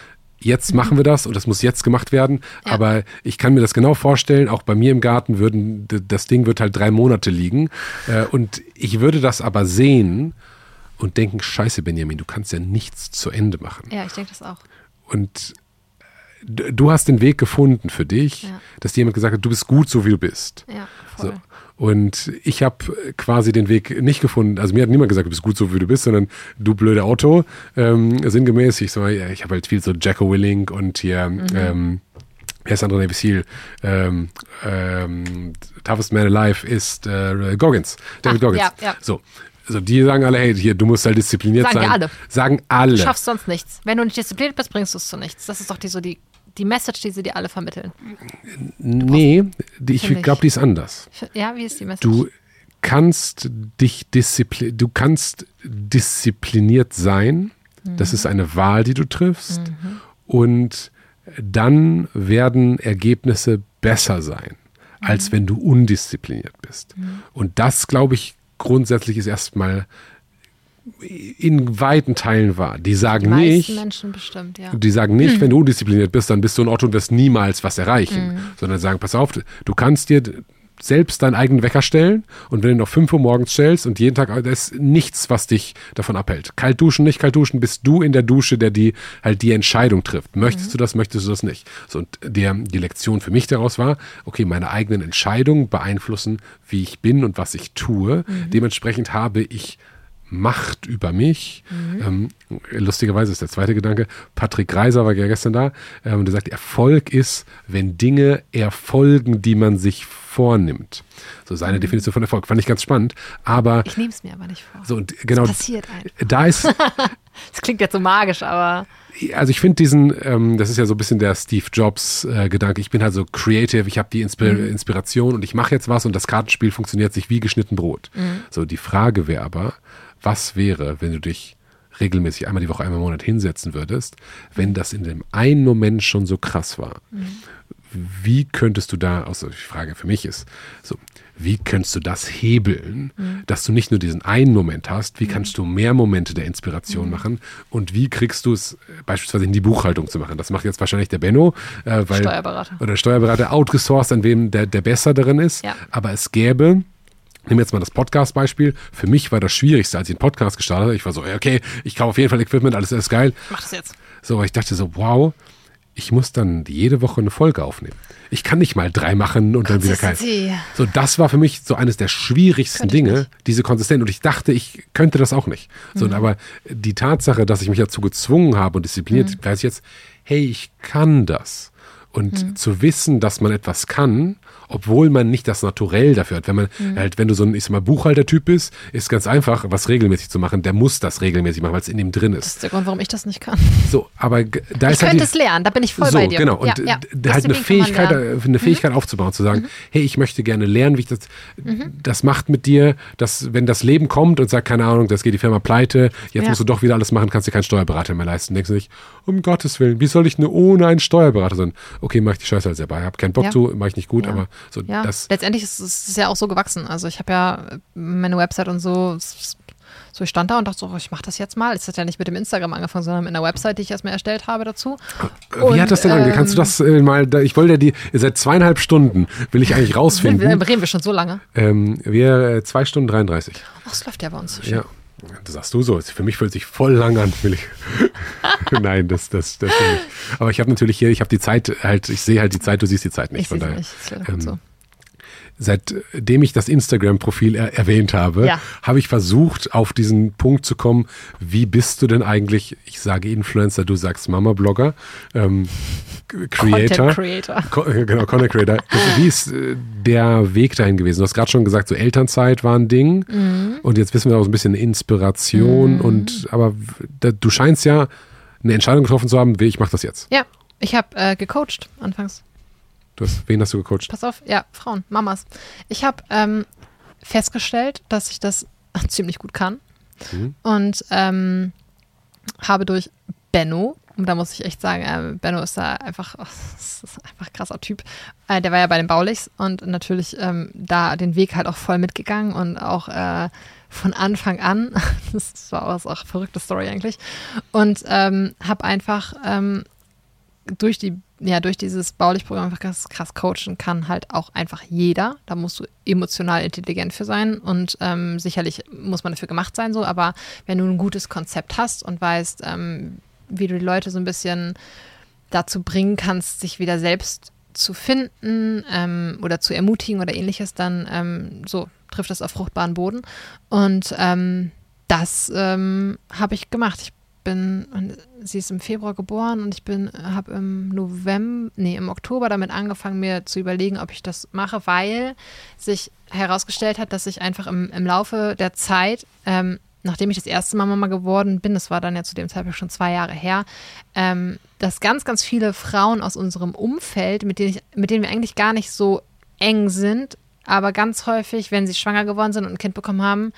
jetzt machen wir das und das muss jetzt gemacht werden, Ja. aber ich kann mir das genau vorstellen, auch bei mir im Garten würden, das Ding wird halt drei Monate liegen äh, und ich würde das aber sehen und denken, scheiße Benjamin, du kannst ja nichts zu Ende machen. Ja, ich denke das auch. Und du hast den Weg gefunden für dich, Ja. dass dir jemand gesagt hat, du bist gut, so wie du bist. Ja, So. voll. Und ich habe quasi den Weg nicht gefunden. Also mir hat niemand gesagt, du bist gut so wie du bist, sondern du blöde Auto. Ähm, sinngemäß, ich, so, ich habe halt viel so Jacko Willing und hier, Mhm. ähm, wer ist andere Navy? Ähm, ähm, Toughest Man Alive ist äh, Goggins, David Ah, Goggins. ja, ja. So. Also die sagen alle, hey, hier, du musst halt diszipliniert Sagen sein. die alle. Sagen alle. Du schaffst sonst nichts. Wenn du nicht diszipliniert bist, bringst du es zu nichts. Das ist doch die, so die, die Message, die sie dir alle vermitteln. nee, die, ich glaube, die ist anders. Ja, wie ist die Message? Du kannst dich disziplin, du kannst diszipliniert sein. Das ist eine Wahl, die du triffst. Und dann werden Ergebnisse besser sein, als wenn du undiszipliniert bist. Und das, glaube ich, grundsätzlich ist erstmal in weiten Teilen wahr. Die die sagen meisten nicht, Menschen bestimmt, ja. die sagen nicht, wenn du undiszipliniert bist, dann bist du ein Otto und wirst niemals was erreichen. Sondern sagen, pass auf, du kannst dir selbst deinen eigenen Wecker stellen und wenn du noch 5 Uhr morgens stellst und jeden Tag, da ist nichts, was dich davon abhält. Kalt duschen, nicht kalt duschen, bist du in der Dusche, der die halt die Entscheidung trifft. Möchtest du das, möchtest du das nicht? So, und der, die Lektion für mich daraus war, okay, meine eigenen Entscheidungen beeinflussen, wie ich bin und was ich tue. Dementsprechend habe ich Macht über mich. Ähm, lustigerweise ist der zweite Gedanke, Patrick Reiser war ja gestern da ähm, und er sagt, Erfolg ist, wenn Dinge erfolgen, die man sich vornimmt. So seine Definition von Erfolg. Fand ich ganz spannend. Aber Ich nehme es mir aber nicht vor. so und genau passiert einfach. da ist, Das klingt jetzt so magisch, aber also ich finde diesen, ähm, das ist ja so ein bisschen der Steve Jobs äh, Gedanke. Ich bin halt so creative, ich habe die Inspir Inspiration und ich mache jetzt was und das Kartenspiel funktioniert sich wie geschnitten Brot. So die Frage wäre aber, was wäre, wenn du dich regelmäßig einmal die Woche, einmal im Monat hinsetzen würdest, wenn das in dem einen Moment schon so krass war? Wie könntest du da, also die Frage für mich ist, so, wie könntest du das hebeln, dass du nicht nur diesen einen Moment hast, wie kannst du mehr Momente der Inspiration machen und wie kriegst du es äh, beispielsweise in die Buchhaltung zu machen? Das macht jetzt wahrscheinlich der Benno, äh, weil, Steuerberater. oder Steuerberater outgesourced, an wem der, der besser darin ist. Ja. Aber es gäbe, Nimm jetzt mal das Podcast-Beispiel. Für mich war das Schwierigste, als ich einen Podcast gestartet habe. Ich war so, okay, ich kaufe auf jeden Fall Equipment, alles ist geil. mach das jetzt. So, ich dachte so, wow, ich muss dann jede Woche eine Folge aufnehmen. Ich kann nicht mal drei machen und dann wieder kein. So, das war für mich so eines der schwierigsten Könnte Dinge, diese Konsistenz. Und ich dachte, ich könnte das auch nicht. So, Mhm. aber die Tatsache, dass ich mich dazu gezwungen habe und diszipliniert, Mhm. weiß ich jetzt, hey, ich kann das. Und Mhm. zu wissen, dass man etwas kann, obwohl man nicht das Naturell dafür hat. Wenn man Mhm. halt, wenn du so ein, ich sag mal, Buchhaltertyp bist, ist ganz einfach, was regelmäßig zu machen. Der muss das regelmäßig machen, weil es in ihm drin Das ist. ist der Grund, warum ich das nicht kann. So, aber da Ich ist halt könnte es lernen, da bin ich voll so, bei dir. genau. Und ja, ja. halt eine Fähigkeit, lernen. Mhm. äh, eine Fähigkeit aufzubauen, zu sagen, hey, ich möchte gerne lernen, wie ich das, das macht mit dir, dass, wenn das Leben kommt und sagt, keine Ahnung, das geht die Firma pleite, jetzt Ja. musst du doch wieder alles machen, kannst dir keinen Steuerberater mehr leisten. Denkst du nicht, um Gottes Willen, wie soll ich nur ohne einen Steuerberater sein? Okay, mach ich die Scheiße halt selber. Ich habe keinen Bock Ja. zu, mach ich nicht gut, Ja. aber so, Ja, das, letztendlich ist es ja auch so gewachsen. Also ich habe ja meine Website und so, so ich stand da und dachte so, ich mache das jetzt mal. Es hat ja nicht mit dem Instagram angefangen, sondern mit einer Website, die ich erstmal erstellt habe dazu. wie Und, hat das denn angefangen? Kannst du ähm, das äh, mal, da, ich wollte ja die, seit zweieinhalb Stunden will ich eigentlich rausfinden. reden wir schon so lange? ähm, wir, äh, zwei Stunden 33. Ach, es läuft ja bei uns so schön. Ja, das sagst du so. Für mich fühlt sich voll lang an. Will ich. Nein, das, das, das stimmt nicht. Aber ich habe natürlich hier, ich habe die Zeit halt, ich sehe halt die Zeit, du siehst die Zeit nicht. Ich von daher. nicht. Das ist ähm, so. Seitdem ich das Instagram-Profil er erwähnt habe, Ja. habe ich versucht, auf diesen Punkt zu kommen, wie bist du denn eigentlich, ich sage Influencer, du sagst Mama-Blogger, ähm, Creator. Content Creator. Co äh, genau, Content Creator. Wie ist äh, der Weg dahin gewesen? Du hast gerade schon gesagt, so Elternzeit war ein Ding Mhm. und jetzt wissen wir auch so ein bisschen Inspiration und aber da, du scheinst ja eine Entscheidung getroffen zu haben, wie ich mache das jetzt. Ja, ich habe äh, gecoacht anfangs. Du hast, wen hast du gecoacht? Pass auf, ja, Frauen, Mamas. Ich habe ähm, festgestellt, dass ich das ziemlich gut kann Mhm. und ähm, habe durch Benno, und da muss ich echt sagen, äh, Benno ist da einfach, oh, das ist einfach ein krasser Typ. Äh, der war ja bei den Baulichs und natürlich ähm, da den Weg halt auch voll mitgegangen und auch äh, von Anfang an, das war auch, auch eine verrückte Story eigentlich, und ähm, habe einfach ähm, durch die ja durch dieses Baulichprogramm einfach ganz krass coachen kann halt auch einfach jeder. Da musst du emotional intelligent für sein und ähm, sicherlich muss man dafür gemacht sein so. Aber wenn du ein gutes Konzept hast und weißt, ähm, wie du die Leute so ein bisschen dazu bringen kannst, sich wieder selbst zu finden ähm, oder zu ermutigen oder ähnliches, dann ähm, so trifft das auf fruchtbaren Boden. Und ähm, das ähm, habe ich gemacht. Ich bin, sie ist im Februar geboren und ich bin, habe im November, nee, im Oktober damit angefangen, mir zu überlegen, ob ich das mache, weil sich herausgestellt hat, dass ich einfach im, im Laufe der Zeit, ähm, nachdem ich das erste Mal Mama geworden bin, das war dann ja zu dem Zeitpunkt schon zwei Jahre her, ähm, dass ganz, ganz viele Frauen aus unserem Umfeld, mit denen, ich, mit denen wir eigentlich gar nicht so eng sind, aber ganz häufig, wenn sie schwanger geworden sind und ein Kind bekommen haben,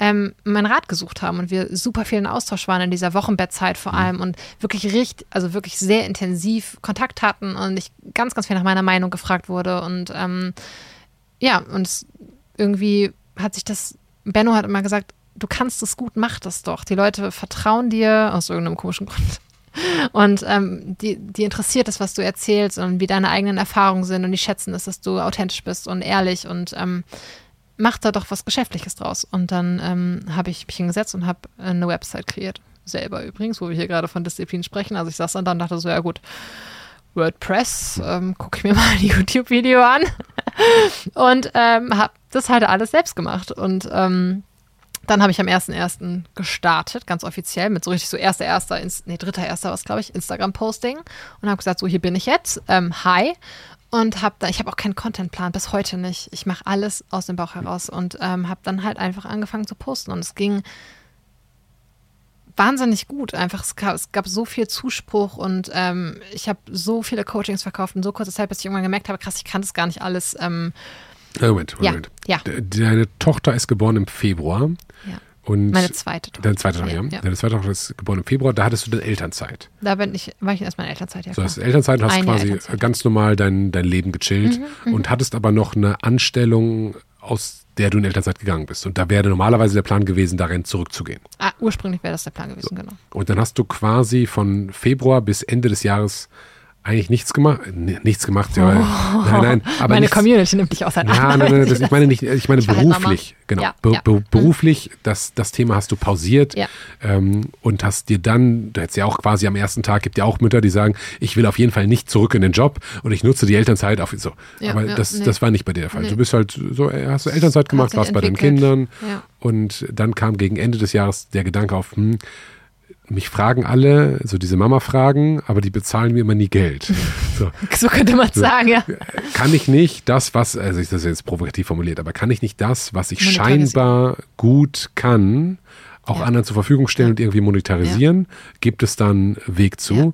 ähm, meinen Rat gesucht haben und wir super viel in Austausch waren in dieser Wochenbettzeit vor allem und wirklich richtig, also wirklich sehr intensiv Kontakt hatten und ich ganz, ganz viel nach meiner Meinung gefragt wurde und ähm, ja, und es, irgendwie hat sich das, Benno hat immer gesagt, du kannst es gut, mach das doch. Die Leute vertrauen dir aus irgendeinem komischen Grund. Und ähm, die, die interessiert es, was du erzählst und wie deine eigenen Erfahrungen sind und die schätzen es, dass du authentisch bist und ehrlich und ähm, mach da doch was Geschäftliches draus. Und dann ähm, habe ich mich hingesetzt und habe eine Website kreiert. Selber übrigens, wo wir hier gerade von Disziplin sprechen. Also ich saß dann da und dachte so, ja gut, WordPress, ähm, gucke ich mir mal ein YouTube-Video an und ähm, habe das halt alles selbst gemacht. Und ähm, dann habe ich am 1.1. gestartet, ganz offiziell, mit so richtig so erster, erster, Ins- nee, dritter, erster was, glaube ich, Instagram-Posting und habe gesagt, so hier bin ich jetzt, ähm, hi. Und habe da, ich habe auch keinen Contentplan, bis heute nicht. Ich mache alles aus dem Bauch heraus und ähm, habe dann halt einfach angefangen zu posten. Und es ging wahnsinnig gut. Einfach, es gab, es gab so viel Zuspruch und ähm, ich habe so viele Coachings verkauft in so kurzer Zeit, bis ich irgendwann gemerkt habe, krass, ich kann das gar nicht alles. Ähm, Äh, Moment, Ja, Moment. ja. De- Deine Tochter ist geboren im Februar. ja, Und meine zweite Tochter. Deine zweite Tochter, ja. ja. Deine zweite Tochter ist geboren im Februar, da hattest du dann Elternzeit. Da bin ich, war ich erstmal in Elternzeit, ja. So, klar. hast Elternzeit, hast Ein Jahr quasi Elternzeit. Mhm, ganz normal dein, dein Leben gechillt und hattest aber noch eine Anstellung, aus der du in Elternzeit gegangen bist. Und da wäre normalerweise der Plan gewesen, darin zurückzugehen. Ah, ursprünglich wäre das der Plan gewesen, genau. Und dann hast du quasi von Februar bis Ende des Jahres eigentlich nichts gemacht. Nichts gemacht, ja. Nein, nein, aber Oh. Meine nichts, Community nimmt dich auseinander. Ja, nein, nein, das, ich meine nicht, ich meine Ich war halt beruflich, genau. Ja, Be be beruflich, das, das Thema hast du pausiert Ja. ähm, und hast dir dann, du hättest ja auch quasi am ersten Tag, gibt ja auch Mütter, die sagen, ich will auf jeden Fall nicht zurück in den Job und ich nutze die Elternzeit auf so. Ja, Aber das, nee. das war nicht bei dir der Fall. Nee. Du bist halt so, äh, hast du Elternzeit gemacht, warst bei deinen entwickelt. Kindern und dann kam gegen Ende des Jahres der Gedanke auf, hm, mich fragen alle, so diese Mama-Fragen, aber die bezahlen mir immer nie Geld. So, So könnte man sagen, ja. kann ich nicht das, was, also ich das jetzt provokativ formuliert, aber kann ich nicht das, was ich scheinbar gut kann, auch Ja. anderen zur Verfügung stellen und irgendwie monetarisieren? Gibt es dann Weg zu? Ja.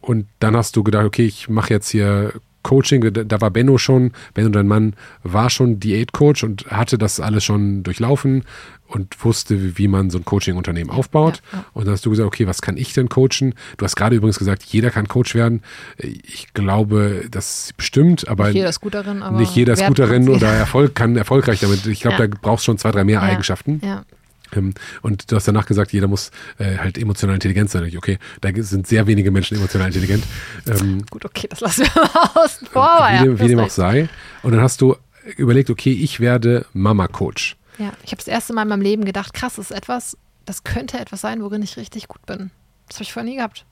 Und dann hast du gedacht, okay, ich mache jetzt hier Coaching, da war Benno schon, Benno, dein Mann, war schon Diätcoach und hatte das alles schon durchlaufen und wusste, wie- man so ein Coaching-Unternehmen aufbaut. ja, ja. Und dann hast du gesagt, okay, was kann ich denn coachen? Du hast gerade übrigens gesagt, jeder kann Coach werden. Ich glaube, das bestimmt, aber Nicht jeder ist gut darin, nicht jeder ist gut darin oder. Erfolg kann erfolgreich damit. Ich glaube, Ja. da brauchst du schon zwei, drei mehr. Eigenschaften. Ja. Ähm, Und du hast danach gesagt, jeder muss äh, halt emotional intelligent sein. Okay, da sind sehr wenige Menschen emotional intelligent. Ähm, Gut, okay, das lassen wir mal außen vor. wie dem, wie dem auch sei. Und dann hast du überlegt, okay, ich werde Mama-Coach. Ja, ich habe das erste Mal in meinem Leben gedacht, krass, das ist etwas, das könnte etwas sein, worin ich richtig gut bin. Das habe ich vorher nie gehabt.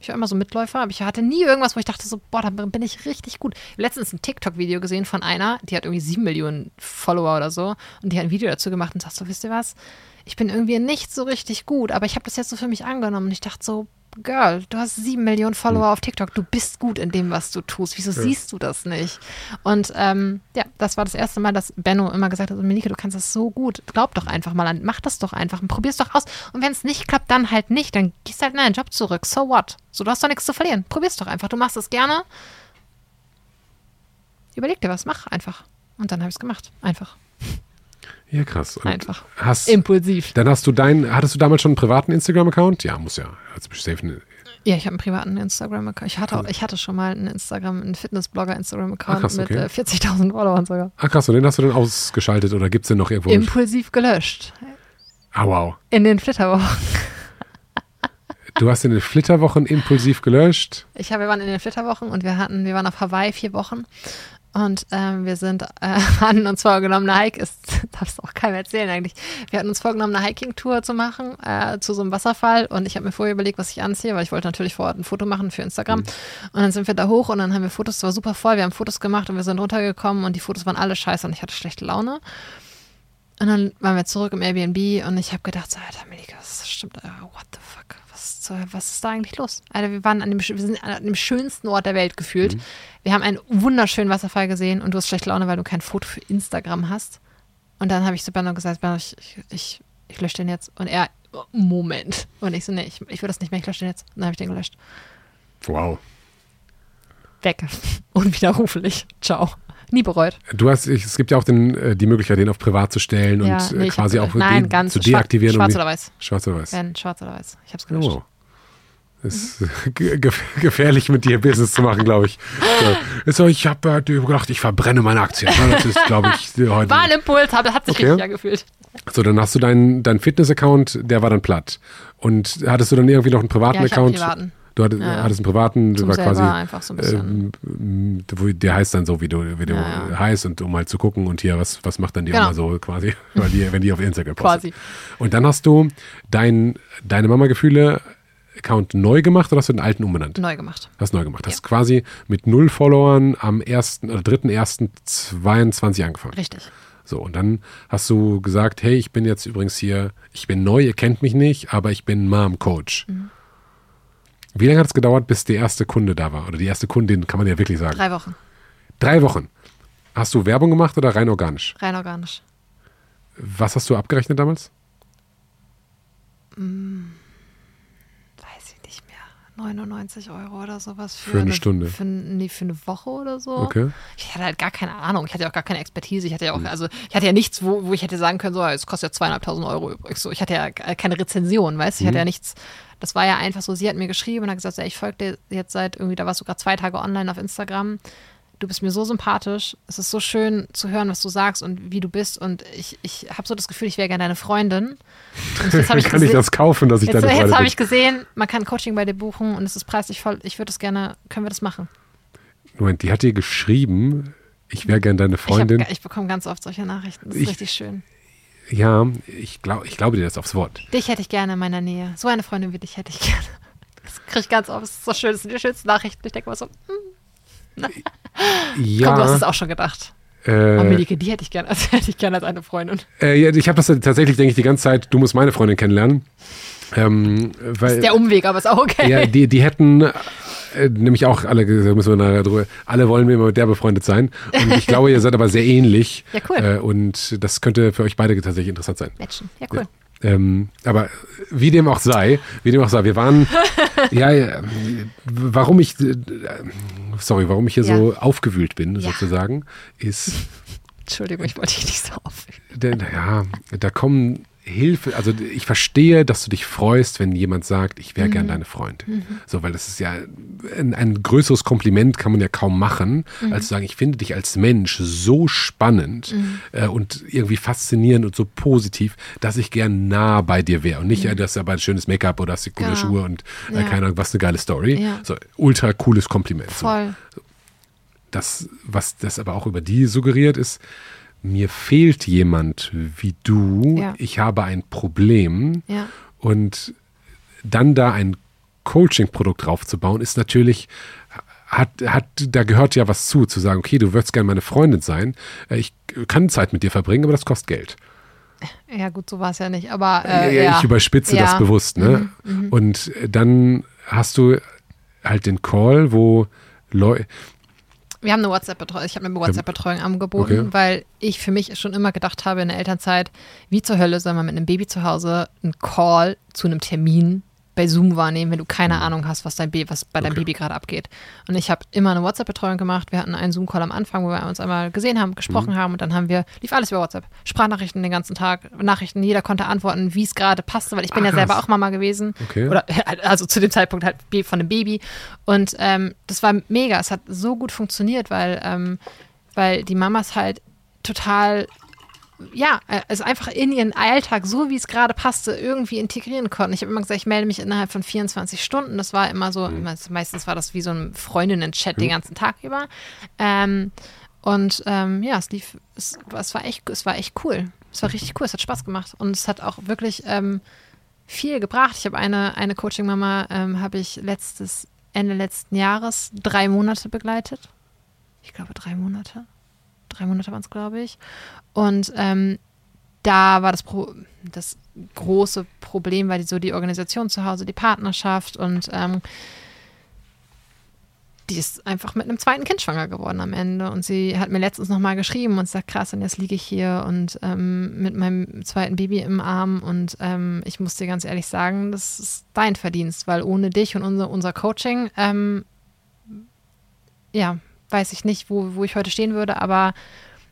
Ich war immer so Mitläufer, aber ich hatte nie irgendwas, wo ich dachte so, boah, da bin ich richtig gut. Letztens ein TikTok-Video gesehen von einer, die hat irgendwie sieben Millionen Follower oder so und die hat ein Video dazu gemacht und sagt so, wisst ihr was? Ich bin irgendwie nicht so richtig gut, aber ich habe das jetzt so für mich angenommen und ich dachte so, Girl, du hast sieben Millionen Follower Hm. auf TikTok. Du bist gut in dem, was du tust. Wieso siehst du das nicht? Und ähm, ja, das war das erste Mal, dass Benno immer gesagt hat, Melike, du kannst das so gut. Glaub doch einfach mal an. Mach das doch einfach und probier's doch aus. Und wenn es nicht klappt, dann halt nicht. Dann gehst halt in deinen Job zurück. So what? So, du hast doch nichts zu verlieren. Probier's doch einfach. Du machst es gerne. Überleg dir was. Mach einfach. Und dann habe ich es gemacht. Einfach. Ja, krass. Und Einfach. Hast, Impulsiv. dann hast du dein, hattest du damals schon einen privaten Instagram-Account? Ja, muss ja. Hast du safe eine, Ja, ich habe einen privaten Instagram-Account. Ich hatte, auch, ich hatte schon mal einen Instagram, einen Fitnessblogger-Instagram-Account Ah, krass, mit okay. äh, 40.000 Followern sogar. ah, krass, und den hast du dann ausgeschaltet oder gibt es den noch irgendwo? Impulsiv gelöscht. ah, wow. In den Flitterwochen. Du hast in den Flitterwochen impulsiv gelöscht. Ich habe, wir waren in den Flitterwochen und wir hatten, wir waren auf Hawaii vier Wochen und ähm, wir sind, äh, hatten uns vorgenommen, eine Hike ist, darfst du auch keinem erzählen eigentlich. Wir hatten uns vorgenommen, eine Hiking-Tour zu machen äh, zu so einem Wasserfall und ich habe mir vorher überlegt, was ich anziehe, weil ich wollte natürlich vor Ort ein Foto machen für Instagram. Und dann sind wir da hoch und dann haben wir Fotos, es war super voll, wir haben Fotos gemacht und wir sind runtergekommen und die Fotos waren alle scheiße und ich hatte schlechte Laune. Und dann waren wir zurück im Airbnb und ich habe gedacht, so, Alter, Melika, das stimmt, äh, what the fuck, was, zur- was ist da eigentlich los? Alter, wir waren an dem, wir sind an dem schönsten Ort der Welt gefühlt. Mhm. Wir haben einen wunderschönen Wasserfall gesehen und du hast schlechte Laune, weil du kein Foto für Instagram hast. Und dann habe ich zu Benno gesagt, Benno, ich, ich, ich, ich lösche den jetzt. Und er, oh, Moment. Und ich so, nee, ich, ich will das nicht mehr, ich lösche den jetzt. Und dann habe ich den gelöscht. Wow. Weg. Unwiderruflich. Ciao. Nie bereut. Du hast, es gibt ja auch den, äh, die Möglichkeit, den auf privat zu stellen ja, und äh, nee, quasi hab, auch nein, zu deaktivieren. Schwarz um oder weiß? Schwarz oder weiß? Wenn, schwarz oder weiß. Ich habe es Oh, gelöscht. wow. Ist ge ge gefährlich, mit dir Business zu machen, glaube ich. So. Ich habe äh, gedacht, ich verbrenne meine Aktien. Das ist, glaube ich, heute. War ein Impuls, hat, hat sich Okay. richtig angefühlt. So, dann hast du deinen dein Fitness-Account, der war dann platt. Und hattest du dann irgendwie noch einen privaten Ja, ich Account? privaten. Du hattest, Ja, ja. hattest einen privaten, Zum war quasi. einfach so ein bisschen. Wo- der heißt dann so, wie du, wie du Ja, heißt und um mal zu gucken und hier, was, was macht dann die Genau. Oma so quasi, weil die, wenn die auf Instagram postet. Quasi. Und dann hast du dein, deine Mama-Gefühle-Account neu gemacht oder hast du den alten umbenannt? Neu gemacht. Hast neu gemacht. Hast quasi mit null Followern am 1. oder 3.1.22 angefangen. Richtig. So, und dann hast du gesagt, hey, ich bin jetzt übrigens hier, ich bin neu, ihr kennt mich nicht, aber ich bin Mom-Coach. Mhm. Wie lange hat es gedauert, bis der erste Kunde da war? Oder die erste Kundin, kann man ja wirklich sagen. Drei Wochen. Drei Wochen. Hast du Werbung gemacht oder rein organisch? Rein organisch. Was hast du abgerechnet damals? Mehr. 99 Euro oder sowas für, Für eine Stunde. Für, nee, für eine Woche oder so. Okay. Ich hatte halt gar keine Ahnung. Ich hatte ja auch gar keine Expertise. Ich hatte ja auch, also ich hatte ja nichts, wo, wo ich hätte sagen können, so, es kostet ja zweieinhalbtausend Euro übrigens. So, ich hatte ja keine Rezension, weißt du? Ich Mhm. hatte ja nichts. Das war ja einfach so, sie hat mir geschrieben und hat gesagt, ey, ich folge dir jetzt seit irgendwie, da warst du gerade zwei Tage online auf Instagram. Du bist mir so sympathisch. Es ist so schön zu hören, was du sagst und wie du bist. Und ich, ich habe so das Gefühl, ich wäre gerne deine Freundin. Und jetzt habe ich kann ich das kaufen, dass ich Jetzt, deine jetzt Freundin habe bin? ich gesehen, man kann Coaching bei dir buchen und es ist preislich voll. Ich würde es gerne, können wir das machen? Moment, die hat dir geschrieben, ich wäre gern deine Ich, Freundin. hab, ich bekomme ganz oft solche Nachrichten. Das ist Ich- richtig schön. ja, ich, glaub, ich glaube dir das aufs Wort. Dich hätte ich gerne in meiner Nähe. So eine Freundin wie dich hätte ich gerne. Das kriege ich ganz oft. Das ist so schön. Das sind die schönsten Nachrichten. Ich denke mal so, hm, Ja, komm, du hast es auch schon gedacht. Oh, äh, Melike, die hätte ich gerne, als hätte ich gerne als eine Freundin. äh, ja, ich habe das tatsächlich, denke ich, die ganze Zeit, du musst meine Freundin kennenlernen. Ähm, weil, Der Umweg, aber ist auch okay. Ja, die, die hätten äh, nämlich auch alle, müssen wir nachher drüber, alle wollen immer mit der befreundet sein. Und ich glaube, ihr seid aber sehr ähnlich. Ja, cool. Äh, und das könnte für euch beide tatsächlich interessant sein. Matchen. Ja, cool. Ähm, aber wie dem auch sei, wie dem auch sei, wir waren, ja, ja, warum ich, äh, sorry, warum ich hier Ja. so aufgewühlt bin, Ja. sozusagen, ist, Entschuldigung, ich wollte dich nicht so auffühlen. denn, ja, da kommen Hilfe, also ich verstehe, dass du dich freust, wenn jemand sagt, ich wäre gern deine Freundin. So, weil das ist ja ein, ein größeres Kompliment kann man ja kaum machen, als zu sagen, ich finde dich als Mensch so spannend äh, und irgendwie faszinierend und so positiv, dass ich gern nah bei dir wäre. Und nicht, ja, du hast aber ein schönes Make-up oder hast die coole Genau. Schuhe und äh, Ja. keine Ahnung, was eine geile Story. Ja. So, ultra cooles Kompliment. So Voll. das, was das aber auch über die suggeriert, ist, mir fehlt jemand wie du, Ja. ich habe ein Problem Ja. und dann da ein Coaching-Produkt draufzubauen, ist natürlich, hat, hat, da gehört ja was zu, zu sagen, okay, du würdest gerne meine Freundin sein, äh, ich kann Zeit mit dir verbringen, aber das kostet Geld. Ja, gut, so war es ja nicht, aber. Äh, ja, ja, Ich überspitze ja. das bewusst, ne? Mhm, mhm. Und dann hast du halt den Call, wo Leute. Wir haben eine WhatsApp-Betreuung. Ich habe eine WhatsApp-Betreuung angeboten, Okay. weil ich für mich schon immer gedacht habe in der Elternzeit, wie zur Hölle soll man mit einem Baby zu Hause einen Call zu einem Termin bei Zoom wahrnehmen, wenn du keine Ahnung hast, was, dein Baby, was bei deinem Okay. Baby gerade abgeht. Und ich habe immer eine WhatsApp-Betreuung gemacht. Wir hatten einen Zoom-Call am Anfang, wo wir uns einmal gesehen haben, gesprochen haben und dann haben wir, lief alles über WhatsApp. Sprachnachrichten den ganzen Tag, Nachrichten, jeder konnte antworten, wie es gerade passte, weil ich bin Ah, ja selber krass. auch Mama gewesen. Okay. Oder also zu dem Zeitpunkt halt von dem Baby. Und ähm, das war mega. Es hat so gut funktioniert, weil, ähm, weil die Mamas halt total, ja, äh, also einfach in ihren Alltag, so wie es gerade passte, irgendwie integrieren konnten. Ich habe immer gesagt, ich melde mich innerhalb von 24 Stunden. Das war immer so, meistens war das wie so ein Freundinnen-Chat den ganzen Tag über. Ähm, und ähm, ja, es lief, es, es war echt, es war echt cool. Es war richtig cool, es hat Spaß gemacht. Und es hat auch wirklich ähm, viel gebracht. Ich habe eine, eine Coaching-Mama, ähm, habe ich letztes, Ende letzten Jahres drei Monate begleitet. Ich glaube, drei Monate. Drei Monate waren es, glaube ich. Und ähm, da war das, Pro das große Problem, weil die, so die Organisation zu Hause, die Partnerschaft und ähm, die ist einfach mit einem zweiten Kind schwanger geworden am Ende. Und sie hat mir letztens nochmal geschrieben und sagt, krass, und jetzt liege ich hier und ähm, mit meinem zweiten Baby im Arm. Und ähm, ich muss dir ganz ehrlich sagen, das ist dein Verdienst, weil ohne dich und unser, unser Coaching, ähm, ja, weiß ich nicht, wo, wo ich heute stehen würde, aber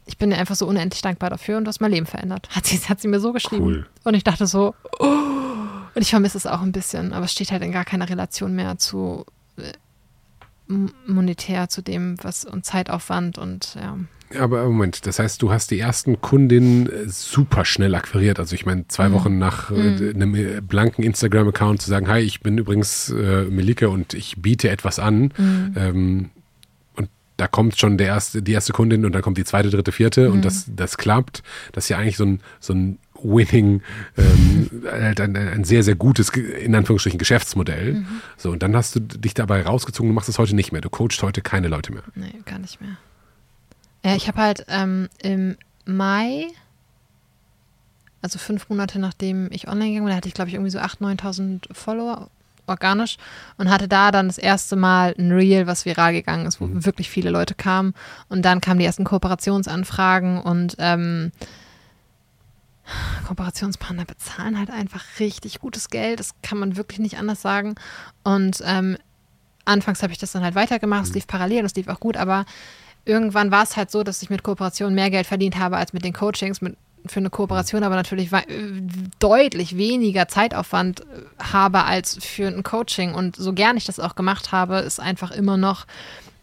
ich bin einfach so unendlich dankbar dafür und du hast mein Leben verändert. Hat sie, hat sie mir so geschrieben. Cool. Und ich dachte so, oh, und ich vermisse es auch ein bisschen, aber es steht halt in gar keiner Relation mehr zu äh, monetär, zu dem, was und Zeitaufwand und ja. Aber Moment, das heißt, du hast die ersten Kundinnen äh, super schnell akquiriert. Also ich meine, zwei Wochen nach äh, einem äh, blanken Instagram-Account zu sagen, hi, ich bin übrigens äh, Melike und ich biete etwas an. Ähm, und da kommt schon der erste, die erste Kundin und dann kommt die zweite, dritte, vierte und das, das klappt. Das ist ja eigentlich so ein, so ein Winning, ähm, halt ein, ein sehr, sehr gutes, in Anführungsstrichen, Geschäftsmodell. So, und dann hast du dich dabei rausgezogen, du machst es heute nicht mehr. Du coachst heute keine Leute mehr. Nee, gar nicht mehr. Ja, ich habe halt ähm, im Mai, also fünf Monate nachdem ich online gegangen bin, da hatte ich, glaube ich, irgendwie so 8.000, 9.000 Follower organisch und hatte da dann das erste Mal ein Reel, was viral gegangen ist, wo wirklich viele Leute kamen. Und dann kamen die ersten Kooperationsanfragen und ähm, Kooperationspartner bezahlen halt einfach richtig gutes Geld. Das kann man wirklich nicht anders sagen. Und ähm, anfangs habe ich das dann halt weitergemacht. Es lief parallel, es lief auch gut, aber irgendwann war es halt so, dass ich mit Kooperation mehr Geld verdient habe als mit den Coachings. Mit, für eine Kooperation aber natürlich äh, deutlich weniger Zeitaufwand äh, habe als für ein Coaching. Und so gern ich das auch gemacht habe, ist einfach immer noch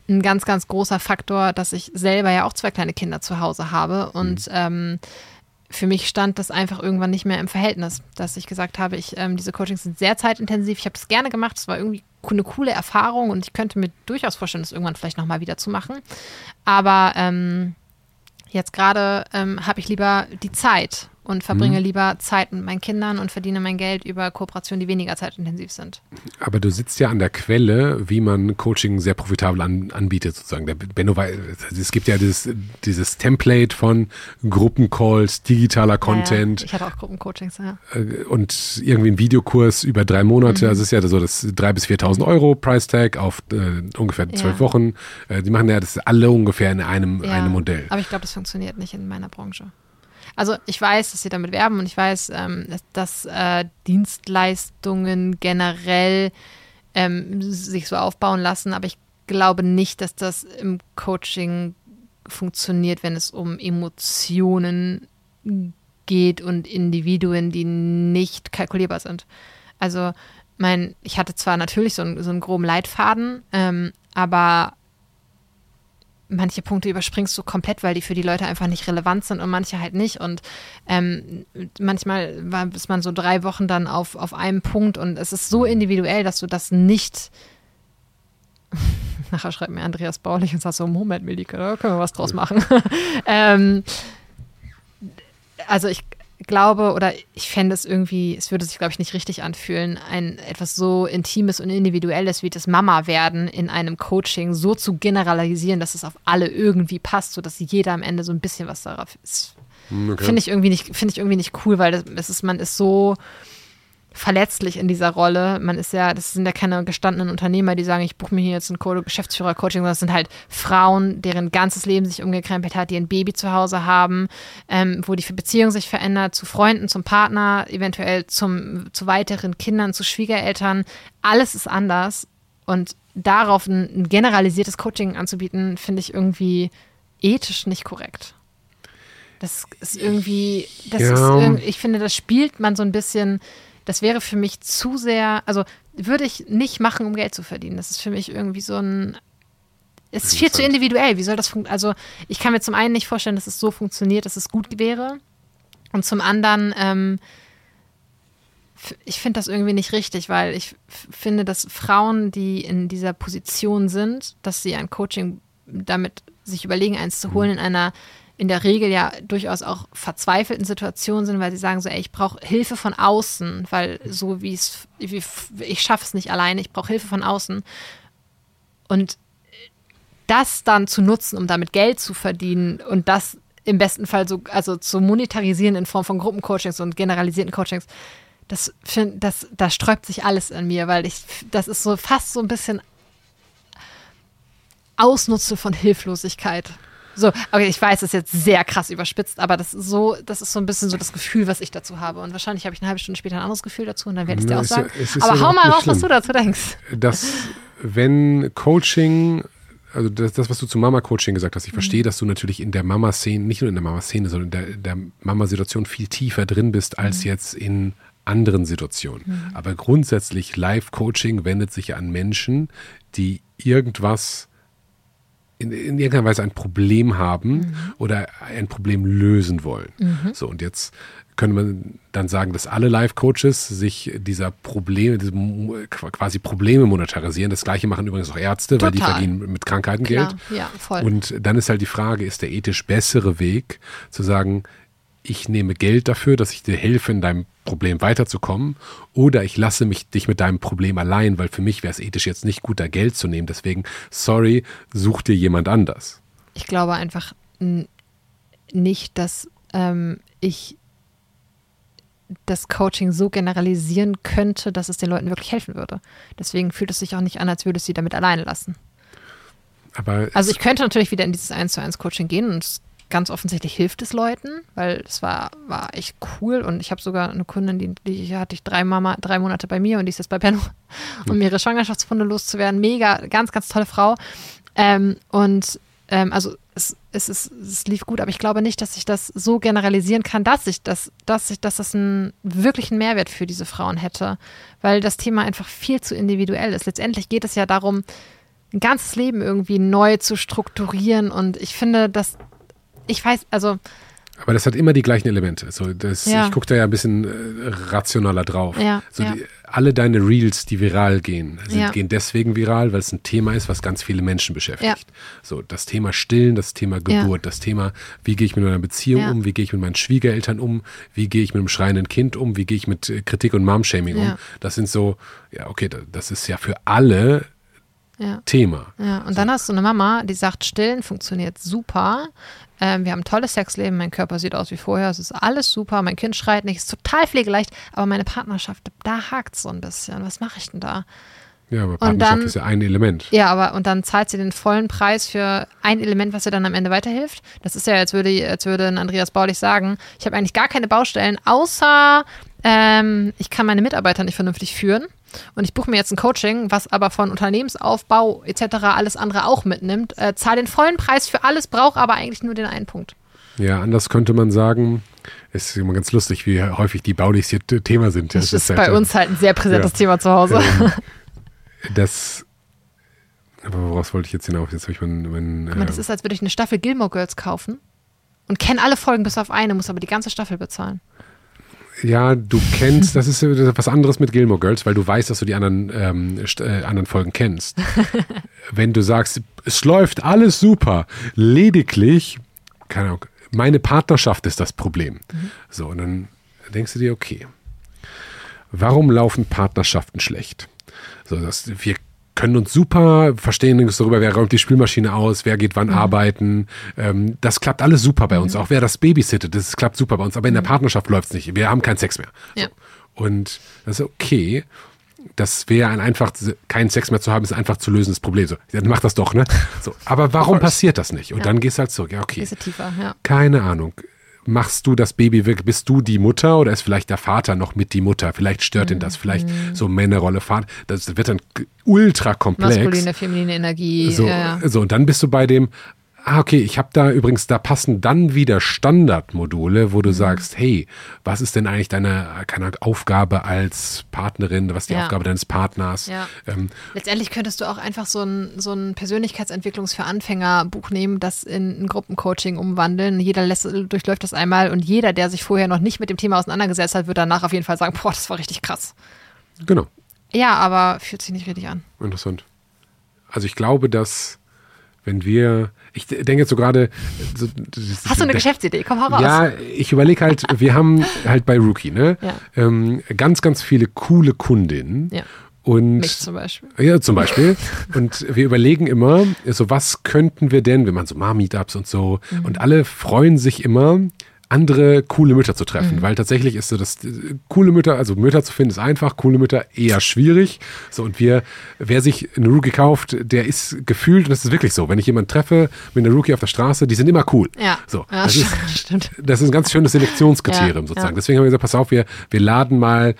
ein ganz, ganz großer Faktor, dass ich selber ja auch zwei kleine Kinder zu Hause habe. Und ähm, für mich stand das einfach irgendwann nicht mehr im Verhältnis, dass ich gesagt habe, ich, ähm, diese Coachings sind sehr zeitintensiv. Ich habe das gerne gemacht. Es war irgendwie eine coole Erfahrung und ich könnte mir durchaus vorstellen, das irgendwann vielleicht nochmal wieder zu machen. Aber ähm, jetzt gerade ähm, habe ich lieber die Zeit und verbringe lieber Zeit mit meinen Kindern und verdiene mein Geld über Kooperationen, die weniger zeitintensiv sind. Aber du sitzt ja an der Quelle, wie man Coaching sehr profitabel an, anbietet, sozusagen. Der Benno, wei- es gibt ja dieses, dieses Template von Gruppencalls, digitaler Content Ja, ja. Ich hatte auch Gruppencoachings, ja. äh, und irgendwie ein Videokurs über drei Mhm. Monate. Also ist ja so das 3.000 bis 4.000 Euro Price Tag auf äh, ungefähr zwölf Ja. Wochen. Äh, die machen ja das alle ungefähr in einem, einem Modell. Aber ich glaube, das funktioniert nicht in meiner Branche. Also ich weiß, dass sie damit werben und ich weiß, ähm, dass, äh, Dienstleistungen generell ähm, sich so aufbauen lassen, aber ich glaube nicht, dass das im Coaching funktioniert, wenn es um Emotionen geht und Individuen, die nicht kalkulierbar sind. Also mein, ich hatte zwar natürlich so einen, so einen groben Leitfaden, ähm, aber manche Punkte überspringst du komplett, weil die für die Leute einfach nicht relevant sind und manche halt nicht. Und ähm, manchmal war, ist man so drei Wochen dann auf, auf einem Punkt und es ist so individuell, dass du das nicht. Nachher schreibt mir Andreas Baulich und sagt so: Moment, Melike, da können wir was draus machen. ähm, also ich glaube oder ich fände es irgendwie, es würde sich, glaube ich, nicht richtig anfühlen, ein etwas so Intimes und Individuelles wie das Mama-Werden in einem Coaching so zu generalisieren, dass es auf alle irgendwie passt, sodass jeder am Ende so ein bisschen was darauf ist. Hm, okay. Finde ich irgendwie nicht, finde ich irgendwie nicht cool, weil das, das ist, man ist so, verletzlich in dieser Rolle. Man ist ja, das sind ja keine gestandenen Unternehmer, die sagen, ich buche mir hier jetzt ein Geschäftsführer-Coaching, sondern das sind halt Frauen, deren ganzes Leben sich umgekrempelt hat, die ein Baby zu Hause haben, ähm, wo die Beziehung sich verändert, zu Freunden, zum Partner, eventuell zum, zu weiteren Kindern, zu Schwiegereltern. Alles ist anders. Und darauf ein, ein generalisiertes Coaching anzubieten, finde ich irgendwie ethisch nicht korrekt. Das ist irgendwie, das ja. ist irgendwie, ich finde, das spielt man so ein bisschen das wäre für mich zu sehr, also würde ich nicht machen, um Geld zu verdienen. Das ist für mich irgendwie so ein, es ist viel zu individuell. Wie soll das funktionieren? Also ich kann mir zum einen nicht vorstellen, dass es so funktioniert, dass es gut wäre. Und zum anderen, ähm, ich finde das irgendwie nicht richtig, weil ich finde, dass Frauen, die in dieser Position sind, dass sie ein Coaching damit sich überlegen, eins zu holen mhm. in einer in der Regel ja durchaus auch verzweifelten Situationen sind, weil sie sagen so, ey, ich brauche Hilfe von außen, weil so wie es, ich schaffe es nicht alleine, ich brauche Hilfe von außen. Und das dann zu nutzen, um damit Geld zu verdienen und das im besten Fall so, also zu monetarisieren in Form von Gruppencoachings und generalisierten Coachings, das, das, da sträubt sich alles an mir, weil ich, das ist so fast so ein bisschen Ausnutzen von Hilflosigkeit. So, okay, ich weiß, das ist jetzt sehr krass überspitzt, aber das ist so, das ist so ein bisschen so das Gefühl, was ich dazu habe. Und wahrscheinlich habe ich eine halbe Stunde später ein anderes Gefühl dazu und dann werde ich dir auch sagen. Ja, aber hau mal raus, was du dazu denkst. Dass, wenn Coaching also das, das, was du zum Mama-Coaching gesagt hast, ich mhm. verstehe, dass du natürlich in der Mama-Szene, nicht nur in der Mama-Szene, sondern in der, der Mama-Situation viel tiefer drin bist als mhm. jetzt in anderen Situationen. Mhm. Aber grundsätzlich Live-Coaching wendet sich an Menschen, die irgendwas in, in irgendeiner Weise ein Problem haben mhm. oder ein Problem lösen wollen. Mhm. So, und jetzt könnte man dann sagen, dass alle Life-Coaches sich dieser Probleme, diese quasi Probleme monetarisieren. Das gleiche machen übrigens auch Ärzte, Total. weil die verdienen mit Krankheiten Klar. Geld. Ja, voll. Und dann ist halt die Frage, ist der ethisch bessere Weg zu sagen, ich nehme Geld dafür, dass ich dir helfe, in deinem Problem weiterzukommen, oder ich lasse mich dich mit deinem Problem allein, weil für mich wäre es ethisch jetzt nicht gut, da Geld zu nehmen. Deswegen, sorry, such dir jemand anders. Ich glaube einfach nicht, dass ähm, ich das Coaching so generalisieren könnte, dass es den Leuten wirklich helfen würde. Deswegen fühlt es sich auch nicht an, als würde es sie damit alleine lassen. Aber also ich könnte natürlich wieder in dieses 1 zu 1 Coaching gehen und ganz offensichtlich hilft es Leuten, weil es war, war echt cool und ich habe sogar eine Kundin, die, die hatte ich drei, Mama, drei Monate bei mir und die ist jetzt bei Benno, um ihre Schwangerschaftsfunde loszuwerden. Mega, ganz, ganz tolle Frau. Ähm, und ähm, also es, es, es, es lief gut, aber ich glaube nicht, dass ich das so generalisieren kann, dass ich das, dass ich, dass das einen wirklichen Mehrwert für diese Frauen hätte, weil das Thema einfach viel zu individuell ist. Letztendlich geht es ja darum, ein ganzes Leben irgendwie neu zu strukturieren und ich finde, dass ich weiß, also. Aber das hat immer die gleichen Elemente. So, das, ja. Ich gucke da ja ein bisschen äh, rationaler drauf. Ja, so ja. Die, alle deine Reels, die viral gehen, sind, gehen deswegen viral, weil es ein Thema ist, was ganz viele Menschen beschäftigt. So, das Thema Stillen, das Thema Geburt, das Thema, wie gehe ich mit meiner Beziehung um, wie gehe ich mit meinen Schwiegereltern um, wie gehe ich mit einem schreienden Kind um, wie gehe ich mit äh, Kritik und Mom-Shaming um. Das sind so, ja, okay, das ist ja für alle ja. Thema. Ja, und so. dann hast du eine Mama, die sagt, Stillen funktioniert super. Ähm, wir haben ein tolles Sexleben, mein Körper sieht aus wie vorher, es ist alles super, mein Kind schreit nicht, es ist total pflegeleicht, aber meine Partnerschaft, da hakt es so ein bisschen. Was mache ich denn da? Ja, aber Partnerschaft dann, ist ja ein Element. Ja, aber und dann zahlt sie den vollen Preis für ein Element, was ihr dann am Ende weiterhilft. Das ist ja, als würde, als würde ein Andreas Baulich sagen, ich habe eigentlich gar keine Baustellen, außer ähm, ich kann meine Mitarbeiter nicht vernünftig führen und ich buche mir jetzt ein Coaching, was aber von Unternehmensaufbau etc. alles andere auch mitnimmt, äh, zahle den vollen Preis für alles, brauche aber eigentlich nur den einen Punkt. Ja, anders könnte man sagen, es ist immer ganz lustig, wie häufig die Baulichs hier Thema sind. Das, das ist, ist bei halt, uns halt ein sehr präsentes ja, Thema zu Hause. Ähm, das, aber woraus wollte ich jetzt hinauf? Jetzt habe ich mein, mein Guck mal, das äh, ist, als würde ich eine Staffel Gilmore Girls kaufen und kenne alle Folgen bis auf eine, muss aber die ganze Staffel bezahlen ja, du kennst, das ist was anderes mit Gilmore Girls, weil du weißt, dass du die anderen, ähm, äh, anderen Folgen kennst. Wenn du sagst, es läuft alles super, lediglich, keine Ahnung, meine Partnerschaft ist das Problem. Mhm. So, und dann denkst du dir, okay, warum laufen Partnerschaften schlecht? So, das, wir können uns super verstehen uns darüber, wer räumt die Spülmaschine aus, wer geht wann mhm. arbeiten. Ähm, das klappt alles super bei uns. Mhm. Auch wer das babysittet, das klappt super bei uns. Aber in der mhm. Partnerschaft läuft es nicht. Wir haben keinen Sex mehr. Ja. So. Und das ist okay. Das wäre ein einfach, keinen Sex mehr zu haben, ist ein einfach zu lösendes Problem. So, dann mach das doch, ne? So, aber warum passiert das nicht? Und ja. dann gehst du halt zurück. Ja, okay. Tiefer, ja. Keine Ahnung machst du das Baby wirklich, bist du die Mutter oder ist vielleicht der Vater noch mit die Mutter? Vielleicht stört ihn das, vielleicht mhm. so Männerrolle, Vater. Das wird dann ultra komplex. Maskuline, feminine Energie. So, ja, ja. so und dann bist du bei dem, Ah, okay, ich habe da übrigens, da passen dann wieder Standardmodule, wo du mhm. sagst, hey, was ist denn eigentlich deine keine Aufgabe als Partnerin, was ist die ja. Aufgabe deines Partners? Ja. Ähm, Letztendlich könntest du auch einfach so ein, so ein Persönlichkeitsentwicklungs für Anfänger Buch nehmen, das in ein Gruppencoaching umwandeln. Jeder lässt, durchläuft das einmal und jeder, der sich vorher noch nicht mit dem Thema auseinandergesetzt hat, wird danach auf jeden Fall sagen, boah, das war richtig krass. Genau. Ja, aber fühlt sich nicht richtig an. Interessant. Also ich glaube, dass wenn wir, ich denke jetzt so gerade. So, Hast du eine Geschäftsidee? Komm heraus. Ja, ich überlege halt, wir haben halt bei Rookie, ne? Ja. Ähm, ganz, ganz viele coole Kundinnen. Ja. Und, Mich zum Beispiel. Ja, zum Beispiel. und wir überlegen immer, so was könnten wir denn, wir machen so Mar-Meetups und so, mhm. und alle freuen sich immer, andere coole Mütter zu treffen, mhm. weil tatsächlich ist so das coole Mütter, also Mütter zu finden ist einfach, coole Mütter eher schwierig. So und wir, wer sich eine Rookie kauft, der ist gefühlt und das ist wirklich so. Wenn ich jemanden treffe mit einer Rookie auf der Straße, die sind immer cool. Ja. So, ja, das, ist, stimmt. das ist ein ganz schönes Selektionskriterium ja, sozusagen. Ja. Deswegen haben wir gesagt, pass auf, wir, wir laden mal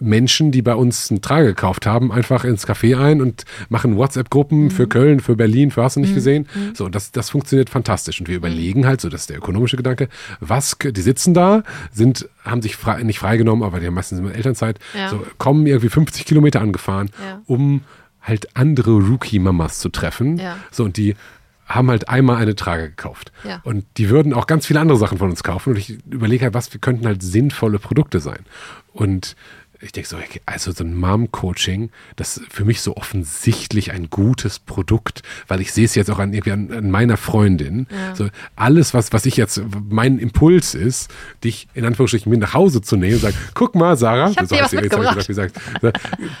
Menschen, die bei uns einen Trage gekauft haben, einfach ins Café ein und machen WhatsApp-Gruppen mhm. für Köln, für Berlin, für hast du nicht mhm. gesehen. Mhm. So, das, das funktioniert fantastisch. Und wir mhm. überlegen halt, so das ist der ökonomische Gedanke, was, die sitzen da, sind, haben sich frei, nicht freigenommen, aber die haben meistens immer Elternzeit, ja. so, kommen irgendwie 50 Kilometer angefahren, ja. um halt andere Rookie-Mamas zu treffen. Ja. So, und die haben halt einmal eine Trage gekauft. Ja. Und die würden auch ganz viele andere Sachen von uns kaufen. Und ich überlege halt, was wir könnten halt sinnvolle Produkte sein. Und ich denke so, also so ein Mom-Coaching, das ist für mich so offensichtlich ein gutes Produkt, weil ich sehe es jetzt auch an, an, an meiner Freundin. Ja. So alles, was, was ich jetzt, mein Impuls ist, dich in Anführungsstrichen mit nach Hause zu nehmen und sagen, guck mal, Sarah, ich hab so dir was jetzt, mitgebracht. gesagt,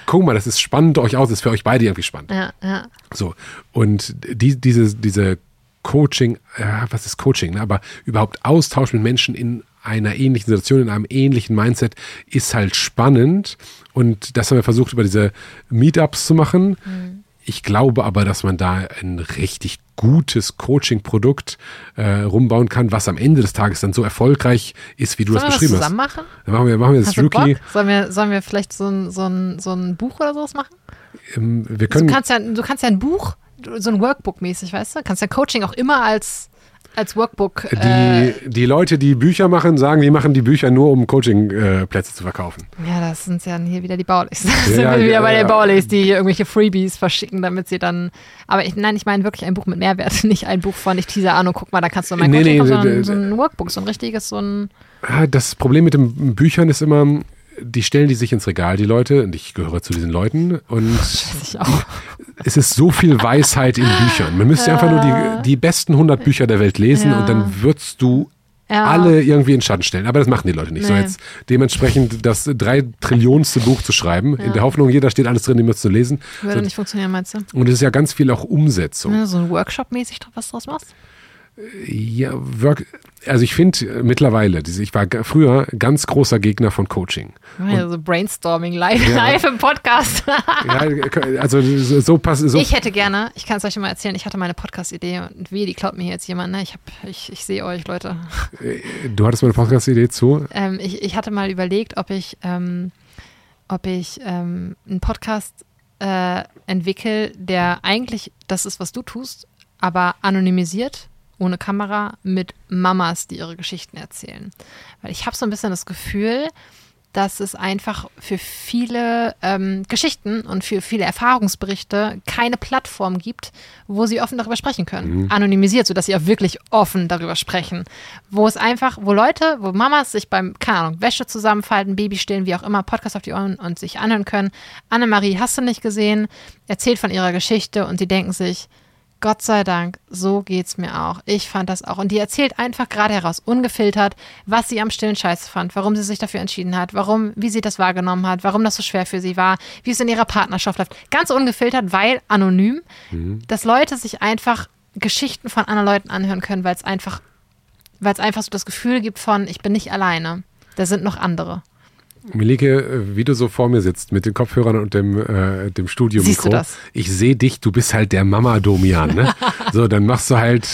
guck mal, das ist spannend euch aus, das ist für euch beide irgendwie spannend. Ja, ja. So, und die, diese, diese Coaching, ja, was ist Coaching, ne? aber überhaupt Austausch mit Menschen in einer ähnlichen Situation, in einem ähnlichen Mindset, ist halt spannend. Und das haben wir versucht, über diese Meetups zu machen. Mhm. Ich glaube aber, dass man da ein richtig gutes Coaching-Produkt äh, rumbauen kann, was am Ende des Tages dann so erfolgreich ist, wie du sollen das beschrieben das zusammen hast. Machen? Dann machen wir, machen wir das Rookie. Sollen wir, sollen wir vielleicht so ein, so, ein, so ein Buch oder sowas machen? Ähm, wir können, du, kannst ja, du kannst ja ein Buch, so ein Workbook-mäßig, weißt du? Kannst ja Coaching auch immer als als Workbook. Die, äh, die Leute, die Bücher machen, sagen, die machen die Bücher nur, um Coaching-Plätze zu verkaufen. Ja, das sind ja hier wieder die Baulis. Das ja, sind wir wieder ja, bei den Baulis, die hier irgendwelche Freebies verschicken, damit sie dann. Aber ich, nein, ich meine wirklich ein Buch mit Mehrwert, nicht ein Buch von ich teaser an und guck mal, da kannst du mein nee, Coaching nee, sondern so ein Workbook, so ein richtiges, so ein. Das Problem mit den Büchern ist immer, die stellen die sich ins Regal, die Leute, und ich gehöre zu diesen Leuten. Und ich auch. es ist so viel Weisheit in Büchern. Man müsste ja. einfach nur die, die besten 100 Bücher der Welt lesen ja. und dann würdest du ja. alle irgendwie in Schatten stellen. Aber das machen die Leute nicht. Nee. So jetzt dementsprechend das drei Trillionste Buch zu schreiben, in der Hoffnung, jeder steht alles drin, die müsst zu lesen. Würde so. nicht funktionieren, meinst du? Und es ist ja ganz viel auch Umsetzung. Ja, so ein Workshop-mäßig was draus machst? Ja, Work, also ich finde mittlerweile, ich war früher ganz großer Gegner von Coaching. Also Brainstorming live, ja. live im Podcast. ja, also so passt so. Ich hätte gerne, ich kann es euch mal erzählen, ich hatte meine Podcast-Idee und wie, die klaut mir jetzt jemand, ne? Ich, ich, ich sehe euch, Leute. Du hattest meine Podcast-Idee zu? Ähm, ich, ich hatte mal überlegt, ob ich, ähm, ob ich ähm, einen Podcast äh, entwickle, der eigentlich das ist, was du tust, aber anonymisiert ohne Kamera mit Mamas, die ihre Geschichten erzählen. Weil ich habe so ein bisschen das Gefühl, dass es einfach für viele ähm, Geschichten und für viele Erfahrungsberichte keine Plattform gibt, wo sie offen darüber sprechen können. Mhm. Anonymisiert, sodass sie auch wirklich offen darüber sprechen. Wo es einfach, wo Leute, wo Mamas sich beim, keine Ahnung, Wäsche zusammenfalten, Baby stillen, wie auch immer, Podcast auf die Ohren und sich anhören können. Annemarie, hast du nicht gesehen, erzählt von ihrer Geschichte und sie denken sich, Gott sei Dank, so geht's mir auch. Ich fand das auch. Und die erzählt einfach gerade heraus, ungefiltert, was sie am stillen Scheiß fand, warum sie sich dafür entschieden hat, warum, wie sie das wahrgenommen hat, warum das so schwer für sie war, wie es in ihrer Partnerschaft läuft. Ganz ungefiltert, weil anonym, mhm. dass Leute sich einfach Geschichten von anderen Leuten anhören können, weil es einfach, weil es einfach so das Gefühl gibt von, ich bin nicht alleine. Da sind noch andere. Melike, wie du so vor mir sitzt mit den Kopfhörern und dem, äh, dem Studio Siehst du das? Ich sehe dich, du bist halt der Mama-Domian, ne? so, dann machst du halt,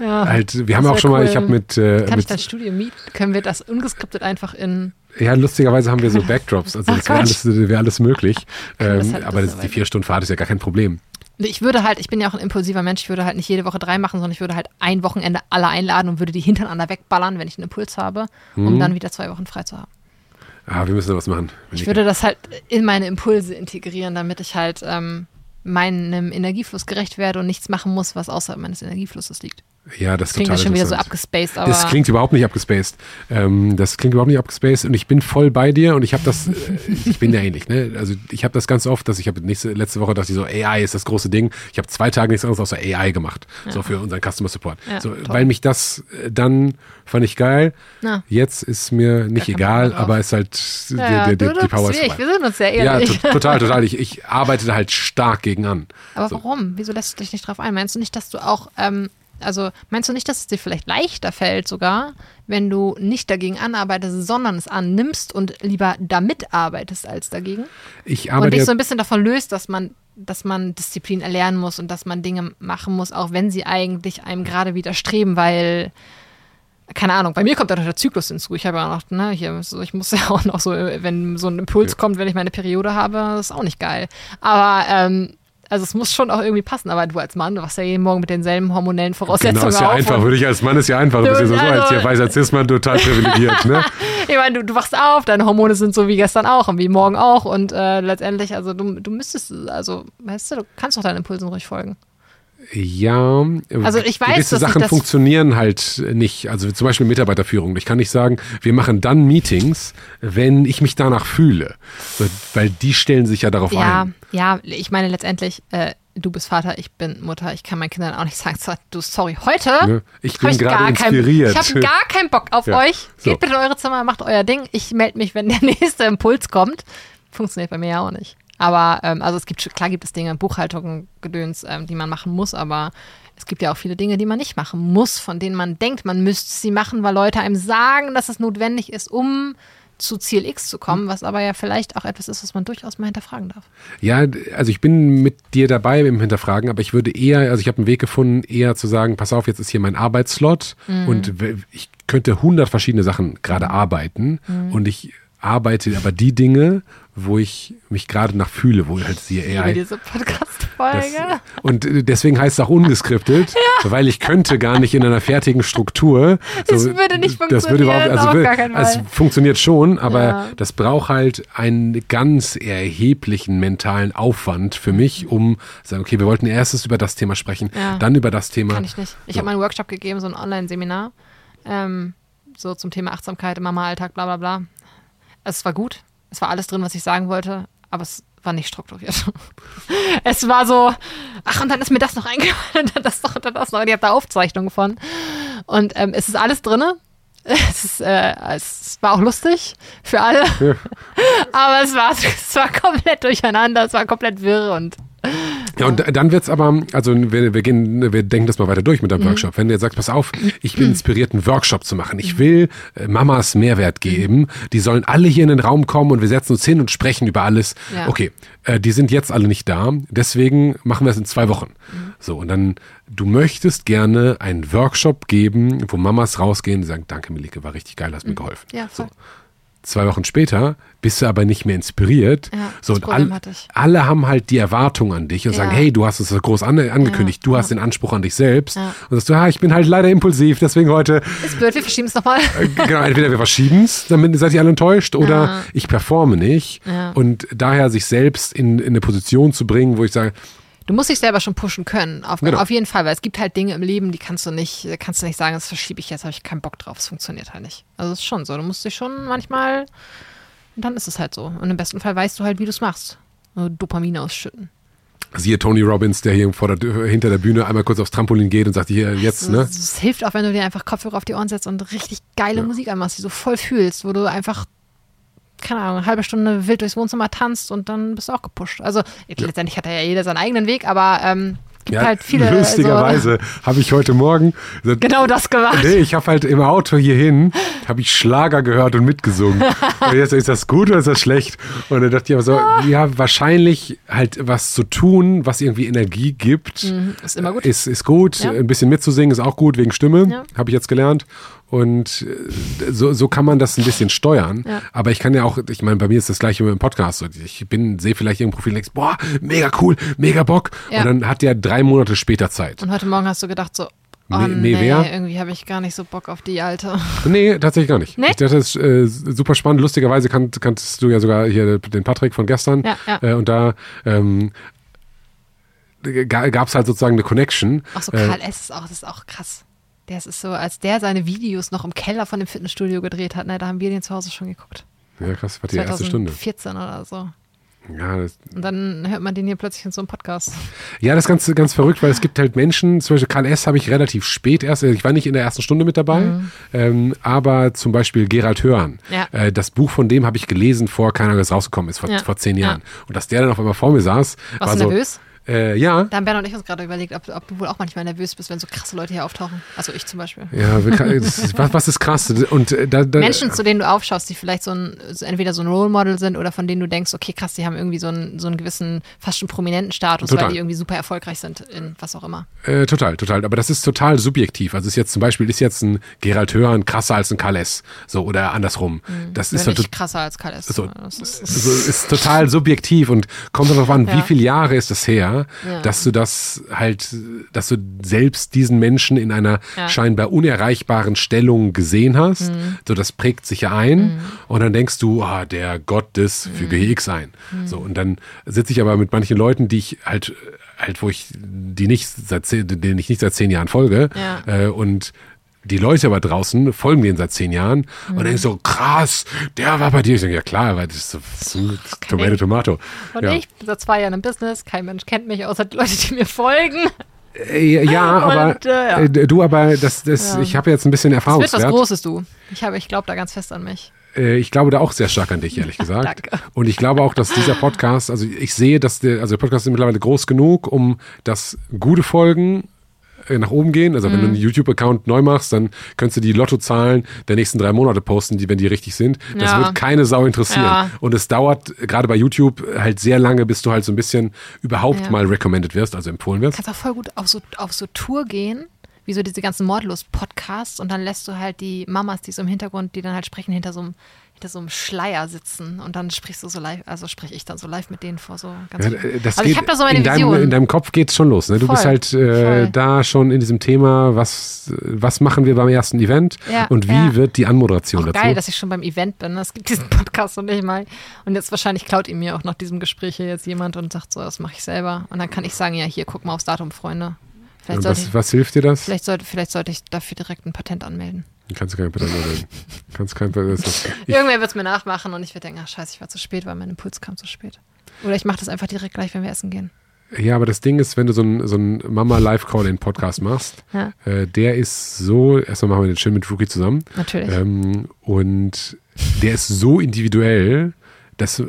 ja, halt wir haben auch schon cool. mal, ich habe mit. Äh, Kann mit, ich dein Studio mieten? Können wir das ungeskriptet einfach in. Ja, lustigerweise haben wir so Backdrops, also das wäre alles, wär alles möglich. Ähm, halt aber das, die vier Stunden Fahrt ist ja gar kein Problem. Ich würde halt, ich bin ja auch ein impulsiver Mensch, ich würde halt nicht jede Woche drei machen, sondern ich würde halt ein Wochenende alle einladen und würde die hintereinander wegballern, wenn ich einen Impuls habe, um mhm. dann wieder zwei Wochen frei zu haben. Ah, wir müssen da was machen. Ich würde das halt in meine Impulse integrieren, damit ich halt ähm, meinem Energiefluss gerecht werde und nichts machen muss, was außerhalb meines Energieflusses liegt. Ja, das, das klingt ja schon wieder so abgespaced. Aber das klingt überhaupt nicht abgespaced. Ähm, das klingt überhaupt nicht abgespaced und ich bin voll bei dir und ich habe das, äh, ich bin ja ähnlich, ne? Also ich habe das ganz oft, dass ich habe letzte Woche dachte ich so, AI ist das große Ding. Ich habe zwei Tage nichts anderes außer AI gemacht, ja. so für unseren Customer Support. Ja, so, weil mich das äh, dann fand ich geil. Ja. Jetzt ist mir nicht egal, aber ist halt ja, die, die, die, die Power ist Wir sind uns sehr ehrlich. Ja, total, total. Ich, ich arbeite da halt stark gegen an. Aber so. warum? Wieso lässt du dich nicht drauf ein? Meinst du nicht, dass du auch ähm, also meinst du nicht, dass es dir vielleicht leichter fällt sogar, wenn du nicht dagegen anarbeitest, sondern es annimmst und lieber damit arbeitest als dagegen? Ich arbeite und dich so ein bisschen davon löst, dass man, dass man Disziplin erlernen muss und dass man Dinge machen muss, auch wenn sie eigentlich einem gerade widerstreben, weil keine Ahnung, bei mir kommt da noch der Zyklus hinzu. Ich habe ja auch noch, ne, hier, so, ich muss ja auch noch so, wenn so ein Impuls ja. kommt, wenn ich meine Periode habe, ist auch nicht geil. Aber ähm, also es muss schon auch irgendwie passen, aber du als Mann, du wachst ja jeden Morgen mit denselben hormonellen Voraussetzungen Genau, ist ja einfach. Würde ich als Mann ist ja einfach. Du bist ja so, also, als ja weißer Cis-Mann total privilegiert, ne? ich meine, du, du wachst auf, deine Hormone sind so wie gestern auch und wie morgen auch und äh, letztendlich, also du, du müsstest, also, weißt du, du kannst doch deinen Impulsen ruhig folgen. Ja, also ich weiß, gewisse Sachen funktionieren halt nicht. Also zum Beispiel Mitarbeiterführung. Ich kann nicht sagen, wir machen dann Meetings, wenn ich mich danach fühle, weil die stellen sich ja darauf ja, ein. Ja, ich meine letztendlich. Äh, du bist Vater, ich bin Mutter, ich kann meinen Kindern auch nicht sagen, du, sorry, heute ne? ich bin gerade inspiriert. Kein, ich habe gar keinen Bock auf ja. euch. Geht so. bitte in eure Zimmer, macht euer Ding. Ich melde mich, wenn der nächste Impuls kommt. Funktioniert bei mir ja auch nicht. Aber ähm, also es gibt klar gibt es Dinge, Buchhaltung, Gedöns, ähm, die man machen muss, aber es gibt ja auch viele Dinge, die man nicht machen muss, von denen man denkt, man müsste sie machen, weil Leute einem sagen, dass es notwendig ist, um zu Ziel X zu kommen, was aber ja vielleicht auch etwas ist, was man durchaus mal hinterfragen darf. Ja, also ich bin mit dir dabei im Hinterfragen, aber ich würde eher, also ich habe einen Weg gefunden, eher zu sagen, pass auf, jetzt ist hier mein Arbeitsslot mhm. und ich könnte hundert verschiedene Sachen gerade arbeiten mhm. und ich arbeite aber die Dinge, wo ich mich gerade nach fühle, wo halt sie AI. diese Podcast-Folge. Und deswegen heißt es auch ungeskriptet, ja. weil ich könnte gar nicht in einer fertigen Struktur. Das so, würde nicht funktionieren. Das würde überhaupt, also, will, also es funktioniert schon, aber ja. das braucht halt einen ganz erheblichen mentalen Aufwand für mich, um zu sagen, okay, wir wollten erstes über das Thema sprechen, ja. dann über das Thema. Kann ich nicht. Ich so. habe mal einen Workshop gegeben, so ein Online-Seminar, ähm, so zum Thema Achtsamkeit im Mama-Alltag, bla bla bla. Es war gut, es war alles drin, was ich sagen wollte, aber es war nicht strukturiert. es war so, ach, und dann ist mir das noch eingefallen, und dann das noch, und dann das noch. Und ich habe da Aufzeichnungen von. Und ähm, es ist alles drin. Es, ist, äh, es war auch lustig für alle. Ja. aber es war, es war komplett durcheinander, es war komplett wirr und ja, und dann wird's aber, also wir, wir gehen, wir denken das mal weiter durch mit deinem mhm. Workshop. Wenn du jetzt sagst, pass auf, ich bin inspiriert, einen Workshop zu machen. Ich will äh, Mamas Mehrwert geben. Die sollen alle hier in den Raum kommen und wir setzen uns hin und sprechen über alles. Ja. Okay, äh, die sind jetzt alle nicht da. Deswegen machen wir es in zwei Wochen. Mhm. So, und dann, du möchtest gerne einen Workshop geben, wo Mamas rausgehen und sagen, danke Melike, war richtig geil, hast mhm. mir geholfen. Ja, voll. So zwei Wochen später bist du aber nicht mehr inspiriert. Ja, so, und all, alle haben halt die Erwartung an dich und ja. sagen, hey, du hast es groß an, angekündigt, ja, du hast den Anspruch an dich selbst. Und sagst du, ja, ich bin halt leider impulsiv, deswegen heute. Ist blöd, wir verschieben es nochmal. Äh, genau, entweder wir verschieben es, damit seid ihr alle enttäuscht, oder ich performe nicht. Und daher sich selbst in, in eine Position zu bringen, wo ich sage, Du musst dich selber schon pushen können, auf, genau. auf, jeden Fall, weil es gibt halt Dinge im Leben, die kannst du nicht, kannst du nicht sagen, das verschiebe ich jetzt, habe ich keinen Bock drauf, es funktioniert halt nicht. Also es ist schon so, du musst dich schon manchmal, und dann ist es halt so. Und im besten Fall weißt du halt, wie du es machst. Also Dopamin ausschütten. Siehe Tony Robbins, der hier vor der, hinter der Bühne einmal kurz aufs Trampolin geht und sagt, hier, jetzt, Also, ne? Es hilft auch, wenn du dir einfach Kopfhörer auf die Ohren setzt und richtig geile Ja. Musik anmachst, die du voll fühlst, wo du einfach, keine Ahnung, eine halbe Stunde wild durchs Wohnzimmer tanzt und dann bist du auch gepusht. Also letztendlich hat ja jeder seinen eigenen Weg, aber ähm, gibt halt viele. lustigerweise habe ich heute Morgen. So, genau das gemacht. Nee, ich habe halt im Auto hierhin, habe ich Schlager gehört und mitgesungen. und jetzt ist das gut oder ist das schlecht? Und dann dachte ich aber so, ja, wahrscheinlich halt was zu tun, was irgendwie Energie gibt. Mhm, ist immer gut. Ist, ist gut. Ja. Ein bisschen mitzusingen ist auch gut wegen Stimme, Ja. habe ich jetzt gelernt. Und äh, so, so kann man das ein bisschen steuern. Ja. Aber ich kann ja auch, ich meine, bei mir ist das gleiche mit dem Podcast. Ich bin, sehe vielleicht irgendein Profil und denkst, boah, mega cool, mega Bock. Ja. Und dann hat der drei Monate später Zeit. Und heute Morgen hast du gedacht so, oh Nee, nee, wer? irgendwie habe ich gar nicht so Bock auf die alte. Nee, tatsächlich gar nicht. Nee? Ich dachte, das ist äh, super spannend. Lustigerweise kannt, kanntest du ja sogar hier den Patrick von gestern. Ja, ja. Äh, und da ähm, gab es halt sozusagen eine Connection. Auch so Äh, Karl S. ist auch, das ist auch krass. Der ist so, als der seine Videos noch im Keller von dem Fitnessstudio gedreht hat, ne, da haben wir den zu Hause schon geguckt. ja, krass, war die erste Stunde. 2014 oder so. Ja das, Und dann hört man den hier plötzlich in so einem Podcast. ja, das ist ganz, ganz verrückt, weil es gibt halt Menschen, zum Beispiel Karl S. habe ich relativ spät erst, also ich war nicht in der ersten Stunde mit dabei, ähm, aber zum Beispiel Gerald Hörn. Mhm. Ja. Äh, das Buch von dem habe ich gelesen, vor keiner das rausgekommen ist, vor, Ja. vor zehn Ja. Jahren. Und dass der dann auf einmal vor mir saß, Warst war du so, nervös? Äh, ja, Da haben Bernd und ich uns gerade überlegt, ob, ob du wohl auch manchmal nervös bist, wenn so krasse Leute hier auftauchen. Also ich zum Beispiel. Ja, das ist- was, was ist krass? Und äh, da, da, Menschen, zu denen du aufschaust, die vielleicht so ein, entweder so ein Role Model sind oder von denen du denkst, okay, krass, die haben irgendwie so einen, so einen gewissen, fast schon prominenten Status, Total. weil die irgendwie super erfolgreich sind in was auch immer. Äh, total, total. Aber das ist total subjektiv. Also ist jetzt zum Beispiel ist jetzt ein Gerald Hörn krasser als ein Karl S. So oder andersrum. Das ist nicht krasser als Karl S. So. Das ist, so, ist total subjektiv und kommt darauf an, wie Ja. viele Jahre ist es her, Ja. dass du das halt, dass du selbst diesen Menschen in einer Ja. Mhm. scheinbar unerreichbaren Stellung gesehen hast. So, das prägt sich ja ein und dann denkst du, ah, der Gott des Mhm. füge X ein. So, und dann sitze ich aber mit manchen Leuten, die ich halt, halt, wo ich, die nicht seit zehn, denen ich nicht seit zehn Jahren folge Ja. äh, und die Leute aber draußen folgen denen seit zehn Jahren Mhm. und denken so, krass, der war bei dir. Ich denke, ja klar, weil das ist so, so Tomato. Tomato. Und ja. ich bin seit zwei Jahren im Business, kein Mensch kennt mich, außer die Leute, die mir folgen. Äh, ja, aber Und, äh, ja. äh, du, aber das, das, ich habe jetzt ein bisschen Es wird was. Großes, du. Ich, ich glaube da ganz fest an mich. Äh, ich glaube da auch sehr stark an dich, ehrlich gesagt. Danke. Und ich glaube auch, dass dieser Podcast, also ich sehe, dass der, also der Podcast ist mittlerweile groß genug, um dass gute Folgen äh, nach oben gehen. Also wenn Mhm. du einen YouTube-Account neu machst, dann könntest du die Lottozahlen der nächsten drei Monate posten, die, wenn die richtig sind. Das Ja. wird keine Sau interessieren. Ja. Und es dauert gerade bei YouTube halt sehr lange, bis du halt so ein bisschen überhaupt Ja. mal recommended wirst, also empfohlen wirst. kannst auch voll gut auf so, auf so Tour gehen, wie so diese ganzen Mordlos-Podcasts und dann lässt du halt die Mamas, die so im Hintergrund, die dann halt sprechen, hinter so einem, hinter so einem Schleier sitzen und dann sprichst du so live, also spreche ich dann so live mit denen vor so ganz Ja, äh, das Also ich geht- habe da so meine in deinem, in deinem Kopf geht's schon los. Ne? Du bist Voll, halt äh, da schon in diesem Thema, was, was machen wir beim ersten Event Ja, und wie ja. wird die Anmoderation auch dazu? geil, dass ich schon beim Event bin. ne? Es gibt diesen Podcast und nicht mal. Und jetzt wahrscheinlich klaut ihm mir auch nach diesem Gespräch hier jetzt jemand und sagt so, das mache ich selber. Und dann kann ich sagen, ja, hier, guck mal aufs Datum, Freunde. Was, ich, was hilft dir das? vielleicht, sollte, vielleicht sollte ich dafür direkt ein Patent anmelden. Kannst du kein Patent anmelden. Kannst kein Ich, Irgendwer wird es mir nachmachen und ich werde denken, ach scheiße, ich war zu spät, weil mein Impuls kam zu spät. Oder ich mache das einfach direkt gleich, wenn wir essen gehen. ja, aber das Ding ist, wenn du so einen so Mama Live Call in Podcast machst, Ja. äh, der ist so. Erstmal machen wir den schön mit Rookie zusammen. Natürlich. Ähm, und der ist so individuell, dass äh,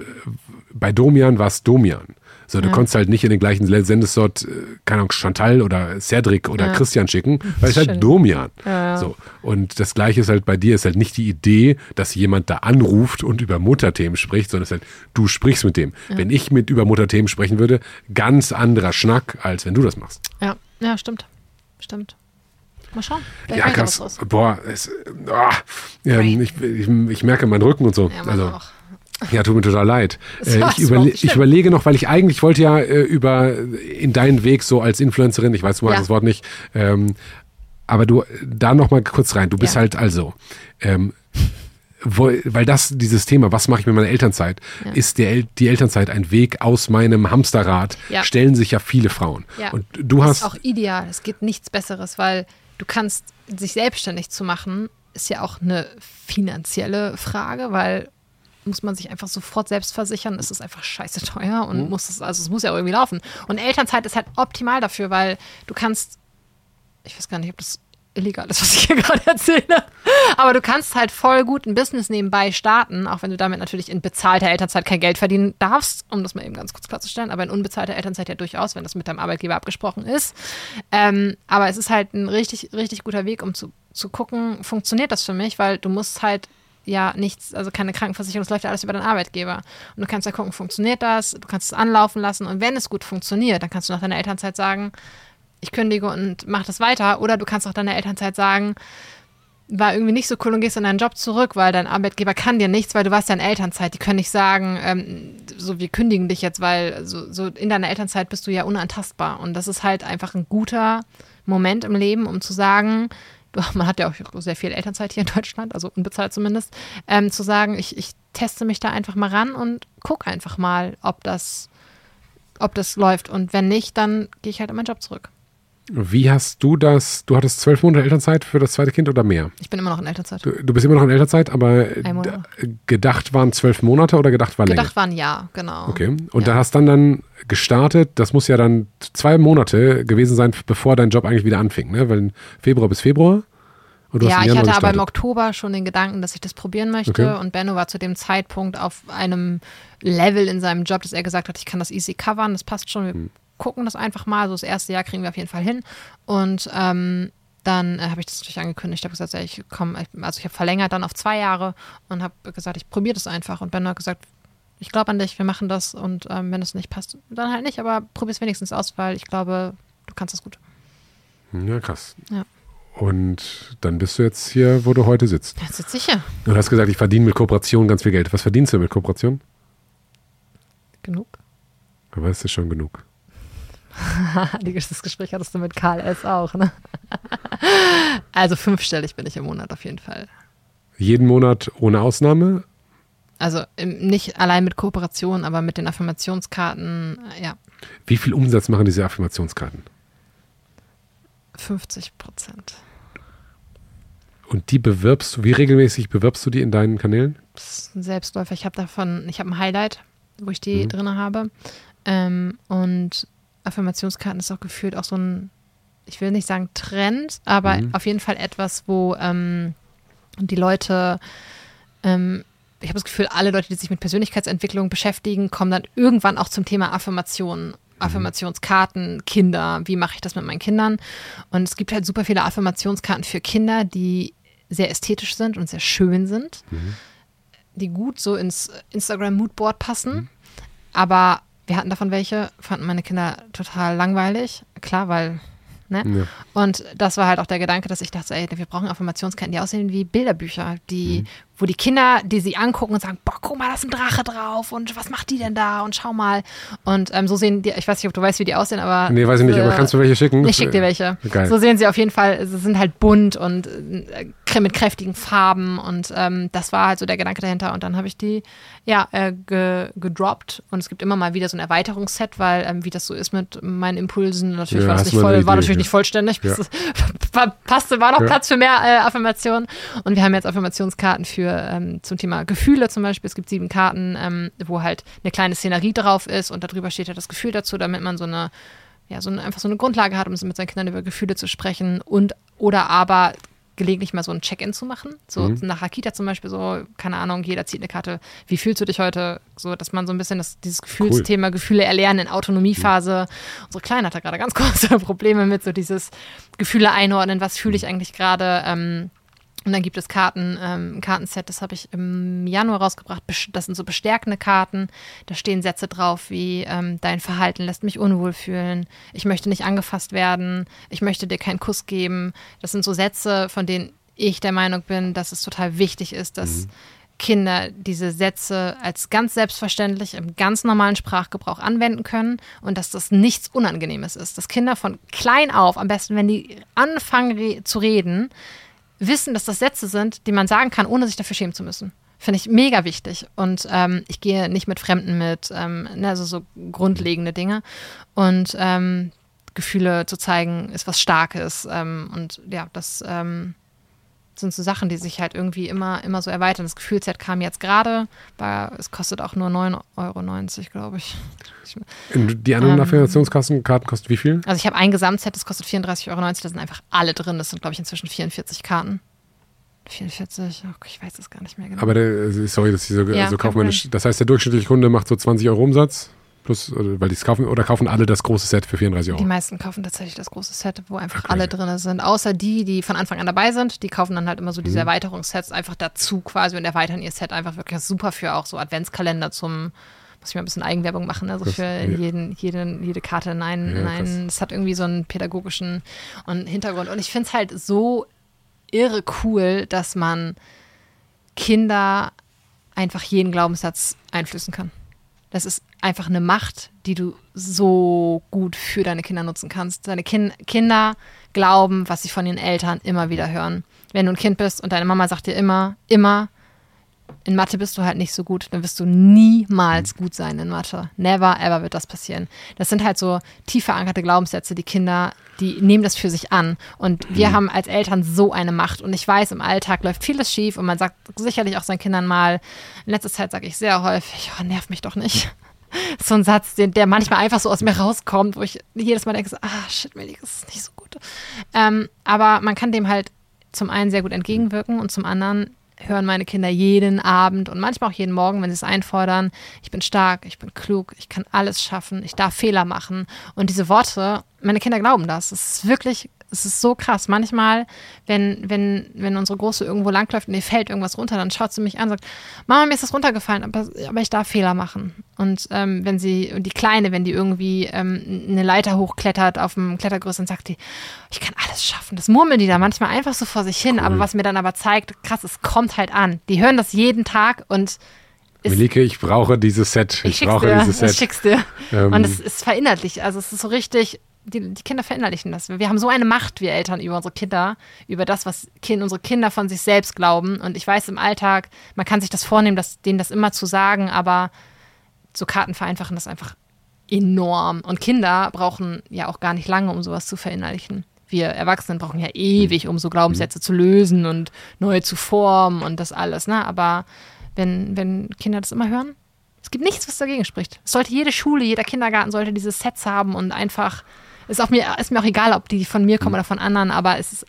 bei Domian war es Domian. So, du Ja. konntest halt nicht in den gleichen Sendeslot, äh, keine Ahnung, Chantal oder Cedric oder Ja. Christian schicken, weil es halt. Domian. Ja. So. Und das gleiche ist halt bei dir, ist halt nicht die Idee, dass jemand da anruft und über Mutterthemen spricht, sondern es ist halt, du sprichst mit dem. Wenn ich mit über Mutterthemen sprechen würde, ganz anderer Schnack, als wenn du das machst. ja, ja, stimmt. Stimmt. Mal schauen. Ja, krass. Boah, es, ah, ähm, ich, ich, ich merke meinen Rücken und so. Ja, also, auch. Ja, tut mir total leid. Äh, ich, überle ich überlege noch, weil ich eigentlich wollte ja äh, über in deinen Weg so als Influencerin, ich weiß, du magst Ja. das Wort nicht, ähm, aber du da noch mal kurz rein. Du bist Ja. halt also, ähm, wo, weil das dieses Thema, was mache ich mit meiner Elternzeit, Ja. ist der, die Elternzeit ein Weg aus meinem Hamsterrad. Ja. Stellen sich ja viele Frauen. Ja. Und du Das hast ist auch ideal. Es gibt nichts Besseres, weil du kannst, sich selbstständig zu machen, ist ja auch eine finanzielle Frage, weil muss man sich einfach sofort selbst versichern. Es ist einfach scheiße teuer und mhm. muss es, also es muss ja irgendwie laufen. Und Elternzeit ist halt optimal dafür, weil du kannst, ich weiß gar nicht, ob das illegal ist, was ich hier gerade erzähle. Aber du kannst halt voll gut ein Business nebenbei starten, auch wenn du damit natürlich in bezahlter Elternzeit kein Geld verdienen darfst, um das mal eben ganz kurz klarzustellen. Aber in unbezahlter Elternzeit ja durchaus, wenn das mit deinem Arbeitgeber abgesprochen ist. Ähm, aber es ist halt ein richtig, richtig guter Weg, um zu, zu gucken, funktioniert das für mich, weil du musst halt ja nichts, also keine Krankenversicherung, es läuft ja alles über deinen Arbeitgeber. Und du kannst ja gucken, funktioniert das, du kannst es anlaufen lassen und wenn es gut funktioniert, dann kannst du nach deiner Elternzeit sagen, ich kündige und mach das weiter. Oder du kannst auch deiner Elternzeit sagen, war irgendwie nicht so cool und gehst in deinen Job zurück, weil dein Arbeitgeber kann dir nichts, weil du warst ja in Elternzeit. Die können nicht sagen, ähm, so wir kündigen dich jetzt, weil so, so in deiner Elternzeit bist du ja unantastbar. Und das ist halt einfach ein guter Moment im Leben, um zu sagen, man hat ja auch sehr viel Elternzeit hier in Deutschland, also unbezahlt zumindest, ähm, zu sagen, ich, ich teste mich da einfach mal ran und guck einfach mal, ob das, ob das läuft. Und wenn nicht, dann gehe ich halt in meinen Job zurück. Wie hast du das? Du hattest zwölf Monate Elternzeit für das zweite Kind oder mehr? Ich bin immer noch in Elternzeit. Du, du bist immer noch in Elternzeit, aber gedacht waren zwölf Monate oder gedacht war länger? Gedacht waren ja, genau. Okay. Und ja. da hast dann dann gestartet. Das muss ja dann zwei Monate gewesen sein, bevor dein Job eigentlich wieder anfing, ne? Weil Februar bis Februar. ja, ich hatte gestartet. aber im Oktober schon den Gedanken, dass ich das probieren möchte. Okay. Und Benno war zu dem Zeitpunkt auf einem Level in seinem Job, dass er gesagt hat, ich kann das easy covern, das passt schon. Wir hm gucken das einfach mal. So das erste Jahr kriegen wir auf jeden Fall hin. Und ähm, dann äh, habe ich das natürlich angekündigt. Ich habe gesagt, ich komme, also ich habe verlängert dann auf zwei Jahre und habe gesagt, ich probiere das einfach. Und Ben hat gesagt, ich glaube an dich, wir machen das. Und ähm, wenn es nicht passt, dann halt nicht. Aber probier es wenigstens aus, weil ich glaube, du kannst das gut. Ja, krass. Ja. Und dann bist du jetzt hier, wo du heute sitzt. Jetzt sitze ich hier. Du hast gesagt, ich verdiene mit Kooperation ganz viel Geld. Was verdienst du mit Kooperation? Genug. Aber ist das schon genug? das Gespräch hattest du mit Karl S. auch, ne? also fünfstellig bin ich im Monat auf jeden Fall. Jeden Monat ohne Ausnahme? Also nicht allein mit Kooperation, aber mit den Affirmationskarten, äh, ja. Wie viel Umsatz machen diese Affirmationskarten? 50 Prozent. Und die bewirbst du, wie regelmäßig bewirbst du die in deinen Kanälen? Das ist ein Selbstläufer. Ich habe davon, ich habe ein Highlight, wo ich die mhm. drin habe. Ähm, und Affirmationskarten ist auch gefühlt auch so ein, ich will nicht sagen Trend, aber mhm. auf jeden Fall etwas, wo ähm, die Leute, ähm, ich habe das Gefühl, alle Leute, die sich mit Persönlichkeitsentwicklung beschäftigen, kommen dann irgendwann auch zum Thema Affirmationen. Mhm. Affirmationskarten, Kinder, wie mache ich das mit meinen Kindern? Und es gibt halt super viele Affirmationskarten für Kinder, die sehr ästhetisch sind und sehr schön sind, mhm. die gut so ins Instagram Moodboard passen, mhm. aber wir hatten davon welche, fanden meine Kinder total langweilig. Klar, weil Ne? Ja. Und das war halt auch der Gedanke, dass ich dachte, ey, wir brauchen Affirmationskarten, die aussehen wie Bilderbücher, die, mhm. Wo die Kinder, die sie angucken und sagen, boah, guck mal, da ist ein Drache drauf und was macht die denn da und schau mal. Und ähm, so sehen die, ich weiß nicht, ob du weißt, wie die aussehen, aber. Nee, weiß ich nicht, aber kannst du welche schicken? Ich schick dir welche. Geil. So sehen sie auf jeden Fall, sie sind halt bunt und äh, mit kräftigen Farben und ähm, das war halt so der Gedanke dahinter. Und dann habe ich die, ja, äh, ge gedroppt und es gibt immer mal wieder so ein Erweiterungsset, weil ähm, wie das so ist mit meinen Impulsen, natürlich ja, war das nicht voll, war natürlich natürlich nicht vollständig. Ja. Passte, war noch ja. Platz für mehr äh, Affirmationen. Und wir haben jetzt Affirmationskarten für ähm, zum Thema Gefühle zum Beispiel. Es gibt sieben Karten, ähm, wo halt eine kleine Szenerie drauf ist und darüber steht ja das Gefühl dazu, damit man so eine ja, so eine, einfach so eine Grundlage hat, um mit seinen Kindern über Gefühle zu sprechen und oder aber gelegentlich mal so ein Check-in zu machen. So mhm. nach Akita zum Beispiel so, keine Ahnung, jeder zieht eine Karte. Wie fühlst du dich heute? So, dass man so ein bisschen das, dieses Gefühlsthema, cool. Gefühle erlernen in Autonomiephase. Mhm. Unsere Kleine hat da gerade ganz große Probleme mit so dieses Gefühle einordnen. Was fühle ich mhm. eigentlich gerade? Ähm, und dann gibt es Karten, ähm, ein Kartenset, das habe ich im Januar rausgebracht. Das sind so bestärkende Karten. Da stehen Sätze drauf wie ähm, dein Verhalten lässt mich unwohl fühlen. Ich möchte nicht angefasst werden. Ich möchte dir keinen Kuss geben. Das sind so Sätze, von denen ich der Meinung bin, dass es total wichtig ist, dass mhm. Kinder diese Sätze als ganz selbstverständlich im ganz normalen Sprachgebrauch anwenden können und dass das nichts Unangenehmes ist. Dass Kinder von klein auf, am besten, wenn die anfangen re zu reden, wissen, dass das Sätze sind, die man sagen kann, ohne sich dafür schämen zu müssen. Finde ich mega wichtig. Und ähm, ich gehe nicht mit Fremden mit, ähm, ne, also so grundlegende Dinge. Und ähm, Gefühle zu zeigen, ist was Starkes. Ähm, und ja, das, ähm, sind so Sachen, die sich halt irgendwie immer, immer so erweitern. Das Gefühlsset kam jetzt gerade, es kostet auch nur 9,90 Euro, glaube ich. Die anderen ähm, Affiliationskarten kosten wie viel? Also ich habe ein Gesamtset, das kostet 34,90 Euro, da sind einfach alle drin. Das sind, glaube ich, inzwischen 44 Karten. 44, oh, ich weiß es gar nicht mehr genau. Aber der, sorry, dass ich so, ja, so kaufmännisch. Das heißt, der durchschnittliche Kunde macht so 20 Euro Umsatz? Plus, weil die es kaufen, oder kaufen alle das große Set für 34 Euro? Die meisten kaufen tatsächlich das große Set, wo einfach okay. alle drin sind. Außer die, die von Anfang an dabei sind, die kaufen dann halt immer so diese mhm. Erweiterungssets einfach dazu quasi und erweitern ihr Set einfach wirklich super für auch so Adventskalender zum, muss ich mal ein bisschen Eigenwerbung machen, also für ja. jeden, jeden, jede Karte. Nein, ja, nein, es hat irgendwie so einen pädagogischen Hintergrund. Und ich finde es halt so irre cool, dass man Kinder einfach jeden Glaubenssatz einflüssen kann. Das ist einfach eine Macht, die du so gut für deine Kinder nutzen kannst. Deine kind Kinder glauben, was sie von ihren Eltern immer wieder hören. Wenn du ein Kind bist und deine Mama sagt dir immer, immer, in Mathe bist du halt nicht so gut, dann wirst du niemals gut sein in Mathe. Never ever wird das passieren. Das sind halt so tief verankerte Glaubenssätze, die Kinder, die nehmen das für sich an. Und wir mhm. haben als Eltern so eine Macht. Und ich weiß, im Alltag läuft vieles schief und man sagt sicherlich auch seinen Kindern mal, in letzter Zeit sage ich sehr häufig, oh, nerv mich doch nicht. So ein Satz, der, der manchmal einfach so aus mir rauskommt, wo ich jedes Mal denke, ah, shit, Melly, das ist nicht so gut. Ähm, aber man kann dem halt zum einen sehr gut entgegenwirken und zum anderen hören meine Kinder jeden Abend und manchmal auch jeden Morgen, wenn sie es einfordern, ich bin stark, ich bin klug, ich kann alles schaffen, ich darf Fehler machen. Und diese Worte, meine Kinder glauben das. Es ist wirklich es ist so krass. Manchmal, wenn, wenn, wenn unsere Große irgendwo langläuft und ihr fällt irgendwas runter, dann schaut sie mich an und sagt, Mama, mir ist das runtergefallen, aber, aber ich darf Fehler machen. Und ähm, wenn sie, die Kleine, wenn die irgendwie ähm, eine Leiter hochklettert auf dem Klettergerüst, dann sagt die, ich kann alles schaffen. Das murmeln die da manchmal einfach so vor sich hin, cool. aber was mir dann aber zeigt, krass, es kommt halt an. Die hören das jeden Tag und Melike, ich brauche dieses Set. Ich, ich brauche dir, dieses Set. Ich schick's dir. Ähm, und es ist verinnerlicht. Also es ist so richtig, die, die, Kinder verinnerlichen das. Wir haben so eine Macht, wir Eltern, über unsere Kinder, über das, was kind, unsere Kinder von sich selbst glauben. Und ich weiß im Alltag, man kann sich das vornehmen, das, denen das immer zu sagen, aber so Karten vereinfachen das einfach enorm. Und Kinder brauchen ja auch gar nicht lange, um sowas zu verinnerlichen. Wir Erwachsenen brauchen ja ewig, um so Glaubenssätze zu lösen und neu zu formen und das alles. Ne? Aber wenn, wenn Kinder das immer hören, es gibt nichts, was dagegen spricht. Es sollte jede Schule, jeder Kindergarten sollte diese Sets haben und einfach ist, auch mir, ist mir auch egal, ob die von mir kommen mhm. oder von anderen, aber es ist,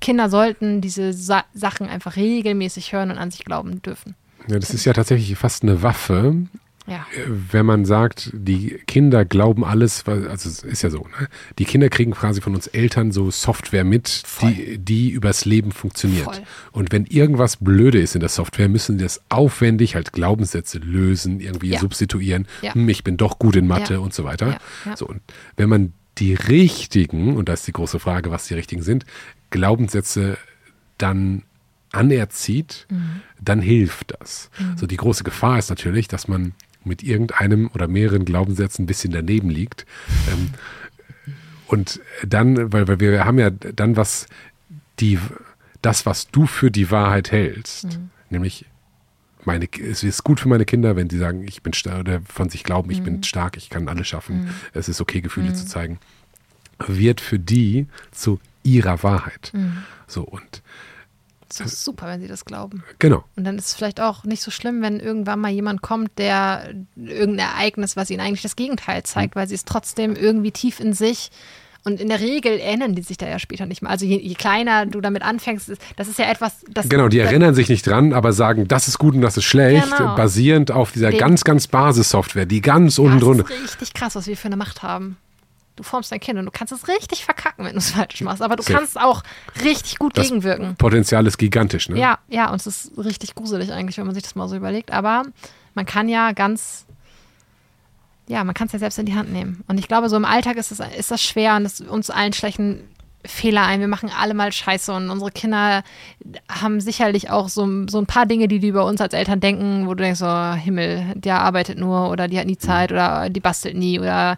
Kinder sollten diese Sa Sachen einfach regelmäßig hören und an sich glauben dürfen. Ja, das ist ja tatsächlich fast eine Waffe. Ja. Äh, wenn man sagt, die Kinder glauben alles, also es ist ja so, ne? die Kinder kriegen quasi von uns Eltern so Software mit, die, die übers Leben funktioniert. Voll. Und wenn irgendwas blöde ist in der Software, müssen die das aufwendig halt Glaubenssätze lösen, irgendwie ja. substituieren. Ja. Hm, ich bin doch gut in Mathe und so weiter. So, und wenn man die richtigen, und da ist die große Frage, was die richtigen sind, Glaubenssätze dann anerzieht, mhm. dann hilft das. Mhm. So die große Gefahr ist natürlich, dass man mit irgendeinem oder mehreren Glaubenssätzen ein bisschen daneben liegt. Ähm, und dann, weil, weil wir haben ja dann was, die, das, was du für die Wahrheit hältst, mhm. nämlich meine, es ist gut für meine Kinder, wenn sie sagen, ich bin stark oder von sich glauben, ich mhm. bin stark, ich kann alles schaffen. Mhm. Es ist okay, Gefühle mhm. zu zeigen. Wird für die zu ihrer Wahrheit. Mhm. So und das ist super, wenn sie das glauben. Genau. Und dann ist es vielleicht auch nicht so schlimm, wenn irgendwann mal jemand kommt, der irgendein Ereignis, was ihnen eigentlich das Gegenteil zeigt, mhm. weil sie es trotzdem irgendwie tief in sich und in der Regel erinnern die sich da ja später nicht mehr. Also je, je kleiner du damit anfängst, das ist ja etwas, das. Genau, die erinnern sich nicht dran, aber sagen, das ist gut und das ist schlecht, genau. basierend auf dieser Den, ganz, ganz Basissoftware, die ganz unten drunter. Das ist richtig krass, was wir für eine Macht haben. Du formst dein Kind und du kannst es richtig verkacken, wenn du es falsch machst. Aber du Sehr. kannst auch richtig gut das gegenwirken. Potenzial ist gigantisch, ne? Ja, ja, und es ist richtig gruselig eigentlich, wenn man sich das mal so überlegt. Aber man kann ja ganz ja, man kann es ja selbst in die Hand nehmen. Und ich glaube, so im Alltag ist, es, ist das schwer und es, uns allen schlechten Fehler ein. Wir machen alle mal Scheiße und unsere Kinder haben sicherlich auch so, so ein paar Dinge, die die über uns als Eltern denken, wo du denkst, oh Himmel, der arbeitet nur oder die hat nie Zeit oder die bastelt nie oder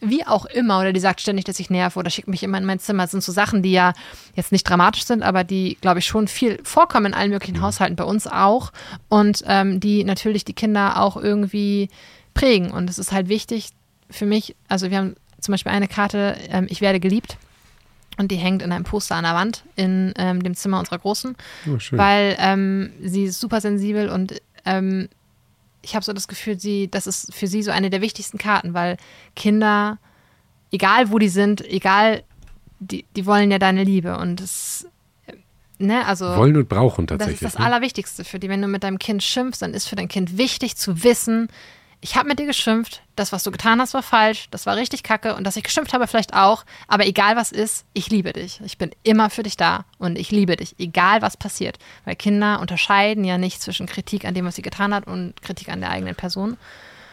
wie auch immer oder die sagt ständig, dass ich nerve oder schickt mich immer in mein Zimmer. Das sind so Sachen, die ja jetzt nicht dramatisch sind, aber die, glaube ich, schon viel vorkommen in allen möglichen Haushalten, bei uns auch und ähm, die natürlich die Kinder auch irgendwie prägen. Und es ist halt wichtig für mich, also wir haben zum Beispiel eine Karte, ähm, ich werde geliebt. Und die hängt in einem Poster an der Wand in ähm, dem Zimmer unserer Großen, Oh, weil ähm, sie ist super sensibel und ähm, ich habe so das Gefühl, sie, das ist für sie so eine der wichtigsten Karten, weil Kinder, egal wo die sind, egal, die, die wollen ja deine Liebe und es, ne, also Wollen und brauchen das tatsächlich. ist das ne? Allerwichtigste für die. Wenn du mit deinem Kind schimpfst, dann ist für dein Kind wichtig zu wissen, ich habe mit dir geschimpft, das, was du getan hast, war falsch, das war richtig kacke und dass ich geschimpft habe, vielleicht auch. Aber egal was ist, ich liebe dich. Ich bin immer für dich da und ich liebe dich, egal was passiert. Weil Kinder unterscheiden ja nicht zwischen Kritik an dem, was sie getan hat und Kritik an der eigenen Person.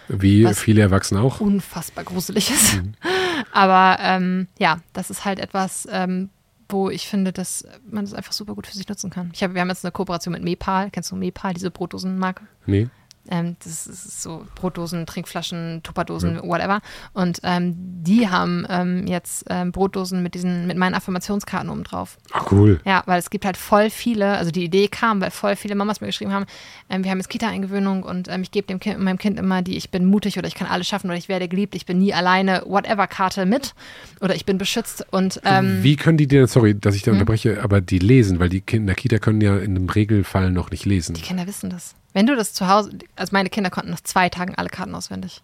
Wie viele Erwachsene auch. Unfassbar gruselig ist. Aber ähm, ja, das ist halt etwas, ähm, wo ich finde, dass man das einfach super gut für sich nutzen kann. Ich hab, wir haben jetzt eine Kooperation mit Mepal. Kennst du Mepal, diese Brotdosenmarke? Nee. Ähm, das ist so Brotdosen, Trinkflaschen, Tupperdosen, whatever. Und ähm, die haben ähm, jetzt ähm, Brotdosen mit diesen, mit meinen Affirmationskarten oben drauf. Ach, cool. Ja, weil es gibt halt voll viele, also die Idee kam, weil voll viele Mamas mir geschrieben haben, ähm, wir haben jetzt Kita-Eingewöhnung und ähm, ich gebe dem kind, meinem Kind immer die Ich bin mutig oder ich kann alles schaffen oder ich werde geliebt, ich bin nie alleine, whatever Karte mit oder ich bin beschützt und ähm, Wie können die dir, sorry, dass ich da unterbreche, aber die lesen, weil die Kinder in der Kita können ja in einem Regelfall noch nicht lesen. die Kinder wissen das. Wenn du das zu Hause, also meine Kinder konnten nach zwei Tagen alle Karten auswendig.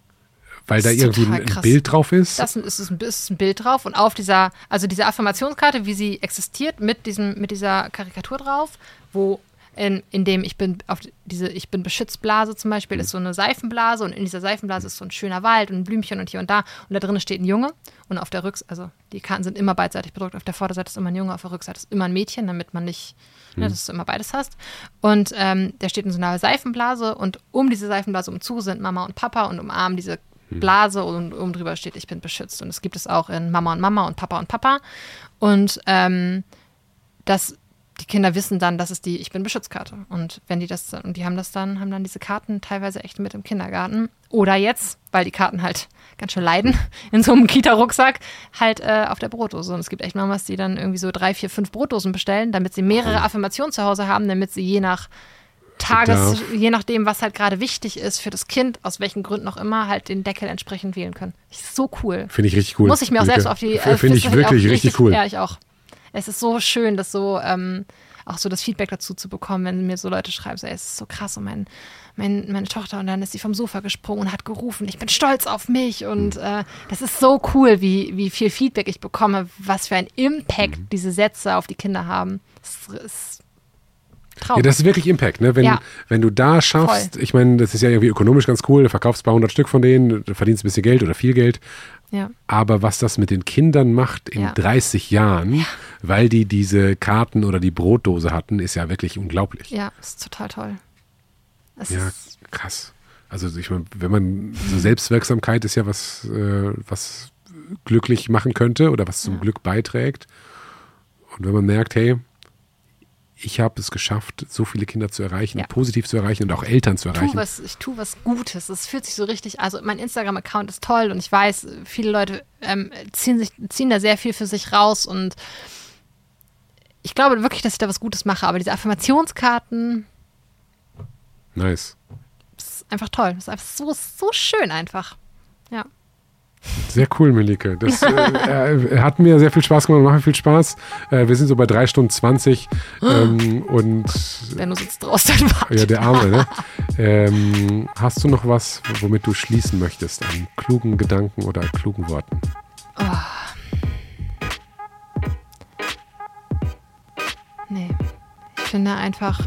Weil da das ist irgendwie ein krass. Bild drauf ist. Das ist, ist, ein, ist ein Bild drauf und auf dieser, also diese Affirmationskarte, wie sie existiert, mit, diesem, mit dieser Karikatur drauf, wo in, in dem ich bin auf diese Ich bin beschützt Blase zum Beispiel ist so eine Seifenblase und in dieser Seifenblase ist so ein schöner Wald und ein Blümchen und hier und da und da drinnen steht ein Junge und auf der Rückseite, also die Karten sind immer beidseitig bedruckt, auf der Vorderseite ist immer ein Junge, auf der Rückseite ist immer ein Mädchen, damit man nicht, ne, dass du immer beides hast und ähm, der steht in so einer Seifenblase und um diese Seifenblase umzu sind Mama und Papa und umarmen diese Blase und oben drüber steht, ich bin beschützt. Und es gibt es auch in Mama und Mama und Papa und Papa. Und ähm, das, die Kinder wissen dann, das ist die Ich bin Beschützkarte. Und wenn die das und die haben das dann, haben dann diese Karten teilweise echt mit im Kindergarten. Oder jetzt, weil die Karten halt ganz schön leiden, in so einem Kita-Rucksack, halt äh, auf der Brotdose. Und es gibt echt Mamas, die dann irgendwie so drei, vier, fünf Brotdosen bestellen, damit sie mehrere Affirmationen zu Hause haben, damit sie je nach Tages, Bedarf. je nachdem, was halt gerade wichtig ist für das Kind, aus welchen Gründen auch immer, halt den Deckel entsprechend wählen können. Ist so cool. Finde ich richtig cool. Muss ich mir auch selbst auf die. F- Finde ich wirklich richtig cool. Ja, ich auch. Es ist so schön, das so, ähm, auch so das Feedback dazu zu bekommen, wenn mir so Leute schreiben, so, ey, es ist so krass und mein, mein, meine Tochter und dann ist sie vom Sofa gesprungen und hat gerufen, ich bin stolz auf mich und Mhm. äh, das ist so cool, wie, wie viel Feedback ich bekomme, was für ein Impact Mhm. diese Sätze auf die Kinder haben. Das ist Traum. Ja, das ist wirklich Impact, ne? Wenn, Ja. wenn du da schaffst, ich meine, das ist ja irgendwie ökonomisch ganz cool, du verkaufst ein paar hundert Stück von denen, du verdienst ein bisschen Geld oder viel Geld, ja. aber was das mit den Kindern macht in Ja. 30 Jahren, weil die diese Karten oder die Brotdose hatten, ist ja wirklich unglaublich. ja, ist total toll. Es Ja, krass. Also ich meine, wenn man so Selbstwirksamkeit ist ja was, äh, was glücklich machen könnte oder was zum Glück beiträgt. Und wenn man merkt, hey, ich habe es geschafft, so viele Kinder zu erreichen, Ja. positiv zu erreichen und auch Eltern zu erreichen. was, ich tue was Gutes. Es fühlt sich so richtig, also mein Instagram-Account ist toll und ich weiß, viele Leute ähm, ziehen, sich, ziehen da sehr viel für sich raus und ich glaube wirklich, dass ich da was Gutes mache, aber diese Affirmationskarten Nice. ist einfach toll. ist einfach so, so schön einfach. Sehr cool, Melike. Das äh, äh, hat mir sehr viel Spaß gemacht, macht mir viel Spaß. Äh, wir sind so bei drei Stunden 20 ähm, und Benno sitzt draußen ja, der Arme, ne? Ähm, hast du noch was, womit du schließen möchtest? An klugen Gedanken oder klugen Worten? Nee. Ich finde einfach,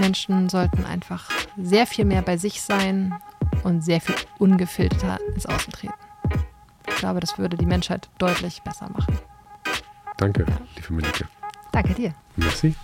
Menschen sollten einfach sehr viel mehr bei sich sein und sehr viel ungefilterter ins Außen treten. Ich glaube, das würde die Menschheit deutlich besser machen. Danke, liebe Melike. Danke dir. Merci.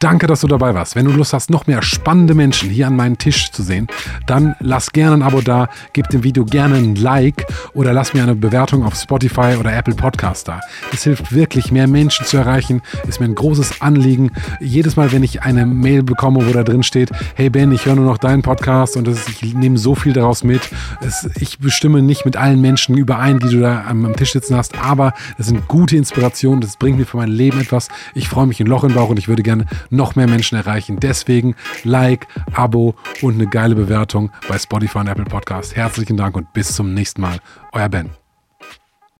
Danke, dass du dabei warst. Wenn du Lust hast, noch mehr spannende Menschen hier an meinem Tisch zu sehen, dann lass gerne ein Abo da, gib dem Video gerne ein Like oder lass mir eine Bewertung auf Spotify oder Apple Podcast da. Es hilft wirklich, mehr Menschen zu erreichen. Ist mir ein großes Anliegen. Jedes Mal, wenn ich eine Mail bekomme, wo da drin steht, hey Ben, ich höre nur noch deinen Podcast und ist, ich nehme so viel daraus mit. Es, ich bestimme nicht mit allen Menschen überein, die du da am, am Tisch sitzen hast, aber das sind gute Inspirationen. Das bringt mir für mein Leben etwas. Ich freue mich ein Loch im Bauch und ich würde gerne noch mehr Menschen erreichen. Deswegen Like, Abo und eine geile Bewertung bei Spotify und Apple Podcast. Herzlichen Dank und bis zum nächsten Mal. Euer Ben.